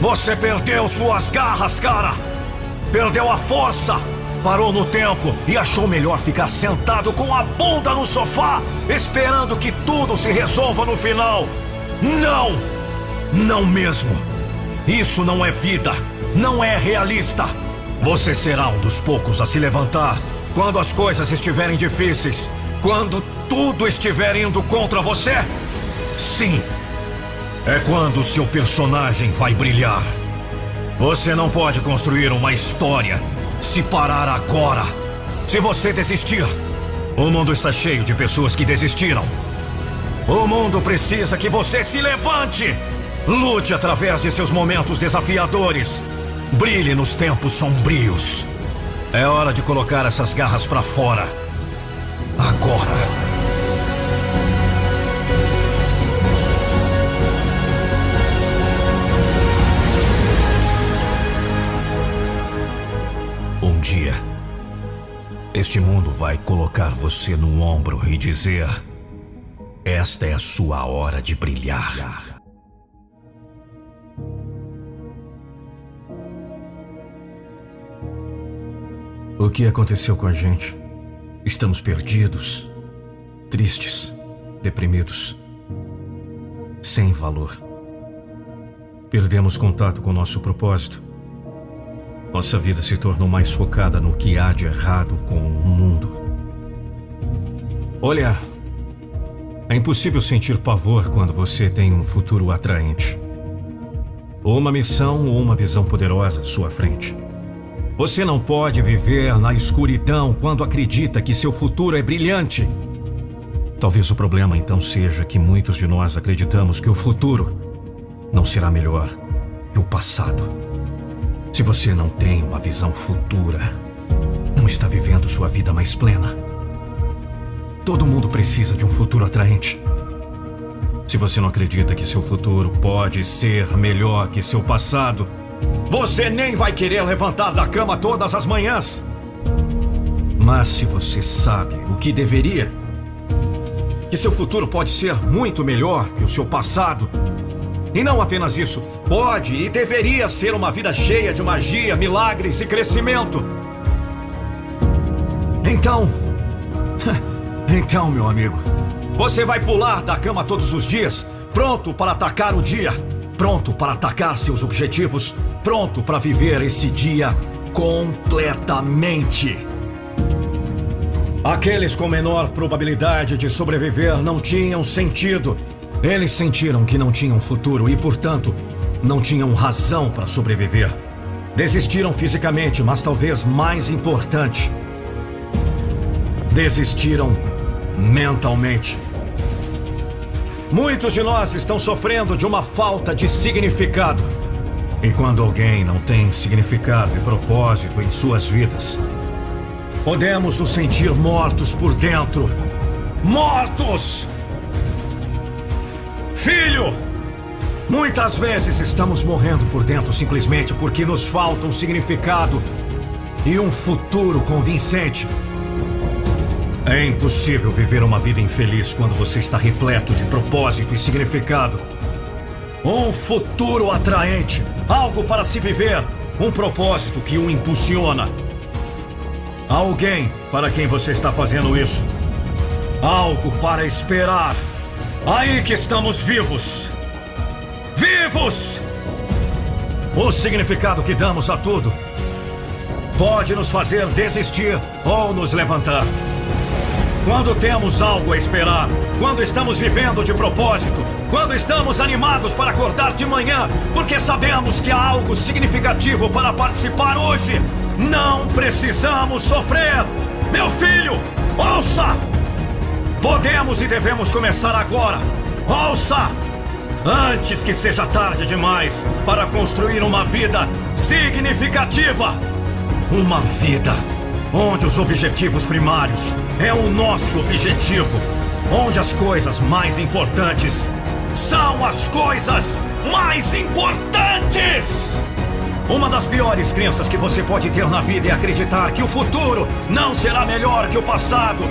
Você perdeu suas garras, cara! Perdeu a força! Parou no tempo e achou melhor ficar sentado com a bunda no sofá, esperando que tudo se resolva no final. Não! Não mesmo! Isso não é vida! Não é realista! Você será um dos poucos a se levantar quando as coisas estiverem difíceis, quando tudo estiver indo contra você? Sim! É quando seu personagem vai brilhar. Você não pode construir uma história se parar agora. Se você desistir, o mundo está cheio de pessoas que desistiram. O mundo precisa que você se levante. Lute através de seus momentos desafiadores. Brilhe nos tempos sombrios. É hora de colocar essas garras para fora. Agora. Um dia, este mundo vai colocar você no ombro e dizer: Esta é a sua hora de brilhar. O que aconteceu com a gente? Estamos perdidos, tristes, deprimidos, sem valor. Perdemos contato com nosso propósito. Nossa vida se tornou mais focada no que há de errado com o mundo. Olha, é impossível sentir pavor quando você tem um futuro atraente. Ou uma missão ou uma visão poderosa à sua frente. Você não pode viver na escuridão quando acredita que seu futuro é brilhante. Talvez o problema então seja que muitos de nós acreditamos que o futuro não será melhor que o passado. Se você não tem uma visão futura, não está vivendo sua vida mais plena. Todo mundo precisa de um futuro atraente. Se você não acredita que seu futuro pode ser melhor que seu passado, você nem vai querer levantar da cama todas as manhãs. Mas se você sabe o que deveria, que seu futuro pode ser muito melhor que o seu passado. E não apenas isso, pode e deveria ser uma vida cheia de magia, milagres e crescimento. Então. (laughs) Então, meu amigo, você vai pular da cama todos os dias, pronto para atacar o dia, pronto para atacar seus objetivos, pronto para viver esse dia completamente. Aqueles com menor probabilidade de sobreviver não tinham sentido. Eles sentiram que não tinham futuro e, portanto, não tinham razão para sobreviver. Desistiram fisicamente, mas talvez mais importante, desistiram mentalmente. Muitos de nós estão sofrendo de uma falta de significado. E quando alguém não tem significado e propósito em suas vidas, podemos nos sentir mortos por dentro. Mortos! Filho! Muitas vezes estamos morrendo por dentro simplesmente porque nos falta um significado e um futuro convincente. É impossível viver uma vida infeliz quando você está repleto de propósito e significado. Um futuro atraente, algo para se viver, um propósito que o impulsiona. Alguém para quem você está fazendo isso. Algo para esperar. Aí que estamos vivos. Vivos! O significado que damos a tudo pode nos fazer desistir ou nos levantar. Quando temos algo a esperar, quando estamos vivendo de propósito, quando estamos animados para acordar de manhã, porque sabemos que há algo significativo para participar hoje, não precisamos sofrer. Meu filho, ouça! Podemos e devemos começar agora. Ouça! Antes que seja tarde demais para construir uma vida significativa. Uma vida onde os objetivos primários é o nosso objetivo, onde as coisas mais importantes são as coisas mais importantes. Uma das piores crenças que você pode ter na vida é acreditar que o futuro não será melhor que o passado.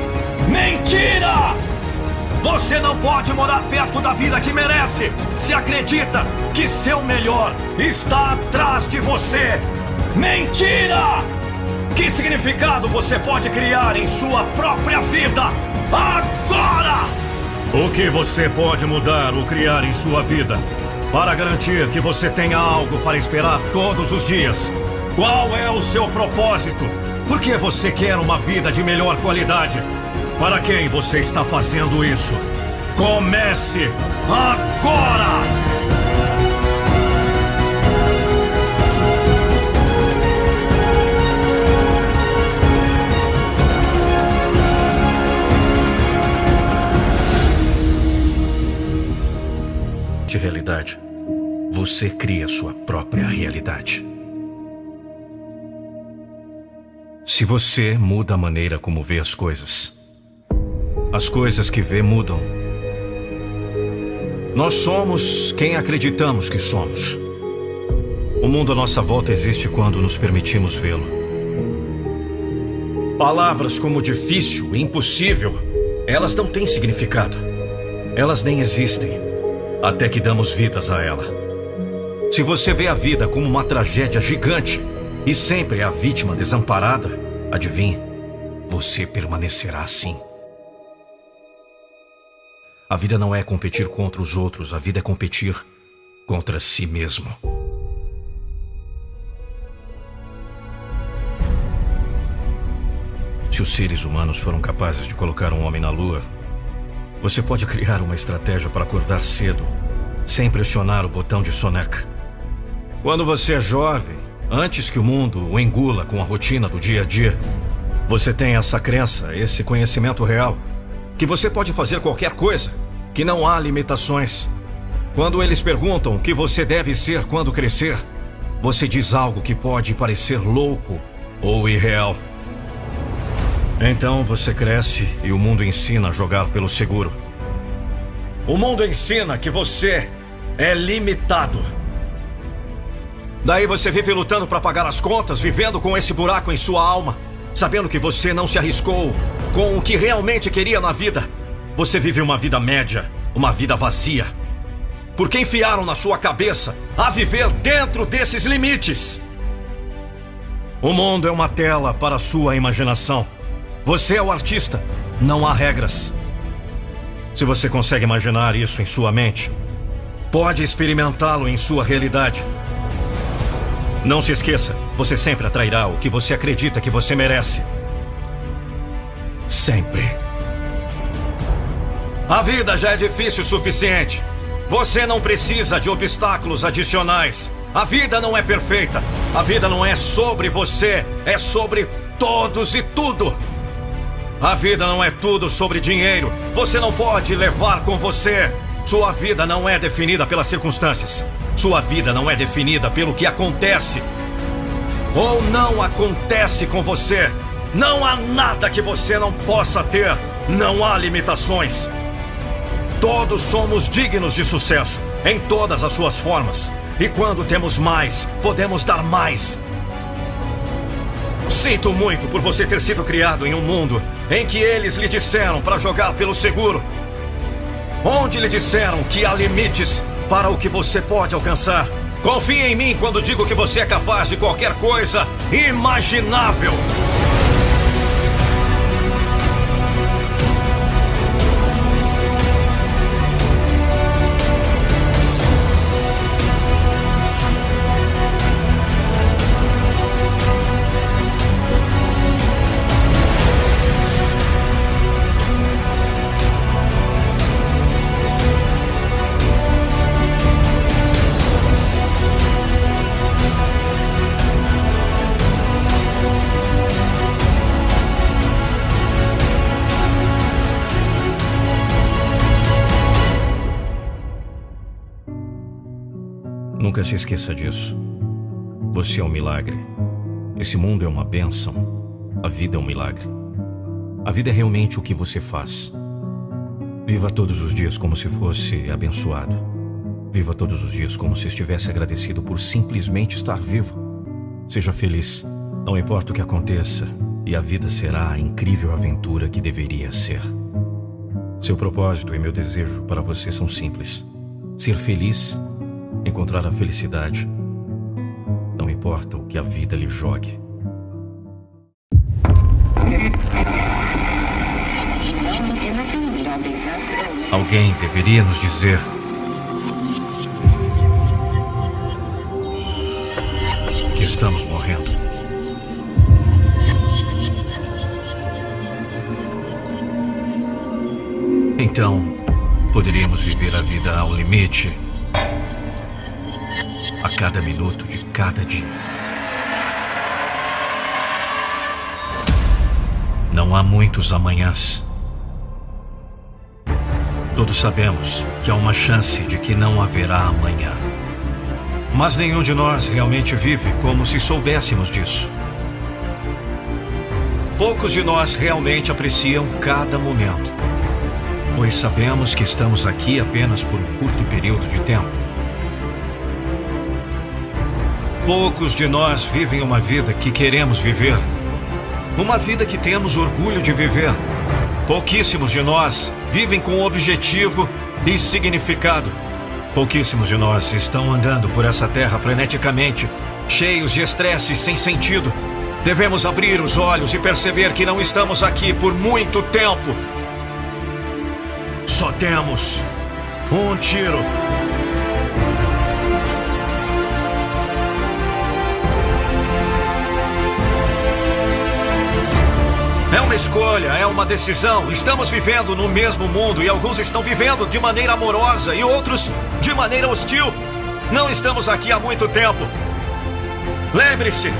Mentira! Você não pode morar perto da vida que merece se acredita que seu melhor está atrás de você. Mentira! Que significado você pode criar em sua própria vida agora? O que você pode mudar ou criar em sua vida para garantir que você tenha algo para esperar todos os dias? Qual é o seu propósito? Por que você quer uma vida de melhor qualidade? Para quem você está fazendo isso? Comece agora! De realidade, você cria sua própria realidade. Se você muda a maneira como vê as coisas, as coisas que vê mudam. Nós somos quem acreditamos que somos. O mundo à nossa volta existe quando nos permitimos vê-lo. Palavras como difícil, impossível, elas não têm significado. Elas nem existem até que damos vidas a ela. Se você vê a vida como uma tragédia gigante e sempre é a vítima desamparada, adivinhe, você permanecerá assim. A vida não é competir contra os outros, a vida é competir contra si mesmo. Se os seres humanos foram capazes de colocar um homem na lua, você pode criar uma estratégia para acordar cedo, sem pressionar o botão de soneca. Quando você é jovem, antes que o mundo o engula com a rotina do dia a dia, você tem essa crença, esse conhecimento real, que você pode fazer qualquer coisa, que não há limitações. Quando eles perguntam o que você deve ser quando crescer, você diz algo que pode parecer louco ou irreal. Então você cresce e o mundo ensina a jogar pelo seguro. O mundo ensina que você é limitado. Daí você vive lutando para pagar as contas, vivendo com esse buraco em sua alma, sabendo que você não se arriscou com o que realmente queria na vida. você vive uma vida média, uma vida vazia. Porque enfiaram na sua cabeça a viver dentro desses limites. O mundo é uma tela para sua imaginação. Você é o artista, não há regras. Se você consegue imaginar isso em sua mente, pode experimentá-lo em sua realidade. Não se esqueça, você sempre atrairá o que você acredita que você merece. Sempre. A vida já é difícil o suficiente. Você não precisa de obstáculos adicionais. A vida não é perfeita. A vida não é sobre você, é sobre todos e tudo. A vida não é tudo sobre dinheiro. Você não pode levar com você. Sua vida não é definida pelas circunstâncias. Sua vida não é definida pelo que acontece ou não acontece com você. Não há nada que você não possa ter. Não há limitações. Todos somos dignos de sucesso, em todas as suas formas. E quando temos mais, podemos dar mais. Sinto muito por você ter sido criado em um mundo em que eles lhe disseram para jogar pelo seguro. Onde lhe disseram que há limites para o que você pode alcançar. Confie em mim quando digo que você é capaz de qualquer coisa imaginável. Nunca se esqueça disso. Você é um milagre. Esse mundo é uma bênção. A vida é um milagre. A vida é realmente o que você faz. Viva todos os dias como se fosse abençoado. Viva todos os dias como se estivesse agradecido por simplesmente estar vivo. Seja feliz. Não importa o que aconteça, e a vida será a incrível aventura que deveria ser. Seu propósito e meu desejo para você são simples: ser feliz encontrar a felicidade. Não importa o que a vida lhe jogue. Alguém deveria nos dizer. Que estamos morrendo. Então, poderíamos viver a vida ao limite cada minuto de cada dia. Não há muitos amanhãs. Todos sabemos que há uma chance de que não haverá amanhã. Mas nenhum de nós realmente vive como se soubéssemos disso. Poucos de nós realmente apreciam cada momento, pois sabemos que estamos aqui apenas por um curto período de tempo. Poucos de nós vivem uma vida que queremos viver. Uma vida que temos orgulho de viver. Pouquíssimos de nós vivem com objetivo e significado. Pouquíssimos de nós estão andando por essa terra freneticamente, cheios de estresse sem sentido. Devemos abrir os olhos e perceber que não estamos aqui por muito tempo. Só temos um tiro. Escolha, é uma decisão. Estamos vivendo no mesmo mundo e alguns estão vivendo de maneira amorosa e outros de maneira hostil. Não estamos aqui há muito tempo. Lembre-se,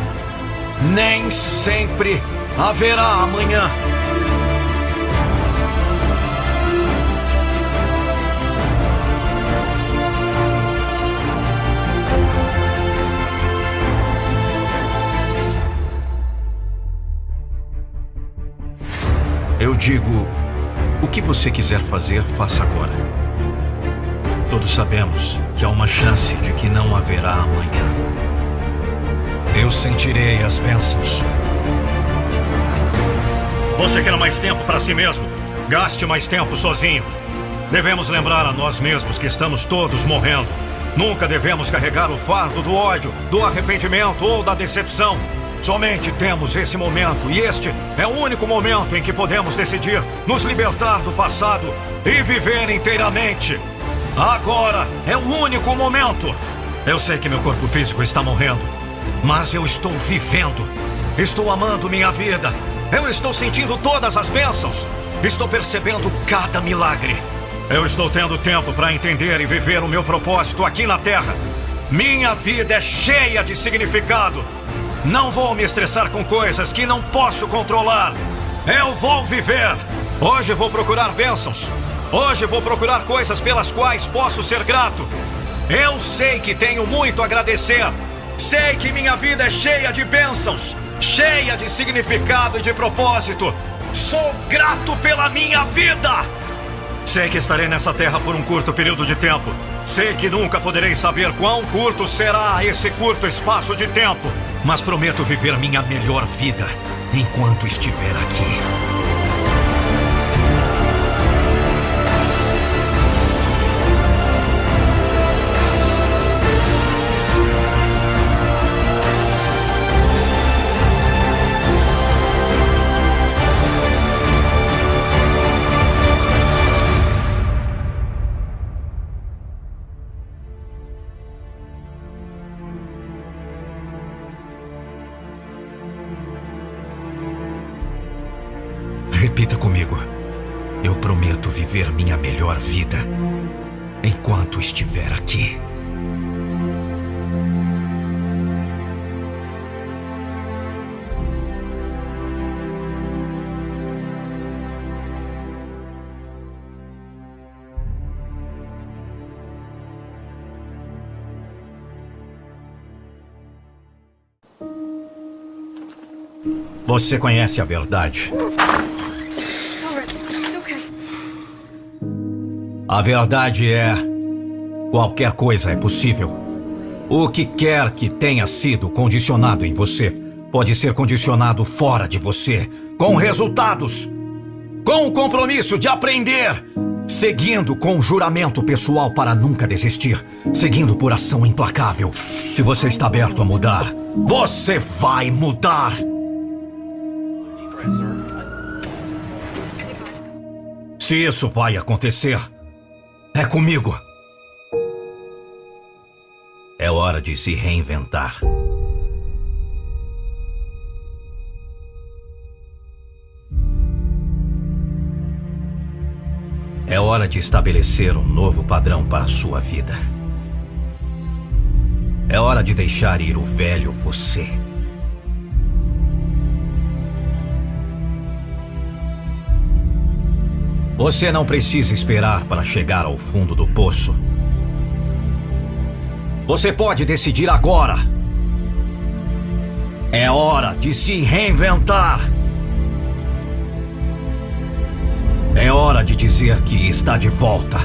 nem sempre haverá amanhã. Digo: o que você quiser fazer, faça agora. Todos sabemos que há uma chance de que não haverá amanhã. Eu sentirei as bênçãos. Você quer mais tempo para si mesmo? gaste mais tempo sozinho. Devemos lembrar a nós mesmos que estamos todos morrendo. Nunca devemos carregar o fardo do ódio, do arrependimento ou da decepção. Somente temos esse momento, e este é o único momento em que podemos decidir nos libertar do passado e viver inteiramente. Agora é o único momento. Eu sei que meu corpo físico está morrendo, mas eu estou vivendo. Estou amando minha vida. Eu estou sentindo todas as bênçãos. Estou percebendo cada milagre. Eu estou tendo tempo para entender e viver o meu propósito aqui na Terra. Minha vida é cheia de significado. Não vou me estressar com coisas que não posso controlar. Eu vou viver. Hoje vou procurar bênçãos. Hoje vou procurar coisas pelas quais posso ser grato. Eu sei que tenho muito a agradecer. Sei que minha vida é cheia de bênçãos, cheia de significado e de propósito. Sou grato pela minha vida. Sei que estarei nessa terra por um curto período de tempo. Sei que nunca poderei saber quão curto será esse curto espaço de tempo. Mas prometo viver minha melhor vida enquanto estiver aqui. Enquanto estiver aqui. Você conhece a verdade. A verdade é: qualquer coisa é possível. O que quer que tenha sido condicionado em você pode ser condicionado fora de você, com resultados, com o compromisso de aprender, seguindo com juramento pessoal para nunca desistir, seguindo por ação implacável. Se você está aberto a mudar, você vai mudar. Se isso vai acontecer, é comigo. É hora de se reinventar. É hora de estabelecer um novo padrão para a sua vida. É hora de deixar ir o velho você. Você não precisa esperar para chegar ao fundo do poço. Você pode decidir agora. É hora de se reinventar. É hora de dizer que está de volta.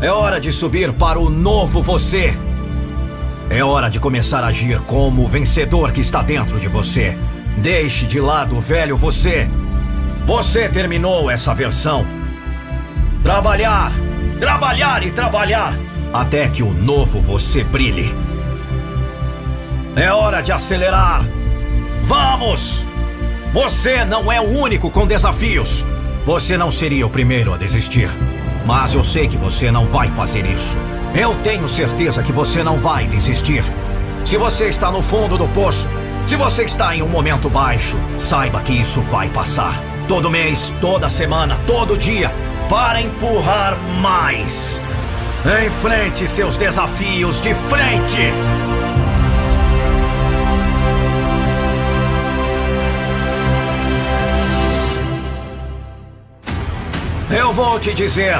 É hora de subir para o novo você. É hora de começar a agir como o vencedor que está dentro de você. Deixe de lado o velho você. Você terminou essa versão. Trabalhar, trabalhar e trabalhar até que o novo você brilhe. É hora de acelerar. Vamos! Você não é o único com desafios. Você não seria o primeiro a desistir. Mas eu sei que você não vai fazer isso. Eu tenho certeza que você não vai desistir. Se você está no fundo do poço, se você está em um momento baixo, saiba que isso vai passar. Todo mês, toda semana, todo dia, para empurrar mais. Enfrente seus desafios de frente! Eu vou te dizer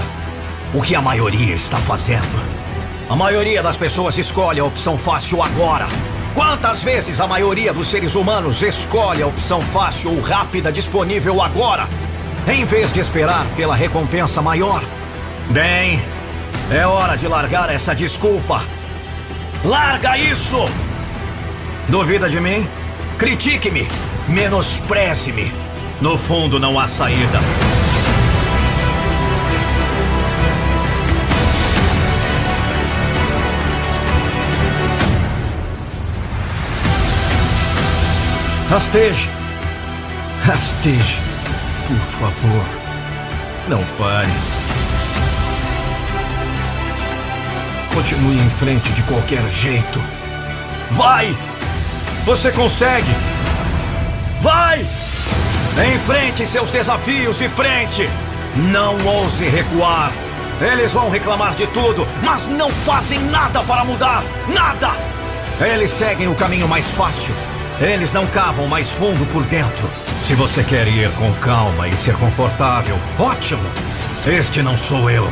o que a maioria está fazendo. A maioria das pessoas escolhe a opção fácil agora. Quantas vezes a maioria dos seres humanos escolhe a opção fácil ou rápida disponível agora, em vez de esperar pela recompensa maior. Bem, é hora de largar essa desculpa. Larga isso! Duvida de mim? Critique-me, menospreze-me. No fundo, não há saída. Rasteje. Rasteje. Por favor, não pare. Continue em frente de qualquer jeito. Vai! Você consegue! Vai! Enfrente seus desafios de frente! Não ouse recuar! Eles vão reclamar de tudo, mas não fazem nada para mudar! Nada! Eles seguem o caminho mais fácil. Eles não cavam mais fundo por dentro. Se você quer ir com calma e ser confortável, ótimo! Este não sou eu.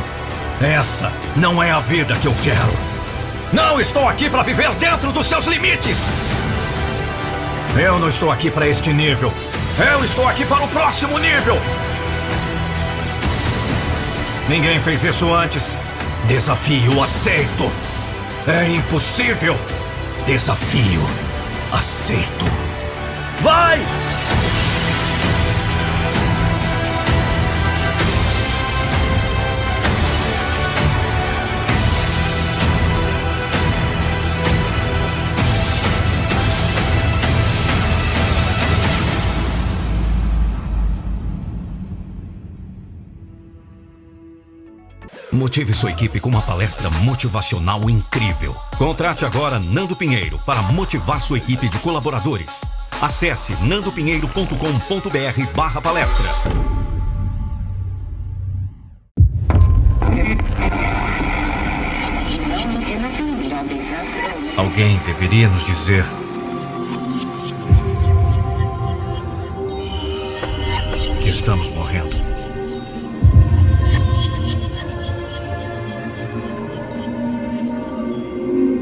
Essa não é a vida que eu quero. Não estou aqui para viver dentro dos seus limites! Eu não estou aqui para este nível. Eu estou aqui para o próximo nível! Ninguém fez isso antes. Desafio aceito. É impossível. Desafio aceito. Vai! Motive sua equipe com uma palestra motivacional incrível. Contrate agora Nando Pinheiro para motivar sua equipe de colaboradores. Acesse nandopinheiro.com.br barra palestra. Alguém deveria nos dizer que estamos morrendo.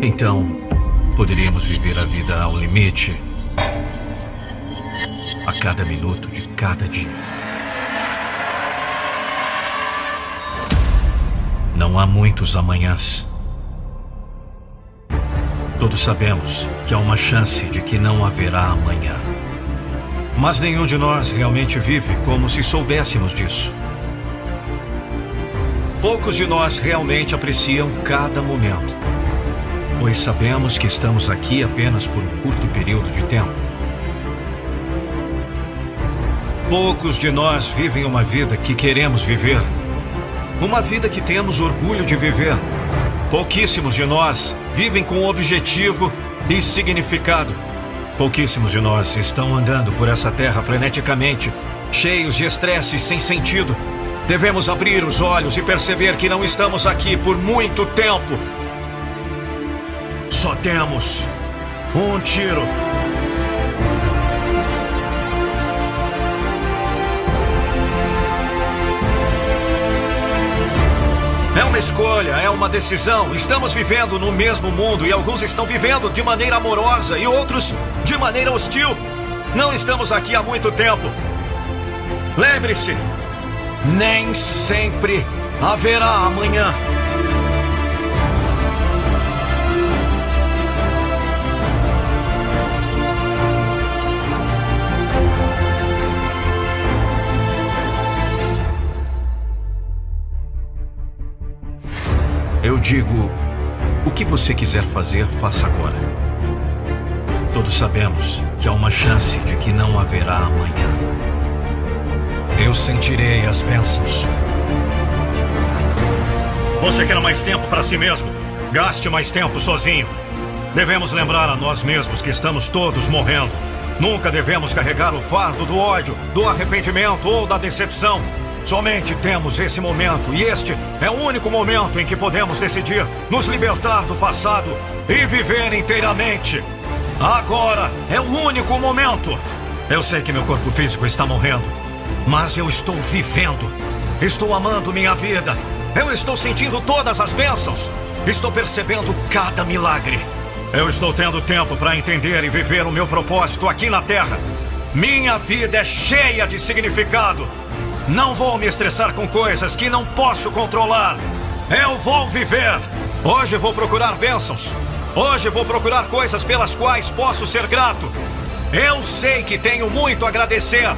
Então, poderíamos viver a vida ao limite. A cada minuto de cada dia. Não há muitos amanhãs. Todos sabemos que há uma chance de que não haverá amanhã. Mas nenhum de nós realmente vive como se soubéssemos disso. Poucos de nós realmente apreciam cada momento pois sabemos que estamos aqui apenas por um curto período de tempo. Poucos de nós vivem uma vida que queremos viver, uma vida que temos orgulho de viver. Pouquíssimos de nós vivem com objetivo e significado. Pouquíssimos de nós estão andando por essa terra freneticamente, cheios de estresse sem sentido. Devemos abrir os olhos e perceber que não estamos aqui por muito tempo só temos um tiro. É uma escolha, é uma decisão. Estamos vivendo no mesmo mundo e alguns estão vivendo de maneira amorosa e outros de maneira hostil. Não estamos aqui há muito tempo. Lembre-se, nem sempre haverá amanhã. Digo: o que você quiser fazer, faça agora. Todos sabemos que há uma chance de que não haverá amanhã. Eu sentirei as bênçãos. Você quer mais tempo para si mesmo? Gaste mais tempo sozinho. Devemos lembrar a nós mesmos que estamos todos morrendo. Nunca devemos carregar o fardo do ódio, do arrependimento ou da decepção. Somente temos esse momento, e este é o único momento em que podemos decidir nos libertar do passado e viver inteiramente. Agora é o único momento. Eu sei que meu corpo físico está morrendo, mas eu estou vivendo. Estou amando minha vida. Eu estou sentindo todas as bênçãos. Estou percebendo cada milagre. Eu estou tendo tempo para entender e viver o meu propósito aqui na Terra. Minha vida é cheia de significado. Não vou me estressar com coisas que não posso controlar. Eu vou viver. Hoje vou procurar bênçãos. Hoje vou procurar coisas pelas quais posso ser grato. Eu sei que tenho muito a agradecer.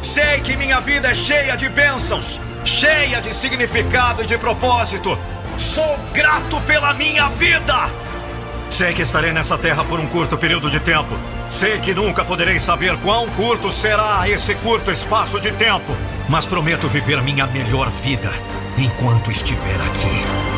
Sei que minha vida é cheia de bênçãos, cheia de significado e de propósito. Sou grato pela minha vida. Sei que estarei nessa terra por um curto período de tempo. Sei que nunca poderei saber quão curto será esse curto espaço de tempo. Mas prometo viver minha melhor vida enquanto estiver aqui.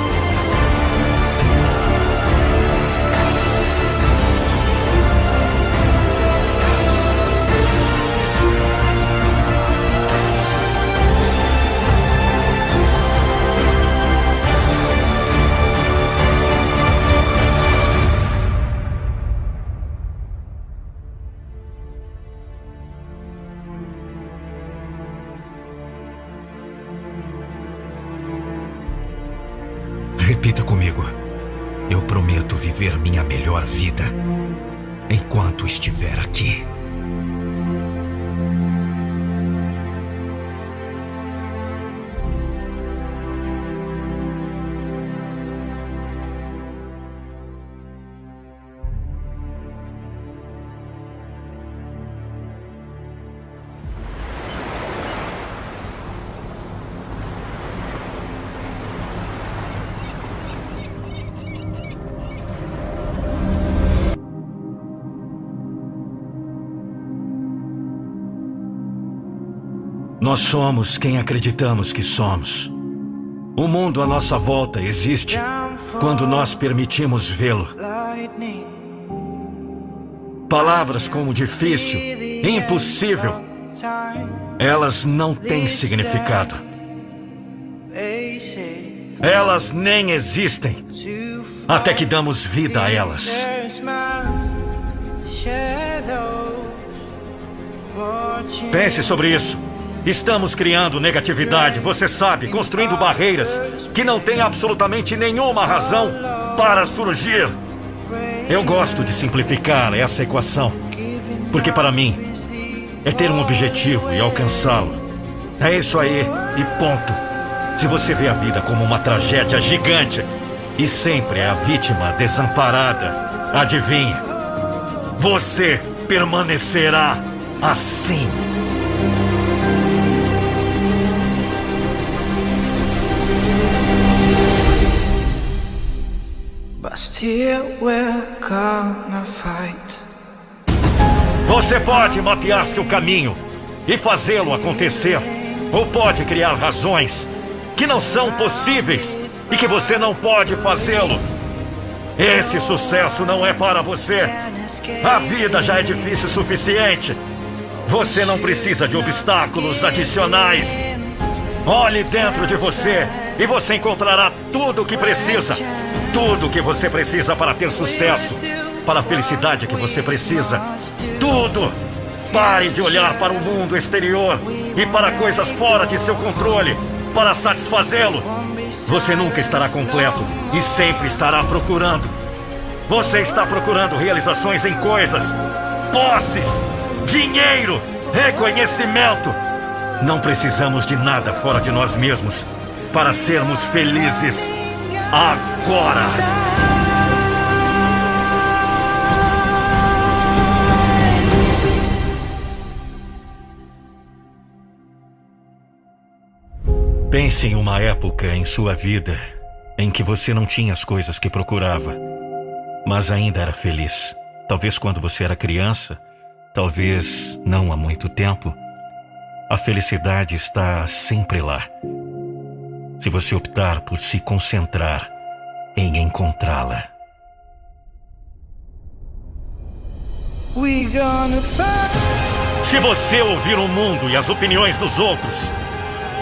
Nós somos quem acreditamos que somos. O mundo à nossa volta existe quando nós permitimos vê-lo. Palavras como difícil, impossível, elas não têm significado. Elas nem existem até que damos vida a elas. Pense sobre isso. Estamos criando negatividade, você sabe, construindo barreiras que não têm absolutamente nenhuma razão para surgir. Eu gosto de simplificar essa equação, porque para mim é ter um objetivo e alcançá-lo. É isso aí e ponto. Se você vê a vida como uma tragédia gigante e sempre é a vítima desamparada, adivinhe, você permanecerá assim. Você pode mapear seu caminho e fazê-lo acontecer, ou pode criar razões que não são possíveis e que você não pode fazê-lo. Esse sucesso não é para você. A vida já é difícil o suficiente. Você não precisa de obstáculos adicionais. Olhe dentro de você e você encontrará tudo o que precisa. Tudo o que você precisa para ter sucesso, para a felicidade que você precisa. Tudo! Pare de olhar para o mundo exterior e para coisas fora de seu controle para satisfazê-lo. Você nunca estará completo e sempre estará procurando. Você está procurando realizações em coisas, posses, dinheiro, reconhecimento. Não precisamos de nada fora de nós mesmos para sermos felizes agora. Pense em uma época em sua vida em que você não tinha as coisas que procurava, mas ainda era feliz. Talvez quando você era criança, talvez não há muito tempo. A felicidade está sempre lá. Se você optar por se concentrar em encontrá-la. Se você ouvir o mundo e as opiniões dos outros,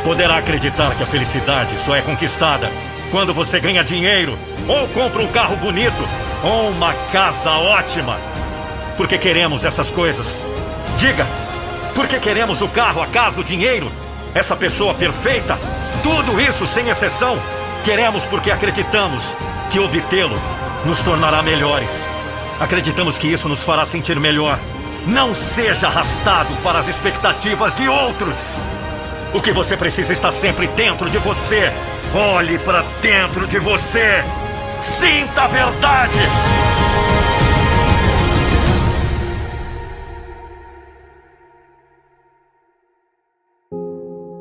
poderá acreditar que a felicidade só é conquistada quando você ganha dinheiro, ou compra um carro bonito, ou uma casa ótima. Porque queremos essas coisas. Diga, por que queremos o carro, a casa, o dinheiro? Essa pessoa perfeita? Tudo isso sem exceção? Queremos porque acreditamos que obtê-lo nos tornará melhores. Acreditamos que isso nos fará sentir melhor. Não seja arrastado para as expectativas de outros. O que você precisa está sempre dentro de você. Olhe para dentro de você. Sinta a verdade.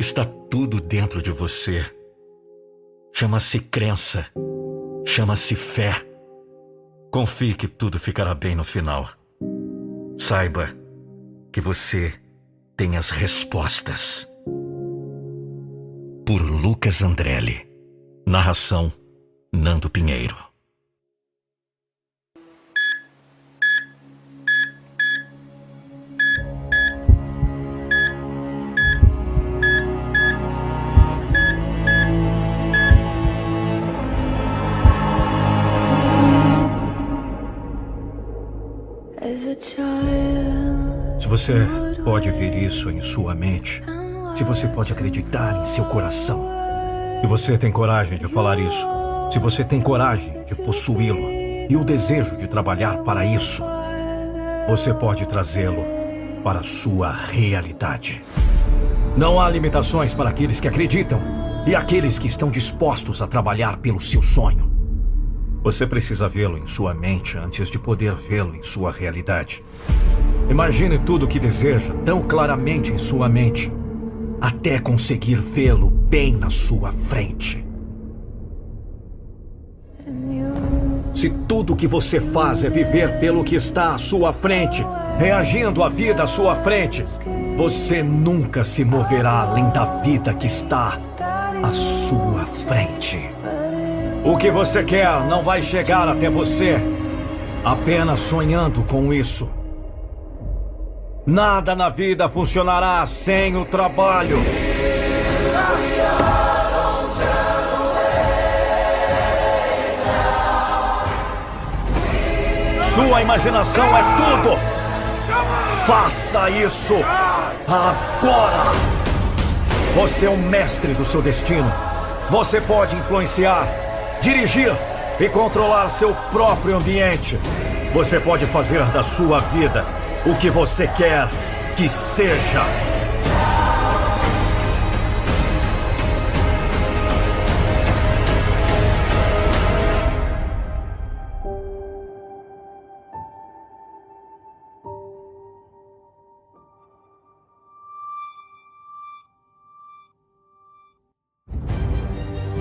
Está tudo dentro de você. Chama-se crença. Chama-se fé. Confie que tudo ficará bem no final. Saiba que você tem as respostas. Por Lucas Andrelli. Narração Nando Pinheiro. Se você pode ver isso em sua mente, se você pode acreditar em seu coração, se você tem coragem de falar isso, se você tem coragem de possuí-lo e o desejo de trabalhar para isso, você pode trazê-lo para a sua realidade. Não há limitações para aqueles que acreditam e aqueles que estão dispostos a trabalhar pelo seu sonho. Você precisa vê-lo em sua mente antes de poder vê-lo em sua realidade. Imagine tudo o que deseja tão claramente em sua mente, até conseguir vê-lo bem na sua frente. Se tudo o que você faz é viver pelo que está à sua frente, reagindo à vida à sua frente, você nunca se moverá além da vida que está à sua frente. O que você quer não vai chegar até você apenas sonhando com isso. Nada na vida funcionará sem o trabalho. Sua imaginação é tudo. Faça isso agora. Você é o mestre do seu destino. Você pode influenciar, dirigir e controlar seu próprio ambiente. Você pode fazer da sua vida o que você quer que seja.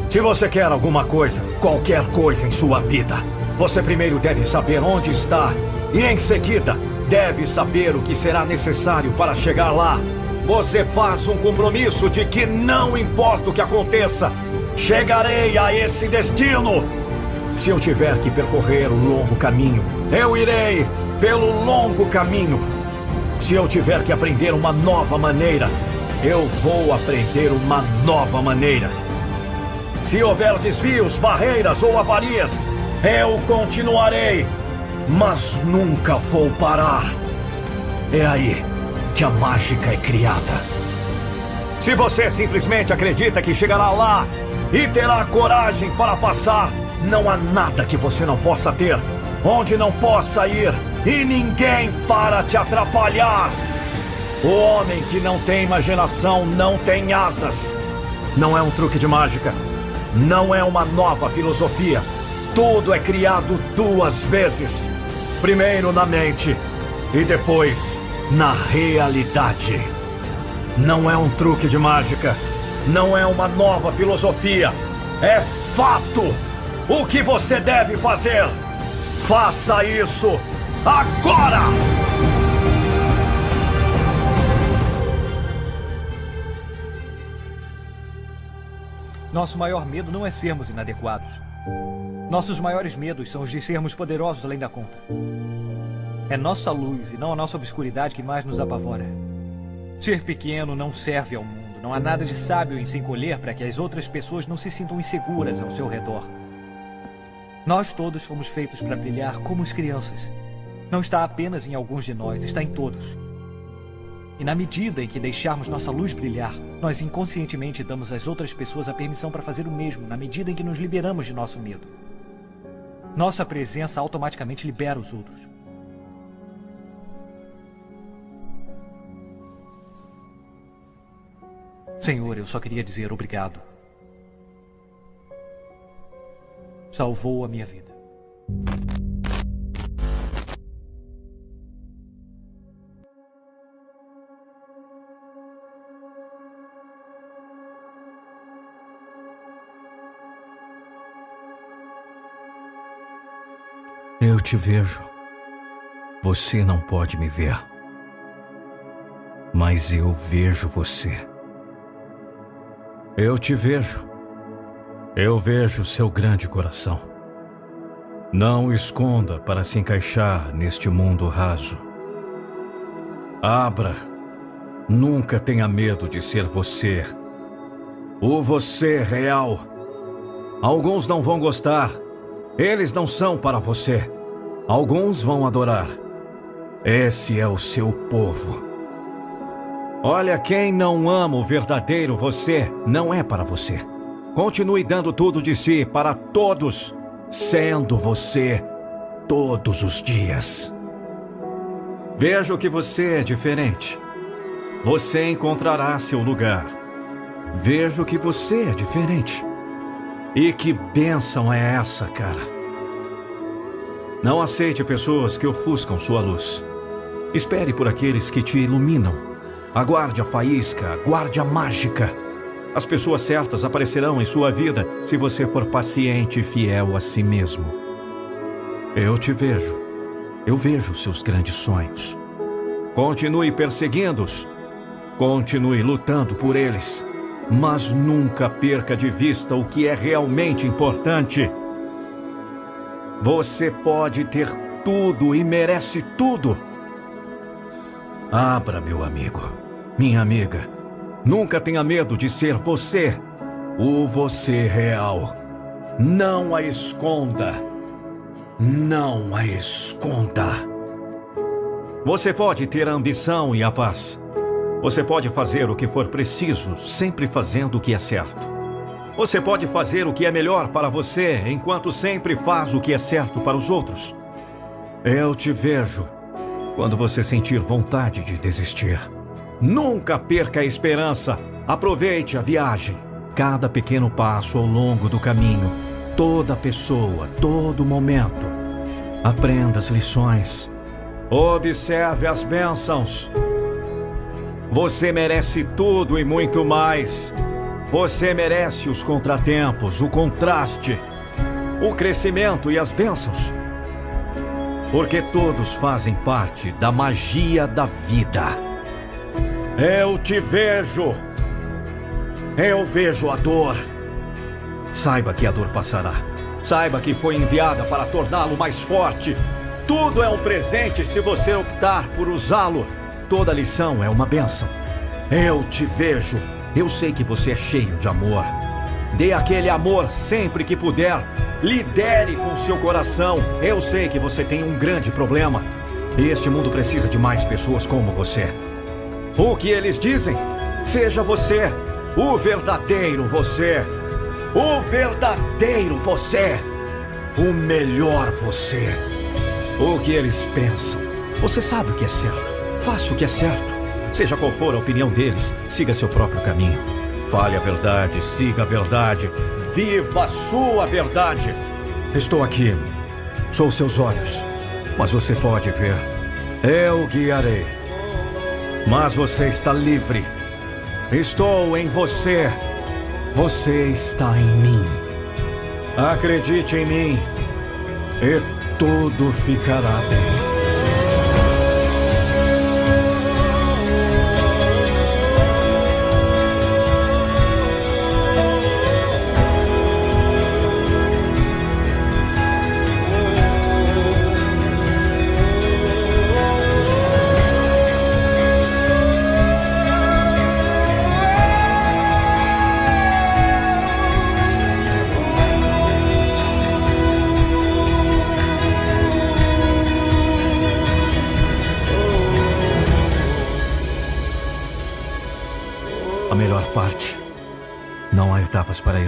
Se você quer alguma coisa, qualquer coisa em sua vida, você primeiro deve saber onde está e, em seguida, deve saber o que será necessário para chegar lá. Você faz um compromisso de que não importa o que aconteça, chegarei a esse destino. Se eu tiver que percorrer o longo caminho, eu irei pelo longo caminho. Se eu tiver que aprender uma nova maneira, eu vou aprender uma nova maneira. Se houver desvios, barreiras ou avarias, eu continuarei, mas nunca vou parar. É aí que a mágica é criada. Se você simplesmente acredita que chegará lá e terá coragem para passar, não há nada que você não possa ter, onde não possa ir e ninguém para te atrapalhar. O homem que não tem imaginação não tem asas. Não é um truque de mágica. Não é uma nova filosofia. Tudo é criado duas vezes: primeiro na mente e depois na realidade. Não é um truque de mágica. Não é uma nova filosofia. É fato. O que você deve fazer? Faça isso agora! Nosso maior medo não é sermos inadequados. Nossos maiores medos são os de sermos poderosos além da conta. É nossa luz e não a nossa obscuridade que mais nos apavora. Ser pequeno não serve ao mundo. Não há nada de sábio em se encolher para que as outras pessoas não se sintam inseguras ao seu redor. Nós todos fomos feitos para brilhar como as crianças. Não está apenas em alguns de nós, está em todos. E na medida em que deixarmos nossa luz brilhar, nós inconscientemente damos às outras pessoas a permissão para fazer o mesmo, na medida em que nos liberamos de nosso medo. Nossa presença automaticamente libera os outros. Senhor, eu só queria dizer obrigado. Salvou a minha vida. Eu te vejo. Você não pode me ver. Mas eu vejo você. Eu te vejo. Eu vejo seu grande coração. Não esconda para se encaixar neste mundo raso. Abra. Nunca tenha medo de ser você. O você real. Alguns não vão gostar. Eles não são para você. Alguns vão adorar. Esse é o seu povo. Olha, quem não ama o verdadeiro você não é para você. Continue dando tudo de si para todos, sendo você todos os dias. Vejo que você é diferente. Você encontrará seu lugar. Vejo que você é diferente. E que bênção é essa, cara? Não aceite pessoas que ofuscam sua luz. Espere por aqueles que te iluminam. Aguarde a faísca, aguarde a mágica. As pessoas certas aparecerão em sua vida se você for paciente e fiel a si mesmo. Eu te vejo. Eu vejo seus grandes sonhos. Continue perseguindo-os. Continue lutando por eles. Mas nunca perca de vista o que é realmente importante. Você pode ter tudo e merece tudo. Abra, meu amigo, minha amiga. Nunca tenha medo de ser você, o você real. Não a esconda. Não a esconda. Você pode ter a ambição e a paz. Você pode fazer o que for preciso, sempre fazendo o que é certo. Você pode fazer o que é melhor para você, enquanto sempre faz o que é certo para os outros. Eu te vejo quando você sentir vontade de desistir. Nunca perca a esperança. Aproveite a viagem. Cada pequeno passo ao longo do caminho, toda pessoa, todo momento. Aprenda as lições. Observe as bênçãos. Você merece tudo e muito mais. Você merece os contratempos, o contraste, o crescimento e as bênçãos. Porque todos fazem parte da magia da vida. Eu te vejo. Eu vejo a dor. Saiba que a dor passará. Saiba que foi enviada para torná-lo mais forte. Tudo é um presente se você optar por usá-lo. Toda lição é uma benção. Eu te vejo. Eu sei que você é cheio de amor. Dê aquele amor sempre que puder. Lidere com seu coração. Eu sei que você tem um grande problema. E este mundo precisa de mais pessoas como você. O que eles dizem? Seja você, o verdadeiro você. O verdadeiro você. O melhor você. O que eles pensam? Você sabe o que é certo. Faça o que é certo. Seja qual for a opinião deles, siga seu próprio caminho. Fale a verdade, siga a verdade, viva a sua verdade. Estou aqui, sou seus olhos, mas você pode ver. Eu guiarei. Mas você está livre. Estou em você. Você está em mim. Acredite em mim e tudo ficará bem.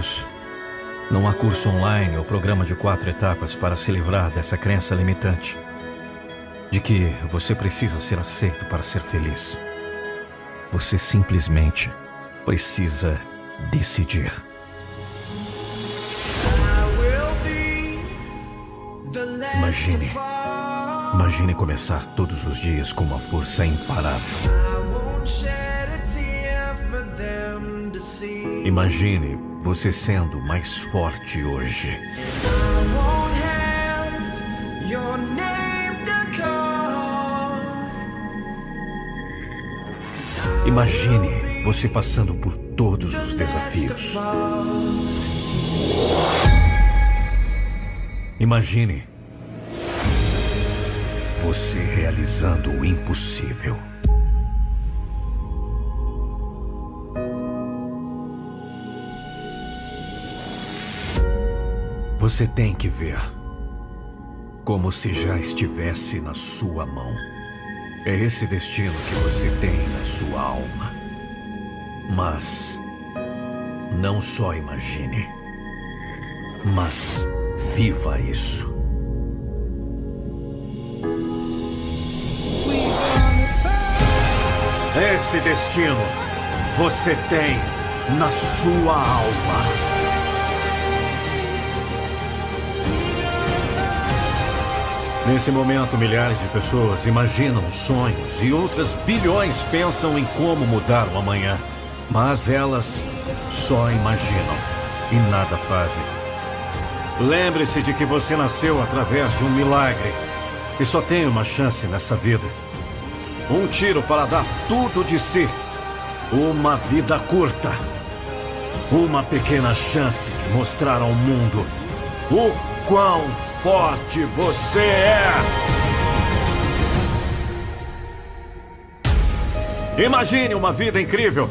Isso. Não há curso online ou programa de quatro etapas para se livrar dessa crença limitante de que você precisa ser aceito para ser feliz. Você simplesmente precisa decidir. Imagine. Imagine começar todos os dias com uma força imparável. Imagine você sendo mais forte hoje. Imagine você passando por todos os desafios. Imagine você realizando o impossível. Você tem que ver como se já estivesse na sua mão. É esse destino que você tem na sua alma. Mas não só imagine, mas viva isso. Esse destino você tem na sua alma. Nesse momento, milhares de pessoas imaginam sonhos e outras bilhões pensam em como mudar o amanhã. Mas elas só imaginam e nada fazem. Lembre-se de que você nasceu através de um milagre e só tem uma chance nessa vida. Um tiro para dar tudo de si. Uma vida curta. Uma pequena chance de mostrar ao mundo o quão forte você é. Imagine uma vida incrível.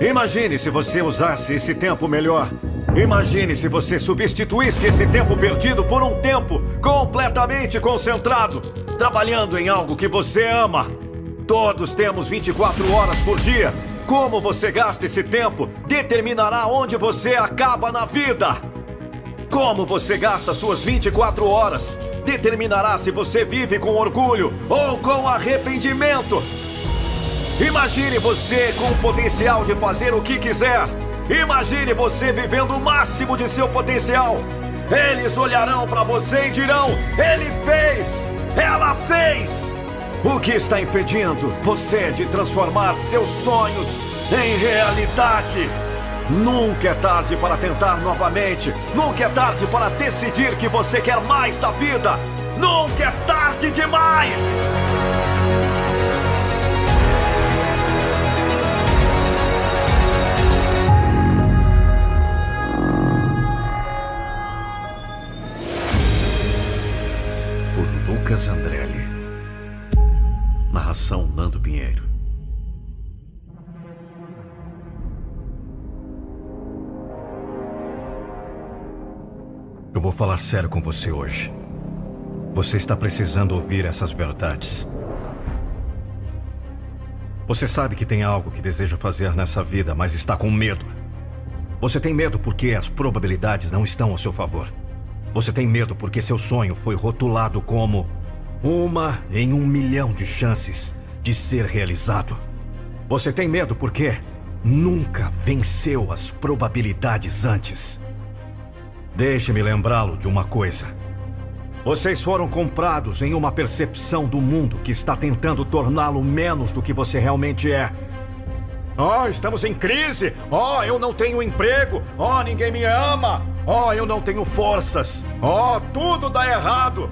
Imagine se você usasse esse tempo melhor. Imagine se você substituísse esse tempo perdido por um tempo completamente concentrado, trabalhando em algo que você ama. Todos temos 24 horas por dia. Como você gasta esse tempo determinará onde você acaba na vida. Como você gasta suas 24 horas determinará se você vive com orgulho ou com arrependimento. Imagine você com o potencial de fazer o que quiser. Imagine você vivendo o máximo de seu potencial. Eles olharão para você e dirão: Ele fez! Ela fez! O que está impedindo você de transformar seus sonhos em realidade? Nunca é tarde para tentar novamente. Nunca é tarde para decidir que você quer mais da vida. Nunca é tarde demais! Por Lucas Andrelli. Narração Nando Pinheiro. Eu vou falar sério com você hoje. Você está precisando ouvir essas verdades. Você sabe que tem algo que deseja fazer nessa vida, mas está com medo. Você tem medo porque as probabilidades não estão ao seu favor. Você tem medo porque seu sonho foi rotulado como uma em um milhão de chances de ser realizado. Você tem medo porque nunca venceu as probabilidades antes. Deixe-me lembrá-lo de uma coisa. Vocês foram comprados em uma percepção do mundo que está tentando torná-lo menos do que você realmente é. Oh, estamos em crise! Oh, eu não tenho emprego! Oh, ninguém me ama! Oh, eu não tenho forças! Oh, tudo dá errado!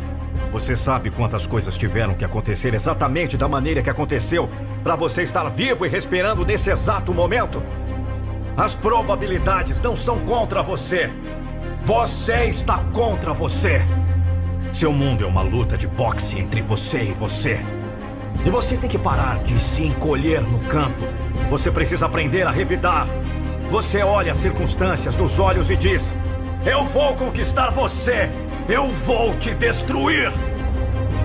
Você sabe quantas coisas tiveram que acontecer exatamente da maneira que aconteceu para você estar vivo e respirando nesse exato momento? As probabilidades não são contra você. Você está contra você. Seu mundo é uma luta de boxe entre você e você. E você tem que parar de se encolher no canto. Você precisa aprender a revidar. Você olha as circunstâncias nos olhos e diz: Eu vou conquistar você. Eu vou te destruir.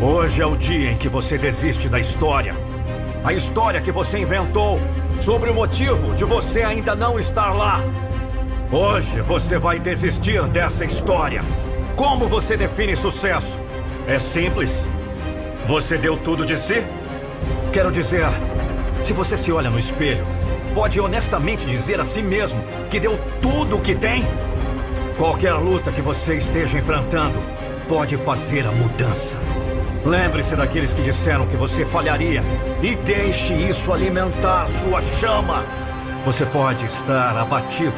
Hoje é o dia em que você desiste da história. A história que você inventou sobre o motivo de você ainda não estar lá. Hoje você vai desistir dessa história. Como você define sucesso? É simples. Você deu tudo de si? Quero dizer, se você se olha no espelho, pode honestamente dizer a si mesmo que deu tudo o que tem? Qualquer luta que você esteja enfrentando pode fazer a mudança. Lembre-se daqueles que disseram que você falharia e deixe isso alimentar sua chama. Você pode estar abatido,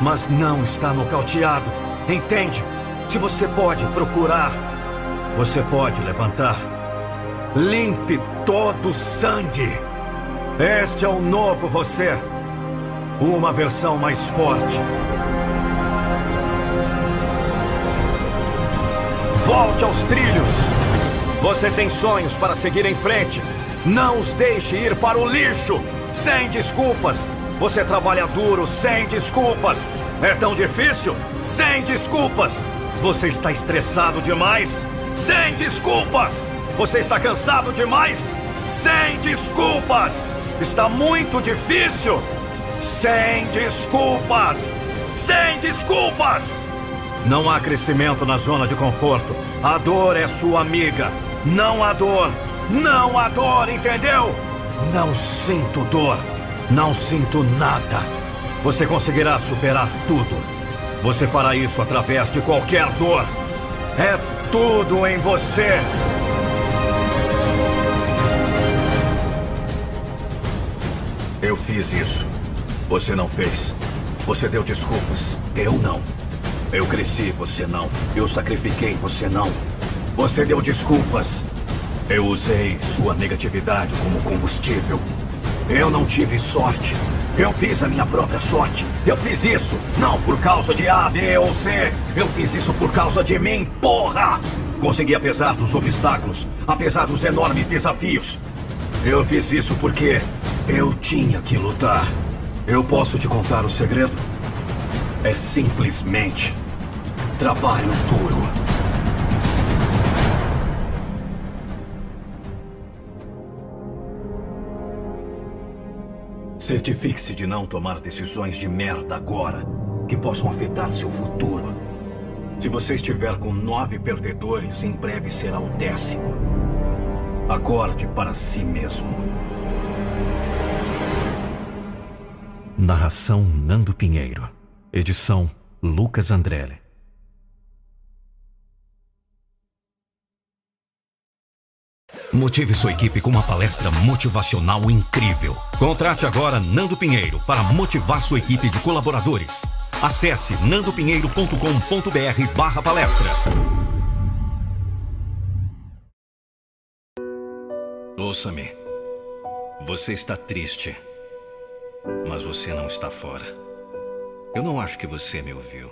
mas não está nocauteado. Entende? Se você pode procurar Você pode levantar. Limpe todo o sangue. Este é o novo você. Uma versão mais forte. Volte aos trilhos. Você tem sonhos para seguir em frente. Não os deixe ir para o lixo. Sem desculpas. Você trabalha duro, sem desculpas. É tão difícil? Sem desculpas. Você está estressado demais? Sem desculpas. Você está cansado demais? Sem desculpas. Está muito difícil? Sem desculpas. Sem desculpas. Não há crescimento na zona de conforto. A dor é sua amiga. Não há dor. Não há dor, entendeu? Não sinto dor. Não sinto nada. Você conseguirá superar tudo. Você fará isso através de qualquer dor. É tudo em você. Eu fiz isso. Você não fez. Você deu desculpas. Eu não. Eu cresci, você não. Eu sacrifiquei, você não. Você deu desculpas. Eu usei sua negatividade como combustível. Eu não tive sorte. Eu fiz a minha própria sorte. Eu fiz isso não por causa de A, B ou C. Eu fiz isso por causa de mim, porra! Consegui apesar dos obstáculos, apesar dos enormes desafios. Eu fiz isso porque eu tinha que lutar. Eu posso te contar o segredo? É simplesmente trabalho duro. Certifique-se de não tomar decisões de merda agora, que possam afetar seu futuro. Se você estiver com nove perdedores, em breve será o décimo. Acorde para si mesmo. Narração Nando Pinheiro. Edição Lucas Andrelli. Motive sua equipe com uma palestra motivacional incrível. Contrate agora Nando Pinheiro para motivar sua equipe de colaboradores. Acesse nandopinheiro.com.br barra palestra. Ouça-me. Você está triste. Mas você não está fora. Eu não acho que você me ouviu.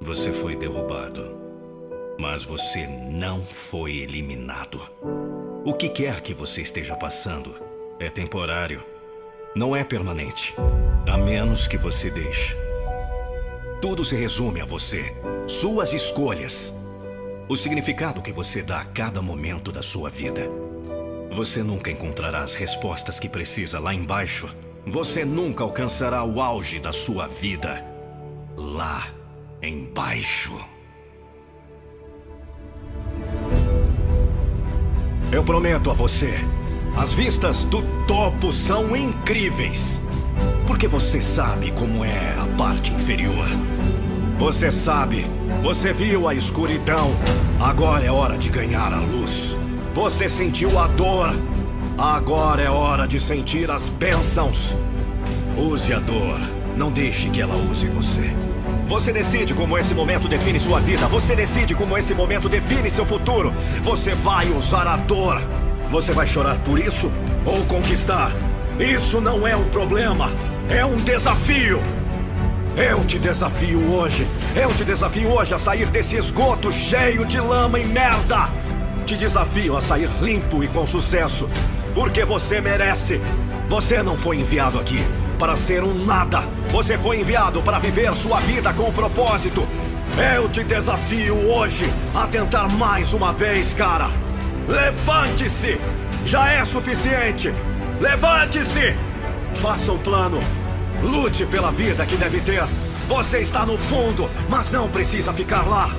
Você foi derrubado. Mas você não foi eliminado. O que quer que você esteja passando é temporário. Não é permanente. A menos que você deixe. Tudo se resume a você, suas escolhas, o significado que você dá a cada momento da sua vida. Você nunca encontrará as respostas que precisa lá embaixo. Você nunca alcançará o auge da sua vida lá embaixo. Eu prometo a você, as vistas do topo são incríveis. Porque você sabe como é a parte inferior. Você sabe, você viu a escuridão. Agora é hora de ganhar a luz. Você sentiu a dor. Agora é hora de sentir as bênçãos. Use a dor. Não deixe que ela use você. Você decide como esse momento define sua vida. Você decide como esse momento define seu futuro. Você vai usar a dor. Você vai chorar por isso ou conquistar? Isso não é um problema. É um desafio. Eu te desafio hoje. Eu te desafio hoje a sair desse esgoto cheio de lama e merda. Te desafio a sair limpo e com sucesso. Porque você merece. Você não foi enviado aqui para ser um nada. Você foi enviado para viver sua vida com propósito. Eu te desafio hoje a tentar mais uma vez, cara. Levante-se! Já é suficiente! Levante-se! Faça um plano. Lute pela vida que deve ter. Você está no fundo, mas não precisa ficar lá.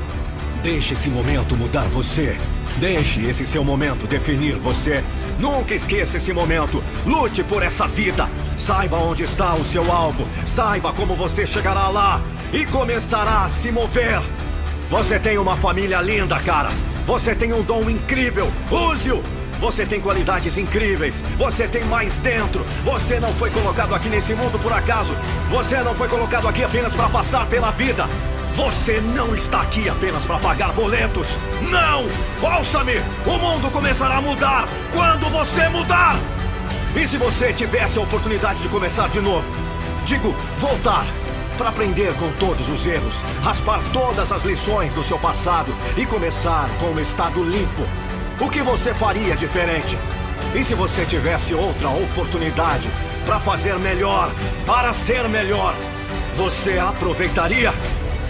Deixe esse momento mudar você. Deixe esse seu momento definir você. Nunca esqueça esse momento. Lute por essa vida. Saiba onde está o seu alvo. Saiba como você chegará lá e começará a se mover. Você tem uma família linda, cara. Você tem um dom incrível. Use-o. Você tem qualidades incríveis. Você tem mais dentro. Você não foi colocado aqui nesse mundo por acaso. Você não foi colocado aqui apenas para passar pela vida. Você não está aqui apenas para pagar boletos. Não! Ouça-me! O mundo começará a mudar quando você mudar! E se você tivesse a oportunidade de começar de novo? Digo, voltar. Para aprender com todos os erros, raspar todas as lições do seu passado e começar com um estado limpo. O que você faria diferente? E se você tivesse outra oportunidade para fazer melhor, para ser melhor, você aproveitaria?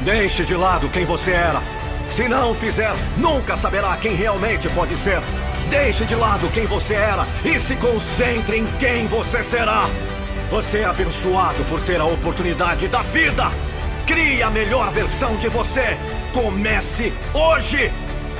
Deixe de lado quem você era. Se não fizer, nunca saberá quem realmente pode ser. Deixe de lado quem você era e se concentre em quem você será. Você é abençoado por ter a oportunidade da vida. Crie a melhor versão de você. Comece hoje.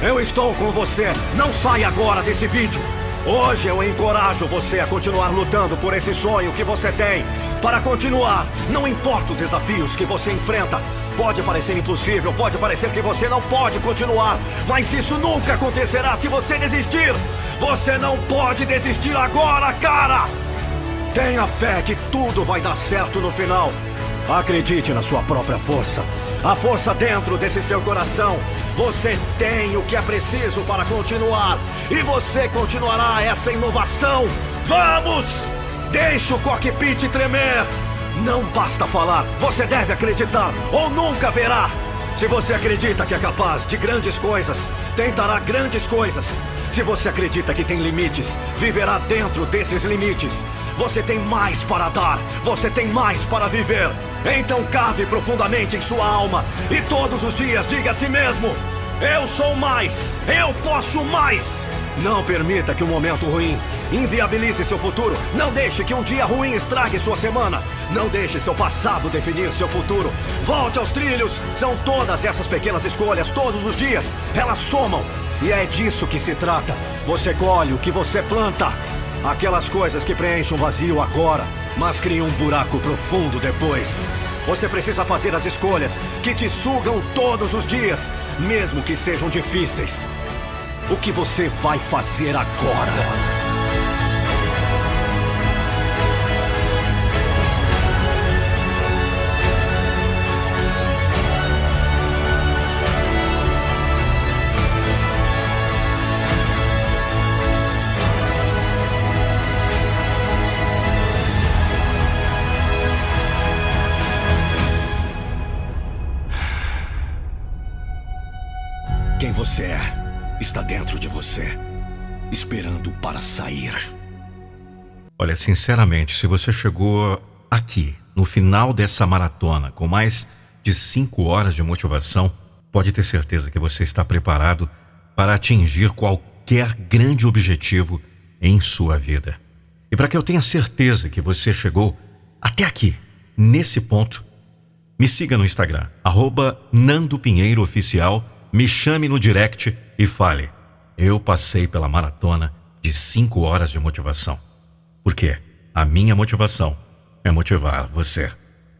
Eu estou com você. Não saia agora desse vídeo. Hoje eu encorajo você a continuar lutando por esse sonho que você tem. Para continuar, não importa os desafios que você enfrenta. Pode parecer impossível, pode parecer que você não pode continuar, mas isso nunca acontecerá se você desistir. Você não pode desistir agora, cara! Tenha fé que tudo vai dar certo no final. Acredite na sua própria força. A força dentro desse seu coração. Você tem o que é preciso para continuar. E você continuará essa inovação. Vamos! Deixe o cockpit tremer. Não basta falar, você deve acreditar ou nunca verá. Se você acredita que é capaz de grandes coisas, tentará grandes coisas. Se você acredita que tem limites, viverá dentro desses limites. Você tem mais para dar, você tem mais para viver. Então cave profundamente em sua alma e todos os dias diga a si mesmo: Eu sou mais, eu posso mais. Não permita que um momento ruim inviabilize seu futuro. Não deixe que um dia ruim estrague sua semana. Não deixe seu passado definir seu futuro. Volte aos trilhos. São todas essas pequenas escolhas, todos os dias. Elas somam. E é disso que se trata. Você colhe o que você planta. Aquelas coisas que preenchem um vazio agora, mas criam um buraco profundo depois. Você precisa fazer as escolhas que te sugam todos os dias, mesmo que sejam difíceis. O que você vai fazer agora? Quem você é está dentro de você, esperando para sair. Olha, sinceramente, se você chegou aqui, no final dessa maratona, com mais de cinco horas de motivação, pode ter certeza que você está preparado para atingir qualquer grande objetivo em sua vida. E para que eu tenha certeza que você chegou até aqui, nesse ponto, me siga no Instagram, arroba Nando Pinheiro Oficial, me chame no direct e fale. Eu passei pela maratona de cinco horas de motivação. Porque a minha motivação é motivar você.